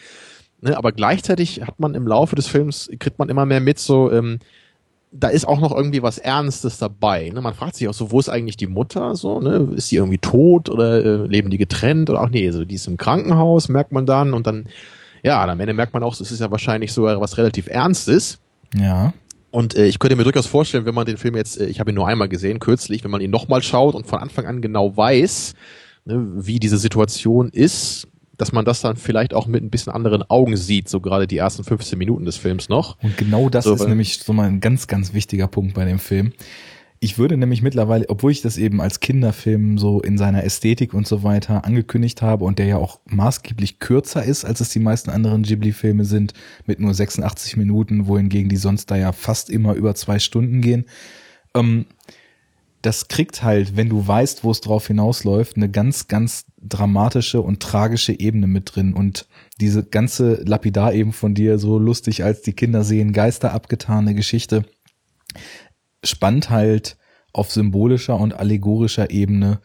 Ne, aber gleichzeitig hat man im Laufe des Films, kriegt man immer mehr mit so, ähm, da ist auch noch irgendwie was Ernstes dabei. Ne? Man fragt sich auch so, wo ist eigentlich die Mutter? So, ne? Ist die irgendwie tot oder äh, leben die getrennt? Oder auch nee, so die ist im Krankenhaus, merkt man dann und dann, ja, am Ende merkt man auch, es ist ja wahrscheinlich sogar was relativ Ernstes. Ja. Und äh, ich könnte mir durchaus vorstellen, wenn man den Film jetzt, äh, ich habe ihn nur einmal gesehen, kürzlich, wenn man ihn nochmal schaut und von Anfang an genau weiß, ne, wie diese Situation ist, dass man das dann vielleicht auch mit ein bisschen anderen Augen sieht, so gerade die ersten 15 Minuten des Films noch. Und genau das so, ist nämlich so mal ein ganz, ganz wichtiger Punkt bei dem Film. Ich würde nämlich mittlerweile, obwohl ich das eben als Kinderfilm so in seiner Ästhetik und so weiter angekündigt habe und der ja auch maßgeblich kürzer ist, als es die meisten anderen Ghibli-Filme sind, mit nur 86 Minuten, wohingegen die sonst da ja fast immer über zwei Stunden gehen, ähm, das kriegt halt, wenn du weißt, wo es drauf hinausläuft, eine ganz, ganz dramatische und tragische Ebene mit drin. Und diese ganze Lapidar eben von dir, so lustig, als die Kinder sehen, Geister abgetane Geschichte, spannt halt auf symbolischer und allegorischer Ebene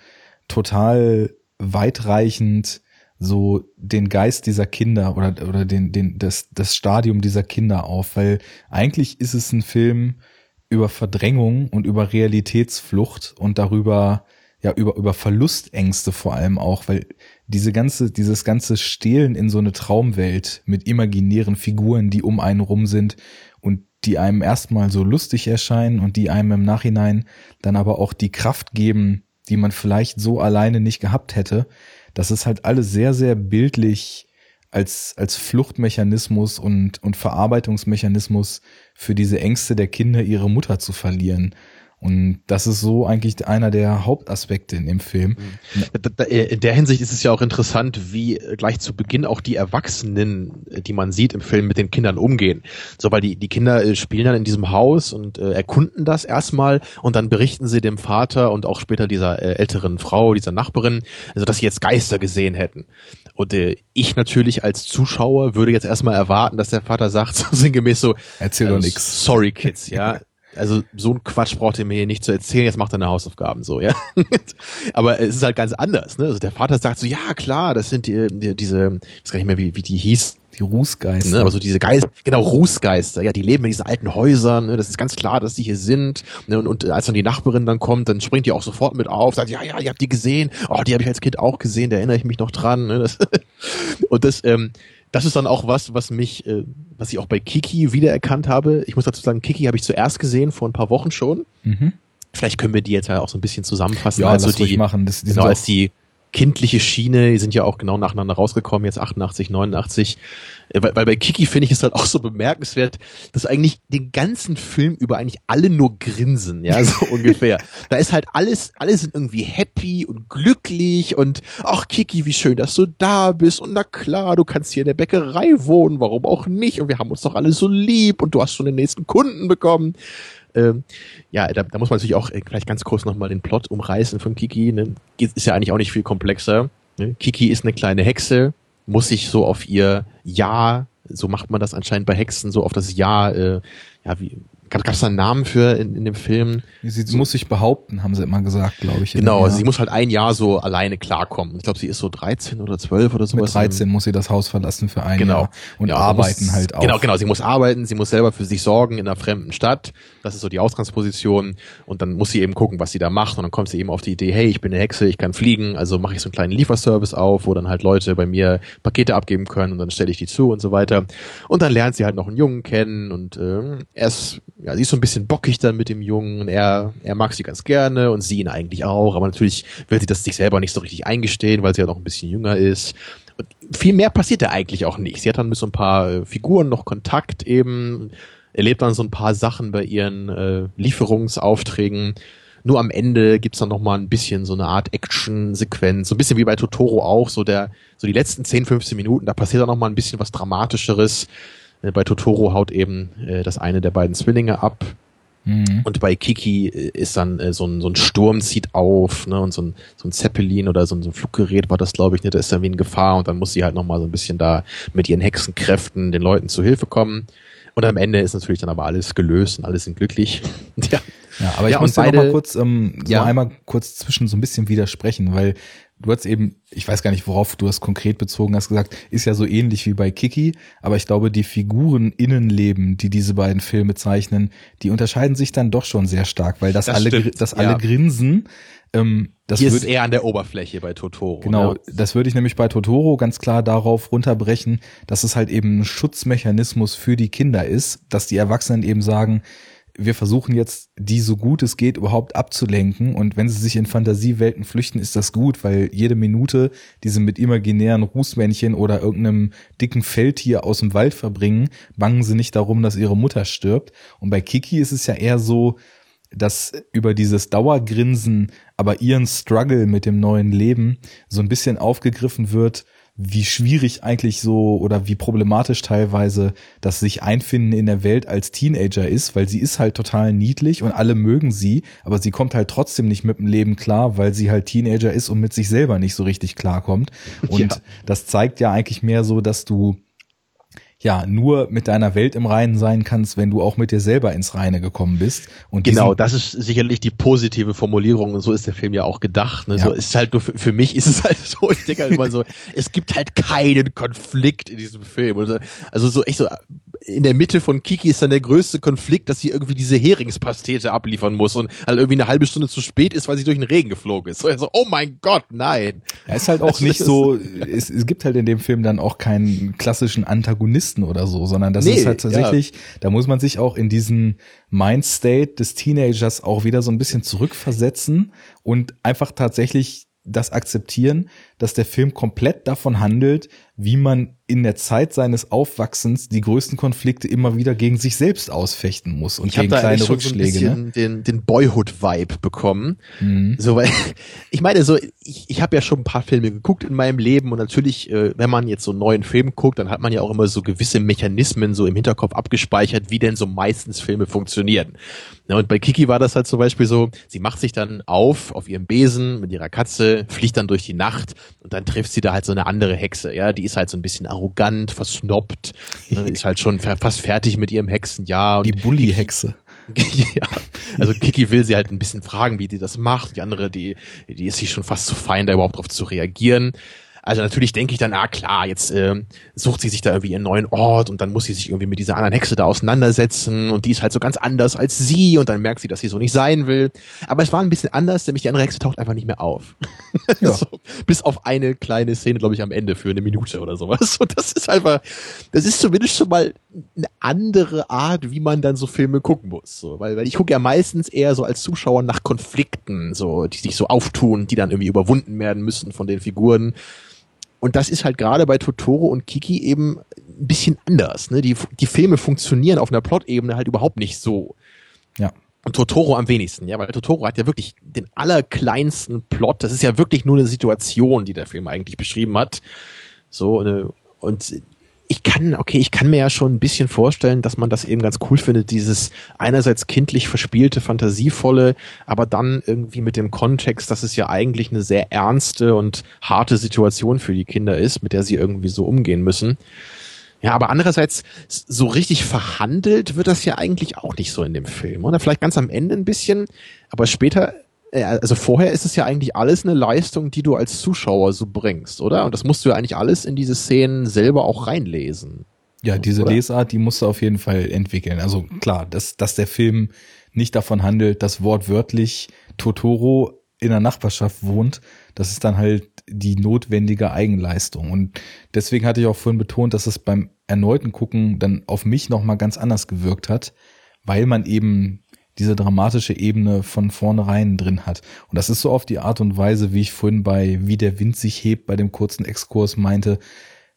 total weitreichend so den Geist dieser Kinder oder, oder den, den, das, das Stadium dieser Kinder auf, weil eigentlich ist es ein Film, über Verdrängung und über Realitätsflucht und darüber, ja, über, über Verlustängste vor allem auch, weil diese ganze, dieses ganze Stehlen in so eine Traumwelt mit imaginären Figuren, die um einen rum sind und die einem erstmal so lustig erscheinen und die einem im Nachhinein dann aber auch die Kraft geben, die man vielleicht so alleine nicht gehabt hätte. Das ist halt alles sehr, sehr bildlich als, als Fluchtmechanismus und, und Verarbeitungsmechanismus für diese Ängste der Kinder, ihre Mutter zu verlieren. Und das ist so eigentlich einer der Hauptaspekte in dem Film. Mhm. In der Hinsicht ist es ja auch interessant, wie gleich zu Beginn auch die Erwachsenen, die man sieht im Film, mit den Kindern umgehen. So, weil die, die Kinder äh, spielen dann in diesem Haus und äh, erkunden das erstmal und dann berichten sie dem Vater und auch später dieser äh, älteren Frau, dieser Nachbarin, also dass sie jetzt Geister gesehen hätten. Und äh, ich natürlich als Zuschauer würde jetzt erstmal erwarten, dass der Vater sagt, so sinngemäß so, erzähl doch äh, nix. Sorry, Kids, ja. Also so ein Quatsch braucht ihr mir hier nicht zu erzählen, jetzt macht er eine Hausaufgaben so, ja. Aber es ist halt ganz anders, ne? Also der Vater sagt so, ja klar, das sind die, die diese, ich weiß gar nicht mehr, wie, wie die hieß, die Rußgeister. Ne, aber so diese Geister, genau, Rußgeister, ja, die leben in diesen alten Häusern, ne, das ist ganz klar, dass die hier sind. Ne, und, und als dann die Nachbarin dann kommt, dann springt die auch sofort mit auf, sagt, ja, ja, ihr habt die gesehen, oh, die habe ich als Kind auch gesehen, da erinnere ich mich noch dran. Ne, das und das, ähm, das ist dann auch was, was mich, äh, was ich auch bei Kiki wiedererkannt habe. Ich muss dazu sagen, Kiki habe ich zuerst gesehen, vor ein paar Wochen schon. Mhm. Vielleicht können wir die jetzt ja auch so ein bisschen zusammenfassen. Ja, also die, machen. Das, die genau, als die kindliche Schiene, die sind ja auch genau nacheinander rausgekommen, jetzt 88, 89. Äh, weil, weil bei Kiki finde ich es halt auch so bemerkenswert, dass eigentlich den ganzen Film über eigentlich alle nur grinsen, ja, so ungefähr. Da ist halt alles, alle sind irgendwie happy und glücklich und ach Kiki, wie schön, dass du da bist und na klar, du kannst hier in der Bäckerei wohnen, warum auch nicht und wir haben uns doch alle so lieb und du hast schon den nächsten Kunden bekommen. Ähm, ja, da, da muss man natürlich auch äh, vielleicht ganz kurz nochmal den Plot umreißen von Kiki. Ne? Ist ja eigentlich auch nicht viel komplexer. Ne? Kiki ist eine kleine Hexe, muss sich so auf ihr Ja, so macht man das anscheinend bei Hexen, so auf das Ja, äh, ja, wie, Gab es da einen Namen für in, in dem Film? Sie so, muss sich behaupten, haben sie immer gesagt, glaube ich. Genau, also sie muss halt ein Jahr so alleine klarkommen. Ich glaube, sie ist so 13 oder 12 oder sowas. Mit 13 muss sie das Haus verlassen für ein genau. Jahr und ja, arbeiten muss, halt auch. Genau, genau, sie muss arbeiten, sie muss selber für sich sorgen in einer fremden Stadt. Das ist so die Ausgangsposition und dann muss sie eben gucken, was sie da macht und dann kommt sie eben auf die Idee, hey, ich bin eine Hexe, ich kann fliegen, also mache ich so einen kleinen Lieferservice auf, wo dann halt Leute bei mir Pakete abgeben können und dann stelle ich die zu und so weiter. Und dann lernt sie halt noch einen Jungen kennen und äh, er ist, ja, sie ist so ein bisschen bockig dann mit dem Jungen. Er, er mag sie ganz gerne und sie ihn eigentlich auch. Aber natürlich will sie das sich selber nicht so richtig eingestehen, weil sie ja noch ein bisschen jünger ist. Und viel mehr passiert da eigentlich auch nicht. Sie hat dann mit so ein paar äh, Figuren noch Kontakt eben, erlebt dann so ein paar Sachen bei ihren äh, Lieferungsaufträgen. Nur am Ende gibt's dann noch mal ein bisschen so eine Art Action-Sequenz, so ein bisschen wie bei Totoro auch, so der, so die letzten 10, 15 Minuten, da passiert dann noch mal ein bisschen was Dramatischeres. Äh, bei Totoro haut eben äh, das eine der beiden Zwillinge ab. Mhm. Und bei Kiki äh, ist dann äh, so, ein, so ein Sturm zieht auf, ne, und so ein, so ein Zeppelin oder so ein, so ein Fluggerät war das, glaube ich, ne, da ist dann wie in Gefahr und dann muss sie halt nochmal so ein bisschen da mit ihren Hexenkräften den Leuten zu Hilfe kommen. Und am Ende ist natürlich dann aber alles gelöst und alle sind glücklich. ja. Ja, aber ich ja, muss beide, noch mal kurz, ähm, so ja. einmal kurz zwischen so ein bisschen widersprechen, weil du hast eben, ich weiß gar nicht, worauf du das konkret bezogen hast, gesagt, ist ja so ähnlich wie bei Kiki, aber ich glaube, die Figuren Innenleben, die diese beiden Filme zeichnen, die unterscheiden sich dann doch schon sehr stark, weil das, das alle, stimmt, das alle ja. grinsen. Ähm, das Hier ist eher an der Oberfläche bei Totoro. Genau, ne? das würde ich nämlich bei Totoro ganz klar darauf runterbrechen, dass es halt eben ein Schutzmechanismus für die Kinder ist, dass die Erwachsenen eben sagen, wir versuchen jetzt, die so gut es geht überhaupt abzulenken. Und wenn sie sich in Fantasiewelten flüchten, ist das gut, weil jede Minute, die sie mit imaginären Rußmännchen oder irgendeinem dicken Feldtier aus dem Wald verbringen, bangen sie nicht darum, dass ihre Mutter stirbt. Und bei Kiki ist es ja eher so, dass über dieses Dauergrinsen, aber ihren Struggle mit dem neuen Leben so ein bisschen aufgegriffen wird, wie schwierig eigentlich so oder wie problematisch teilweise das sich einfinden in der Welt als Teenager ist, weil sie ist halt total niedlich und alle mögen sie, aber sie kommt halt trotzdem nicht mit dem Leben klar, weil sie halt Teenager ist und mit sich selber nicht so richtig klarkommt. Und ja. das zeigt ja eigentlich mehr so, dass du ja nur mit deiner Welt im Reinen sein kannst, wenn du auch mit dir selber ins Reine gekommen bist. Und genau, das ist sicherlich die positive Formulierung und so ist der Film ja auch gedacht. Ne? Ja. So ist halt nur für, für, mich ist es halt so, ich denke halt immer so, es gibt halt keinen Konflikt in diesem Film. Also so echt so in der Mitte von Kiki ist dann der größte Konflikt, dass sie irgendwie diese Heringspastete abliefern muss und halt irgendwie eine halbe Stunde zu spät ist, weil sie durch den Regen geflogen ist. So, also, oh mein Gott, nein. Er ist halt auch also, nicht so, es, es gibt halt in dem Film dann auch keinen klassischen Antagonisten oder so, sondern das nee, ist halt tatsächlich, ja. da muss man sich auch in diesen Mindstate des Teenagers auch wieder so ein bisschen zurückversetzen und einfach tatsächlich das akzeptieren, dass der Film komplett davon handelt, wie man in der Zeit seines Aufwachsens die größten Konflikte immer wieder gegen sich selbst ausfechten muss und ich gegen da kleine Rückschläge. So ein ne? den, den Boyhood-Vibe bekommen. Mhm. So, weil ich meine, so ich, ich habe ja schon ein paar Filme geguckt in meinem Leben und natürlich, äh, wenn man jetzt so einen neuen Film guckt, dann hat man ja auch immer so gewisse Mechanismen so im Hinterkopf abgespeichert, wie denn so meistens Filme funktionieren. Ja, und bei Kiki war das halt zum Beispiel so, sie macht sich dann auf auf ihrem Besen mit ihrer Katze, fliegt dann durch die Nacht und dann trifft sie da halt so eine andere Hexe, ja, die ist halt so ein bisschen arrogant, versnobbt, ne, ist halt schon fast fertig mit ihrem Hexenjahr. Die Bully-Hexe. ja, also Kiki will sie halt ein bisschen fragen, wie die das macht. Die andere, die, die ist sich schon fast zu fein, da überhaupt drauf zu reagieren. Also natürlich denke ich dann, ah klar, jetzt äh, sucht sie sich da irgendwie ihren neuen Ort und dann muss sie sich irgendwie mit dieser anderen Hexe da auseinandersetzen und die ist halt so ganz anders als sie und dann merkt sie, dass sie so nicht sein will. Aber es war ein bisschen anders, nämlich die andere Hexe taucht einfach nicht mehr auf. Ja. so, bis auf eine kleine Szene, glaube ich, am Ende für eine Minute oder sowas. Und das ist einfach, das ist zumindest schon mal eine andere Art, wie man dann so Filme gucken muss. So, weil, weil ich gucke ja meistens eher so als Zuschauer nach Konflikten, so, die sich so auftun, die dann irgendwie überwunden werden müssen von den Figuren. Und das ist halt gerade bei Totoro und Kiki eben ein bisschen anders. Ne? Die, die Filme funktionieren auf einer Plot-Ebene halt überhaupt nicht so. Ja. Und Totoro am wenigsten, ja, weil Totoro hat ja wirklich den allerkleinsten Plot. Das ist ja wirklich nur eine Situation, die der Film eigentlich beschrieben hat. So, eine, und ich kann, okay, ich kann mir ja schon ein bisschen vorstellen, dass man das eben ganz cool findet, dieses einerseits kindlich verspielte, fantasievolle, aber dann irgendwie mit dem Kontext, dass es ja eigentlich eine sehr ernste und harte Situation für die Kinder ist, mit der sie irgendwie so umgehen müssen. Ja, aber andererseits, so richtig verhandelt wird das ja eigentlich auch nicht so in dem Film, oder? Vielleicht ganz am Ende ein bisschen, aber später also vorher ist es ja eigentlich alles eine Leistung, die du als Zuschauer so bringst, oder? Und das musst du ja eigentlich alles in diese Szenen selber auch reinlesen. Ja, diese oder? Lesart, die musst du auf jeden Fall entwickeln. Also klar, dass, dass der Film nicht davon handelt, dass wortwörtlich Totoro in der Nachbarschaft wohnt, das ist dann halt die notwendige Eigenleistung. Und deswegen hatte ich auch vorhin betont, dass es beim erneuten Gucken dann auf mich nochmal ganz anders gewirkt hat, weil man eben diese dramatische Ebene von vornherein drin hat. Und das ist so auf die Art und Weise, wie ich vorhin bei Wie der Wind sich hebt bei dem kurzen Exkurs meinte,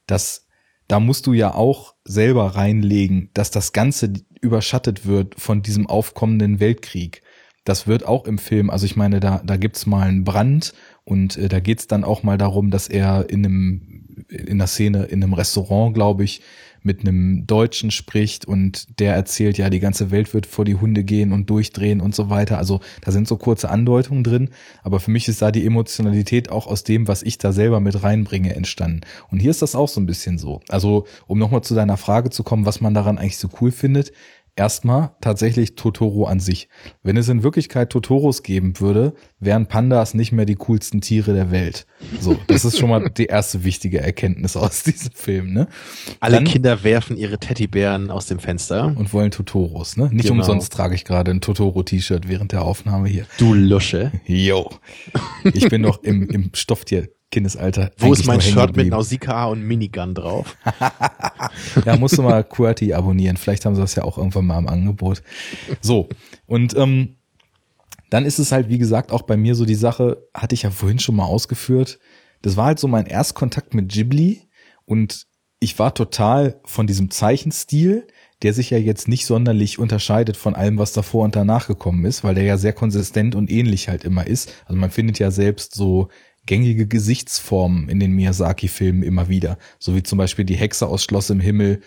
dass da musst du ja auch selber reinlegen, dass das Ganze überschattet wird von diesem aufkommenden Weltkrieg. Das wird auch im Film, also ich meine, da, da gibt's mal einen Brand und äh, da geht's dann auch mal darum, dass er in einem, in der Szene, in einem Restaurant, glaube ich, mit einem Deutschen spricht und der erzählt, ja, die ganze Welt wird vor die Hunde gehen und durchdrehen und so weiter. Also da sind so kurze Andeutungen drin, aber für mich ist da die Emotionalität auch aus dem, was ich da selber mit reinbringe, entstanden. Und hier ist das auch so ein bisschen so. Also um nochmal zu deiner Frage zu kommen, was man daran eigentlich so cool findet, erstmal tatsächlich Totoro an sich. Wenn es in Wirklichkeit Totoros geben würde, wären Pandas nicht mehr die coolsten Tiere der Welt. So, das ist schon mal die erste wichtige Erkenntnis aus diesem Film, ne? Alle Dann, Kinder werfen ihre Teddybären aus dem Fenster. Und wollen Totoros, ne? Nicht genau. umsonst trage ich gerade ein Totoro-T-Shirt während der Aufnahme hier. Du Lusche. Jo. Ich bin noch im, im Stofftier Kindesalter. Wo ist mein Shirt mit Nausicaa und Minigun drauf? ja, musst du mal QWERTY abonnieren. Vielleicht haben sie das ja auch irgendwann mal im Angebot. So, und ähm, dann ist es halt, wie gesagt, auch bei mir so die Sache, hatte ich ja vorhin schon mal ausgeführt. Das war halt so mein Erstkontakt mit Ghibli und ich war total von diesem Zeichenstil, der sich ja jetzt nicht sonderlich unterscheidet von allem, was davor und danach gekommen ist, weil der ja sehr konsistent und ähnlich halt immer ist. Also man findet ja selbst so gängige Gesichtsformen in den Miyazaki-Filmen immer wieder. So wie zum Beispiel die Hexe aus Schloss im Himmel.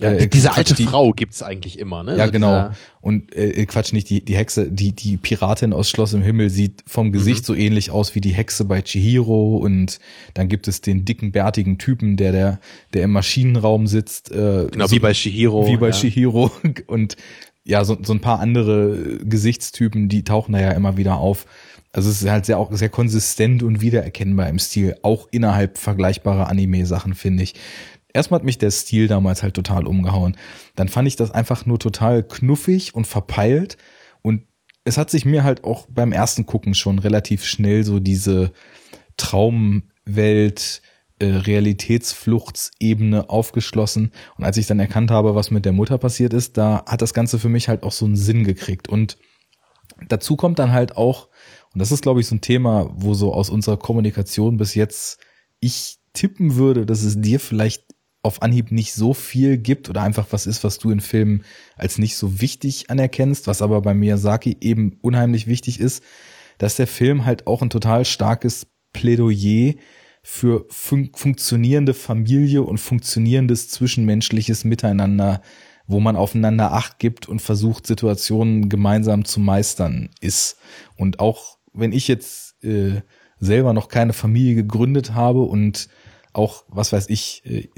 Ja, äh, diese alte die, Frau gibt's eigentlich immer, ne? Ja, also genau. Und äh, Quatsch, nicht die, die Hexe, die, die Piratin aus Schloss im Himmel sieht vom Gesicht mhm. so ähnlich aus wie die Hexe bei Chihiro und dann gibt es den dicken, bärtigen Typen, der, der, der im Maschinenraum sitzt. Äh, genau, so, wie bei Chihiro. Wie bei ja. Chihiro und ja, so, so ein paar andere Gesichtstypen, die tauchen da ja immer wieder auf. Also es ist halt sehr auch sehr konsistent und wiedererkennbar im Stil, auch innerhalb vergleichbarer Anime-Sachen, finde ich. Erstmal hat mich der Stil damals halt total umgehauen. Dann fand ich das einfach nur total knuffig und verpeilt. Und es hat sich mir halt auch beim ersten Gucken schon relativ schnell so diese Traumwelt, äh, Realitätsfluchtsebene aufgeschlossen. Und als ich dann erkannt habe, was mit der Mutter passiert ist, da hat das Ganze für mich halt auch so einen Sinn gekriegt. Und dazu kommt dann halt auch und das ist, glaube ich, so ein Thema, wo so aus unserer Kommunikation bis jetzt ich tippen würde, dass es dir vielleicht auf Anhieb nicht so viel gibt oder einfach was ist, was du in Filmen als nicht so wichtig anerkennst, was aber bei Miyazaki eben unheimlich wichtig ist, dass der Film halt auch ein total starkes Plädoyer für fun funktionierende Familie und funktionierendes zwischenmenschliches Miteinander, wo man aufeinander Acht gibt und versucht, Situationen gemeinsam zu meistern ist. Und auch wenn ich jetzt äh, selber noch keine Familie gegründet habe und auch, was weiß ich, äh,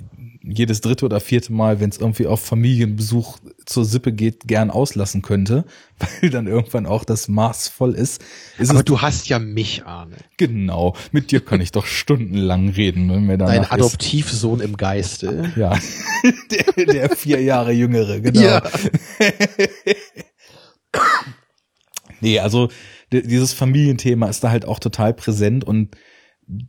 jedes dritte oder vierte Mal, wenn es irgendwie auf Familienbesuch zur Sippe geht, gern auslassen könnte, weil dann irgendwann auch das Maß voll ist. ist Aber du hast ja mich, Arne. Genau, mit dir kann ich doch stundenlang reden. Wenn mir Dein Adoptivsohn im Geiste. Ja, der, der vier Jahre jüngere, genau. Ja. nee, also dieses Familienthema ist da halt auch total präsent und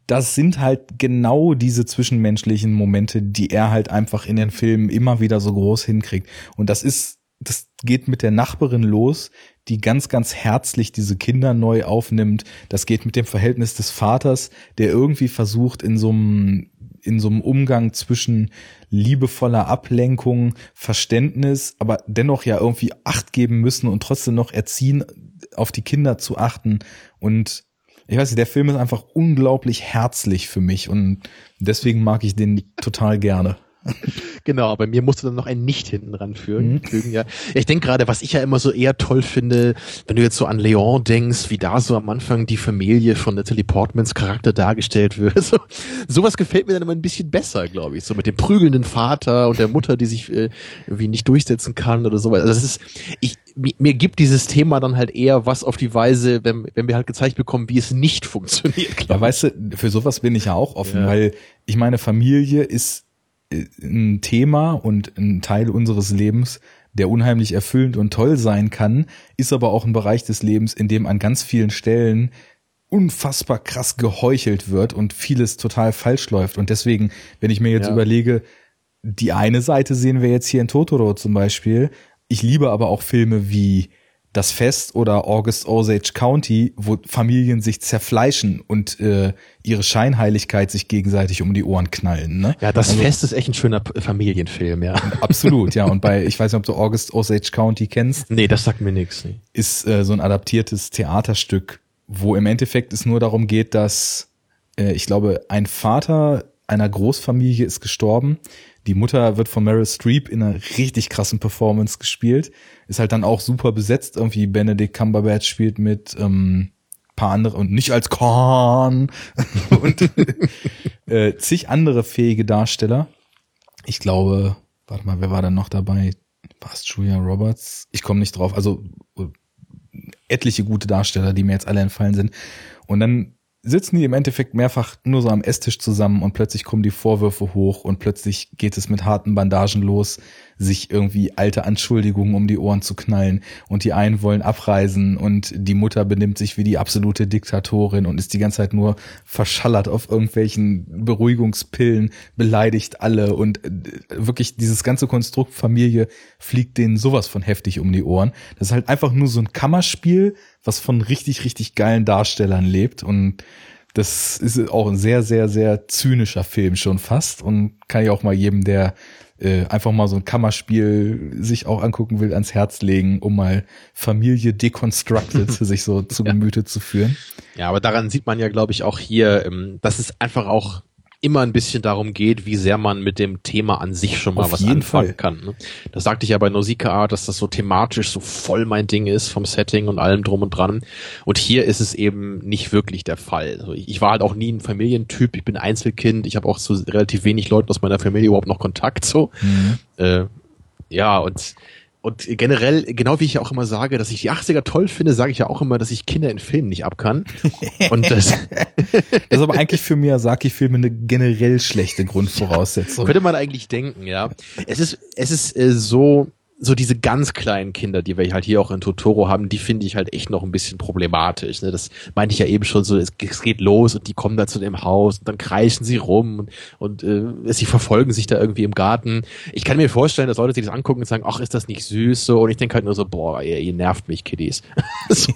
das sind halt genau diese zwischenmenschlichen Momente, die er halt einfach in den Filmen immer wieder so groß hinkriegt. Und das ist, das geht mit der Nachbarin los, die ganz, ganz herzlich diese Kinder neu aufnimmt. Das geht mit dem Verhältnis des Vaters, der irgendwie versucht, in so einem, in so einem Umgang zwischen liebevoller Ablenkung, Verständnis, aber dennoch ja irgendwie Acht geben müssen und trotzdem noch erziehen, auf die Kinder zu achten. Und ich weiß nicht, der Film ist einfach unglaublich herzlich für mich und deswegen mag ich den total gerne. genau, bei mir musst du dann noch ein Nicht hinten dran führen, mhm. ja ich denke gerade, was ich ja immer so eher toll finde, wenn du jetzt so an Leon denkst, wie da so am Anfang die Familie von Natalie Portmans Charakter dargestellt wird. So, sowas gefällt mir dann immer ein bisschen besser, glaube ich. So mit dem prügelnden Vater und der Mutter, die sich äh, irgendwie nicht durchsetzen kann oder sowas. Also das ist, ich, mir, mir gibt dieses Thema dann halt eher was auf die Weise, wenn, wenn wir halt gezeigt bekommen, wie es nicht funktioniert. Ja, weißt du, für sowas bin ich ja auch offen, ja. weil ich meine, Familie ist ein Thema und ein Teil unseres Lebens, der unheimlich erfüllend und toll sein kann, ist aber auch ein Bereich des Lebens, in dem an ganz vielen Stellen unfassbar krass geheuchelt wird und vieles total falsch läuft. Und deswegen, wenn ich mir jetzt ja. überlege, die eine Seite sehen wir jetzt hier in Totoro zum Beispiel. Ich liebe aber auch Filme wie das Fest oder August Osage County, wo Familien sich zerfleischen und äh, ihre Scheinheiligkeit sich gegenseitig um die Ohren knallen. Ne? Ja, das also, Fest ist echt ein schöner Familienfilm, ja. Absolut, ja. Und bei, ich weiß nicht, ob du August Osage County kennst. Nee, das sagt mir nichts. Nee. Ist äh, so ein adaptiertes Theaterstück, wo im Endeffekt es nur darum geht, dass äh, ich glaube, ein Vater einer Großfamilie ist gestorben die Mutter wird von Meryl Streep in einer richtig krassen Performance gespielt. Ist halt dann auch super besetzt. Irgendwie Benedict Cumberbatch spielt mit ähm, paar andere und nicht als Korn und äh, zig andere fähige Darsteller. Ich glaube, warte mal, wer war denn noch dabei? War es Julia Roberts? Ich komme nicht drauf. Also etliche gute Darsteller, die mir jetzt alle entfallen sind. Und dann sitzen die im Endeffekt mehrfach nur so am Esstisch zusammen und plötzlich kommen die Vorwürfe hoch und plötzlich geht es mit harten Bandagen los, sich irgendwie alte Anschuldigungen um die Ohren zu knallen und die einen wollen abreisen und die Mutter benimmt sich wie die absolute Diktatorin und ist die ganze Zeit nur verschallert auf irgendwelchen Beruhigungspillen, beleidigt alle und äh, wirklich dieses ganze Konstrukt Familie fliegt denen sowas von heftig um die Ohren. Das ist halt einfach nur so ein Kammerspiel, was von richtig, richtig geilen Darstellern lebt und das ist auch ein sehr, sehr, sehr zynischer Film schon fast und kann ich auch mal jedem, der äh, einfach mal so ein Kammerspiel sich auch angucken will, ans Herz legen, um mal Familie deconstructed sich so zu Gemüte zu führen. Ja, aber daran sieht man ja, glaube ich, auch hier, ähm, dass es einfach auch immer ein bisschen darum geht, wie sehr man mit dem Thema an sich schon mal Auf was anfangen Fall. kann. Ne? Das sagte ich ja bei Nausicaa, dass das so thematisch so voll mein Ding ist vom Setting und allem drum und dran. Und hier ist es eben nicht wirklich der Fall. Also ich war halt auch nie ein Familientyp, ich bin Einzelkind, ich habe auch zu relativ wenig Leuten aus meiner Familie überhaupt noch Kontakt so. Äh, ja, und und generell, genau wie ich ja auch immer sage, dass ich die 80er toll finde, sage ich ja auch immer, dass ich Kinder in Filmen nicht ab kann. Und das, Das ist aber eigentlich für Miyazaki-Filme eine generell schlechte Grundvoraussetzung. Könnte man eigentlich denken, ja. Es ist, es ist äh, so, so diese ganz kleinen Kinder, die wir halt hier auch in Totoro haben, die finde ich halt echt noch ein bisschen problematisch. Ne? Das meinte ich ja eben schon so, es, es geht los und die kommen da zu dem Haus und dann kreischen sie rum und, und äh, sie verfolgen sich da irgendwie im Garten. Ich kann mir vorstellen, dass Leute sich das angucken und sagen, ach, ist das nicht süß so? Und ich denke halt nur so, boah, ihr, ihr nervt mich, Kiddies. so.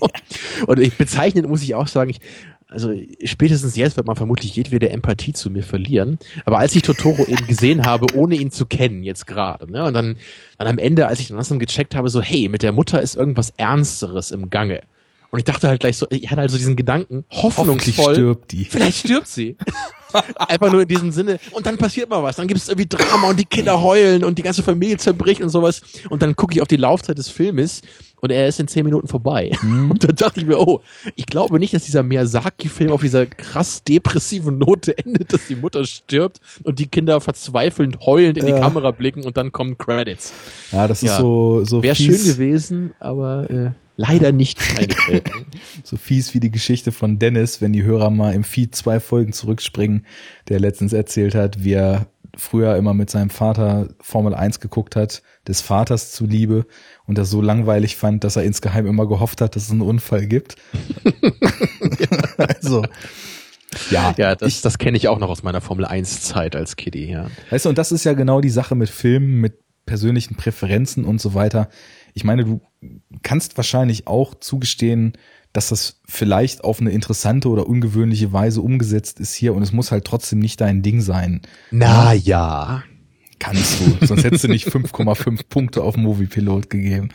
Und ich bezeichnen muss ich auch sagen, ich, also spätestens jetzt wird man vermutlich jedwede Empathie zu mir verlieren. Aber als ich Totoro eben gesehen habe, ohne ihn zu kennen, jetzt gerade, ne, und dann, dann am Ende, als ich dann langsam gecheckt habe, so, hey, mit der Mutter ist irgendwas Ernsteres im Gange. Und ich dachte halt gleich so, ich hatte also diesen Gedanken, Hoffentlich hoffnungsvoll, stirbt die. vielleicht stirbt sie. Einfach nur in diesem Sinne. Und dann passiert mal was. Dann gibt es irgendwie Drama und die Kinder heulen und die ganze Familie zerbricht und sowas. Und dann gucke ich auf die Laufzeit des Filmes und er ist in zehn Minuten vorbei. Und da dachte ich mir, oh, ich glaube nicht, dass dieser Miyazaki-Film auf dieser krass depressiven Note endet, dass die Mutter stirbt und die Kinder verzweifelnd heulend in die Ja. Kamera blicken und dann kommen Credits. Ja, das ist Ja. so, so Wäre schön gewesen, aber äh, leider nicht eingetreten. so fies wie die Geschichte von Dennis, wenn die Hörer mal im Feed zwei Folgen zurückspringen, der letztens erzählt hat, wie er früher immer mit seinem Vater Formel 1 geguckt hat, des Vaters zuliebe und das so langweilig fand, dass er insgeheim immer gehofft hat, dass es einen Unfall gibt. also, ja, ja, das, das kenne ich auch noch aus meiner Formel 1 Zeit als Kiddie, ja. Weißt du, und das ist ja genau die Sache mit Filmen, mit persönlichen Präferenzen und so weiter. Ich meine, du kannst wahrscheinlich auch zugestehen, dass das vielleicht auf eine interessante oder ungewöhnliche Weise umgesetzt ist hier und es muss halt trotzdem nicht dein Ding sein. Na ja. Kannst du, sonst hättest du nicht 5,5 Punkte auf Moviepilot gegeben.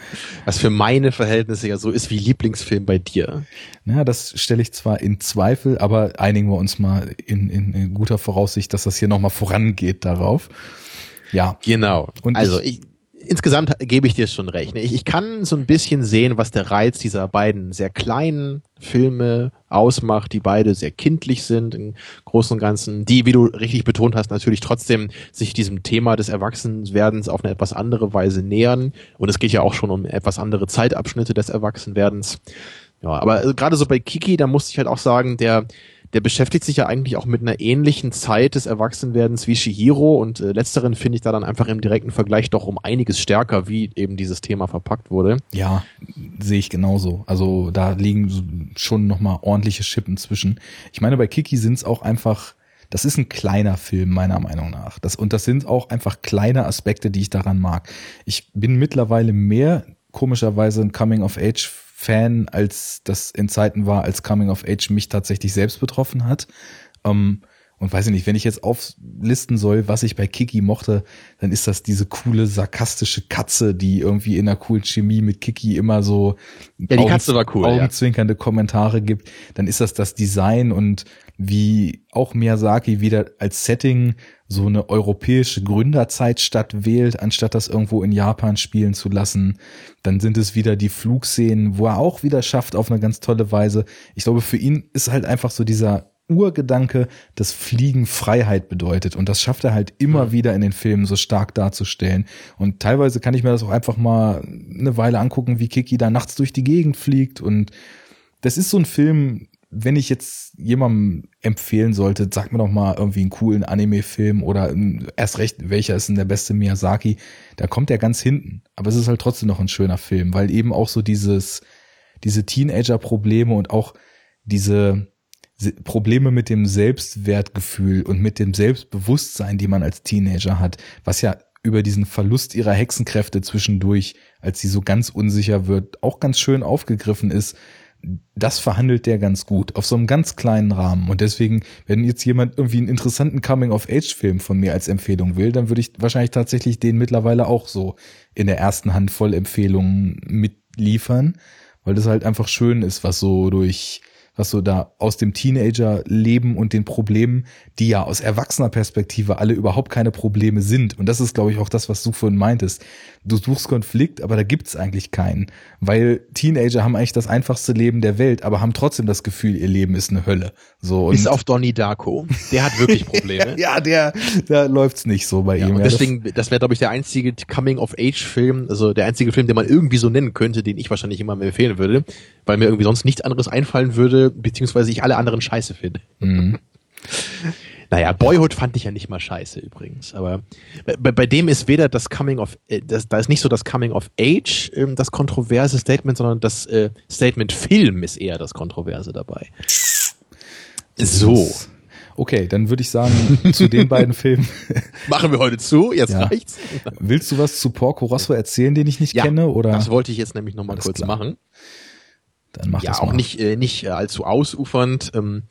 Was für meine Verhältnisse ja so ist wie Lieblingsfilm bei dir. Ja, das stelle ich zwar in Zweifel, aber einigen wir uns mal in, in, in guter Voraussicht, dass das hier nochmal vorangeht darauf. Ja, Genau. Und also ich, insgesamt gebe ich dir schon recht. Ich, ich kann so ein bisschen sehen, was der Reiz dieser beiden sehr kleinen Filme ausmacht, die beide sehr kindlich sind im Großen und Ganzen, die, wie du richtig betont hast, natürlich trotzdem sich diesem Thema des Erwachsenwerdens auf eine etwas andere Weise nähern. Und es geht ja auch schon um etwas andere Zeitabschnitte des Erwachsenwerdens. Ja, aber äh, gerade so bei Kiki, da musste ich halt auch sagen, der der beschäftigt sich ja eigentlich auch mit einer ähnlichen Zeit des Erwachsenwerdens wie Shihiro und äh, letzteren finde ich da dann einfach im direkten Vergleich doch um einiges stärker, wie eben dieses Thema verpackt wurde. Ja, sehe ich genauso. Also da liegen schon nochmal ordentliche Schippen zwischen. Ich meine, bei Kiki sind es auch einfach, das ist ein kleiner Film, meiner Meinung nach. Das, und das sind auch einfach kleine Aspekte, die ich daran mag. Ich bin mittlerweile mehr komischerweise ein Coming-of-Age-Fan, als das in Zeiten war, als Coming-of-Age mich tatsächlich selbst betroffen hat. Ähm, und weiß ich nicht, wenn ich jetzt auflisten soll, was ich bei Kiki mochte, dann ist das diese coole, sarkastische Katze, die irgendwie in einer coolen Chemie mit Kiki immer so Ja, die Katze war cool, ja. augenzwinkernde Kommentare gibt. Dann ist das das Design und wie auch Miyazaki wieder als Setting so eine europäische Gründerzeitstadt wählt, anstatt das irgendwo in Japan spielen zu lassen. Dann sind es wieder die Flugszenen, wo er auch wieder schafft auf eine ganz tolle Weise. Ich glaube, für ihn ist halt einfach so dieser Urgedanke, dass Fliegen Freiheit bedeutet. Und das schafft er halt immer wieder in den Filmen so stark darzustellen. Und teilweise kann ich mir das auch einfach mal eine Weile angucken, wie Kiki da nachts durch die Gegend fliegt. Und das ist so ein Film, wenn ich jetzt jemandem empfehlen sollte, sag mir doch mal irgendwie einen coolen Anime-Film oder erst recht, welcher ist denn der beste Miyazaki, da kommt er ganz hinten. Aber es ist halt trotzdem noch ein schöner Film, weil eben auch so dieses, diese Teenager-Probleme und auch diese Se- Probleme mit dem Selbstwertgefühl und mit dem Selbstbewusstsein, die man als Teenager hat, was ja über diesen Verlust ihrer Hexenkräfte zwischendurch, als sie so ganz unsicher wird, auch ganz schön aufgegriffen ist, das verhandelt der ganz gut, auf so einem ganz kleinen Rahmen. Und deswegen, wenn jetzt jemand irgendwie einen interessanten Coming-of-Age-Film von mir als Empfehlung will, dann würde ich wahrscheinlich tatsächlich den mittlerweile auch so in der ersten Handvoll Empfehlungen mitliefern, weil das halt einfach schön ist, was so durch was so da aus dem Teenager-Leben und den Problemen, die ja aus erwachsener Perspektive alle überhaupt keine Probleme sind. Und das ist, glaube ich, auch das, was du vorhin meintest. Du suchst Konflikt, aber da gibt's eigentlich keinen. Weil Teenager haben eigentlich das einfachste Leben der Welt, aber haben trotzdem das Gefühl, ihr Leben ist eine Hölle. So, Bis auf Donnie Darko. Der hat wirklich Probleme. ja, der, da läuft's nicht so bei ja, ihm. Und deswegen, das wäre, glaube ich, der einzige Coming-of-Age-Film, also der einzige Film, den man irgendwie so nennen könnte, den ich wahrscheinlich immer empfehlen würde, weil mir irgendwie sonst nichts anderes einfallen würde, beziehungsweise ich alle anderen scheiße finde. Mhm. Naja, Boyhood fand ich ja nicht mal scheiße übrigens. Aber bei, bei dem ist weder das Coming of, äh, das, da ist nicht so das Coming of Age ähm, das kontroverse Statement, sondern das äh, Statement Film ist eher das Kontroverse dabei. So. Okay, dann würde ich sagen, zu den beiden Filmen. Machen wir heute zu, jetzt ja. reicht's. Willst du was zu Porco Rosso erzählen, den ich nicht ja, kenne? Oder? Das wollte ich jetzt nämlich nochmal kurz klar. machen. Dann mach ja, das auch mal. nicht, äh, nicht äh, allzu ausufernd. Ähm,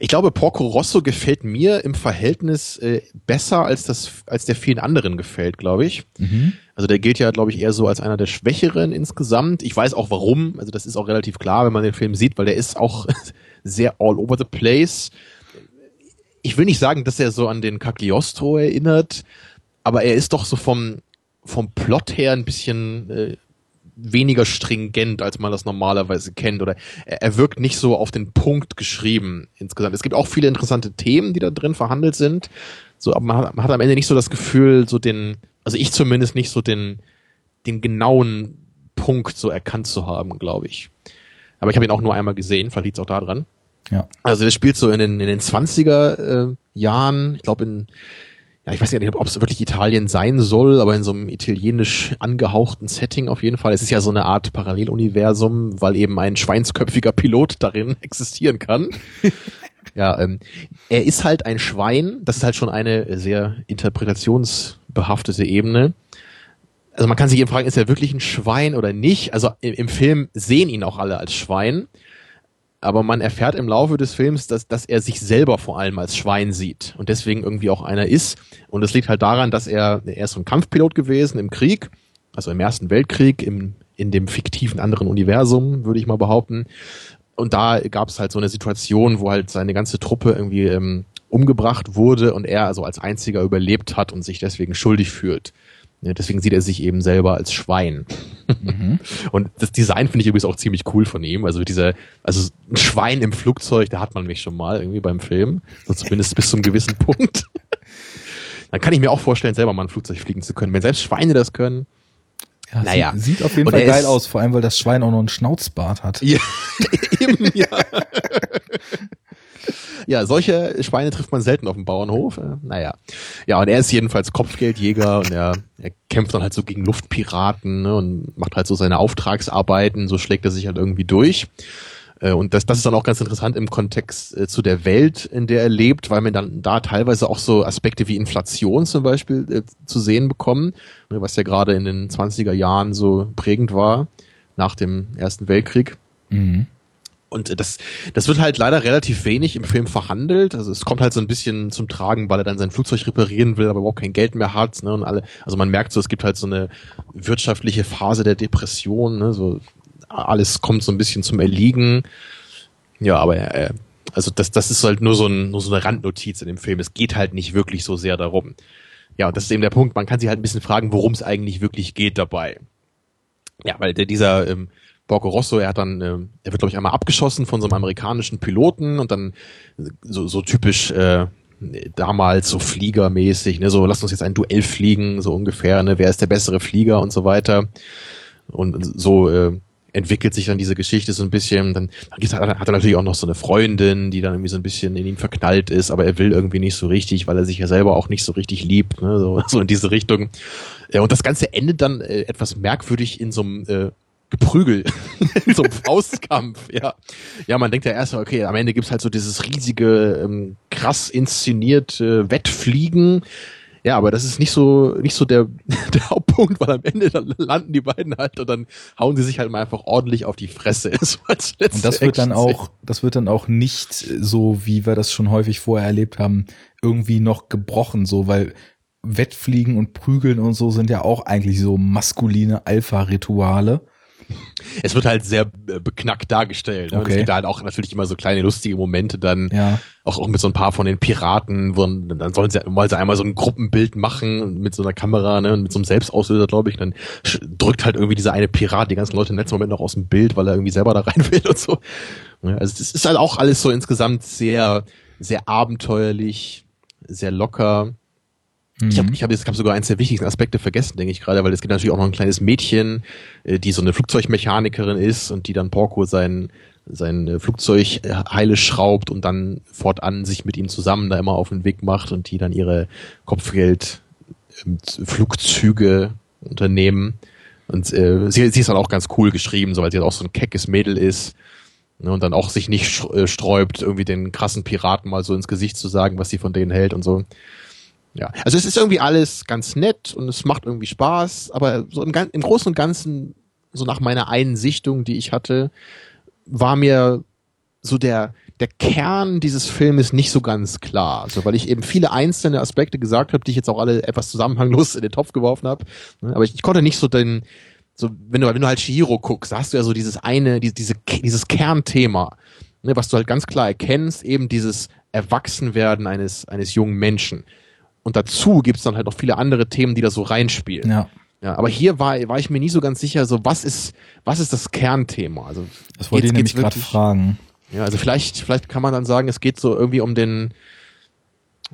ich glaube, Porco Rosso gefällt mir im Verhältnis äh, besser, als das, als der vielen anderen gefällt, glaube ich. Mhm. Also der gilt ja, glaube ich, eher so als einer der Schwächeren insgesamt. Ich weiß auch warum. Also das ist auch relativ klar, wenn man den Film sieht, weil der ist auch sehr all over the place. Ich will nicht sagen, dass er so an den Cagliostro erinnert, aber er ist doch so vom, vom Plot her ein bisschen äh, weniger stringent, als man das normalerweise kennt. Oder er, er wirkt nicht so auf den Punkt geschrieben insgesamt. Es gibt auch viele interessante Themen, die da drin verhandelt sind. So, aber man hat, man hat am Ende nicht so das Gefühl, so den, also ich zumindest nicht so den, den genauen Punkt so erkannt zu haben, glaube ich. Aber ich habe ihn auch nur einmal gesehen, vielleicht liegt auch daran. Ja. Also das spielt so in den, in den 20er äh, Jahren, ich glaube in ja, ich weiß nicht, ob es wirklich Italien sein soll, aber in so einem italienisch angehauchten Setting auf jeden Fall. Es ist ja so eine Art Paralleluniversum, weil eben ein schweinsköpfiger Pilot darin existieren kann. ja, ähm, er ist halt ein Schwein. Das ist halt schon eine sehr interpretationsbehaftete Ebene. Also man kann sich eben fragen, ist er wirklich ein Schwein oder nicht? Also im, im Film sehen ihn auch alle als Schwein aber man erfährt im Laufe des Films, dass, dass er sich selber vor allem als Schwein sieht und deswegen irgendwie auch einer ist. Und es liegt halt daran, dass er, er ist so ein Kampfpilot gewesen im Krieg, also im Ersten Weltkrieg, im, in dem fiktiven anderen Universum, würde ich mal behaupten. Und da gab es halt so eine Situation, wo halt seine ganze Truppe irgendwie ähm, umgebracht wurde und er also als einziger überlebt hat und sich deswegen schuldig fühlt. Ja, deswegen sieht er sich eben selber als Schwein. Mhm. Und das Design finde ich übrigens auch ziemlich cool von ihm. Also dieser, also ein Schwein im Flugzeug, da hat man mich schon mal irgendwie beim Film. So zumindest bis zu einem gewissen Punkt. Dann kann ich mir auch vorstellen, selber mal ein Flugzeug fliegen zu können. Wenn selbst Schweine das können. Ja, naja. Sieht, sieht auf jeden Und Fall geil aus, vor allem weil das Schwein auch noch einen Schnauzbart hat. Ja, eben, ja. Ja, solche Schweine trifft man selten auf dem Bauernhof. Äh, naja. Ja, und er ist jedenfalls Kopfgeldjäger und er, er kämpft dann halt so gegen Luftpiraten ne, und macht halt so seine Auftragsarbeiten, so schlägt er sich halt irgendwie durch. Äh, und das, das ist dann auch ganz interessant im Kontext äh, zu der Welt, in der er lebt, weil man dann da teilweise auch so Aspekte wie Inflation zum Beispiel äh, zu sehen bekommen, ne, was ja gerade in den 20er Jahren so prägend war, nach dem Ersten Weltkrieg. Mhm. Und das, das wird halt leider relativ wenig im Film verhandelt. Also es kommt halt so ein bisschen zum Tragen, weil er dann sein Flugzeug reparieren will, aber überhaupt kein Geld mehr hat. Ne? Und alle, also man merkt so, es gibt halt so eine wirtschaftliche Phase der Depression. Ne? So alles kommt so ein bisschen zum Erliegen. Ja, aber äh, also das, das ist halt nur so, ein, nur so eine Randnotiz in dem Film. Es geht halt nicht wirklich so sehr darum. Ja, und das ist eben der Punkt. Man kann sich halt ein bisschen fragen, worum es eigentlich wirklich geht dabei. Ja, weil der, dieser ähm, Borgo Rosso, er hat dann, äh, er wird glaube ich einmal abgeschossen von so einem amerikanischen Piloten und dann so, so typisch äh, damals so fliegermäßig, ne, so lass uns jetzt ein Duell fliegen, so ungefähr, ne, wer ist der bessere Flieger und so weiter. Und so äh, entwickelt sich dann diese Geschichte so ein bisschen. Dann, dann hat er natürlich auch noch so eine Freundin, die dann irgendwie so ein bisschen in ihn verknallt ist, aber er will irgendwie nicht so richtig, weil er sich ja selber auch nicht so richtig liebt, ne? so, so in diese Richtung. Ja, und das Ganze endet dann äh, etwas merkwürdig in so einem äh, Geprügel, so ein Faustkampf, ja. Ja, man denkt ja erst, okay, am Ende gibt's halt so dieses riesige, ähm, krass inszenierte Wettfliegen. Ja, aber das ist nicht so, nicht so der, der Hauptpunkt, weil am Ende dann landen die beiden halt und dann hauen sie sich halt mal einfach ordentlich auf die Fresse. So und das wird dann auch, das wird dann auch nicht so, wie wir das schon häufig vorher erlebt haben, irgendwie noch gebrochen, so, weil Wettfliegen und Prügeln und so sind ja auch eigentlich so maskuline Alpha-Rituale. Es wird halt sehr äh, beknackt dargestellt. Ne? Okay. Es gibt halt auch natürlich immer so kleine lustige Momente dann, ja. auch, auch mit so ein paar von den Piraten, wo dann sollen sie, wollen sie einmal so ein Gruppenbild machen mit so einer Kamera, ne, und mit so einem Selbstauslöser, glaube ich, dann drückt halt irgendwie dieser eine Pirat die ganzen Leute im letzten Moment noch aus dem Bild, weil er irgendwie selber da rein will und so. Also das ist halt auch alles so insgesamt sehr, sehr abenteuerlich, sehr locker. Mhm. Ich habe ich hab jetzt hab sogar eins der wichtigsten Aspekte vergessen, denke ich gerade, weil es gibt natürlich auch noch ein kleines Mädchen, äh, die so eine Flugzeugmechanikerin ist und die dann Porco sein sein äh, Flugzeug äh, heile schraubt und dann fortan sich mit ihm zusammen da immer auf den Weg macht und die dann ihre Kopfgeld ähm, unternehmen. Und äh, sie, sie ist dann auch ganz cool geschrieben, so weil sie halt auch so ein keckes Mädel ist ne, und dann auch sich nicht sträubt, irgendwie den krassen Piraten mal so ins Gesicht zu sagen, was sie von denen hält und so. Ja, also es ist irgendwie alles ganz nett und es macht irgendwie Spaß, aber so im, im Großen und Ganzen, so nach meiner einen Sichtung, die ich hatte, war mir so der, der Kern dieses Filmes nicht so ganz klar. Also weil ich eben viele einzelne Aspekte gesagt habe, die ich jetzt auch alle etwas zusammenhanglos in den Topf geworfen habe. Ne, aber ich, ich konnte nicht so den, so, wenn du, wenn du halt Shihiro guckst, hast du ja so dieses eine, die, diese, dieses Kernthema, ne, was du halt ganz klar erkennst, eben dieses Erwachsenwerden eines, eines jungen Menschen. Und dazu gibt es dann halt noch viele andere Themen, die da so reinspielen. Ja. Ja, aber hier war, war ich mir nie so ganz sicher, so was ist, was ist das Kernthema? Also, das wollte ich nämlich gerade fragen. Ja, also vielleicht, vielleicht kann man dann sagen, es geht so irgendwie um den,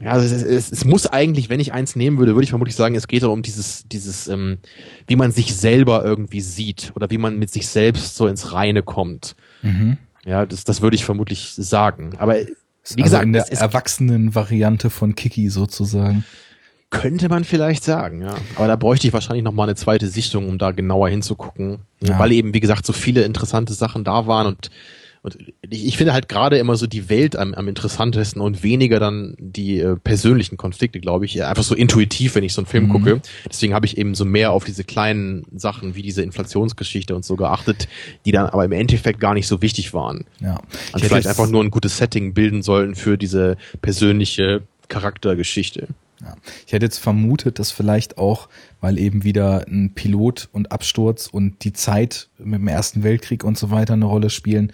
ja, also es, es, es muss eigentlich, wenn ich eins nehmen würde, würde ich vermutlich sagen, es geht um dieses, dieses, ähm, wie man sich selber irgendwie sieht oder wie man mit sich selbst so ins Reine kommt. Mhm. Ja, das, das würde ich vermutlich sagen. Aber wie also gesagt, in der Erwachsenen-Variante von Kiki sozusagen. Könnte man vielleicht sagen, ja. Aber da bräuchte ich wahrscheinlich noch mal eine zweite Sichtung, um da genauer hinzugucken. Ja. Weil eben, wie gesagt, so viele interessante Sachen da waren und und ich, ich finde halt gerade immer so die Welt am, am interessantesten und weniger dann die äh, persönlichen Konflikte, glaube ich. Einfach so intuitiv, wenn ich so einen Film mhm. gucke. Deswegen habe ich eben so mehr auf diese kleinen Sachen wie diese Inflationsgeschichte und so geachtet, die dann aber im Endeffekt gar nicht so wichtig waren. Ja. Und vielleicht einfach nur ein gutes Setting bilden sollten für diese persönliche Charaktergeschichte. Ja. Ich hätte jetzt vermutet, dass vielleicht auch, weil eben wieder ein Pilot und Absturz und die Zeit mit dem Ersten Weltkrieg und so weiter eine Rolle spielen,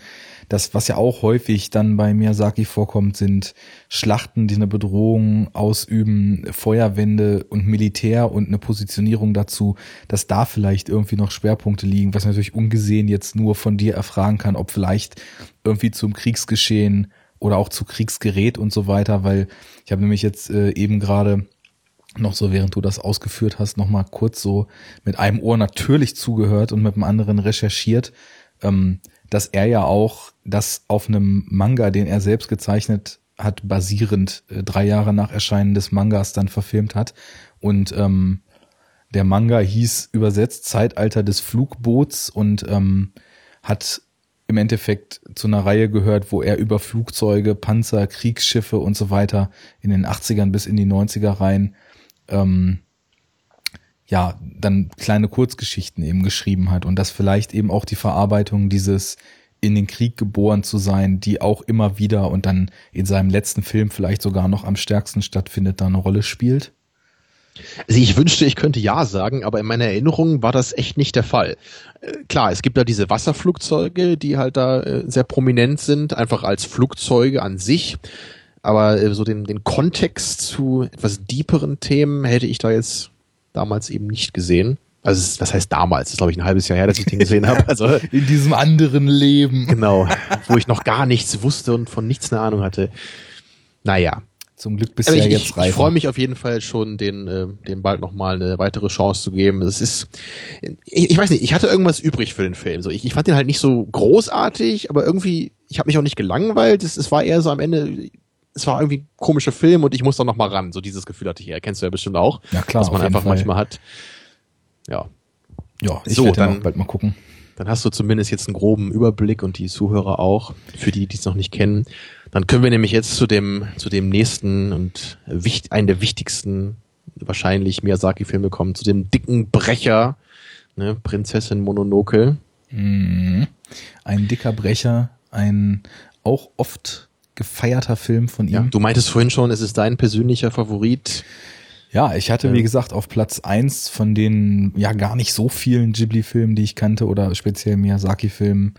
das, was ja auch häufig dann bei Miyazaki vorkommt, sind Schlachten, die eine Bedrohung ausüben, Feuerwände und Militär und eine Positionierung dazu, dass da vielleicht irgendwie noch Schwerpunkte liegen, was natürlich ungesehen jetzt nur von dir erfragen kann, ob vielleicht irgendwie zum Kriegsgeschehen oder auch zu Kriegsgerät und so weiter, weil ich habe nämlich jetzt äh, eben gerade noch so, während du das ausgeführt hast, noch mal kurz so mit einem Ohr natürlich zugehört und mit dem anderen recherchiert. Ähm, dass er ja auch das auf einem Manga, den er selbst gezeichnet hat, basierend äh, drei Jahre nach Erscheinen des Mangas dann verfilmt hat. Und ähm, der Manga hieß übersetzt Zeitalter des Flugboots und ähm, hat im Endeffekt zu einer Reihe gehört, wo er über Flugzeuge, Panzer, Kriegsschiffe und so weiter in den 80ern bis in die 90er rein ähm, ja, dann kleine Kurzgeschichten eben geschrieben hat und das vielleicht eben auch die Verarbeitung dieses in den Krieg geboren zu sein, die auch immer wieder und dann in seinem letzten Film vielleicht sogar noch am stärksten stattfindet, da eine Rolle spielt? Also ich wünschte, ich könnte ja sagen, aber in meiner Erinnerung war das echt nicht der Fall. Äh, klar, es gibt da diese Wasserflugzeuge, die halt da äh, sehr prominent sind, einfach als Flugzeuge an sich. Aber äh, so den, den Kontext zu etwas deeperen Themen hätte ich da jetzt damals eben nicht gesehen. Also was heißt damals? Das ist glaube ich ein halbes Jahr her, dass ich den gesehen habe. Also in diesem anderen Leben. Genau, wo ich noch gar nichts wusste und von nichts eine Ahnung hatte. Naja. Zum Glück bist du ja jetzt reif. Ich freue mich auf jeden Fall schon, den, äh, den bald nochmal eine weitere Chance zu geben. Es ist, ich, ich, weiß nicht, ich hatte irgendwas übrig für den Film. So, ich, ich fand den halt nicht so großartig, aber irgendwie, ich habe mich auch nicht gelangweilt. Es, es war eher so am Ende, es war irgendwie ein komischer Film und ich muss da noch mal ran. So dieses Gefühl hatte ich eher. Kennst du ja bestimmt auch. Ja, klar. Was man einfach Fall. manchmal hat. Ja. Ja, ich so, werde dann bald mal gucken. Dann hast du zumindest jetzt einen groben Überblick und die Zuhörer auch, für die, die es noch nicht kennen. Dann können wir nämlich jetzt zu dem, zu dem nächsten und wichtig, einen der wichtigsten wahrscheinlich Miyazaki-Filme kommen, zu dem dicken Brecher, ne, Prinzessin Mononoke. Mhm. Ein dicker Brecher, ein auch oft gefeierter Film von ihm. Ja, du meintest vorhin schon, es ist dein persönlicher Favorit. Ja, ich hatte, wie gesagt, auf Platz eins von den ja gar nicht so vielen Ghibli-Filmen, die ich kannte, oder speziell Miyazaki-Filmen,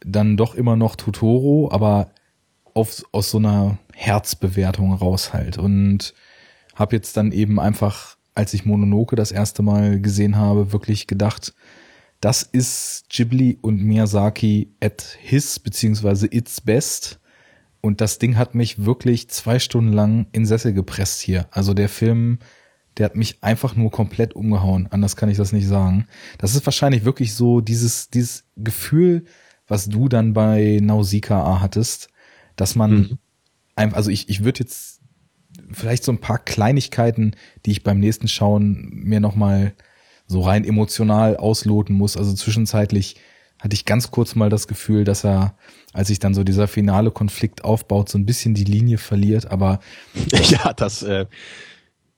dann doch immer noch Totoro, aber auf, aus so einer Herzbewertung raus halt. Und habe jetzt dann eben einfach, als ich Mononoke das erste Mal gesehen habe, wirklich gedacht, das ist Ghibli und Miyazaki at his beziehungsweise its best. Und das Ding hat mich wirklich zwei Stunden lang in Sessel gepresst hier. Also der Film, der hat mich einfach nur komplett umgehauen. Anders kann ich das nicht sagen. Das ist wahrscheinlich wirklich so dieses, dieses Gefühl, was du dann bei Nausicaa hattest, dass man, mhm. einfach, also ich, ich würde jetzt vielleicht so ein paar Kleinigkeiten, die ich beim nächsten Schauen mir nochmal so rein emotional ausloten muss. Also zwischenzeitlich hatte ich ganz kurz mal das Gefühl, dass er, als sich dann so dieser finale Konflikt aufbaut, so ein bisschen die Linie verliert, aber ja, das äh,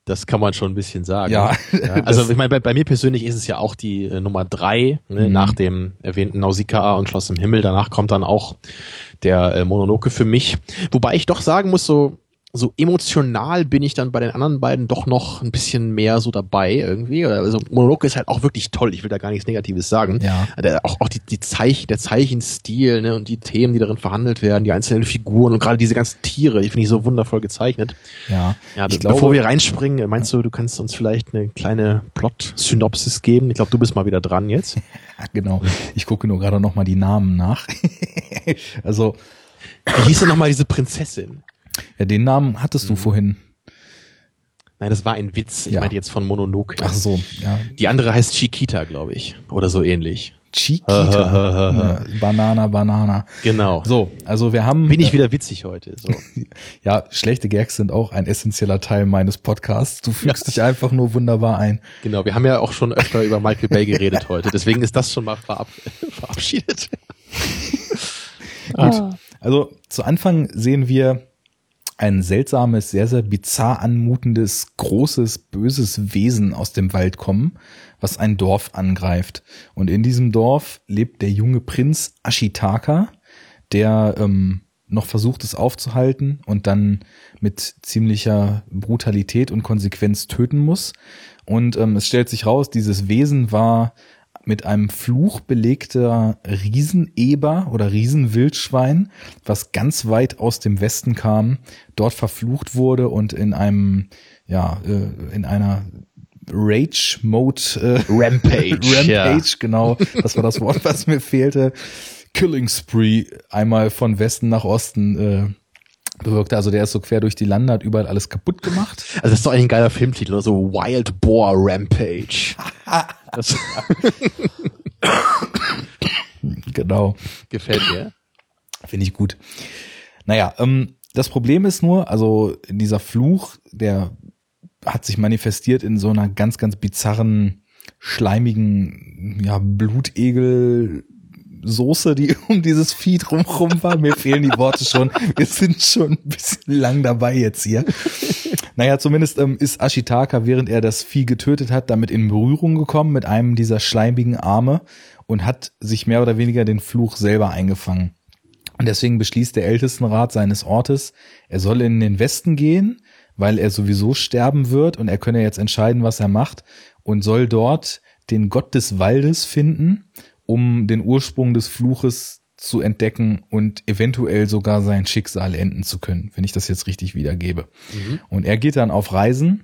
das kann man schon ein bisschen sagen. Ja. ja also ich meine, bei, bei, mir persönlich ist es ja auch die äh, Nummer drei ne, mhm. nach dem erwähnten Nausicaa und Schloss im Himmel. Danach kommt dann auch der äh, Mononoke für mich. Wobei ich doch sagen muss, so so emotional bin ich dann bei den anderen beiden doch noch ein bisschen mehr so dabei irgendwie. Also Monolog ist halt auch wirklich toll. Ich will da gar nichts Negatives sagen. Ja. Der, auch auch die, die Zeichen, der Zeichenstil ne, und die Themen, die darin verhandelt werden, die einzelnen Figuren und gerade diese ganzen Tiere, die finde ich so wundervoll gezeichnet. Ja. ja ich bevor glaube, wir reinspringen, meinst du, du kannst uns vielleicht eine kleine Plot-Synopsis geben? Ich glaube, du bist mal wieder dran jetzt. genau. Ich gucke nur gerade noch mal die Namen nach. also wie hieß denn nochmal diese Prinzessin? Ja, den Namen hattest du mhm. vorhin. Nein, das war ein Witz. Ich ja. meinte jetzt von Mononoke. Ach so, ja. Die andere heißt Chiquita, glaube ich. Oder so ähnlich. Chiquita. Banana, Banana. Genau. So, also wir haben. Bin ich wieder witzig heute. So. ja, schlechte Gags sind auch ein essentieller Teil meines Podcasts. Du fügst ja. dich einfach nur wunderbar ein. Genau, wir haben ja auch schon öfter über Michael Bay geredet heute. Deswegen ist das schon mal verab verabschiedet. Gut. Ah. Also zu Anfang sehen wir ein seltsames, sehr, sehr bizarr anmutendes, großes, böses Wesen aus dem Wald kommen, was ein Dorf angreift. Und in diesem Dorf lebt der junge Prinz Ashitaka, der ähm, noch versucht es aufzuhalten und dann mit ziemlicher Brutalität und Konsequenz töten muss. Und ähm, es stellt sich raus, dieses Wesen war mit einem Fluch belegter Rieseneber oder Riesenwildschwein, was ganz weit aus dem Westen kam, dort verflucht wurde und in einem, ja, äh, in einer Rage Mode äh, Rampage. Rampage, ja. genau. Das war das Wort, was mir fehlte. Killing Spree einmal von Westen nach Osten äh, bewirkte. Also der ist so quer durch die Lande, hat überall alles kaputt gemacht. Also das ist doch eigentlich ein geiler Filmtitel, so Wild Boar Rampage. genau. Gefällt mir. Finde ich gut. Naja, ähm, das Problem ist nur, also dieser Fluch, der hat sich manifestiert in so einer ganz, ganz bizarren, schleimigen, ja, Blutegel Soße, die um dieses Vieh drumherum war. Mir fehlen die Worte schon. Wir sind schon ein bisschen lang dabei jetzt hier. Naja, zumindest ähm, ist Ashitaka, während er das Vieh getötet hat, damit in Berührung gekommen mit einem dieser schleimigen Arme und hat sich mehr oder weniger den Fluch selber eingefangen. Und deswegen beschließt der Ältestenrat seines Ortes, er soll in den Westen gehen, weil er sowieso sterben wird und er könne jetzt entscheiden, was er macht und soll dort den Gott des Waldes finden um den Ursprung des Fluches zu entdecken und eventuell sogar sein Schicksal enden zu können, wenn ich das jetzt richtig wiedergebe. Mhm. Und er geht dann auf Reisen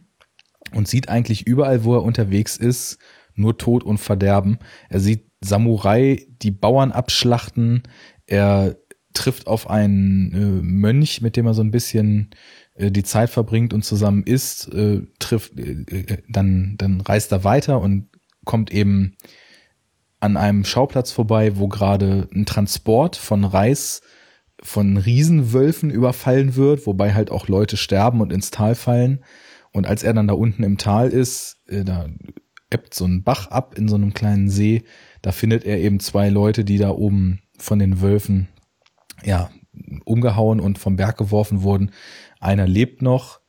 und sieht eigentlich überall, wo er unterwegs ist, nur Tod und Verderben. Er sieht Samurai, die Bauern abschlachten. Er trifft auf einen äh, Mönch, mit dem er so ein bisschen äh, die Zeit verbringt und zusammen isst. Äh, trifft, äh, äh, dann, dann reist er weiter und kommt eben an einem Schauplatz vorbei, wo gerade ein Transport von Reis von Riesenwölfen überfallen wird, wobei halt auch Leute sterben und ins Tal fallen. Und als er dann da unten im Tal ist, äh, da ebbt so ein Bach ab in so einem kleinen See, da findet er eben zwei Leute, die da oben von den Wölfen ja umgehauen und vom Berg geworfen wurden. Einer lebt noch,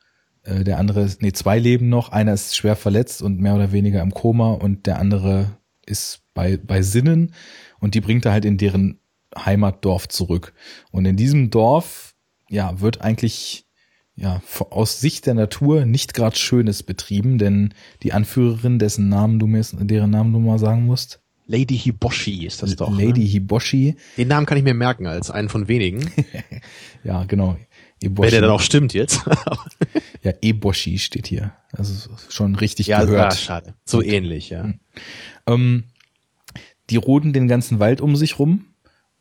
Äh, der andere, nee, zwei leben noch. Einer ist schwer verletzt und mehr oder weniger im Koma und der andere ist bei, bei Sinnen und die bringt er halt in deren Heimatdorf zurück. Und in diesem Dorf, ja, wird eigentlich ja, aus Sicht der Natur nicht gerade Schönes betrieben, denn die Anführerin, dessen Namen du mir, deren Namen du mal sagen musst. Lady Hiboshi ist das doch. Lady ne? Hiboshi. Den Namen kann ich mir merken als einen von wenigen. ja, genau. Eboshi. Wenn der dann auch stimmt jetzt. ja, Eboshi steht hier. Also schon richtig ja, gehört. Ja, schade. So ähnlich, ja. Hm. Ähm, die roden den ganzen Wald um sich rum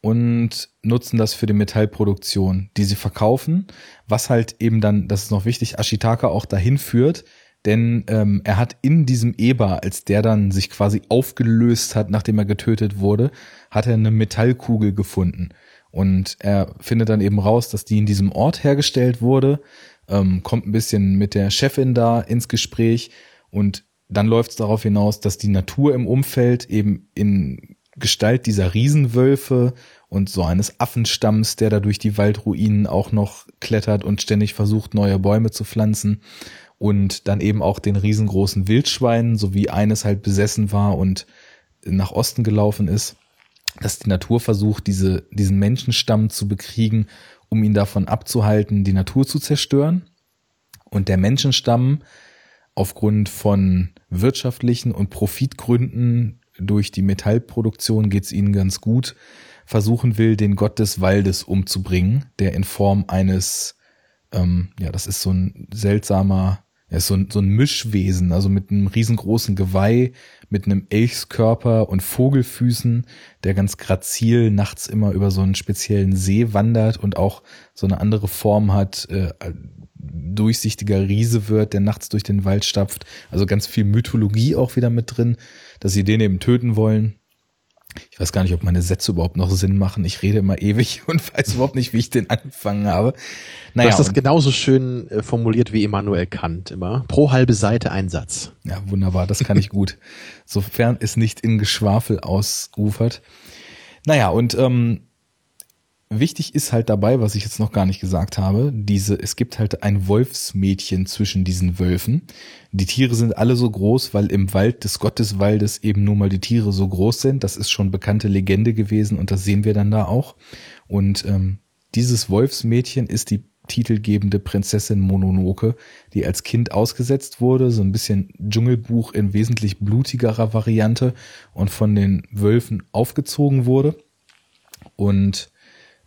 und nutzen das für die Metallproduktion, die sie verkaufen, was halt eben dann, das ist noch wichtig, Ashitaka auch dahin führt, denn ähm, er hat in diesem Eber, als der dann sich quasi aufgelöst hat, nachdem er getötet wurde, hat er eine Metallkugel gefunden. Und er findet dann eben raus, dass die in diesem Ort hergestellt wurde, ähm, kommt ein bisschen mit der Chefin da ins Gespräch und dann läuft es darauf hinaus, dass die Natur im Umfeld eben in Gestalt dieser Riesenwölfe und so eines Affenstamms, der da durch die Waldruinen auch noch klettert und ständig versucht, neue Bäume zu pflanzen und dann eben auch den riesengroßen Wildschweinen, so wie eines halt besessen war und nach Osten gelaufen ist, dass die Natur versucht, diese, diesen Menschenstamm zu bekriegen, um ihn davon abzuhalten, die Natur zu zerstören. Und der Menschenstamm aufgrund von wirtschaftlichen und Profitgründen durch die Metallproduktion geht's ihnen ganz gut, versuchen will, den Gott des Waldes umzubringen, der in Form eines, ähm, ja, das ist so ein seltsamer, er ist so ein, so ein Mischwesen, also mit einem riesengroßen Geweih, mit einem Elchskörper und Vogelfüßen, der ganz grazil nachts immer über so einen speziellen See wandert und auch so eine andere Form hat, äh, durchsichtiger Riese wird, der nachts durch den Wald stapft. Also ganz viel Mythologie auch wieder mit drin, dass sie den eben töten wollen. Ich weiß gar nicht, ob meine Sätze überhaupt noch Sinn machen. Ich rede immer ewig und weiß überhaupt nicht, wie ich den angefangen habe. Naja, du hast das genauso schön äh, formuliert wie Immanuel Kant immer. Pro halbe Seite ein Satz. Ja, wunderbar, das kann ich gut. Sofern es nicht in Geschwafel ausufert. Naja, und ähm, Wichtig ist halt dabei, was ich jetzt noch gar nicht gesagt habe, diese, es gibt halt ein Wolfsmädchen zwischen diesen Wölfen. Die Tiere sind alle so groß, weil im Wald des Gotteswaldes eben nur mal die Tiere so groß sind. Das ist schon bekannte Legende gewesen und das sehen wir dann da auch. Und ähm, dieses Wolfsmädchen ist die titelgebende Prinzessin Mononoke, die als Kind ausgesetzt wurde, so ein bisschen Dschungelbuch in wesentlich blutigerer Variante und von den Wölfen aufgezogen wurde. Und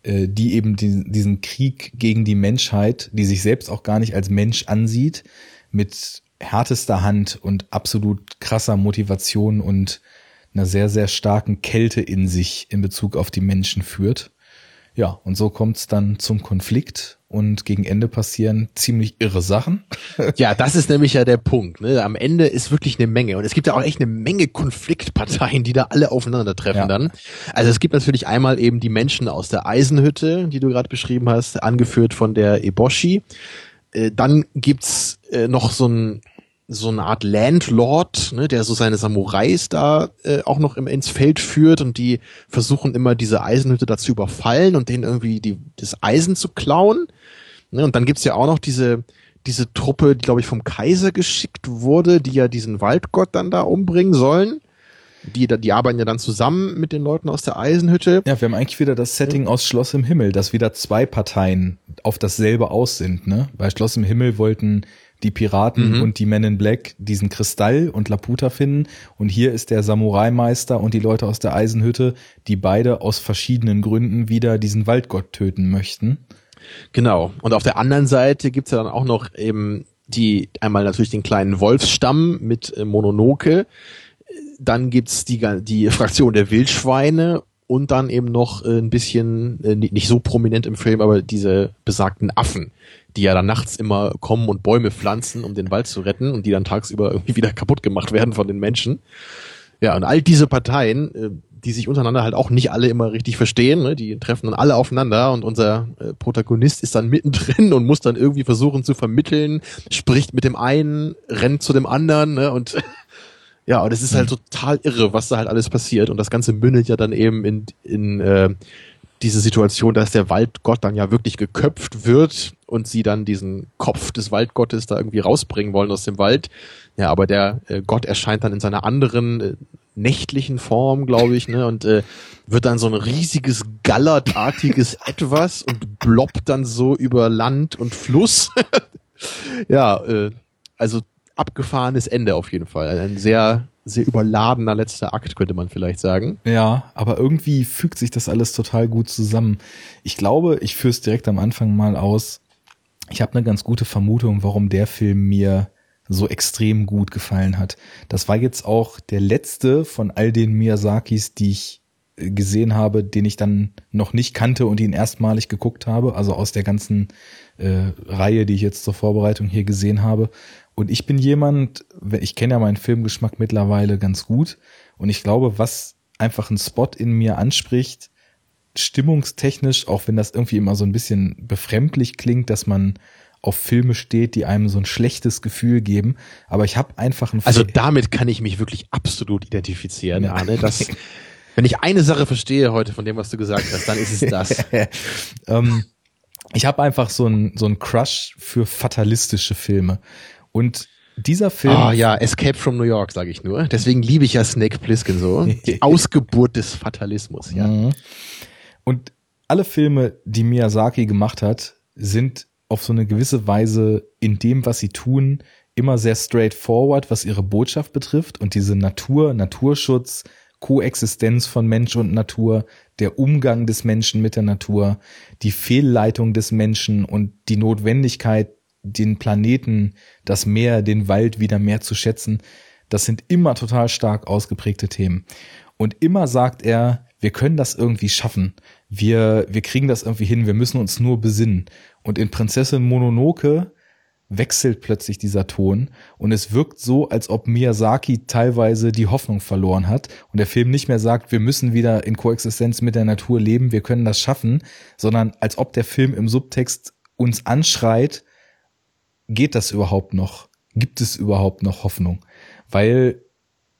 die eben die, diesen Krieg gegen die Menschheit, die sich selbst auch gar nicht als Mensch ansieht, mit härtester Hand und absolut krasser Motivation und einer sehr, sehr starken Kälte in sich in Bezug auf die Menschen führt. Ja, und so kommt es dann zum Konflikt und gegen Ende passieren ziemlich irre Sachen. ja, das ist nämlich ja der Punkt. Ne? Am Ende ist wirklich eine Menge und es gibt ja auch echt eine Menge Konfliktparteien, die da alle aufeinandertreffen ja. dann. Also es gibt natürlich einmal eben die Menschen aus der Eisenhütte, die du gerade beschrieben hast, angeführt von der Eboshi. Äh, dann gibt's äh, noch so ein so eine Art Landlord, ne, der so seine Samurais da äh, auch noch im, ins Feld führt und die versuchen immer diese Eisenhütte dazu überfallen und denen irgendwie die, das Eisen zu klauen. Ne, und dann gibt's ja auch noch diese, diese Truppe, die, glaube ich, vom Kaiser geschickt wurde, die ja diesen Waldgott dann da umbringen sollen. Die, die arbeiten ja dann zusammen mit den Leuten aus der Eisenhütte. Ja, wir haben eigentlich wieder das Setting aus Schloss im Himmel, dass wieder zwei Parteien auf dasselbe aus sind. Ne? Bei Schloss im Himmel wollten die Piraten mhm. und die Men in Black diesen Kristall und Laputa finden. Und hier ist der Samurai-Meister und die Leute aus der Eisenhütte, die beide aus verschiedenen Gründen wieder diesen Waldgott töten möchten. Genau. Und auf der anderen Seite gibt's ja dann auch noch eben die, einmal natürlich den kleinen Wolfsstamm mit äh, Mononoke. Dann gibt's die, die Fraktion der Wildschweine und dann eben noch äh, ein bisschen, äh, nicht so prominent im Film, aber diese besagten Affen, die ja dann nachts immer kommen und Bäume pflanzen, um den Wald zu retten und die dann tagsüber irgendwie wieder kaputt gemacht werden von den Menschen. Ja, und all diese Parteien, die sich untereinander halt auch nicht alle immer richtig verstehen, ne? die treffen dann alle aufeinander und unser äh, Protagonist ist dann mittendrin und muss dann irgendwie versuchen zu vermitteln, spricht mit dem einen, rennt zu dem anderen ne? und ja, und es ist halt total irre, was da halt alles passiert und das Ganze mündet ja dann eben in, in äh, diese Situation, dass der Waldgott dann ja wirklich geköpft wird und sie dann diesen Kopf des Waldgottes da irgendwie rausbringen wollen aus dem Wald. Ja, aber der äh, Gott erscheint dann in seiner anderen äh, nächtlichen Form, glaube ich, ne, und äh, wird dann so ein riesiges gallertartiges Etwas und bloppt dann so über Land und Fluss. ja, äh, also abgefahrenes Ende auf jeden Fall. Ein sehr sehr überladener letzter Akt, könnte man vielleicht sagen. Ja, aber irgendwie fügt sich das alles total gut zusammen. Ich glaube, ich führe es direkt am Anfang mal aus. Ich habe eine ganz gute Vermutung, warum der Film mir so extrem gut gefallen hat. Das war jetzt auch der letzte von all den Miyazakis, die ich äh, gesehen habe, den ich dann noch nicht kannte und ihn erstmalig geguckt habe, also aus der ganzen äh, Reihe, die ich jetzt zur Vorbereitung hier gesehen habe. Und ich bin jemand, ich kenne ja meinen Filmgeschmack mittlerweile ganz gut. Und ich glaube, was einfach ein Spot in mir anspricht, stimmungstechnisch, auch wenn das irgendwie immer so ein bisschen befremdlich klingt, dass man auf Filme steht, die einem so ein schlechtes Gefühl geben. Aber ich habe einfach ein Also damit kann ich mich wirklich absolut identifizieren, ja. Arne. Das, wenn ich eine Sache verstehe heute von dem, was du gesagt hast, dann ist es das. ähm, ich habe einfach so ein so ein Crush für fatalistische Filme. Und dieser Film. Ah ja, Escape from New York, sage ich nur. Deswegen liebe ich ja Snake Plissken so. Die Ausgeburt des Fatalismus, ja. Mhm. Und alle Filme, die Miyazaki gemacht hat, sind auf so eine gewisse Weise in dem, was sie tun, immer sehr straightforward, was ihre Botschaft betrifft und diese Natur, Naturschutz, Koexistenz von Mensch und Natur, der Umgang des Menschen mit der Natur, die Fehlleitung des Menschen und die Notwendigkeit, den Planeten, das Meer, den Wald wieder mehr zu schätzen, das sind immer total stark ausgeprägte Themen. Und immer sagt er, wir können das irgendwie schaffen. Wir, wir kriegen das irgendwie hin. Wir müssen uns nur besinnen. Und in Prinzessin Mononoke wechselt plötzlich dieser Ton und es wirkt so, als ob Miyazaki teilweise die Hoffnung verloren hat und der Film nicht mehr sagt, wir müssen wieder in Koexistenz mit der Natur leben, wir können das schaffen, sondern als ob der Film im Subtext uns anschreit, geht das überhaupt noch? Gibt es überhaupt noch Hoffnung? Weil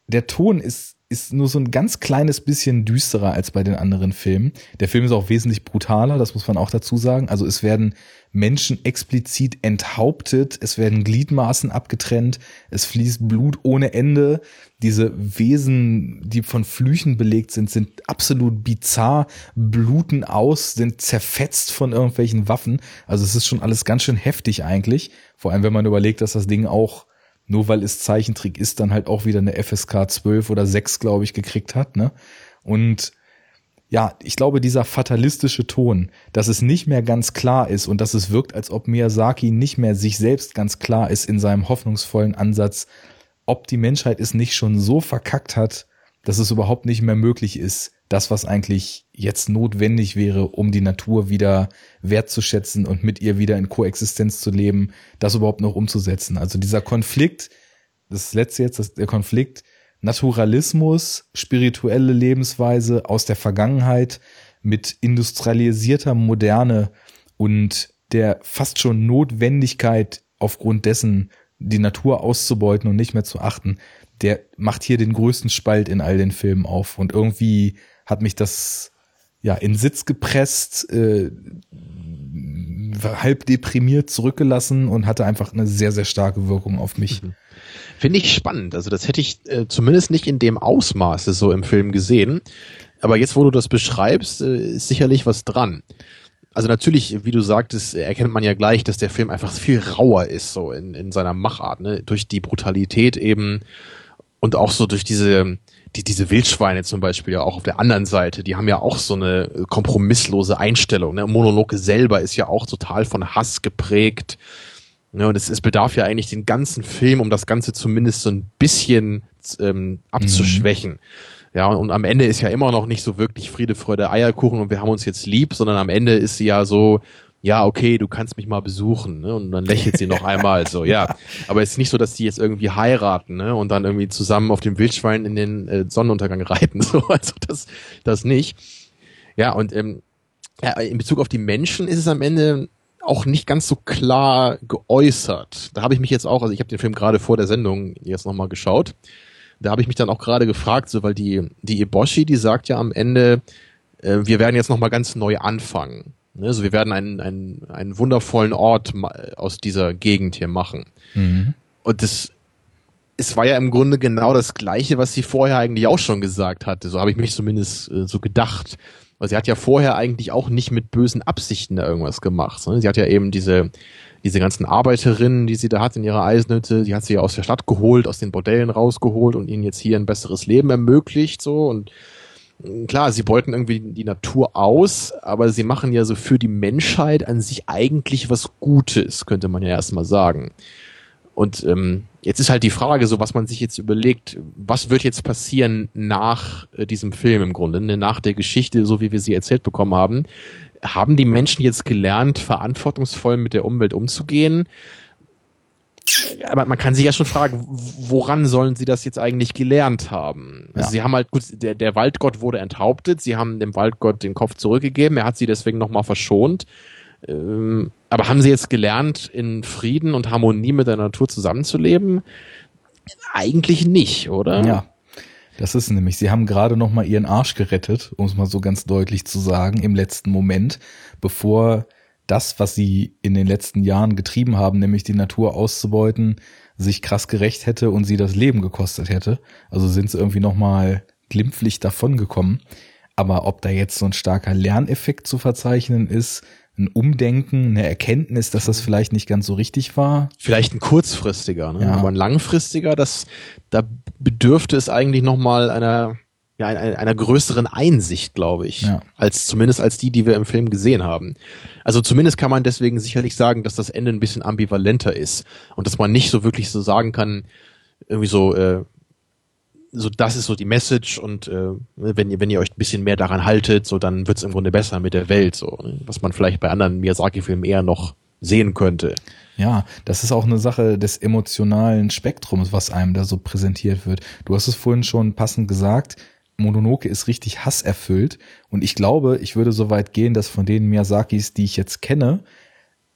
der Ton ist ist nur so ein ganz kleines bisschen düsterer als bei den anderen Filmen. Der Film ist auch wesentlich brutaler, das muss man auch dazu sagen. Also es werden Menschen explizit enthauptet, es werden Gliedmaßen abgetrennt, es fließt Blut ohne Ende. Diese Wesen, die von Flüchen belegt sind, sind absolut bizarr, bluten aus, sind zerfetzt von irgendwelchen Waffen. Also es ist schon alles ganz schön heftig eigentlich. Vor allem, wenn man überlegt, dass das Ding auch nur weil es Zeichentrick ist, dann halt auch wieder eine FSK 12 oder 6, glaube ich, gekriegt hat, ne? Und ja, ich glaube, dieser fatalistische Ton, dass es nicht mehr ganz klar ist und dass es wirkt, als ob Miyazaki nicht mehr sich selbst ganz klar ist in seinem hoffnungsvollen Ansatz, ob die Menschheit es nicht schon so verkackt hat, dass es überhaupt nicht mehr möglich ist, das, was eigentlich jetzt notwendig wäre, um die Natur wieder wertzuschätzen und mit ihr wieder in Koexistenz zu leben, das überhaupt noch umzusetzen. Also dieser Konflikt, das letzte jetzt, das, der Konflikt Naturalismus, spirituelle Lebensweise aus der Vergangenheit mit industrialisierter Moderne und der fast schon Notwendigkeit aufgrund dessen, die Natur auszubeuten und nicht mehr zu achten, der macht hier den größten Spalt in all den Filmen auf und irgendwie hat mich das ja in Sitz gepresst, äh, halb deprimiert zurückgelassen und hatte einfach eine sehr, sehr starke Wirkung auf mich. Mhm. Finde ich spannend. Also das hätte ich äh, zumindest nicht in dem Ausmaße so im Film gesehen. Aber jetzt, wo du das beschreibst, äh, ist sicherlich was dran. Also natürlich, wie du sagtest, erkennt man ja gleich, dass der Film einfach viel rauer ist, so in, in seiner Machart, ne? Durch die Brutalität eben und auch so durch diese, die, diese Wildschweine zum Beispiel ja auch auf der anderen Seite, die haben ja auch so eine kompromisslose Einstellung. Ne? Monologe selber ist ja auch total von Hass geprägt. Ne? Und es, es bedarf ja eigentlich den ganzen Film, um das Ganze zumindest so ein bisschen ähm, abzuschwächen. Mhm. Ja, und am Ende ist ja immer noch nicht so wirklich Friede, Freude, Eierkuchen und wir haben uns jetzt lieb, sondern am Ende ist sie ja so, ja, okay, du kannst mich mal besuchen, ne? Und dann lächelt sie noch einmal so, ja. Aber es ist nicht so, dass die jetzt irgendwie heiraten, ne? Und dann irgendwie zusammen auf dem Wildschwein in den äh, Sonnenuntergang reiten. So, also das, das nicht. Ja, und ähm, ja, in Bezug auf die Menschen ist es am Ende auch nicht ganz so klar geäußert. Da habe ich mich jetzt auch, also ich habe den Film gerade vor der Sendung jetzt nochmal geschaut. Da habe ich mich dann auch gerade gefragt, so weil die, die Eboshi, die sagt ja am Ende, äh, wir werden jetzt nochmal ganz neu anfangen. Ne? Also wir werden einen, einen, einen wundervollen Ort aus dieser Gegend hier machen. Mhm. Und das es war ja im Grunde genau das Gleiche, was sie vorher eigentlich auch schon gesagt hatte. So habe ich mich zumindest äh, so gedacht. Weil sie hat ja vorher eigentlich auch nicht mit bösen Absichten da irgendwas gemacht. Ne? Sie hat ja eben diese, diese ganzen Arbeiterinnen, die sie da hat in ihrer Eisenhütte, die hat sie ja aus der Stadt geholt, aus den Bordellen rausgeholt und ihnen jetzt hier ein besseres Leben ermöglicht, so. Und klar, sie beuten irgendwie die Natur aus, aber sie machen ja so für die Menschheit an sich eigentlich was Gutes, könnte man ja erstmal sagen. Und ähm, jetzt ist halt die Frage, so was man sich jetzt überlegt, was wird jetzt passieren nach äh, diesem Film im Grunde, ne? nach der Geschichte, so wie wir sie erzählt bekommen haben. Haben die Menschen jetzt gelernt, verantwortungsvoll mit der Umwelt umzugehen? Aber man kann sich ja schon fragen, woran sollen sie das jetzt eigentlich gelernt haben? Also ja. sie haben halt gut, der, der Waldgott wurde enthauptet, sie haben dem Waldgott den Kopf zurückgegeben, er hat sie deswegen nochmal verschont. Ähm, aber haben sie jetzt gelernt, in Frieden und Harmonie mit der Natur zusammenzuleben? Eigentlich nicht, oder? Ja. Das ist nämlich, sie haben gerade noch mal ihren Arsch gerettet, um es mal so ganz deutlich zu sagen, im letzten Moment, bevor das, was sie in den letzten Jahren getrieben haben, nämlich die Natur auszubeuten, sich krass gerecht hätte und sie das Leben gekostet hätte. Also sind sie irgendwie noch mal glimpflich davongekommen. Aber ob da jetzt so ein starker Lerneffekt zu verzeichnen ist, ein Umdenken, eine Erkenntnis, dass das vielleicht nicht ganz so richtig war. Vielleicht ein kurzfristiger, ne? Ja. aber ein langfristiger, das, da bedürfte es eigentlich nochmal einer, ja, einer, einer größeren Einsicht, glaube ich, ja. als zumindest als die, die wir im Film gesehen haben. Also zumindest kann man deswegen sicherlich sagen, dass das Ende ein bisschen ambivalenter ist und dass man nicht so wirklich so sagen kann, irgendwie so, äh, so das ist so die Message und äh, wenn ihr wenn ihr euch ein bisschen mehr daran haltet, so dann wird's im Grunde besser mit der Welt, so ne? was man vielleicht bei anderen Miyazaki-Filmen eher noch sehen könnte. Ja, das ist auch eine Sache des emotionalen Spektrums, was einem da so präsentiert wird. Du hast es vorhin schon passend gesagt. Mononoke ist richtig hasserfüllt. Und ich glaube, ich würde so weit gehen, dass von den Miyazakis, die ich jetzt kenne,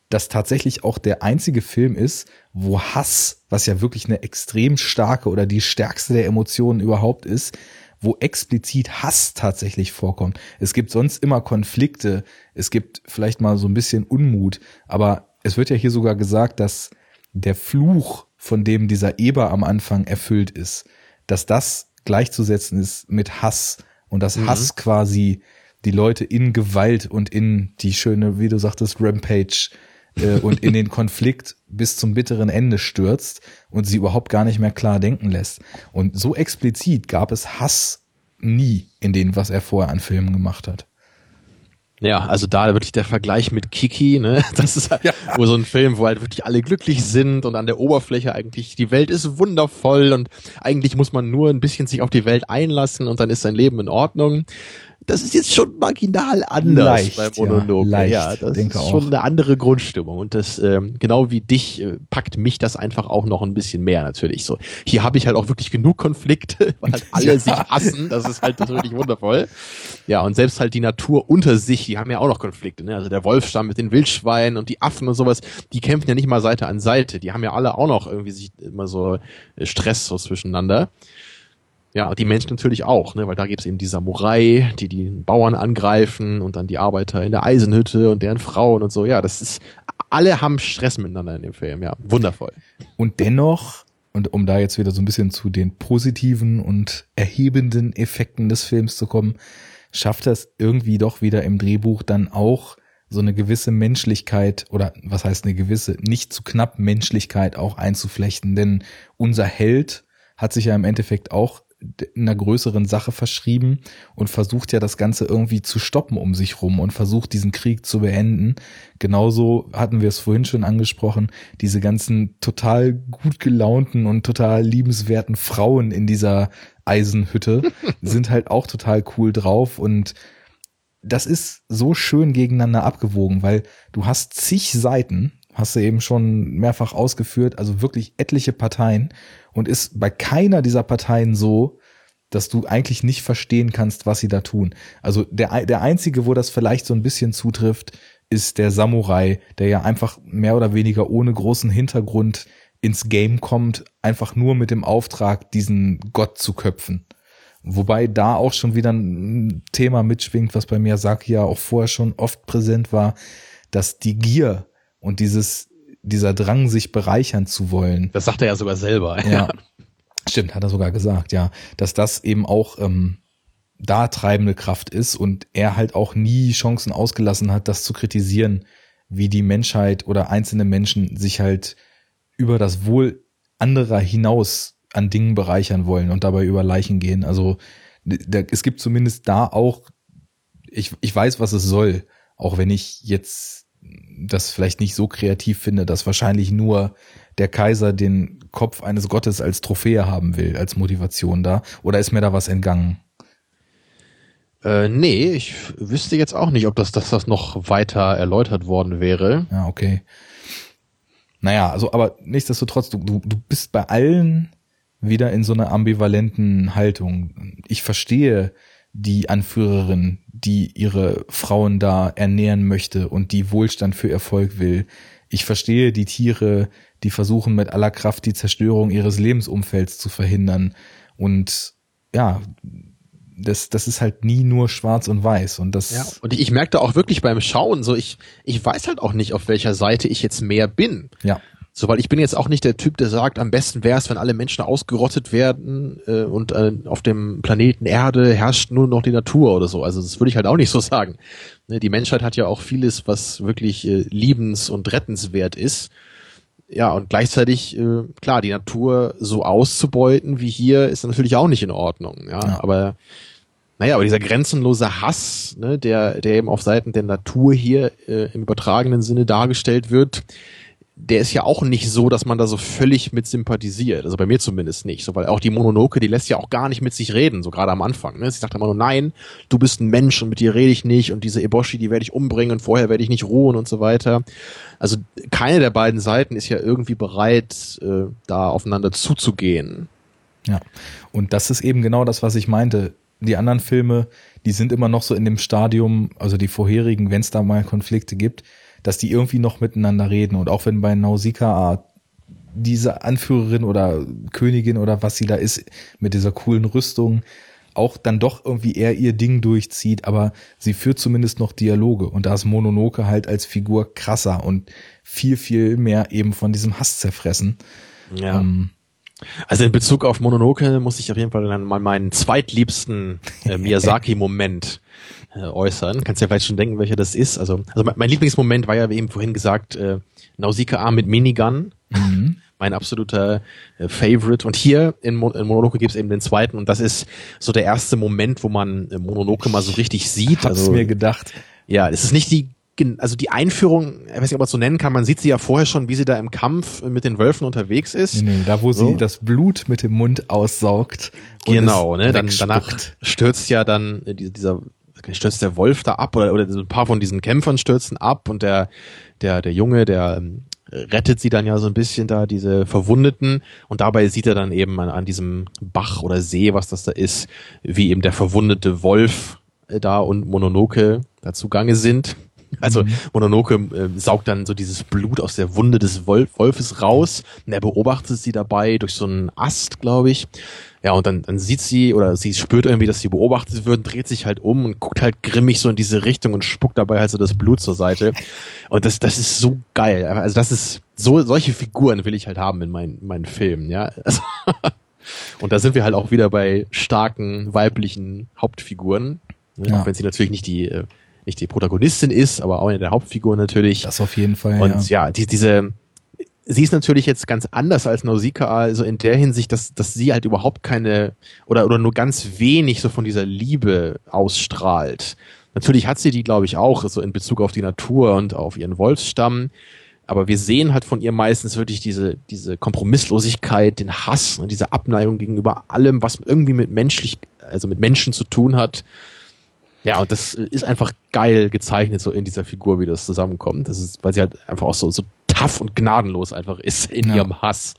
das tatsächlich auch der einzige Film ist, wo Hass, was ja wirklich eine extrem starke oder die stärkste der Emotionen überhaupt ist, wo explizit Hass tatsächlich vorkommt. Es gibt sonst immer Konflikte, es gibt vielleicht mal so ein bisschen Unmut, aber es wird ja hier sogar gesagt, dass der Fluch, von dem dieser Eber am Anfang erfüllt ist, dass das gleichzusetzen ist mit Hass und dass mhm. Hass quasi die Leute in Gewalt und in die schöne, wie du sagtest, Rampage äh, und in den Konflikt bis zum bitteren Ende stürzt und sie überhaupt gar nicht mehr klar denken lässt. Und so explizit gab es Hass nie in dem, was er vorher an Filmen gemacht hat. Ja, also da wirklich der Vergleich mit Kiki, ne? Das ist halt ja. wo so ein Film, wo halt wirklich alle glücklich sind und an der Oberfläche eigentlich die Welt ist wundervoll und eigentlich muss man nur ein bisschen sich auf die Welt einlassen und dann ist sein Leben in Ordnung das ist jetzt schon marginal anders leicht, beim Monolog. Ja, leicht, ja das ist auch. schon eine andere Grundstimmung. Und das, ähm, genau wie dich, äh, packt mich das einfach auch noch ein bisschen mehr natürlich. So, hier habe ich halt auch wirklich genug Konflikte, weil halt alle ja. sich hassen. Das ist halt das wirklich wundervoll. Ja, und selbst halt die Natur unter sich, die haben ja auch noch Konflikte. Ne? Also der Wolfstamm mit den Wildschweinen und die Affen und sowas, die kämpfen ja nicht mal Seite an Seite. Die haben ja alle auch noch irgendwie sich immer so äh, Stress so zwischeneinander. Ja, die Menschen natürlich auch, ne, weil da gibt es eben die Samurai, die die Bauern angreifen und dann die Arbeiter in der Eisenhütte und deren Frauen und so. Ja, das ist, alle haben Stress miteinander in dem Film, ja, wundervoll. Und dennoch, und um da jetzt wieder so ein bisschen zu den positiven und erhebenden Effekten des Films zu kommen, schafft das irgendwie doch wieder im Drehbuch dann auch so eine gewisse Menschlichkeit oder was heißt eine gewisse, nicht zu knapp Menschlichkeit auch einzuflechten, denn unser Held hat sich ja im Endeffekt auch einer größeren Sache verschrieben und versucht ja das Ganze irgendwie zu stoppen um sich rum und versucht diesen Krieg zu beenden. Genauso hatten wir es vorhin schon angesprochen, diese ganzen total gut gelaunten und total liebenswerten Frauen in dieser Eisenhütte sind halt auch total cool drauf und das ist so schön gegeneinander abgewogen, weil du hast zig Seiten, hast du eben schon mehrfach ausgeführt, also wirklich etliche Parteien und ist bei keiner dieser Parteien so, dass du eigentlich nicht verstehen kannst, was sie da tun. Also der, der einzige, wo das vielleicht so ein bisschen zutrifft, ist der Samurai, der ja einfach mehr oder weniger ohne großen Hintergrund ins Game kommt, einfach nur mit dem Auftrag, diesen Gott zu köpfen. Wobei da auch schon wieder ein Thema mitschwingt, was bei Miyazaki ja auch vorher schon oft präsent war, dass die Gier und dieses, dieser Drang, sich bereichern zu wollen. Das sagt er ja sogar selber. Ja. Stimmt, hat er sogar gesagt, ja. Dass das eben auch ähm, da treibende Kraft ist und er halt auch nie Chancen ausgelassen hat, das zu kritisieren, wie die Menschheit oder einzelne Menschen sich halt über das Wohl anderer hinaus an Dingen bereichern wollen und dabei über Leichen gehen. Also da, es gibt zumindest da auch, ich, ich weiß, was es soll, auch wenn ich jetzt das vielleicht nicht so kreativ finde, dass wahrscheinlich nur der Kaiser den Kopf eines Gottes als Trophäe haben will, als Motivation da. Oder ist mir da was entgangen? Äh, nee, ich wüsste jetzt auch nicht, ob das, dass das noch weiter erläutert worden wäre. Ja, okay. Naja, also, aber nichtsdestotrotz, du, du, du bist bei allen wieder in so einer ambivalenten Haltung. Ich verstehe die Anführerin, die ihre Frauen da ernähren möchte und die Wohlstand für Erfolg will. Ich verstehe die Tiere, die versuchen mit aller Kraft die Zerstörung ihres Lebensumfelds zu verhindern. Und ja, das, das ist halt nie nur schwarz und weiß. Und das. Ja, und ich merkte auch wirklich beim Schauen, so ich, ich weiß halt auch nicht, auf welcher Seite ich jetzt mehr bin. Ja. So, weil ich bin jetzt auch nicht der Typ, der sagt, am besten wäre es, wenn alle Menschen ausgerottet werden äh, und äh, auf dem Planeten Erde herrscht nur noch die Natur oder so. Also das würde ich halt auch nicht so sagen. Ne, die Menschheit hat ja auch vieles, was wirklich äh, liebens- und rettenswert ist. Ja, und gleichzeitig, äh, klar, die Natur so auszubeuten wie hier ist natürlich auch nicht in Ordnung. Ja, ja. aber naja, aber dieser grenzenlose Hass, ne, der, der eben auf Seiten der Natur hier äh, im übertragenen Sinne dargestellt wird, der ist ja auch nicht so, dass man da so völlig mit sympathisiert. Also bei mir zumindest nicht. So, weil auch die Mononoke, die lässt ja auch gar nicht mit sich reden, so gerade am Anfang. Ne? Sie sagt immer nur, nein, du bist ein Mensch und mit dir rede ich nicht und diese Eboshi, die werde ich umbringen und vorher werde ich nicht ruhen und so weiter. Also keine der beiden Seiten ist ja irgendwie bereit, äh, da aufeinander zuzugehen. Ja, und das ist eben genau das, was ich meinte. Die anderen Filme, die sind immer noch so in dem Stadium, also die vorherigen, wenn es da mal Konflikte gibt, dass die irgendwie noch miteinander reden. Und auch wenn bei Nausicaa diese Anführerin oder Königin oder was sie da ist, mit dieser coolen Rüstung, auch dann doch irgendwie eher ihr Ding durchzieht, aber sie führt zumindest noch Dialoge. Und da ist Mononoke halt als Figur krasser und viel, viel mehr eben von diesem Hass zerfressen. Ja. Ähm, also in Bezug auf Mononoke muss ich auf jeden Fall dann mal meinen zweitliebsten äh, Miyazaki-Moment äh, äußern. Kannst ja vielleicht schon denken, welcher das ist. Also, also mein, mein Lieblingsmoment war ja eben vorhin gesagt äh, Nausicaa mit Minigun. Mhm. Mein absoluter äh, Favorite. Und hier in, Mo in Mononoke gibt es eben den zweiten und das ist so der erste Moment, wo man äh, Mononoke mal so richtig sieht. Hab's also, mir gedacht. Ja, es ist nicht die also die Einführung, ich weiß nicht, ob man es so nennen kann, man sieht sie ja vorher schon, wie sie da im Kampf mit den Wölfen unterwegs ist. Nee, nee da wo so. sie das Blut mit dem Mund aussaugt. Genau, ne, dann, danach stürzt ja dann dieser stürzt der Wolf da ab oder, oder ein paar von diesen Kämpfern stürzen ab und der, der, der Junge, der ähm, rettet sie dann ja so ein bisschen da, diese Verwundeten. Und dabei sieht er dann eben an, an diesem Bach oder See, was das da ist, wie eben der verwundete Wolf äh, da und Mononoke da zugange sind. Also mhm. Mononoke äh, saugt dann so dieses Blut aus der Wunde des Wolf Wolfes raus und er beobachtet sie dabei durch so einen Ast, glaube ich. Ja, und dann, dann sieht sie oder sie spürt irgendwie, dass sie beobachtet wird, dreht sich halt um und guckt halt grimmig so in diese Richtung und spuckt dabei halt so das Blut zur Seite. Und das, das ist so geil. Also das ist, so, solche Figuren will ich halt haben in meinen, meinen Filmen, ja. Also und da sind wir halt auch wieder bei starken weiblichen Hauptfiguren. Ne? Ja. Auch wenn sie natürlich nicht die, äh, nicht die Protagonistin ist, aber auch eine der Hauptfiguren natürlich. Das auf jeden Fall. Und ja, ja die, diese, sie ist natürlich jetzt ganz anders als Nausicaa, also in der Hinsicht, dass, dass sie halt überhaupt keine oder, oder nur ganz wenig so von dieser Liebe ausstrahlt. Natürlich hat sie die, glaube ich, auch, so in Bezug auf die Natur und auf ihren Wolfsstamm. Aber wir sehen halt von ihr meistens wirklich diese, diese Kompromisslosigkeit, den Hass und diese Abneigung gegenüber allem, was irgendwie mit menschlich, also mit Menschen zu tun hat. Ja, und das ist einfach geil gezeichnet, so in dieser Figur, wie das zusammenkommt. Das ist, weil sie halt einfach auch so, so tough und gnadenlos einfach ist in ja. ihrem Hass.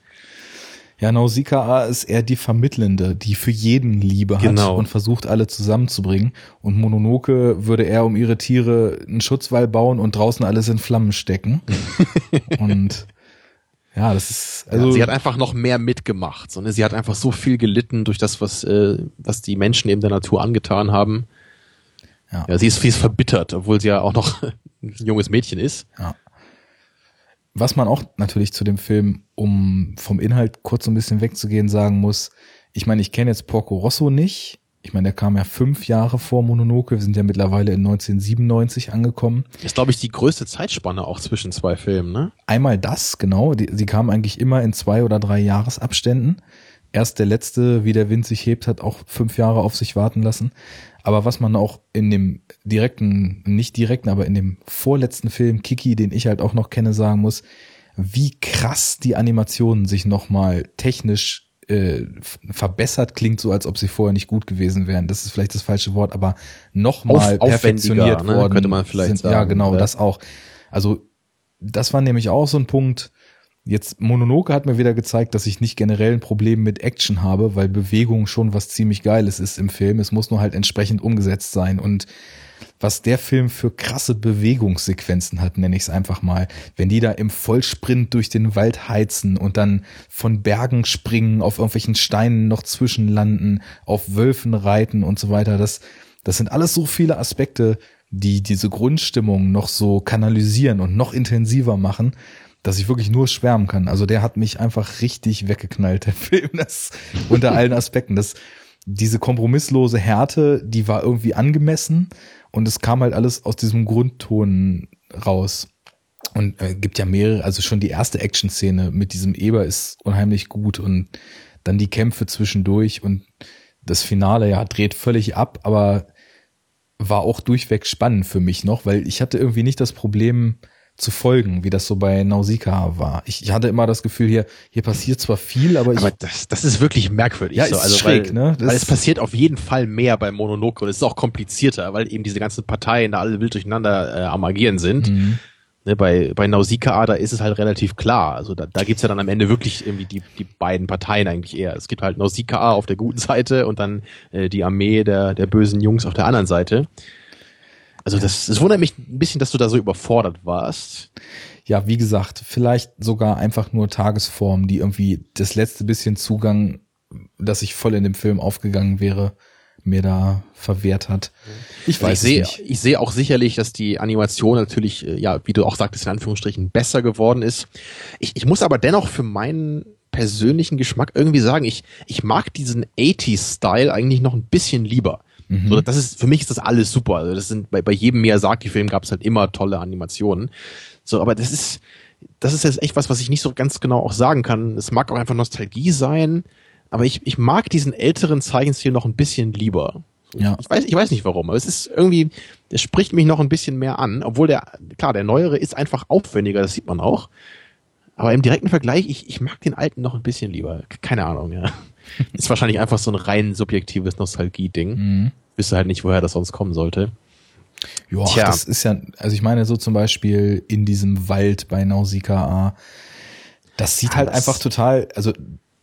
Ja, Nausicaa ist eher die Vermittelnde, die für jeden Liebe hat genau. und versucht, alle zusammenzubringen. Und Mononoke würde eher um ihre Tiere einen Schutzwall bauen und draußen alles in Flammen stecken. und Ja, das ist also ja, sie hat einfach noch mehr mitgemacht, sondern sie hat einfach so viel gelitten durch das, was äh, was die Menschen eben der Natur angetan haben. Ja. ja sie ist fies verbittert, obwohl sie ja auch noch ein junges Mädchen ist. Ja. Was man auch natürlich zu dem Film, um vom Inhalt kurz ein bisschen wegzugehen, sagen muss, ich meine, ich kenne jetzt Porco Rosso nicht, ich meine, der kam ja fünf Jahre vor Mononoke. Wir sind ja mittlerweile in 1997 angekommen. Ist, glaube ich, die größte Zeitspanne auch zwischen zwei Filmen, ne? Einmal das, genau. Die, sie kamen eigentlich immer in zwei oder drei Jahresabständen. Erst der letzte, wie der Wind sich hebt, hat auch fünf Jahre auf sich warten lassen. Aber was man auch in dem direkten, nicht direkten, aber in dem vorletzten Film Kiki, den ich halt auch noch kenne, sagen muss, wie krass die Animationen sich nochmal technisch äh, verbessert klingt so, als ob sie vorher nicht gut gewesen wären. Das ist vielleicht das falsche Wort, aber nochmal perfektioniert ne? worden. Könnte man vielleicht sind, sagen. Ja, genau, ja. das auch. Also das war nämlich auch so ein Punkt. Jetzt Mononoke hat mir wieder gezeigt, dass ich nicht generell ein Problem mit Action habe, weil Bewegung schon was ziemlich Geiles ist im Film. Es muss nur halt entsprechend umgesetzt sein und was der Film für krasse Bewegungssequenzen hat, nenne ich es einfach mal. Wenn die da im Vollsprint durch den Wald heizen und dann von Bergen springen, auf irgendwelchen Steinen noch zwischenlanden, auf Wölfen reiten und so weiter, das, das sind alles so viele Aspekte, die diese Grundstimmung noch so kanalisieren und noch intensiver machen, dass ich wirklich nur schwärmen kann. Also der hat mich einfach richtig weggeknallt, der Film, das unter allen Aspekten. Das, diese kompromisslose Härte, die war irgendwie angemessen und es kam halt alles aus diesem Grundton raus. Und äh, gibt ja mehrere, also schon die erste Action-Szene mit diesem Eber ist unheimlich gut und dann die Kämpfe zwischendurch und das Finale ja dreht völlig ab, aber war auch durchweg spannend für mich noch, weil ich hatte irgendwie nicht das Problem, zu folgen, wie das so bei Nausicaa war. Ich, ich hatte immer das Gefühl, hier, hier passiert zwar viel, aber ich. Aber das, das ist wirklich merkwürdig. Ja, so. ist also, schräg, weil, ne? Das weil es passiert auf jeden Fall mehr bei Mononoke und es ist auch komplizierter, weil eben diese ganzen Parteien da alle wild durcheinander äh, am Agieren sind. Mhm. Ne, bei, bei Nausicaa, da ist es halt relativ klar. Also da, da gibt's ja dann am Ende wirklich irgendwie die, die beiden Parteien eigentlich eher. Es gibt halt Nausicaa auf der guten Seite und dann äh, die Armee der, der bösen Jungs auf der anderen Seite. Also das, das wundert mich ein bisschen, dass du da so überfordert warst. Ja, wie gesagt, vielleicht sogar einfach nur Tagesform, die irgendwie das letzte bisschen Zugang, dass ich voll in dem Film aufgegangen wäre, mir da verwehrt hat. Ich weiß ich nicht. Ich sehe auch sicherlich, dass die Animation natürlich, äh, ja, wie du auch sagtest, in Anführungsstrichen besser geworden ist. Ich, ich muss aber dennoch für meinen persönlichen Geschmack irgendwie sagen, ich, ich mag diesen 80s-Style eigentlich noch ein bisschen lieber. Mhm. So, das ist, für mich ist das alles super. Also das sind, bei, bei jedem Miyazaki-Film gab es halt immer tolle Animationen. So, aber das ist, das ist jetzt echt was, was ich nicht so ganz genau auch sagen kann. Es mag auch einfach Nostalgie sein, aber ich, ich mag diesen älteren Zeichenstil noch ein bisschen lieber. Ja. Ich weiß, ich weiß nicht warum, aber es ist irgendwie, der spricht mich noch ein bisschen mehr an, obwohl der, klar, der neuere ist einfach aufwendiger, das sieht man auch. Aber im direkten Vergleich, ich, ich mag den alten noch ein bisschen lieber. Keine Ahnung, ja. Ist wahrscheinlich einfach so ein rein subjektives Nostalgie-Ding. Mhm. Wüsste halt nicht, woher das sonst kommen sollte. Ja, das ist ja, also ich meine, so zum Beispiel in diesem Wald bei Nausicaa, das sieht halt das einfach total, also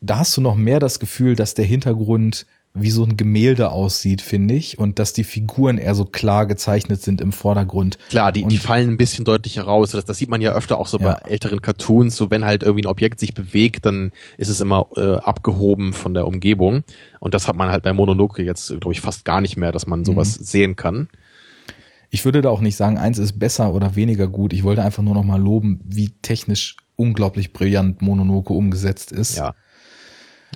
da hast du noch mehr das Gefühl, dass der Hintergrund wie so ein Gemälde aussieht, finde ich, und dass die Figuren eher so klar gezeichnet sind im Vordergrund. Klar, die, die fallen ein bisschen deutlicher raus. Das, das sieht man ja öfter auch so ja. bei älteren Cartoons. So wenn halt irgendwie ein Objekt sich bewegt, dann ist es immer äh, abgehoben von der Umgebung. Und das hat man halt bei Mononoke jetzt, glaube ich, fast gar nicht mehr, dass man sowas mhm. sehen kann. Ich würde da auch nicht sagen, eins ist besser oder weniger gut. Ich wollte einfach nur noch mal loben, wie technisch unglaublich brillant Mononoke umgesetzt ist. Ja.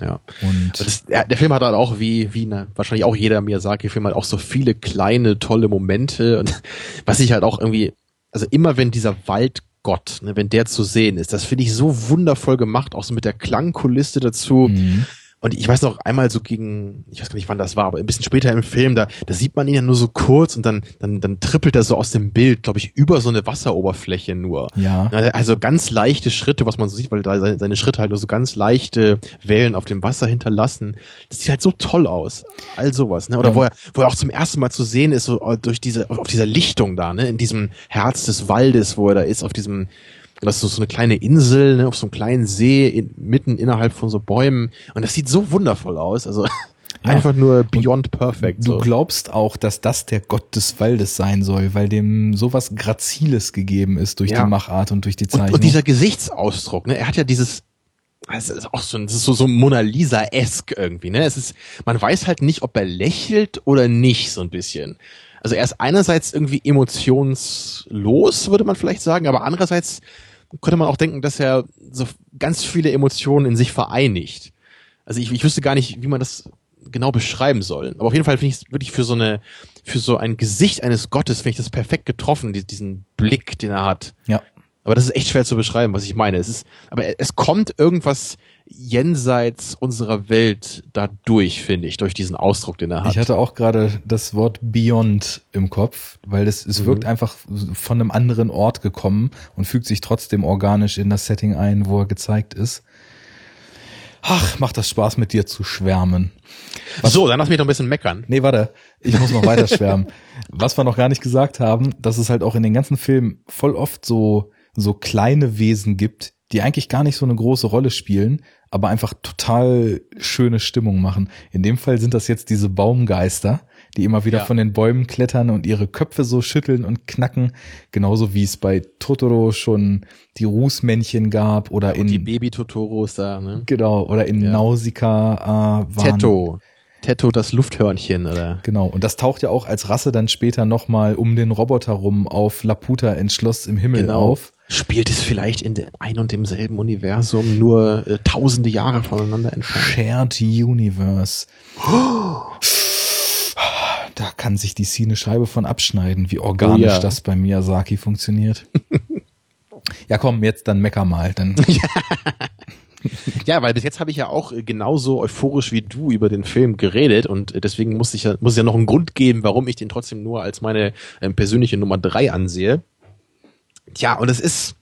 Ja. Und das, der, der Film hat halt auch wie, wie ne, wahrscheinlich auch jeder Miyazaki-Film halt auch so viele kleine, tolle Momente und was ich halt auch irgendwie, also immer wenn dieser Waldgott, ne, wenn der zu sehen ist, das finde ich so wundervoll gemacht, auch so mit der Klangkulisse dazu. Mhm. Und ich weiß noch einmal so gegen, ich weiß gar nicht wann das war, aber ein bisschen später im Film, da, da sieht man ihn ja nur so kurz und dann, dann, dann trippelt er so aus dem Bild, glaube ich, über so eine Wasseroberfläche nur. Ja. Also ganz leichte Schritte, was man so sieht, weil da seine, seine Schritte halt nur so ganz leichte Wellen auf dem Wasser hinterlassen. Das sieht halt so toll aus. All sowas, ne? Oder ja. wo er, wo er auch zum ersten Mal zu sehen ist, so durch diese, auf dieser Lichtung da, ne? In diesem Herz des Waldes, wo er da ist, auf diesem, das ist so eine kleine Insel, ne, auf so einem kleinen See in, mitten innerhalb von so Bäumen. Und das sieht so wundervoll aus. Also Ja. Einfach nur beyond perfect. Du so. glaubst auch, dass das der Gott des Waldes sein soll, weil dem sowas Graziles gegeben ist durch ja. die Machart und durch die Zeichnung. Und, und dieser Gesichtsausdruck, ne? Er hat ja dieses, es ist auch so, das ist so, so Mona Lisa-esk irgendwie, ne? Es ist, man weiß halt nicht, ob er lächelt oder nicht, so ein bisschen. Also er ist einerseits irgendwie emotionslos, würde man vielleicht sagen, aber andererseits könnte man auch denken, dass er so ganz viele Emotionen in sich vereinigt. Also ich, ich wüsste gar nicht, wie man das genau beschreiben soll. Aber auf jeden Fall finde ich es wirklich für so eine, für so ein Gesicht eines Gottes finde ich das perfekt getroffen, diesen Blick, den er hat. Ja. Aber das ist echt schwer zu beschreiben, was ich meine. Es ist, aber es kommt irgendwas jenseits unserer Welt dadurch, finde ich, durch diesen Ausdruck, den er hat. Ich hatte auch gerade das Wort Beyond im Kopf, weil es, es mhm. wirkt einfach von einem anderen Ort gekommen und fügt sich trotzdem organisch in das Setting ein, wo er gezeigt ist. Ach, macht das Spaß mit dir zu schwärmen. Was, so, dann lass mich doch ein bisschen meckern. Nee, warte, ich muss noch weiter schwärmen. Was wir noch gar nicht gesagt haben, dass es halt auch in den ganzen Filmen voll oft so, so kleine Wesen gibt, die eigentlich gar nicht so eine große Rolle spielen, aber einfach total schöne Stimmung machen. In dem Fall sind das jetzt diese Baumgeister, die immer wieder ja. von den Bäumen klettern und ihre Köpfe so schütteln und knacken, genauso wie es bei Totoro schon die Rußmännchen gab oder ja, in die Baby Totoros da, ne? Genau, oder in ja. Nausicaa äh, waren Tetto. Tetto das Lufthörnchen, oder? Genau, und das taucht ja auch als Rasse dann später nochmal um den Roboter rum auf Laputa in Schloss im Himmel genau. auf. Spielt es vielleicht in ein und demselben Universum, nur äh, tausende Jahre voneinander entfernt? Shared Universe. Da kann sich die Szene Scheibe von abschneiden, wie organisch oh ja. das bei Miyazaki funktioniert. ja, komm, jetzt dann mecker mal. Dann. ja, weil bis jetzt habe ich ja auch genauso euphorisch wie du über den Film geredet und deswegen muss ich ja, muss ja noch einen Grund geben, warum ich den trotzdem nur als meine ähm, persönliche Nummer drei ansehe. Tja, und es ist,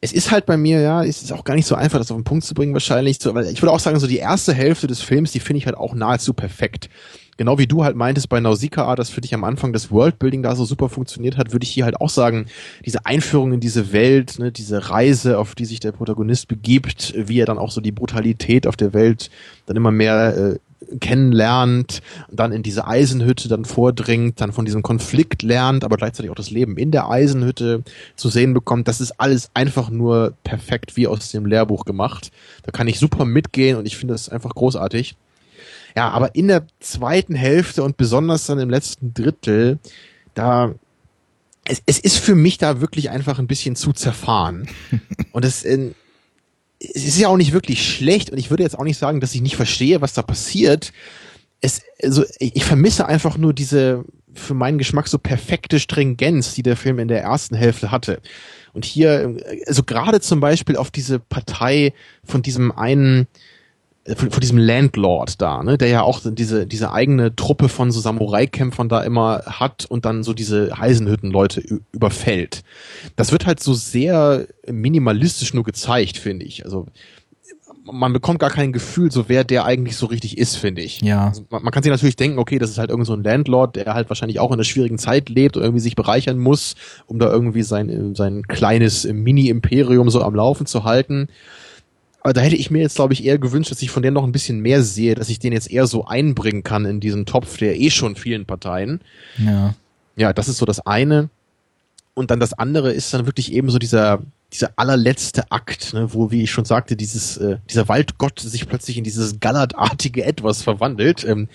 es ist halt bei mir, ja, es ist auch gar nicht so einfach, das auf den Punkt zu bringen wahrscheinlich. So, weil ich würde auch sagen, so die erste Hälfte des Films, die finde ich halt auch nahezu perfekt. Genau wie du halt meintest bei Nausicaa, dass für dich am Anfang das Worldbuilding da so super funktioniert hat, würde ich hier halt auch sagen, diese Einführung in diese Welt, ne, diese Reise, auf die sich der Protagonist begibt, wie er dann auch so die Brutalität auf der Welt dann immer mehr äh, kennenlernt, dann in diese Eisenhütte dann vordringt, dann von diesem Konflikt lernt, aber gleichzeitig auch das Leben in der Eisenhütte zu sehen bekommt. Das ist alles einfach nur perfekt wie aus dem Lehrbuch gemacht. Da kann ich super mitgehen und ich finde das einfach großartig. Ja, aber in der zweiten Hälfte und besonders dann im letzten Drittel, da es, es ist für mich da wirklich einfach ein bisschen zu zerfahren. Und es, in, es ist ja auch nicht wirklich schlecht und ich würde jetzt auch nicht sagen, dass ich nicht verstehe, was da passiert. Es, also ich vermisse einfach nur diese für meinen Geschmack so perfekte Stringenz, die der Film in der ersten Hälfte hatte. Und hier, also gerade zum Beispiel auf diese Partei von diesem einen von, von diesem Landlord da, ne, der ja auch diese, diese eigene Truppe von so Samurai-Kämpfern da immer hat und dann so diese Eisenhütten-Leute überfällt. Das wird halt so sehr minimalistisch nur gezeigt, finde ich. Also man bekommt gar kein Gefühl, so wer der eigentlich so richtig ist, finde ich. Ja. Also man, man, kann sich natürlich denken, okay, das ist halt irgend so ein Landlord, der halt wahrscheinlich auch in einer schwierigen Zeit lebt und irgendwie sich bereichern muss, um da irgendwie sein, sein kleines Mini-Imperium so am Laufen zu halten. Aber da hätte ich mir jetzt, glaube ich, eher gewünscht, dass ich von denen noch ein bisschen mehr sehe, dass ich den jetzt eher so einbringen kann in diesen Topf der eh schon vielen Parteien. Ja. Ja, das ist so das eine. Und dann das andere ist dann wirklich eben so dieser, dieser allerletzte Akt, ne, wo, wie ich schon sagte, dieses, äh, dieser Waldgott sich plötzlich in dieses Gallertartige Etwas verwandelt. Ähm,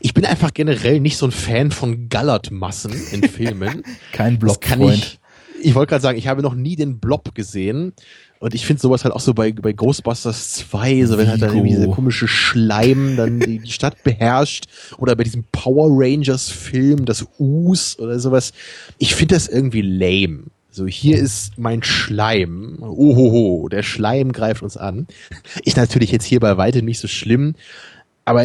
ich bin einfach generell nicht so ein Fan von Gallertmassen in Filmen. Kein Blob-Freund. Ich, ich wollte gerade sagen, ich habe noch nie den Blob gesehen. Und ich finde sowas halt auch so bei, bei Ghostbusters 2, so wenn halt dann irgendwie dieser komische Schleim dann die, die Stadt beherrscht oder bei diesem Power Rangers Film, das Us oder sowas. Ich finde das irgendwie lame. So, hier ist mein Schleim. Ohoho, der Schleim greift uns an. Ist natürlich jetzt hier bei weitem nicht so schlimm, aber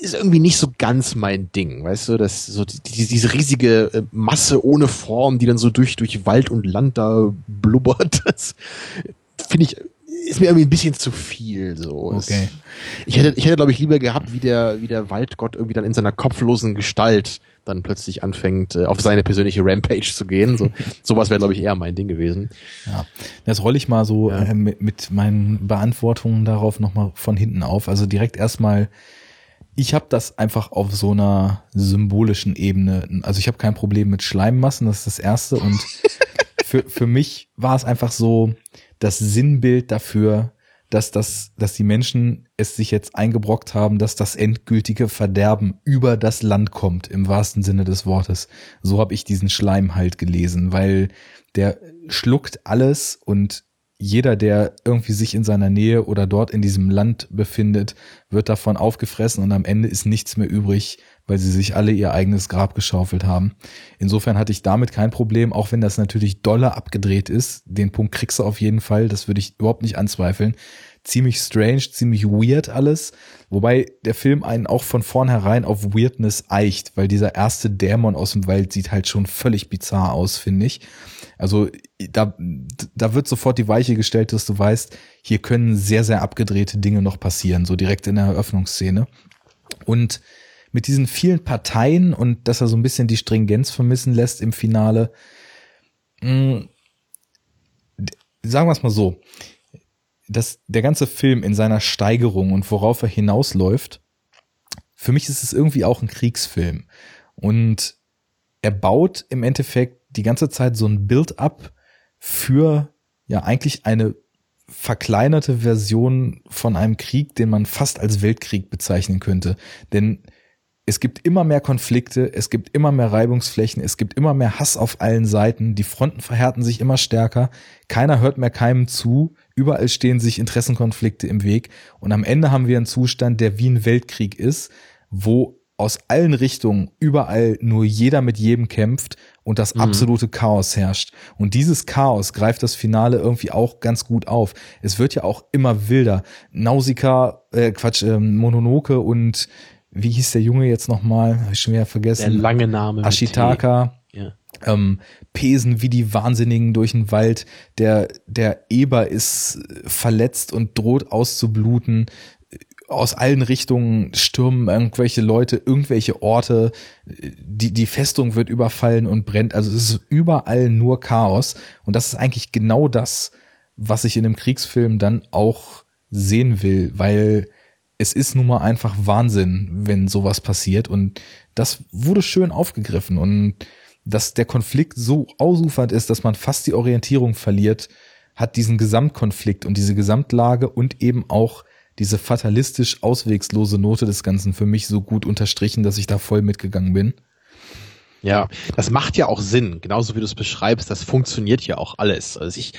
ist irgendwie nicht so ganz mein Ding, weißt du, das so die, diese riesige äh, Masse ohne Form, die dann so durch durch Wald und Land da blubbert, das finde ich ist mir irgendwie ein bisschen zu viel so. Okay. Ich hätte ich hätte glaube ich lieber gehabt, wie der wie der Waldgott irgendwie dann in seiner kopflosen Gestalt dann plötzlich anfängt äh, auf seine persönliche Rampage zu gehen. So sowas wäre glaube ich eher mein Ding gewesen. Ja, das rolle ich mal so ja. äh, mit, mit meinen Beantwortungen darauf nochmal von hinten auf. Also direkt erstmal ich habe das einfach auf so einer symbolischen Ebene. Also ich habe kein Problem mit Schleimmassen, das ist das Erste. Und für, für mich war es einfach so das Sinnbild dafür, dass das, dass die Menschen es sich jetzt eingebrockt haben, dass das endgültige Verderben über das Land kommt, im wahrsten Sinne des Wortes. So habe ich diesen Schleim halt gelesen, weil der schluckt alles und jeder, der irgendwie sich in seiner Nähe oder dort in diesem Land befindet, wird davon aufgefressen und am Ende ist nichts mehr übrig, weil sie sich alle ihr eigenes Grab geschaufelt haben. Insofern hatte ich damit kein Problem, auch wenn das natürlich doller abgedreht ist. Den Punkt kriegst du auf jeden Fall, das würde ich überhaupt nicht anzweifeln. Ziemlich strange, ziemlich weird alles, wobei der Film einen auch von vornherein auf Weirdness eicht, weil dieser erste Dämon aus dem Wald sieht halt schon völlig bizarr aus, finde ich. Also da, da wird sofort die Weiche gestellt, dass du weißt, hier können sehr, sehr abgedrehte Dinge noch passieren, so direkt in der Eröffnungsszene. Und mit diesen vielen Parteien und dass er so ein bisschen die Stringenz vermissen lässt im Finale, mh, mm, sagen wir es mal so, dass der ganze Film in seiner Steigerung und worauf er hinausläuft, für mich ist es irgendwie auch ein Kriegsfilm. Und er baut im Endeffekt die ganze Zeit so ein Build-up für ja eigentlich eine verkleinerte Version von einem Krieg, den man fast als Weltkrieg bezeichnen könnte. Denn es gibt immer mehr Konflikte, es gibt immer mehr Reibungsflächen, es gibt immer mehr Hass auf allen Seiten, die Fronten verhärten sich immer stärker, keiner hört mehr keinem zu, überall stehen sich Interessenkonflikte im Weg und am Ende haben wir einen Zustand, der wie ein Weltkrieg ist, wo aus allen Richtungen überall nur jeder mit jedem kämpft und das mhm. absolute Chaos herrscht. Und dieses Chaos greift das Finale irgendwie auch ganz gut auf. Es wird ja auch immer wilder. Nausicaa, äh, Quatsch, äh, Mononoke und wie hieß der Junge jetzt nochmal? Habe ich schon wieder vergessen. Der lange Name. Ashitaka. Ja. Ähm, pesen wie die Wahnsinnigen durch den Wald. Der, der Eber ist verletzt und droht auszubluten. Aus allen Richtungen stürmen irgendwelche Leute, irgendwelche Orte. Die, die Festung wird überfallen und brennt. Also es ist überall nur Chaos. Und das ist eigentlich genau das, was ich in einem Kriegsfilm dann auch sehen will, weil es ist nun mal einfach Wahnsinn, wenn sowas passiert. Und das wurde schön aufgegriffen. Und dass der Konflikt so ausufernd ist, dass man fast die Orientierung verliert, hat diesen Gesamtkonflikt und diese Gesamtlage und eben auch diese fatalistisch auswegslose Note des Ganzen für mich so gut unterstrichen, dass ich da voll mitgegangen bin. Ja, das macht ja auch Sinn, genauso wie du es beschreibst, das funktioniert ja auch alles. Also ich,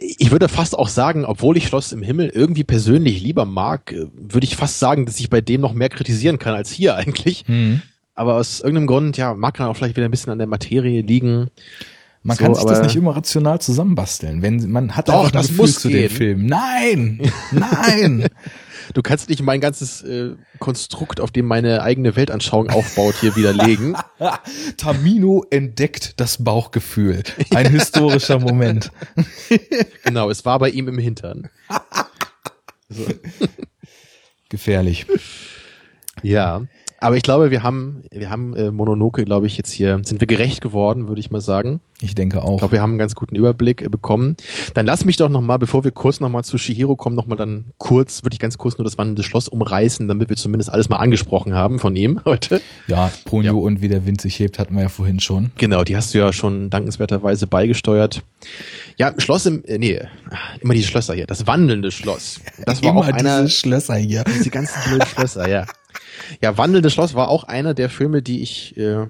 ich würde fast auch sagen, obwohl ich Schloss im Himmel irgendwie persönlich lieber mag, würde ich fast sagen, dass ich bei dem noch mehr kritisieren kann als hier eigentlich. Mhm. Aber aus irgendeinem Grund, ja, mag dann auch vielleicht wieder ein bisschen an der Materie liegen. Man so, kann sich das nicht immer rational zusammenbasteln. Wenn man hat doch, das Gefühl muss zu gehen. dem Film. Nein, nein. Du kannst nicht mein ganzes äh, Konstrukt, auf dem meine eigene Weltanschauung aufbaut, hier widerlegen. Tamino entdeckt das Bauchgefühl. Ein historischer Moment. genau, es war bei ihm im Hintern. So. Gefährlich. Ja. Aber ich glaube, wir haben, wir haben äh, Mononoke, glaube ich, jetzt hier, sind wir gerecht geworden, würde ich mal sagen. Ich denke auch. Ich glaube, wir haben einen ganz guten Überblick äh, bekommen. Dann lass mich doch nochmal, bevor wir kurz nochmal zu Shihiro kommen, nochmal dann kurz, wirklich ganz kurz nur das wandelnde Schloss umreißen, damit wir zumindest alles mal angesprochen haben von ihm heute. Ja, Ponyo ja. und wie der Wind sich hebt, hatten wir ja vorhin schon. Genau, die hast du ja schon dankenswerterweise beigesteuert. Ja, Schloss im, äh, nee, immer diese Schlösser hier, das wandelnde Schloss. Das war immer auch einer. Diese Schlösser hier. Diese ganzen blöden Schlösser, ja. Ja, Wandelndes Schloss war auch einer der Filme, die ich, äh,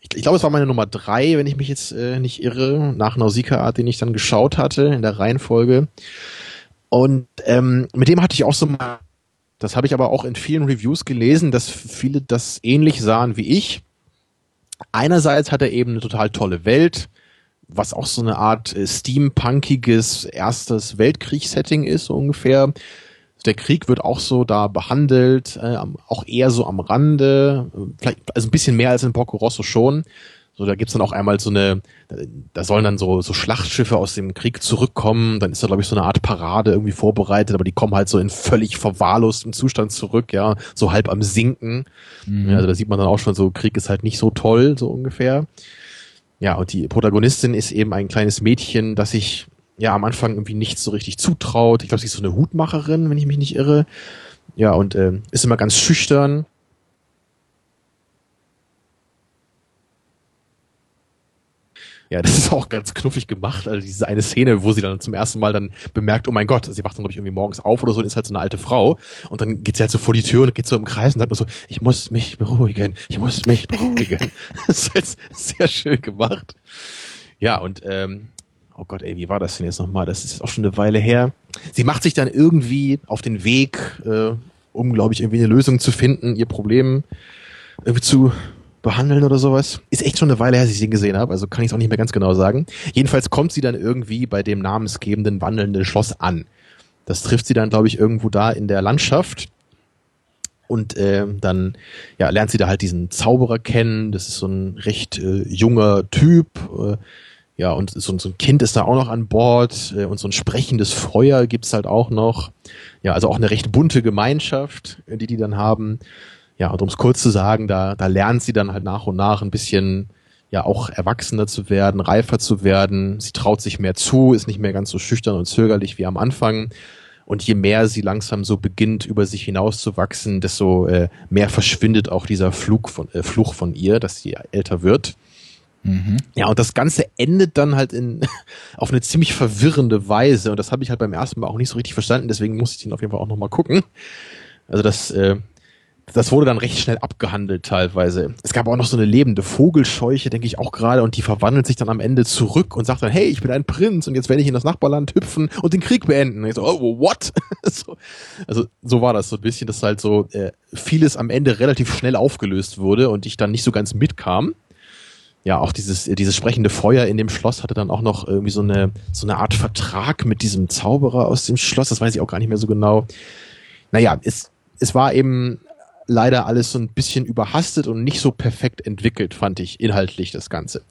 ich, ich glaube, es war meine Nummer drei, wenn ich mich jetzt äh, nicht irre, nach Nausicaa, den ich dann geschaut hatte in der Reihenfolge. Und ähm, mit dem hatte ich auch so mal, das habe ich aber auch in vielen Reviews gelesen, dass viele das ähnlich sahen wie ich. Einerseits hat er eben eine total tolle Welt, was auch so eine Art äh, steampunkiges erstes Weltkriegssetting ist, so ungefähr der Krieg wird auch so da behandelt, äh, auch eher so am Rande, vielleicht also ein bisschen mehr als in Porco Rosso schon. So, da gibt's dann auch einmal so eine, da sollen dann so, so Schlachtschiffe aus dem Krieg zurückkommen, dann ist da, glaube ich, so eine Art Parade irgendwie vorbereitet, aber die kommen halt so in völlig verwahrlostem Zustand zurück, ja, so halb am Sinken. Mhm. Ja, also da sieht man dann auch schon so, Krieg ist halt nicht so toll, so ungefähr. Ja, und die Protagonistin ist eben ein kleines Mädchen, das sich ja am Anfang irgendwie nichts so richtig zutraut. Ich glaube, sie ist so eine Hutmacherin, wenn ich mich nicht irre. Ja, und äh, ist immer ganz schüchtern. Ja, das ist auch ganz knuffig gemacht. Also diese eine Szene, wo sie dann zum ersten Mal dann bemerkt, oh mein Gott, sie wacht dann, glaube ich, irgendwie morgens auf oder so und ist halt so eine alte Frau. Und dann geht sie halt so vor die Tür und geht so im Kreis und sagt nur so, ich muss mich beruhigen, ich muss mich beruhigen. das ist halt sehr schön gemacht. Ja, und ähm, oh Gott, ey, wie war das denn jetzt nochmal? Das ist auch schon eine Weile her. Sie macht sich dann irgendwie auf den Weg, äh, um, glaube ich, irgendwie eine Lösung zu finden, ihr Problem irgendwie zu behandeln oder sowas. Ist echt schon eine Weile her, dass ich sie gesehen habe, also kann ich es auch nicht mehr ganz genau sagen. Jedenfalls kommt sie dann irgendwie bei dem namensgebenden wandelnden Schloss an. Das trifft sie dann, glaube ich, irgendwo da in der Landschaft. Und äh, dann ja, lernt sie da halt diesen Zauberer kennen. Das ist so ein recht äh, junger Typ. Äh, ja, und so, so, ein Kind ist da auch noch an Bord. Äh, und so ein sprechendes Feuer gibt's halt auch noch. Ja, also auch eine recht bunte Gemeinschaft, die die dann haben. Ja, und um es kurz zu sagen, da, da lernt sie dann halt nach und nach ein bisschen ja auch erwachsener zu werden, reifer zu werden. Sie traut sich mehr zu, ist nicht mehr ganz so schüchtern und zögerlich wie am Anfang. Und je mehr sie langsam so beginnt, über sich hinauszuwachsen, desto äh, mehr verschwindet auch dieser Flug von, äh, Fluch von ihr, dass sie älter wird. Mhm. Ja, und das Ganze endet dann halt in auf eine ziemlich verwirrende Weise. Und das habe ich halt beim ersten Mal auch nicht so richtig verstanden, deswegen muss ich den auf jeden Fall auch nochmal gucken. Also das äh, das wurde dann recht schnell abgehandelt teilweise. Es gab auch noch so eine lebende Vogelscheuche, denke ich auch gerade, und die verwandelt sich dann am Ende zurück und sagt dann, hey, ich bin ein Prinz und jetzt werde ich in das Nachbarland hüpfen und den Krieg beenden. Und ich so, oh, what? so, also so war das so ein bisschen, dass halt so äh, vieles am Ende relativ schnell aufgelöst wurde und ich dann nicht so ganz mitkam. Ja, auch dieses, dieses sprechende Feuer in dem Schloss hatte dann auch noch irgendwie so eine, so eine Art Vertrag mit diesem Zauberer aus dem Schloss, das weiß ich auch gar nicht mehr so genau. Naja, es, es war eben leider alles so ein bisschen überhastet und nicht so perfekt entwickelt, fand ich inhaltlich das Ganze.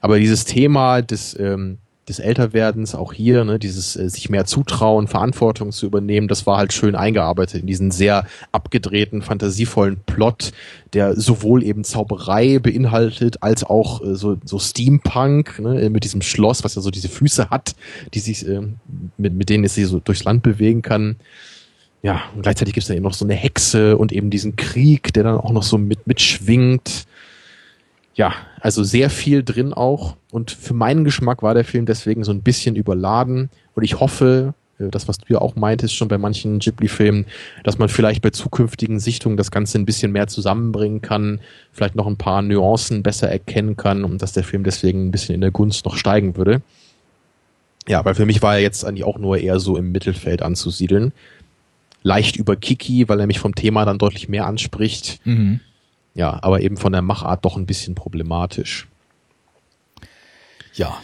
Aber dieses Thema des, ähm, des Älterwerdens, auch hier, ne, dieses äh, sich mehr zutrauen, Verantwortung zu übernehmen, das war halt schön eingearbeitet in diesen sehr abgedrehten, fantasievollen Plot, der sowohl eben Zauberei beinhaltet, als auch äh, so, so Steampunk, ne, mit diesem Schloss, was ja so diese Füße hat, die sich, äh, mit, mit denen es sich so durchs Land bewegen kann ja, und gleichzeitig gibt es dann eben noch so eine Hexe und eben diesen Krieg, der dann auch noch so mit mitschwingt. Ja, also sehr viel drin auch. Und für meinen Geschmack war der Film deswegen so ein bisschen überladen. Und ich hoffe, äh, das, was du ja auch meintest, schon bei manchen Ghibli-Filmen, dass man vielleicht bei zukünftigen Sichtungen das Ganze ein bisschen mehr zusammenbringen kann, vielleicht noch ein paar Nuancen besser erkennen kann und dass der Film deswegen ein bisschen in der Gunst noch steigen würde. Ja, weil für mich war er jetzt eigentlich auch nur eher so im Mittelfeld anzusiedeln leicht über Kiki, weil er mich vom Thema dann deutlich mehr anspricht. Mhm. Ja, aber eben von der Machart doch ein bisschen problematisch. Ja.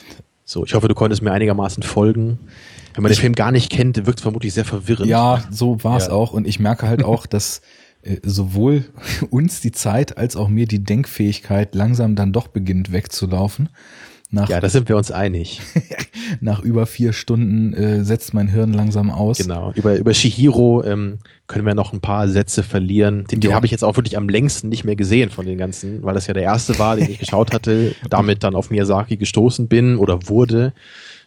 So, ich hoffe, du konntest mir einigermaßen folgen. Wenn man ich, den Film gar nicht kennt, wirkt es vermutlich sehr verwirrend. Ja, so war es ja. auch. Und ich merke halt auch, dass äh, sowohl uns die Zeit als auch mir die Denkfähigkeit langsam dann doch beginnt wegzulaufen. Nach, ja, da sind wir uns einig. nach über vier Stunden äh, setzt mein Hirn langsam aus. Genau. Über, über Shihiro ähm, können wir noch ein paar Sätze verlieren. Den, den habe ich jetzt auch wirklich am längsten nicht mehr gesehen von den ganzen, weil das ja der erste war, den ich geschaut hatte, damit dann auf Miyazaki gestoßen bin oder wurde.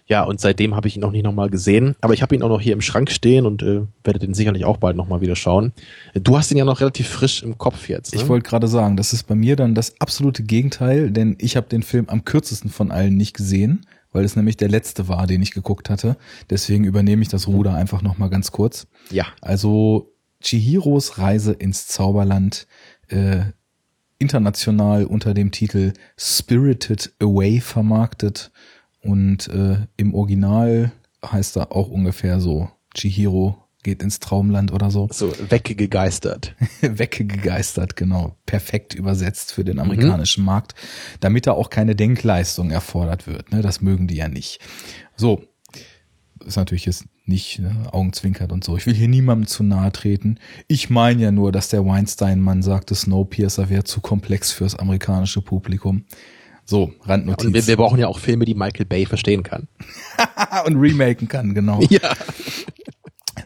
Ja, und seitdem habe ich ihn noch nicht nochmal gesehen. Aber ich habe ihn auch noch hier im Schrank stehen und äh, werde den sicherlich auch bald nochmal wieder schauen. Du hast ihn ja noch relativ frisch im Kopf jetzt. Ne? Ich wollte gerade sagen, das ist bei mir dann das absolute Gegenteil, denn ich habe den Film am kürzesten von allen nicht gesehen, weil es nämlich der letzte war, den ich geguckt hatte. Deswegen übernehme ich das Ruder einfach nochmal ganz kurz. Ja. Also Chihiros Reise ins Zauberland äh, international unter dem Titel Spirited Away vermarktet und äh, im Original heißt er auch ungefähr so, Chihiro geht ins Traumland oder so. So, weggegeistert. weggegeistert, genau. Perfekt übersetzt für den amerikanischen mhm. Markt, damit da auch keine Denkleistung erfordert wird. Ne? Das mögen die ja nicht. So, ist natürlich jetzt nicht ne, augenzwinkert und so. Ich will hier niemandem zu nahe treten. Ich meine ja nur, dass der Weinstein-Mann sagte, Snowpiercer wäre zu komplex fürs amerikanische Publikum. So, Randnotiz. Ja, und wir, wir, brauchen ja auch Filme, die Michael Bay verstehen kann. und remaken kann, genau. Ja.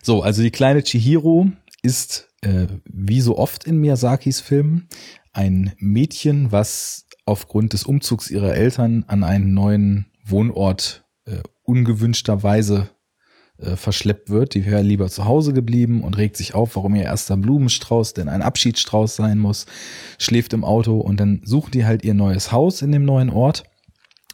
So, also die kleine Chihiro ist, äh, wie so oft in Miyazakis Filmen, ein Mädchen, was aufgrund des Umzugs ihrer Eltern an einen neuen Wohnort äh, ungewünschterweise äh, verschleppt wird. Die wäre lieber zu Hause geblieben und regt sich auf, warum ihr erster Blumenstrauß denn ein Abschiedsstrauß sein muss, schläft im Auto und dann suchen die halt ihr neues Haus in dem neuen Ort,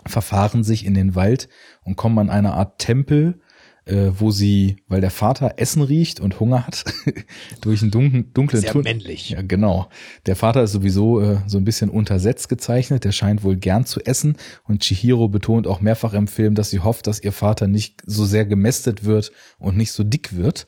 verfahren sich in den Wald und kommen an eine Art Tempel, äh, wo sie, weil der Vater Essen riecht und Hunger hat, durch einen dunklen, dunklen Sehr Tunnel. männlich. Ja, genau. Der Vater ist sowieso äh, so ein bisschen untersetzt gezeichnet. Der scheint wohl gern zu essen. Und Chihiro betont auch mehrfach im Film, dass sie hofft, dass ihr Vater nicht so sehr gemästet wird und nicht so dick wird.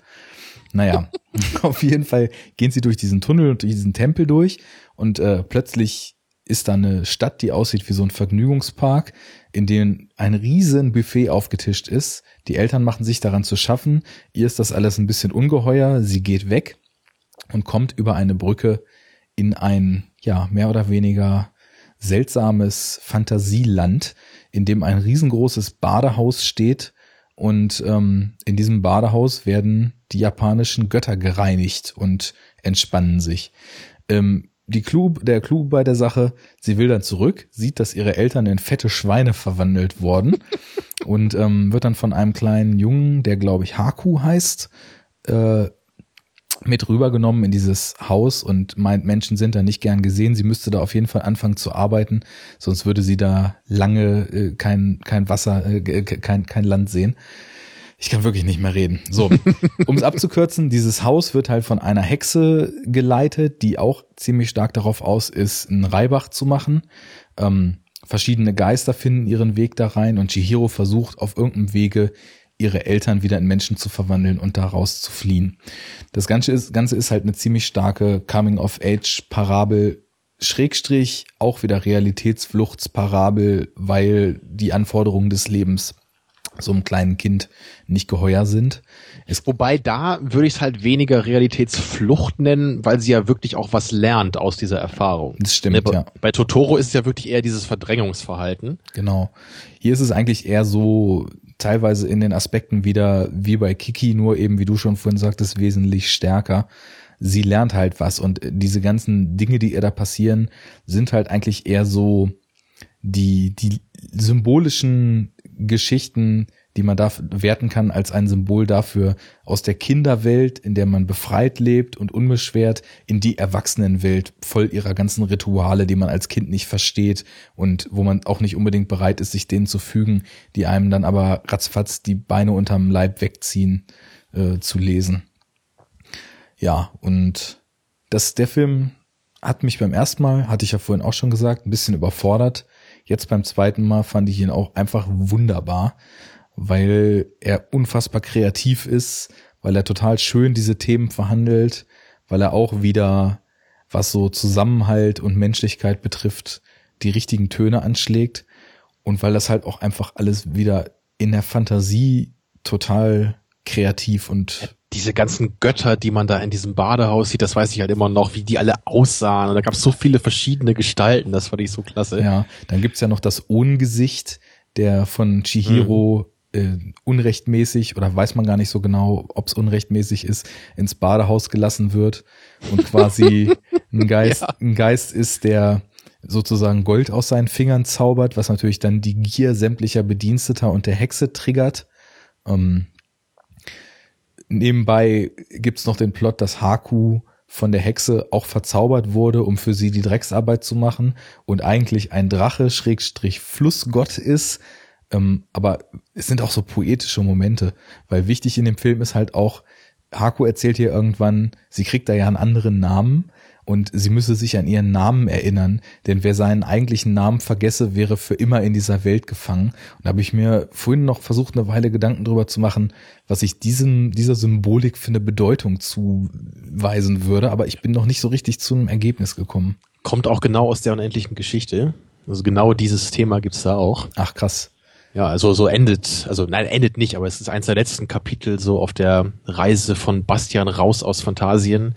Naja, auf jeden Fall gehen sie durch diesen Tunnel und durch diesen Tempel durch und äh, plötzlich ist da eine Stadt, die aussieht wie so ein Vergnügungspark, in dem ein riesen Buffet aufgetischt ist. Die Eltern machen sich daran zu schaffen. Ihr ist das alles ein bisschen ungeheuer. Sie geht weg und kommt über eine Brücke in ein, ja, mehr oder weniger seltsames Fantasieland, in dem ein riesengroßes Badehaus steht. Und ähm, in diesem Badehaus werden die japanischen Götter gereinigt und entspannen sich. Ähm, die Clou, der Clou bei der Sache, sie will dann zurück, sieht, dass ihre Eltern in fette Schweine verwandelt worden und ähm, wird dann von einem kleinen Jungen, der glaube ich Haku heißt, äh, mit rübergenommen in dieses Haus und meint, Menschen sind da nicht gern gesehen. Sie müsste da auf jeden Fall anfangen zu arbeiten, sonst würde sie da lange äh, kein, kein Wasser, äh, kein, kein Land sehen. Ich kann wirklich nicht mehr reden. So, um es abzukürzen, dieses Haus wird halt von einer Hexe geleitet, die auch ziemlich stark darauf aus ist, einen Reibach zu machen. Ähm, verschiedene Geister finden ihren Weg da rein und Chihiro versucht auf irgendeinem Wege ihre Eltern wieder in Menschen zu verwandeln und daraus zu fliehen. Das Ganze ist, Ganze ist halt eine ziemlich starke Coming-of-Age-Parabel, Schrägstrich, auch wieder Realitätsfluchtsparabel, weil die Anforderungen des Lebens so einem kleinen Kind nicht geheuer sind. Es Wobei da würde ich es halt weniger Realitätsflucht nennen, weil sie ja wirklich auch was lernt aus dieser Erfahrung. Das stimmt, bei, ja. Bei Totoro ist es ja wirklich eher dieses Verdrängungsverhalten. Genau. Hier ist es eigentlich eher so teilweise in den Aspekten wieder wie bei Kiki, nur eben, wie du schon vorhin sagtest, wesentlich stärker. Sie lernt halt was und diese ganzen Dinge, die ihr da passieren, sind halt eigentlich eher so die, die symbolischen Geschichten, die man da werten kann als ein Symbol dafür, aus der Kinderwelt, in der man befreit lebt und unbeschwert, in die Erwachsenenwelt, voll ihrer ganzen Rituale, die man als Kind nicht versteht und wo man auch nicht unbedingt bereit ist, sich denen zu fügen, die einem dann aber ratzfatz die Beine unterm Leib wegziehen, äh, zu lesen. Ja, und das, der Film hat mich beim ersten Mal, hatte ich ja vorhin auch schon gesagt, ein bisschen überfordert Jetzt beim zweiten Mal fand ich ihn auch einfach wunderbar, weil er unfassbar kreativ ist, weil er total schön diese Themen verhandelt, weil er auch wieder, was so Zusammenhalt und Menschlichkeit betrifft, die richtigen Töne anschlägt und weil das halt auch einfach alles wieder in der Fantasie total kreativ und diese ganzen Götter, die man da in diesem Badehaus sieht, das weiß ich halt immer noch, wie die alle aussahen. Und da gab es so viele verschiedene Gestalten, das fand ich so klasse. Ja, dann gibt's ja noch das Ohngesicht, der von Chihiro mhm. äh, unrechtmäßig oder weiß man gar nicht so genau, ob's unrechtmäßig ist, ins Badehaus gelassen wird und quasi ein Geist, ja. ein Geist ist, der sozusagen Gold aus seinen Fingern zaubert, was natürlich dann die Gier sämtlicher Bediensteter und der Hexe triggert. Ähm, Nebenbei gibt's noch den Plot, dass Haku von der Hexe auch verzaubert wurde, um für sie die Drecksarbeit zu machen und eigentlich ein Drache Schrägstrich Flussgott ist. Ähm, aber es sind auch so poetische Momente, weil wichtig in dem Film ist halt auch, Haku erzählt hier irgendwann, sie kriegt da ja einen anderen Namen und sie müsse sich an ihren Namen erinnern, denn wer seinen eigentlichen Namen vergesse, wäre für immer in dieser Welt gefangen. Und da habe ich mir vorhin noch versucht, eine Weile Gedanken drüber zu machen, was ich diesem, dieser Symbolik für eine Bedeutung zuweisen würde, aber ich bin noch nicht so richtig zu einem Ergebnis gekommen. Kommt auch genau aus der unendlichen Geschichte. Also genau dieses Thema gibt's da auch. Ach krass. Ja, also so endet, also nein, endet nicht, aber es ist eins der letzten Kapitel so auf der Reise von Bastian raus aus Phantasien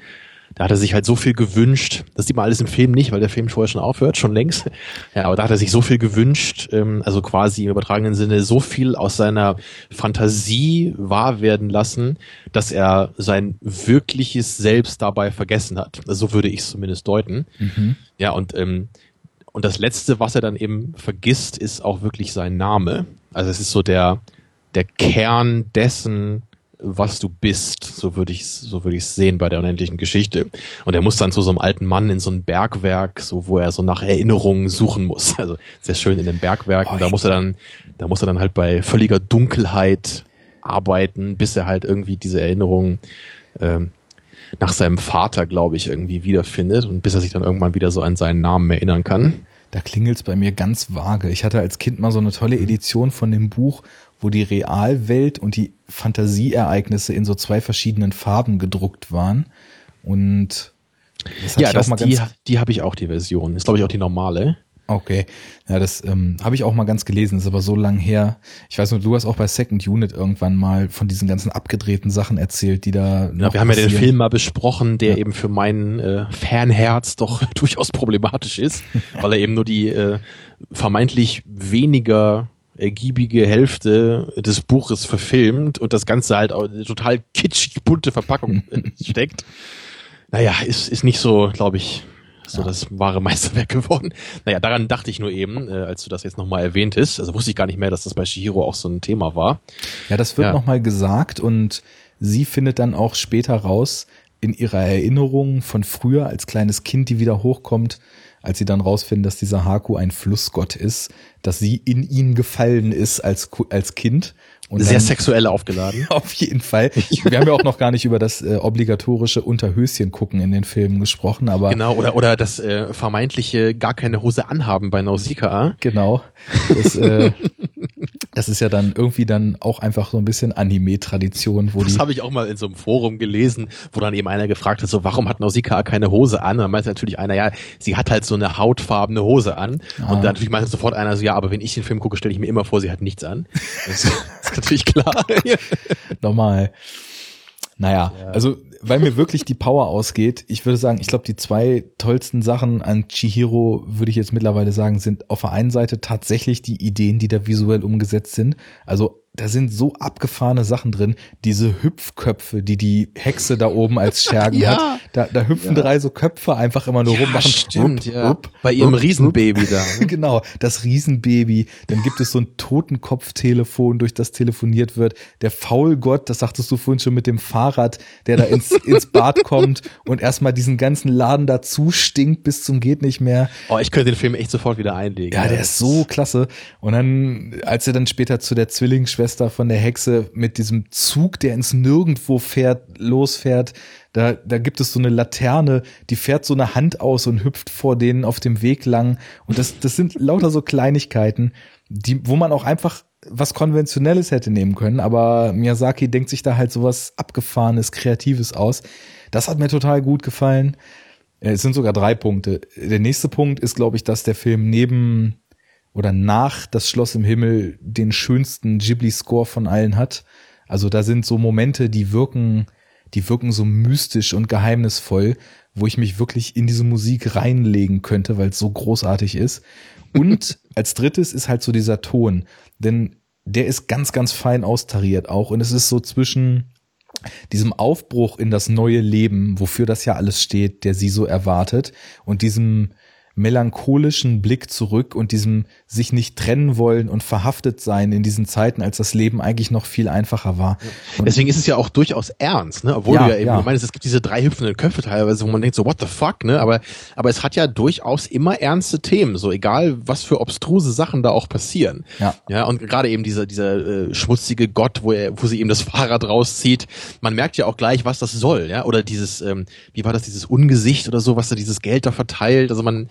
da hat er sich halt so viel gewünscht. Das sieht man alles im Film nicht, weil der Film vorher schon aufhört, schon längst. Ja, aber da hat er sich so viel gewünscht, ähm, also quasi im übertragenen Sinne so viel aus seiner Fantasie wahr werden lassen, dass er sein wirkliches Selbst dabei vergessen hat. Also so würde ich es zumindest deuten. Mhm. Ja, und ähm, und das letzte, was er dann eben vergisst, ist auch wirklich sein Name. Also es ist so der der Kern dessen, was du bist. So würde ich so würde ich sehen bei der unendlichen Geschichte. Und er muss dann zu so einem alten Mann in so ein Bergwerk, so wo er so nach Erinnerungen suchen muss. Also sehr schön in den Bergwerken. Oh, da muss er dann, da muss er dann halt bei völliger Dunkelheit arbeiten, bis er halt irgendwie diese Erinnerungen ähm, nach seinem Vater, glaube ich, irgendwie wiederfindet und bis er sich dann irgendwann wieder so an seinen Namen erinnern kann. Da klingelt's bei mir ganz vage. Ich hatte als Kind mal so eine tolle Edition von dem Buch, wo die Realwelt und die Fantasieereignisse in so zwei verschiedenen Farben gedruckt waren. Und das ja, das, die, die habe ich auch, die Version. Ist, glaube ich, auch die normale. Okay, ja, das ähm, habe ich auch mal ganz gelesen, ist aber so lang her. Ich weiß nur, du hast auch bei Second Unit irgendwann mal von diesen ganzen abgedrehten Sachen erzählt, die da. Ja, wir haben passieren. ja den Film mal besprochen, der ja. eben für mein äh, Fanherz doch durchaus problematisch ist, weil er eben nur die äh, vermeintlich weniger ergiebige Hälfte des Buches verfilmt und das Ganze halt auch eine total kitschig bunte Verpackung steckt. Naja, ist, ist nicht so, glaube ich, so ja. das wahre Meisterwerk geworden. Naja, daran dachte ich nur eben, äh, als du das jetzt nochmal erwähnt hast. Also wusste ich gar nicht mehr, dass das bei Shihiro auch so ein Thema war. Ja, das wird ja. nochmal gesagt und sie findet dann auch später raus, in ihrer Erinnerung von früher als kleines Kind, die wieder hochkommt, als sie dann rausfinden, dass dieser Haku ein Flussgott ist, dass sie in ihn gefallen ist als, als Kind und Sehr dann, sexuell aufgeladen. Auf jeden Fall. Wir haben ja auch noch gar nicht über das äh, obligatorische Unterhöschen gucken in den Filmen gesprochen, aber. Genau, oder, oder das äh, vermeintliche gar keine Hose anhaben bei Nausicaa. Genau. Das, äh, das ist ja dann irgendwie dann auch einfach so ein bisschen Anime-Tradition, wo Das habe ich auch mal in so einem Forum gelesen, wo dann eben einer gefragt hat, so, warum hat Nausicaa keine Hose an? Und dann meinte natürlich einer, ja, sie hat halt so eine hautfarbene Hose an. Ah. Und dann natürlich meinte sofort einer so, ja, aber wenn ich den Film gucke, stelle ich mir immer vor, sie hat nichts an. Das natürlich klar. Normal. Naja, ja. also weil mir wirklich die Power ausgeht, ich würde sagen, ich glaube, die zwei tollsten Sachen an Chihiro, würde ich jetzt mittlerweile sagen, sind auf der einen Seite tatsächlich die Ideen, die da visuell umgesetzt sind. Also da sind so abgefahrene Sachen drin. Diese Hüpfköpfe, die die Hexe da oben als Schergen ja. hat. Da, da hüpfen ja. drei so Köpfe einfach immer nur ja, rum. Machen stimmt, rup, ja. Rup, Bei ihrem rup, Riesenbaby da. genau, das Riesenbaby. Dann gibt es so ein Totenkopftelefon, durch das telefoniert wird. Der Faulgott, das sagtest du vorhin schon mit dem Fahrrad, der da ins, ins Bad kommt und erstmal diesen ganzen Laden dazu stinkt bis zum geht nicht mehr. Oh, ich könnte den Film echt sofort wieder einlegen. Ja, der ist so klasse. Und dann, als er dann später zu der Zwillingsschwester Schwester von der Hexe mit diesem Zug, der ins Nirgendwo fährt, losfährt. Da, da gibt es so eine Laterne, die fährt so eine Hand aus und hüpft vor denen auf dem Weg lang. Und das, das sind lauter so Kleinigkeiten, die, wo man auch einfach was Konventionelles hätte nehmen können, aber Miyazaki denkt sich da halt sowas Abgefahrenes, Kreatives aus. Das hat mir total gut gefallen. Es sind sogar drei Punkte. Der nächste Punkt ist, glaube ich, dass der Film neben oder nach Das Schloss im Himmel den schönsten Ghibli-Score von allen hat. Also da sind so Momente, die wirken, die wirken so mystisch und geheimnisvoll, wo ich mich wirklich in diese Musik reinlegen könnte, weil es so großartig ist. Und als drittes ist halt so dieser Ton, denn der ist ganz, ganz fein austariert auch und es ist so zwischen diesem Aufbruch in das neue Leben, wofür das ja alles steht, der sie so erwartet und diesem melancholischen Blick zurück und diesem sich nicht trennen wollen und verhaftet sein in diesen Zeiten, als das Leben eigentlich noch viel einfacher war. Und Deswegen ist es ja auch durchaus ernst, ne? Obwohl ja, du ja eben, ja. meinst, es gibt diese drei hüpfenden Köpfe teilweise, wo man denkt so, what the fuck, ne? Aber, aber es hat ja durchaus immer ernste Themen, so egal, was für obstruse Sachen da auch passieren. Ja. Ja, und gerade eben dieser, dieser äh, schmutzige Gott, wo er, wo sie eben das Fahrrad rauszieht, man merkt ja auch gleich, was das soll, ja? Oder dieses, ähm, wie war das, dieses Ungesicht oder so, was da dieses Geld da verteilt, also man,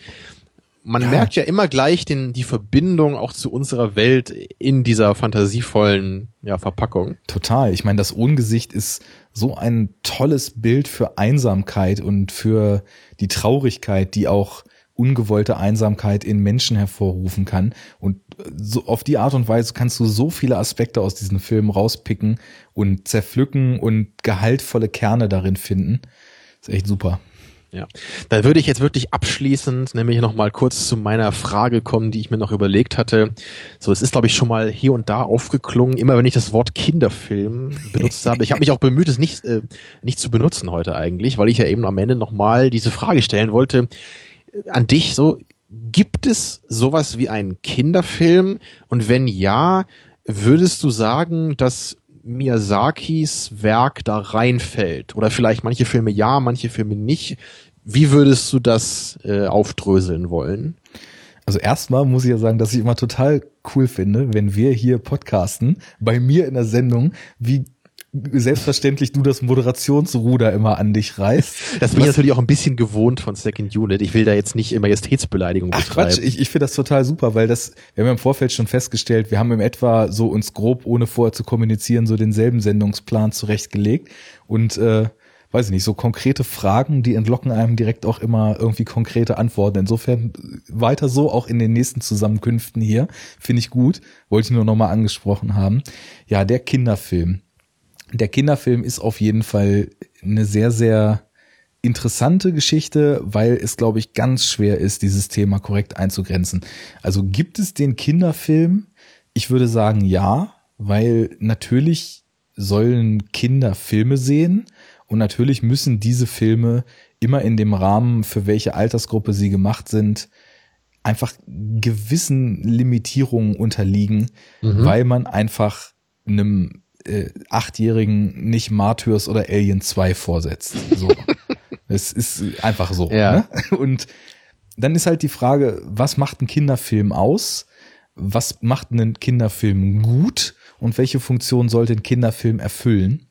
man ja. merkt ja immer gleich den, die Verbindung auch zu unserer Welt in dieser fantasievollen ja, Verpackung. Total. Ich meine, das Ungesicht ist so ein tolles Bild für Einsamkeit und für die Traurigkeit, die auch ungewollte Einsamkeit in Menschen hervorrufen kann. Und so auf die Art und Weise kannst du so viele Aspekte aus diesen Filmen rauspicken und zerpflücken und gehaltvolle Kerne darin finden. ist echt super. Ja, da würde ich jetzt wirklich abschließend nämlich noch mal kurz zu meiner Frage kommen, die ich mir noch überlegt hatte. So, es ist glaube ich schon mal hier und da aufgeklungen, immer wenn ich das Wort Kinderfilm benutzt habe. Ich habe mich auch bemüht, es nicht äh, nicht zu benutzen heute eigentlich, weil ich ja eben am Ende noch mal diese Frage stellen wollte äh, an dich. So, gibt es sowas wie einen Kinderfilm? Und wenn ja, Würdest du sagen, dass Miyazakis Werk da reinfällt? Oder vielleicht manche Filme ja, manche Filme nicht? Wie würdest du das äh, aufdröseln wollen? Also erstmal muss ich ja sagen, dass ich immer total cool finde, wenn wir hier podcasten, bei mir in der Sendung, wie selbstverständlich du das Moderationsruder immer an dich reißt. Das bin ich natürlich auch ein bisschen gewohnt von Second Unit. Ich will da jetzt nicht Majestätsbeleidigung Ach betreiben. Quatsch, ich, ich finde das total super, weil das, wir haben ja im Vorfeld schon festgestellt, wir haben im etwa so uns grob, ohne vorher zu kommunizieren, so denselben Sendungsplan zurechtgelegt und äh, weiß ich nicht, so konkrete Fragen, die entlocken einem direkt auch immer irgendwie konkrete Antworten. Insofern weiter so auch in den nächsten Zusammenkünften hier. Finde ich gut. Wollte ich nur nochmal angesprochen haben. Ja, der Kinderfilm der Kinderfilm ist auf jeden Fall eine sehr, sehr interessante Geschichte, weil es, glaube ich, ganz schwer ist, dieses Thema korrekt einzugrenzen. Also gibt es den Kinderfilm? Ich würde sagen ja, weil natürlich sollen Kinder Filme sehen und natürlich müssen diese Filme immer in dem Rahmen, für welche Altersgruppe sie gemacht sind, einfach gewissen Limitierungen unterliegen, mhm. weil man einfach einem äh, Achtjährigen nicht Martyrs oder Alien 2 vorsetzt. So. es ist einfach so. Ja. Ne? Und dann ist halt die Frage, was macht ein Kinderfilm aus? Was macht einen Kinderfilm gut? Und welche Funktion sollte ein Kinderfilm erfüllen?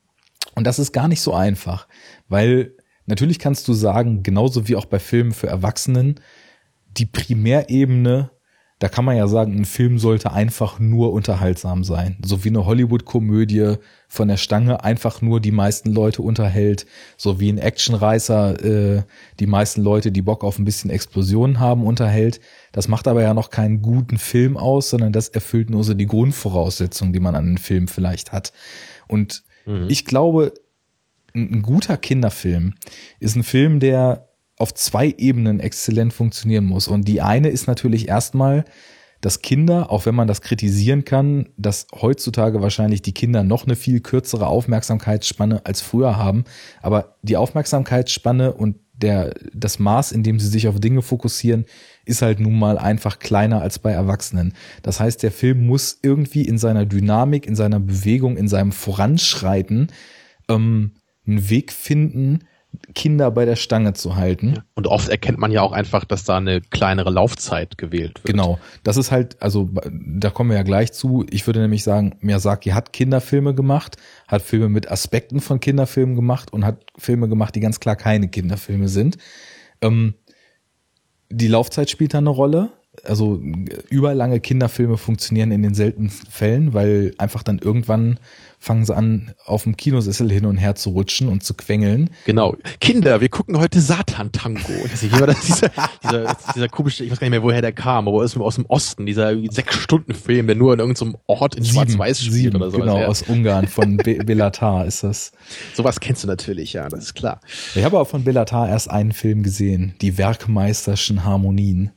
Und das ist gar nicht so einfach, weil natürlich kannst du sagen, genauso wie auch bei Filmen für Erwachsenen, die Primärebene da kann man ja sagen, ein Film sollte einfach nur unterhaltsam sein. So wie eine Hollywood-Komödie von der Stange einfach nur die meisten Leute unterhält. So wie ein Actionreißer äh, die meisten Leute, die Bock auf ein bisschen Explosionen haben, unterhält. Das macht aber ja noch keinen guten Film aus, sondern das erfüllt nur so die Grundvoraussetzungen, die man an einem Film vielleicht hat. Und mhm. ich glaube, ein, ein guter Kinderfilm ist ein Film, der auf zwei Ebenen exzellent funktionieren muss. Und die eine ist natürlich erstmal, dass Kinder, auch wenn man das kritisieren kann, dass heutzutage wahrscheinlich die Kinder noch eine viel kürzere Aufmerksamkeitsspanne als früher haben. Aber die Aufmerksamkeitsspanne und der, das Maß, in dem sie sich auf Dinge fokussieren, ist halt nun mal einfach kleiner als bei Erwachsenen. Das heißt, der Film muss irgendwie in seiner Dynamik, in seiner Bewegung, in seinem Voranschreiten ähm, einen Weg finden, Kinder bei der Stange zu halten. Und oft erkennt man ja auch einfach, dass da eine kleinere Laufzeit gewählt wird. Genau. Das ist halt, also da kommen wir ja gleich zu. Ich würde nämlich sagen, Miyazaki hat Kinderfilme gemacht, hat Filme mit Aspekten von Kinderfilmen gemacht und hat Filme gemacht, die ganz klar keine Kinderfilme sind. Ähm, die Laufzeit spielt da eine Rolle also überlange Kinderfilme funktionieren in den seltenen Fällen, weil einfach dann irgendwann fangen sie an, auf dem Kinosessel hin und her zu rutschen und zu quengeln. Genau. Kinder, wir gucken heute Satan-Tango. dieser, dieser, dieser komische, ich weiß gar nicht mehr, woher der kam, aber aus, aus dem Osten, dieser Sechs-Stunden-Film, der nur in irgendeinem Ort in Schwarz-Weiß spielt oder so. Genau, ja. aus Ungarn, von Be Belatar ist das. Sowas kennst du natürlich, ja, das ist klar. Ich habe aber von Belatar erst einen Film gesehen, die Werkmeisterschen Harmonien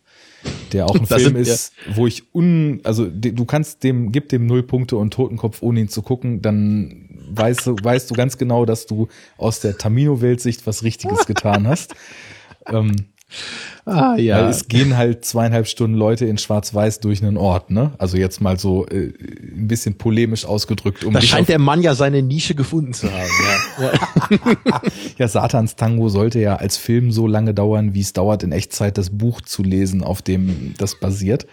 der auch ein das Film sind, ist, ja. wo ich un, also du kannst dem, gib dem null Punkte und Totenkopf, ohne ihn zu gucken, dann weißt du, weißt du ganz genau, dass du aus der Tamino-Weltsicht was Richtiges getan hast. ähm, Ah, ja. Weil es gehen halt zweieinhalb Stunden Leute in Schwarz-Weiß durch einen Ort, ne? Also jetzt mal so äh, ein bisschen polemisch ausgedrückt. Um da scheint der Mann ja seine Nische gefunden zu haben. ja. ja, Satans Tango sollte ja als Film so lange dauern, wie es dauert, in Echtzeit das Buch zu lesen, auf dem das basiert.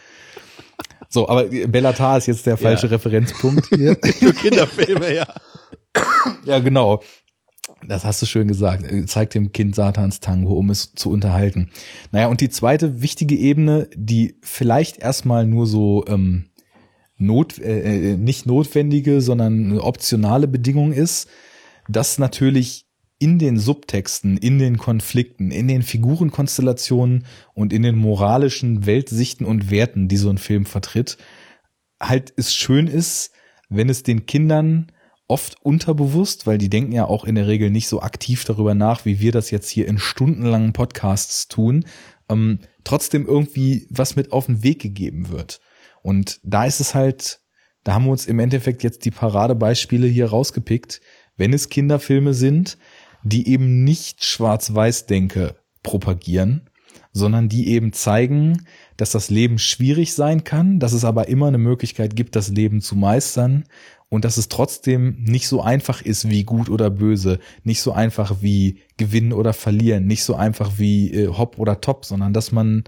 So, aber Bellatar ist jetzt der falsche ja. Referenzpunkt hier. Für Kinderfilme, ja. Ja, genau. Das hast du schön gesagt. Äh, zeigt dem Kind Satans Tango, um es zu unterhalten. Naja, und die zweite wichtige Ebene, die vielleicht erstmal nur so ähm, not, äh, äh, nicht notwendige, sondern eine optionale Bedingung ist, dass natürlich in den Subtexten, in den Konflikten, in den Figurenkonstellationen und in den moralischen Weltsichten und Werten, die so ein Film vertritt, halt es schön ist, wenn es den Kindern oft unterbewusst, weil die denken ja auch in der Regel nicht so aktiv darüber nach, wie wir das jetzt hier in stundenlangen Podcasts tun, ähm, trotzdem irgendwie was mit auf den Weg gegeben wird. Und da ist es halt, da haben wir uns im Endeffekt jetzt die Paradebeispiele hier rausgepickt, wenn es Kinderfilme sind, die eben nicht Schwarz-Weiß-Denke propagieren, sondern die eben zeigen, dass das Leben schwierig sein kann, dass es aber immer eine Möglichkeit gibt, das Leben zu meistern und dass es trotzdem nicht so einfach ist wie gut oder böse, nicht so einfach wie gewinnen oder verlieren, nicht so einfach wie äh, hopp oder top, sondern dass man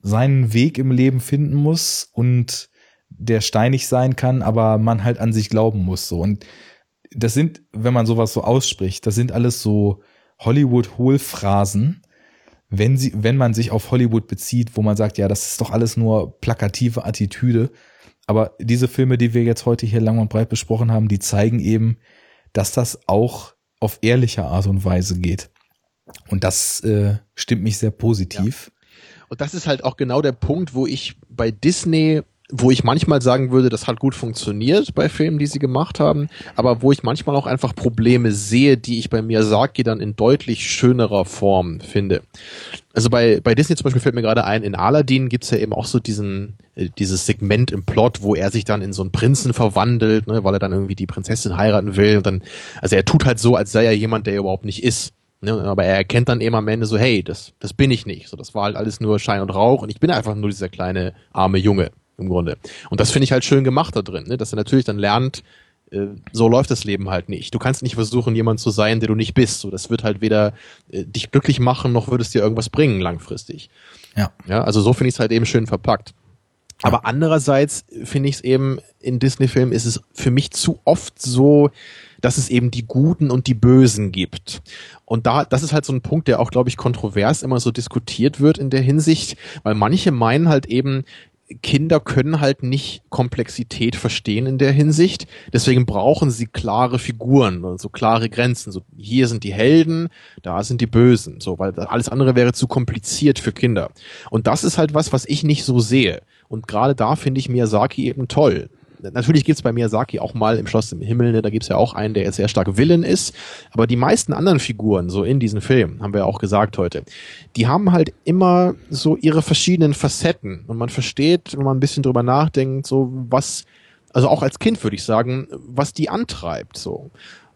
seinen Weg im Leben finden muss und der steinig sein kann, aber man halt an sich glauben muss so und das sind, wenn man sowas so ausspricht, das sind alles so Hollywood-Hohlphrasen, wenn sie, wenn man sich auf Hollywood bezieht, wo man sagt, ja, das ist doch alles nur plakative Attitüde. Aber diese Filme, die wir jetzt heute hier lang und breit besprochen haben, die zeigen eben, dass das auch auf ehrliche Art und Weise geht. Und das äh, stimmt mich sehr positiv. Ja. Und das ist halt auch genau der Punkt, wo ich bei Disney wo ich manchmal sagen würde, das hat gut funktioniert bei Filmen, die sie gemacht haben, aber wo ich manchmal auch einfach Probleme sehe, die ich bei Miyazaki dann in deutlich schönerer Form finde. Also bei, bei Disney zum Beispiel fällt mir gerade ein, in Aladdin gibt's ja eben auch so diesen, äh, dieses Segment im Plot, wo er sich dann in so einen Prinzen verwandelt, ne, weil er dann irgendwie die Prinzessin heiraten will und dann, also er tut halt so, als sei er jemand, der er überhaupt nicht ist. Ne, aber er erkennt dann eben am Ende so, hey, das, das bin ich nicht. So, das war halt alles nur Schein und Rauch und ich bin einfach nur dieser kleine arme Junge im Grunde. Und das finde ich halt schön gemacht da drin, ne? dass er natürlich dann lernt, äh, so läuft das Leben halt nicht. Du kannst nicht versuchen, jemand zu sein, der du nicht bist. So, das wird halt weder äh, dich glücklich machen, noch würde es dir irgendwas bringen langfristig. Ja. Ja, also so finde ich es halt eben schön verpackt. Aber andererseits finde ich es eben in Disney-Filmen ist es für mich zu oft so, dass es eben die Guten und die Bösen gibt. Und da, das ist halt so ein Punkt, der auch, glaube ich, kontrovers immer so diskutiert wird in der Hinsicht, weil manche meinen halt eben, Kinder können halt nicht Komplexität verstehen in der Hinsicht. Deswegen brauchen sie klare Figuren, so also klare Grenzen. So, hier sind die Helden, da sind die Bösen. So, weil alles andere wäre zu kompliziert für Kinder. Und das ist halt was, was ich nicht so sehe. Und gerade da finde ich Miyazaki eben toll natürlich gibt's bei Miyazaki auch mal im Schloss im Himmel, ne, da gibt's ja auch einen, der jetzt sehr stark Villain ist, aber die meisten anderen Figuren, so in diesen Filmen, haben wir ja auch gesagt heute, die haben halt immer so ihre verschiedenen Facetten und man versteht, wenn man ein bisschen drüber nachdenkt, so was, also auch als Kind würde ich sagen, was die antreibt, so.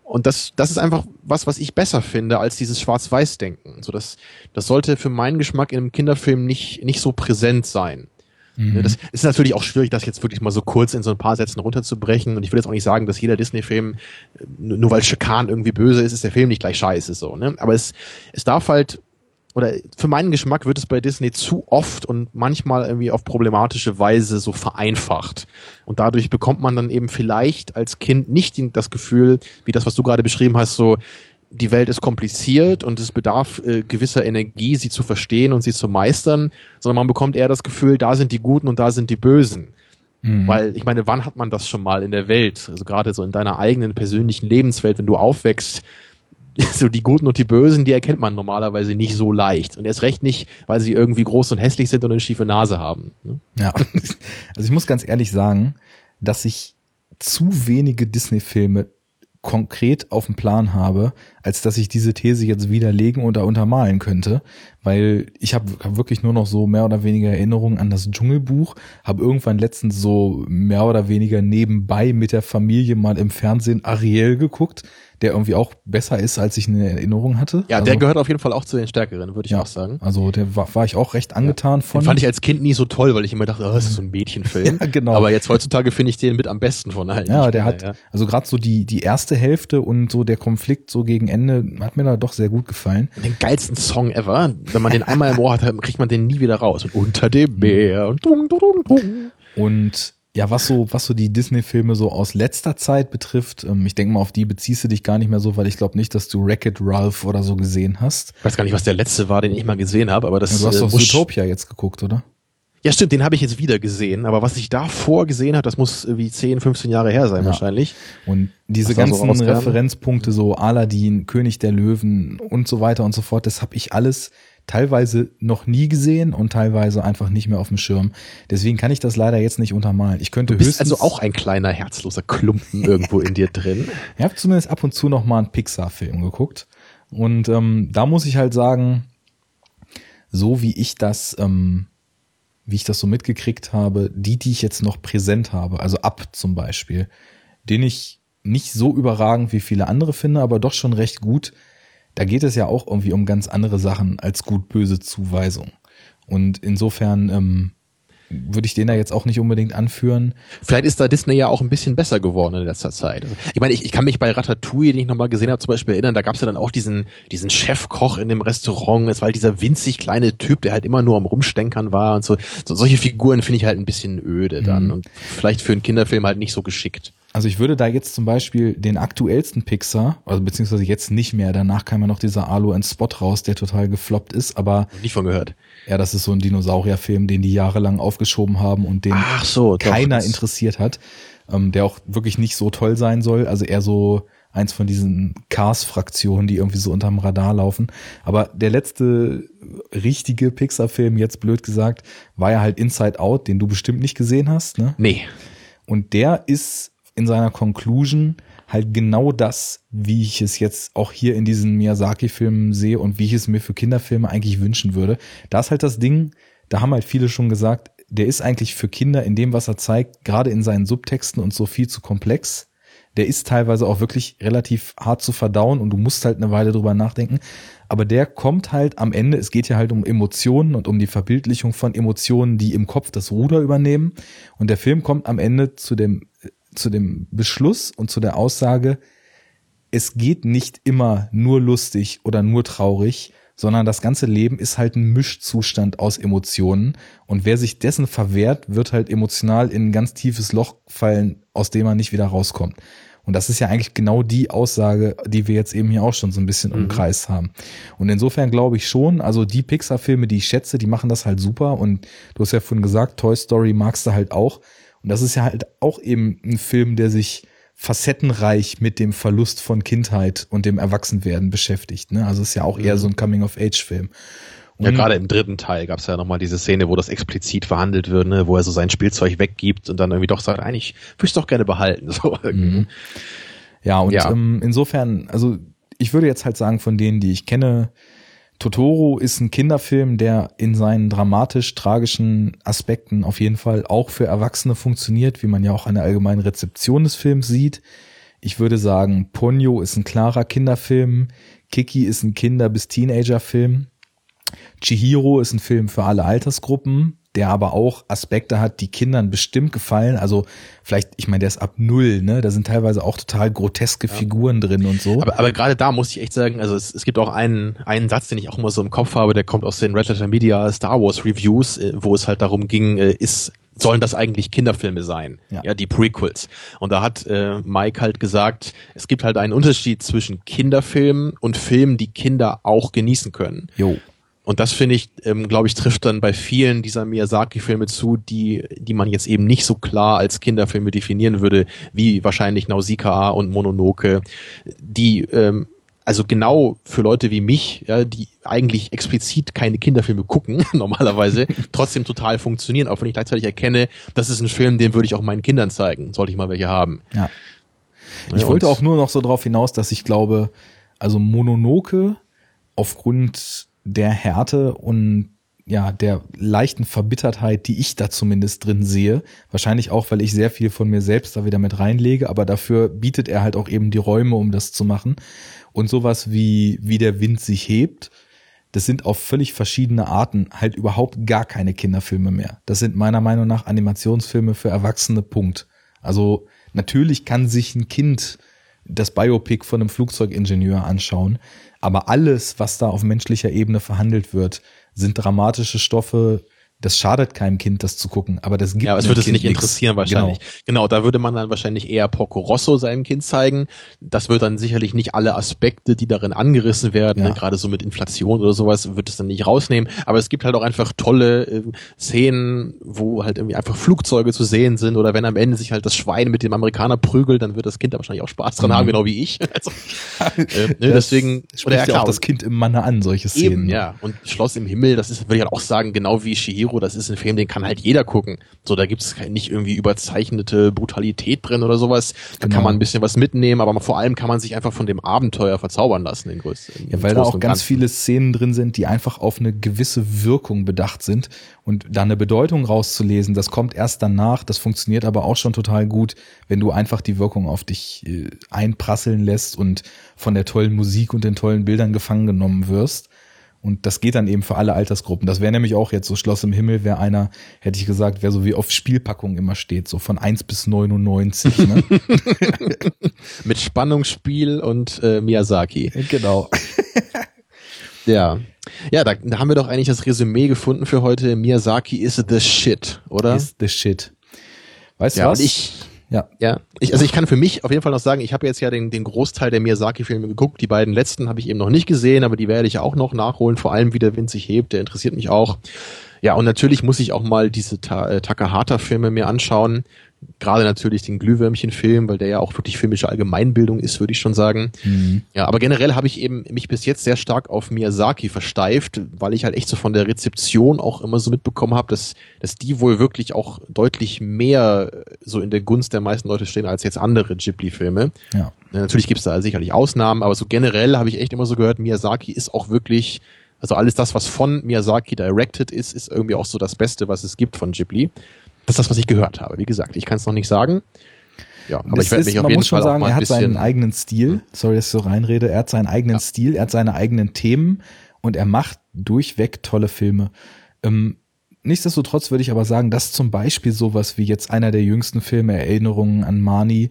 Und das, das ist einfach was, was ich besser finde als dieses Schwarz-Weiß-Denken. So, das, das sollte für meinen Geschmack in einem Kinderfilm nicht, nicht so präsent sein. Mhm. Das ist natürlich auch schwierig, das jetzt wirklich mal so kurz in so ein paar Sätzen runterzubrechen. Und ich will jetzt auch nicht sagen, dass jeder Disney-Film, äh, nur weil Schikan irgendwie böse ist, ist der Film nicht gleich scheiße, so, ne? Aber es, es darf halt, oder für meinen Geschmack wird es bei Disney zu oft und manchmal irgendwie auf problematische Weise so vereinfacht. Und dadurch bekommt man dann eben vielleicht als Kind nicht das Gefühl, wie das, was du gerade beschrieben hast, so, die Welt ist kompliziert und es bedarf äh, gewisser Energie, sie zu verstehen und sie zu meistern, sondern man bekommt eher das Gefühl, da sind die Guten und da sind die Bösen. Mhm. Weil ich meine, wann hat man das schon mal in der Welt? Also gerade so in deiner eigenen persönlichen Lebenswelt, wenn du aufwächst, so die Guten und die Bösen, die erkennt man normalerweise nicht so leicht. Und erst recht nicht, weil sie irgendwie groß und hässlich sind und eine schiefe Nase haben. Ne? Ja, also ich muss ganz ehrlich sagen, dass ich zu wenige Disney-Filme konkret auf dem Plan habe, als dass ich diese These jetzt widerlegen oder untermalen könnte, weil ich habe hab wirklich nur noch so mehr oder weniger Erinnerungen an das Dschungelbuch, habe irgendwann letztens so mehr oder weniger nebenbei mit der Familie mal im Fernsehen Ariel geguckt, der irgendwie auch besser ist, als ich eine Erinnerung hatte. Ja, also, der gehört auf jeden Fall auch zu den Stärkeren, würde ich ja, auch sagen. Also der war, war ich auch recht angetan ja. von. Den fand ich als Kind nie so toll, weil ich immer dachte, oh, das ist so ein Mädchenfilm. ja, genau. Aber jetzt heutzutage finde ich den mit am besten von allen. Ja, der hat, ja. also gerade so die, die erste Hälfte und so der Konflikt so gegen Ende hat mir da doch sehr gut gefallen. Den geilsten Song ever. Wenn man den einmal im Ohr hat, kriegt man den nie wieder raus. Und unter dem Meer und dung, dung, dung, dung. Und ja, was so, was so die Disney-Filme so aus letzter Zeit betrifft, ähm, ich denke mal, auf die beziehst du dich gar nicht mehr so, weil ich glaube nicht, dass du Wreck-It Ralph oder so gesehen hast. Ich weiß gar nicht, was der letzte war, den ich mal gesehen habe, aber das ja, Du hast äh, doch Zootopia jetzt geguckt, oder? Ja, stimmt, den habe ich jetzt wieder gesehen, aber was ich davor gesehen habe, das muss wie 10, 15 Jahre her sein ja. wahrscheinlich. Und diese ganzen so Referenzpunkte, so Aladdin, König der Löwen und so weiter und so fort, das habe ich alles teilweise noch nie gesehen und teilweise einfach nicht mehr auf dem Schirm. Deswegen kann ich das leider jetzt nicht untermalen. Ich könnte du bist höchstens, also auch ein kleiner herzloser Klumpen irgendwo in dir drin. Ich habe zumindest ab und zu noch mal einen Pixar-Film geguckt und ähm, da muss ich halt sagen, so wie ich das, ähm, wie ich das so mitgekriegt habe, die, die ich jetzt noch präsent habe, also ab zum Beispiel, den ich nicht so überragend wie viele andere finde, aber doch schon recht gut da geht es ja auch irgendwie um ganz andere Sachen als gut-böse Zuweisung. Und insofern ähm, würde ich den da jetzt auch nicht unbedingt anführen. Vielleicht ist da Disney ja auch ein bisschen besser geworden in letzter Zeit. Ich meine, ich, ich kann mich bei Ratatouille, den ich nochmal gesehen habe, zum Beispiel erinnern, da gab es ja dann auch diesen, diesen Chefkoch in dem Restaurant. Es war halt dieser winzig kleine Typ, der halt immer nur am Rumstenkern war und so. so solche Figuren finde ich halt ein bisschen öde dann mhm. und vielleicht für einen Kinderfilm halt nicht so geschickt. Also ich würde da jetzt zum Beispiel den aktuellsten Pixar, also beziehungsweise jetzt nicht mehr, danach kam ja noch dieser Alu and Spot raus, der total gefloppt ist, aber. Nicht von gehört. Ja, das ist so ein Dinosaurierfilm, den die jahrelang aufgeschoben haben und den so, keiner doch, interessiert hat, ähm, der auch wirklich nicht so toll sein soll, also eher so eins von diesen Cars-Fraktionen, die irgendwie so unterm Radar laufen. Aber der letzte richtige Pixar-Film, jetzt blöd gesagt, war ja halt Inside Out, den du bestimmt nicht gesehen hast, ne? Nee. Und der ist in seiner Conclusion halt genau das, wie ich es jetzt auch hier in diesen Miyazaki-Filmen sehe und wie ich es mir für Kinderfilme eigentlich wünschen würde. Da ist halt das Ding, da haben halt viele schon gesagt, der ist eigentlich für Kinder in dem, was er zeigt, gerade in seinen Subtexten und so viel zu komplex. Der ist teilweise auch wirklich relativ hart zu verdauen und du musst halt eine Weile drüber nachdenken. Aber der kommt halt am Ende, es geht ja halt um Emotionen und um die Verbildlichung von Emotionen, die im Kopf das Ruder übernehmen. Und der Film kommt am Ende zu dem zu dem Beschluss und zu der Aussage, es geht nicht immer nur lustig oder nur traurig, sondern das ganze Leben ist halt ein Mischzustand aus Emotionen. Und wer sich dessen verwehrt, wird halt emotional in ein ganz tiefes Loch fallen, aus dem er nicht wieder rauskommt. Und das ist ja eigentlich genau die Aussage, die wir jetzt eben hier auch schon so ein bisschen mhm. umkreist haben. Und insofern glaube ich schon, also die Pixar-Filme, die ich schätze, die machen das halt super. Und du hast ja vorhin gesagt, Toy Story magst du halt auch. Und das ist ja halt auch eben ein Film, der sich facettenreich mit dem Verlust von Kindheit und dem Erwachsenwerden beschäftigt. Ne? Also ist ja auch eher mhm. so ein Coming-of-Age-Film. Ja, gerade im dritten Teil gab es ja nochmal diese Szene, wo das explizit verhandelt wird, ne? wo er so sein Spielzeug weggibt und dann irgendwie doch sagt, eigentlich würde ich doch gerne behalten. So. Mhm. Ja, und ja. Ähm, insofern, also ich würde jetzt halt sagen, von denen, die ich kenne, Totoro ist ein Kinderfilm, der in seinen dramatisch-tragischen Aspekten auf jeden Fall auch für Erwachsene funktioniert, wie man ja auch an der allgemeinen Rezeption des Films sieht. Ich würde sagen, Ponyo ist ein klarer Kinderfilm, Kiki ist ein Kinder- bis Teenager-Film, Chihiro ist ein Film für alle Altersgruppen, der aber auch Aspekte hat, die Kindern bestimmt gefallen. Also vielleicht, ich meine, der ist ab null, ne? Da sind teilweise auch total groteske ja. Figuren drin und so. Aber, aber gerade da muss ich echt sagen, also es, es gibt auch einen, einen Satz, den ich auch immer so im Kopf habe, der kommt aus den Red Letter Media Star Wars Reviews, äh, wo es halt darum ging, äh, ist sollen das eigentlich Kinderfilme sein, ja, ja die Prequels. Und da hat äh, Mike halt gesagt, es gibt halt einen Unterschied zwischen Kinderfilmen und Filmen, die Kinder auch genießen können. Jo. Und das finde ich, ähm, glaube ich, trifft dann bei vielen dieser Miyazaki-Filme zu, die, die man jetzt eben nicht so klar als Kinderfilme definieren würde, wie wahrscheinlich Nausicaa und Mononoke, die ähm, also genau für Leute wie mich, ja, die eigentlich explizit keine Kinderfilme gucken, normalerweise, trotzdem total funktionieren, auch wenn ich gleichzeitig erkenne, das ist ein Film, den würde ich auch meinen Kindern zeigen, sollte ich mal welche haben. Ja. Ich ja, wollte auch nur noch so drauf hinaus, dass ich glaube, also Mononoke aufgrund der Härte und ja, der leichten Verbittertheit, die ich da zumindest drin sehe. Wahrscheinlich auch, weil ich sehr viel von mir selbst da wieder mit reinlege, aber dafür bietet er halt auch eben die Räume, um das zu machen. Und sowas wie, wie der Wind sich hebt, das sind auf völlig verschiedene Arten halt überhaupt gar keine Kinderfilme mehr. Das sind meiner Meinung nach Animationsfilme für Erwachsene, Punkt. Also natürlich kann sich ein Kind das Biopic von einem Flugzeugingenieur anschauen, aber alles, was da auf menschlicher Ebene verhandelt wird, sind dramatische Stoffe, das schadet keinem Kind, das zu gucken, aber das gibt Ja, es würde es nicht interessieren wahrscheinlich. Genau. genau, da würde man dann wahrscheinlich eher Porco Rosso seinem Kind zeigen. Das wird dann sicherlich nicht alle Aspekte, die darin angerissen werden, ja. ne, gerade so mit Inflation oder sowas, wird es dann nicht rausnehmen. Aber es gibt halt auch einfach tolle äh, Szenen, wo halt irgendwie einfach Flugzeuge zu sehen sind oder wenn am Ende sich halt das Schwein mit dem Amerikaner prügelt, dann wird das Kind da wahrscheinlich auch Spaß dran mhm. haben, genau wie ich. also, äh, ne, deswegen oder ja, klar, auch das Kind im Manne an, solche Szenen. Eben, ja. Und Schloss im Himmel, das ist, würde ich halt auch sagen, genau wie Shihiro Hero, das ist ein Film, den kann halt jeder gucken. So, da gibt es nicht irgendwie überzeichnete Brutalität drin oder sowas. Da genau. kann man ein bisschen was mitnehmen, aber vor allem kann man sich einfach von dem Abenteuer verzaubern lassen. In größten, ja, weil da auch ganz viele Szenen drin sind, die einfach auf eine gewisse Wirkung bedacht sind. Und da eine Bedeutung rauszulesen, das kommt erst danach. Das funktioniert aber auch schon total gut, wenn du einfach die Wirkung auf dich äh, einprasseln lässt und von der tollen Musik und den tollen Bildern gefangen genommen wirst. Und das geht dann eben für alle Altersgruppen. Das wäre nämlich auch jetzt so Schloss im Himmel, wäre einer, hätte ich gesagt, wäre so wie auf Spielpackung immer steht, so von 1 bis 99. Ne? Mit Spannungsspiel und äh, Miyazaki. genau. Ja. Ja, da, da haben wir doch eigentlich das Resümee gefunden für heute. Miyazaki is the shit, oder? Is the shit. Weißt du ja, was? ich, ja. ja, ich, also ich kann für mich auf jeden Fall noch sagen, ich habe jetzt ja den, den Großteil der Miyazaki-Filme geguckt. Die beiden letzten habe ich eben noch nicht gesehen, aber die werde ich auch noch nachholen. Vor allem, wie der Wind sich hebt, der interessiert mich auch. Ja, und natürlich muss ich auch mal diese Ta äh, Takahata-Filme mir anschauen. Gerade natürlich den Glühwürmchen-Film, weil der ja auch wirklich filmische Allgemeinbildung ist, würde ich schon sagen. Mhm. Ja, aber generell habe ich eben mich bis jetzt sehr stark auf Miyazaki versteift, weil ich halt echt so von der Rezeption auch immer so mitbekommen habe, dass, dass die wohl wirklich auch deutlich mehr so in der Gunst der meisten Leute stehen als jetzt andere Ghibli-Filme. Ja, Natürlich gibt's da sicherlich Ausnahmen, aber so generell habe ich echt immer so gehört, Miyazaki ist auch wirklich, also alles das, was von Miyazaki directed ist, ist irgendwie auch so das Beste, was es gibt von Ghibli. Das ist das, was ich gehört habe. Wie gesagt, ich kann es noch nicht sagen. Ja, aber Das ich werde mich auf man jeden muss schon Fall sagen, er hat seinen eigenen Stil. Sorry, dass ich so reinrede. Er hat seinen eigenen Ja. Stil, er hat seine eigenen Themen und er macht durchweg tolle Filme. Ähm, nichtsdestotrotz würde ich aber sagen, dass zum Beispiel sowas wie jetzt einer der jüngsten Filme, Erinnerungen an Mani,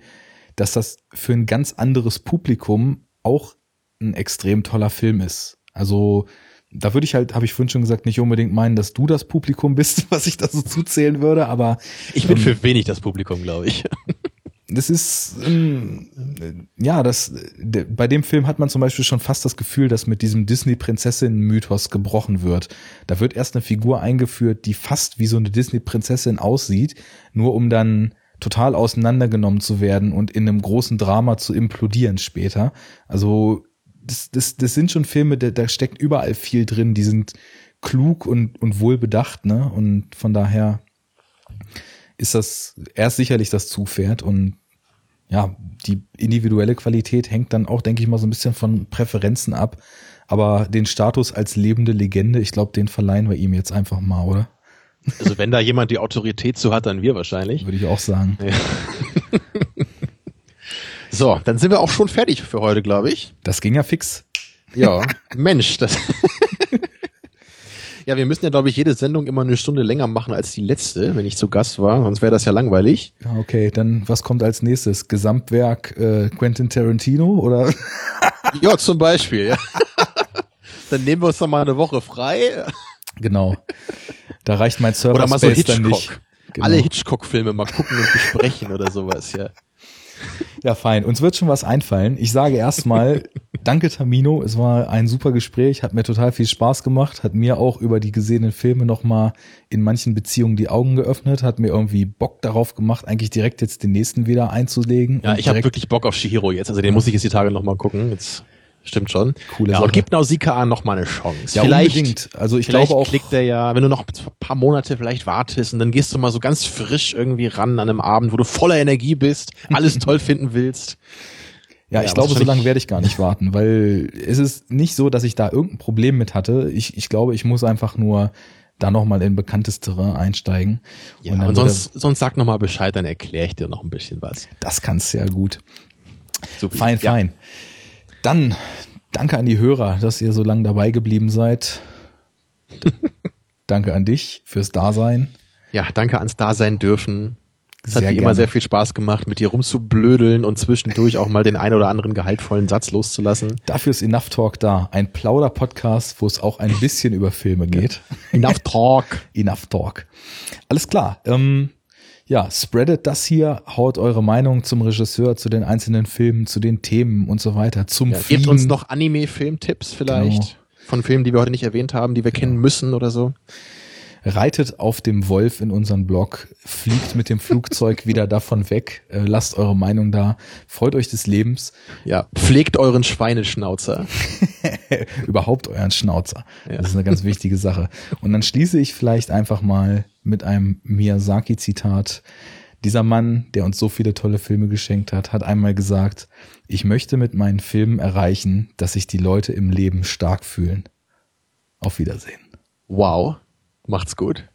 dass das für ein ganz anderes Publikum auch ein extrem toller Film ist. Also da würde ich halt, habe ich vorhin schon gesagt, nicht unbedingt meinen, dass du das Publikum bist, was ich da so zuzählen würde, aber Ich bin ähm, für wenig das Publikum, glaube ich. das ist ähm, ja, das de, bei dem Film hat man zum Beispiel schon fast das Gefühl, dass mit diesem Disney-Prinzessin-Mythos gebrochen wird. Da wird erst eine Figur eingeführt, die fast wie so eine Disney-Prinzessin aussieht, nur um dann total auseinandergenommen zu werden und in einem großen Drama zu implodieren später. Also das, das, das sind schon Filme, da, da steckt überall viel drin, die sind klug und, und wohlbedacht, ne? Und von daher ist das erst sicherlich das Zugpferd und ja, die individuelle Qualität hängt dann auch, denke ich mal, so ein bisschen von Präferenzen ab. Aber den Status als lebende Legende, ich glaube, den verleihen wir ihm jetzt einfach mal, oder? Also wenn da jemand die Autorität zu hat, dann wir wahrscheinlich. Würde ich auch sagen. Ja. So, dann sind wir auch schon fertig für heute, glaube ich. Das ging ja fix. Ja, Mensch, das. ja, wir müssen ja, glaube ich, jede Sendung immer eine Stunde länger machen als die letzte, wenn ich zu Gast war, sonst wäre das ja langweilig. Okay, dann was kommt als nächstes? Gesamtwerk äh, Quentin Tarantino oder? Ja, zum Beispiel, ja. Dann nehmen wir uns doch mal eine Woche frei. genau. Da reicht mein Server Oder mal so Hitchcock. Genau. Alle Hitchcock-Filme mal gucken und besprechen oder sowas, ja. Ja, fein. Uns wird schon was einfallen. Ich sage erstmal, danke Tamino. Es war ein super Gespräch, hat mir total viel Spaß gemacht, hat mir auch über die gesehenen Filme nochmal in manchen Beziehungen die Augen geöffnet, hat mir irgendwie Bock darauf gemacht, eigentlich direkt jetzt den nächsten wieder einzulegen. Ja, ich habe wirklich Bock auf Shihiro jetzt. Also den muss ich jetzt die Tage nochmal gucken. Jetzt stimmt schon. Coole ja, Sache. und gib Nausicaa noch mal eine Chance. ja, vielleicht unbedingt. Also ich vielleicht glaube auch, klickt der ja, wenn du noch ein paar Monate vielleicht wartest und dann gehst du mal so ganz frisch irgendwie ran an einem Abend, wo du voller Energie bist, alles toll finden willst. Ja, Ja, ich glaube, so lange werde ich gar nicht warten, weil es ist nicht so, dass ich da irgendein Problem mit hatte. Ich, ich glaube, ich muss einfach nur da nochmal in bekanntes Terrain einsteigen. Ja, und, wird sonst, sonst sag noch mal Bescheid, dann erkläre ich dir noch ein bisschen was. er- das kannst du ja gut. Super. Fein, ja. fein. Dann danke an die Hörer, dass ihr so lange dabei geblieben seid. danke an dich fürs Dasein. Ja, danke ans Dasein dürfen. Es hat wie immer sehr viel Spaß gemacht, mit dir rumzublödeln und zwischendurch auch mal den ein oder anderen gehaltvollen Satz loszulassen. Dafür ist Enough Talk da. Ein Plauder-Podcast, wo es auch ein bisschen über Filme geht. Enough Talk. Enough Talk. Alles klar. Ähm, ja, spreadet das hier, haut eure Meinung zum Regisseur, zu den einzelnen Filmen, zu den Themen und so weiter, zum Ja, Fliegen. gebt uns noch Anime-Filmtipps vielleicht. Genau. Von Filmen, die wir heute nicht erwähnt haben, die wir kennen müssen oder so. Reitet auf dem Wolf in unseren Blog, fliegt mit dem Flugzeug wieder davon weg, äh, lasst eure Meinung da, freut euch des Lebens, Ja, pflegt euren Schweineschnauzer. überhaupt euren Schnauzer. Ja. Das ist eine ganz wichtige Sache. Und dann schließe ich vielleicht einfach mal mit einem Miyazaki-Zitat. Dieser Mann, der uns so viele tolle Filme geschenkt hat, hat einmal gesagt, ich möchte mit meinen Filmen erreichen, dass sich die Leute im Leben stark fühlen. Auf Wiedersehen. Wow. Macht's gut.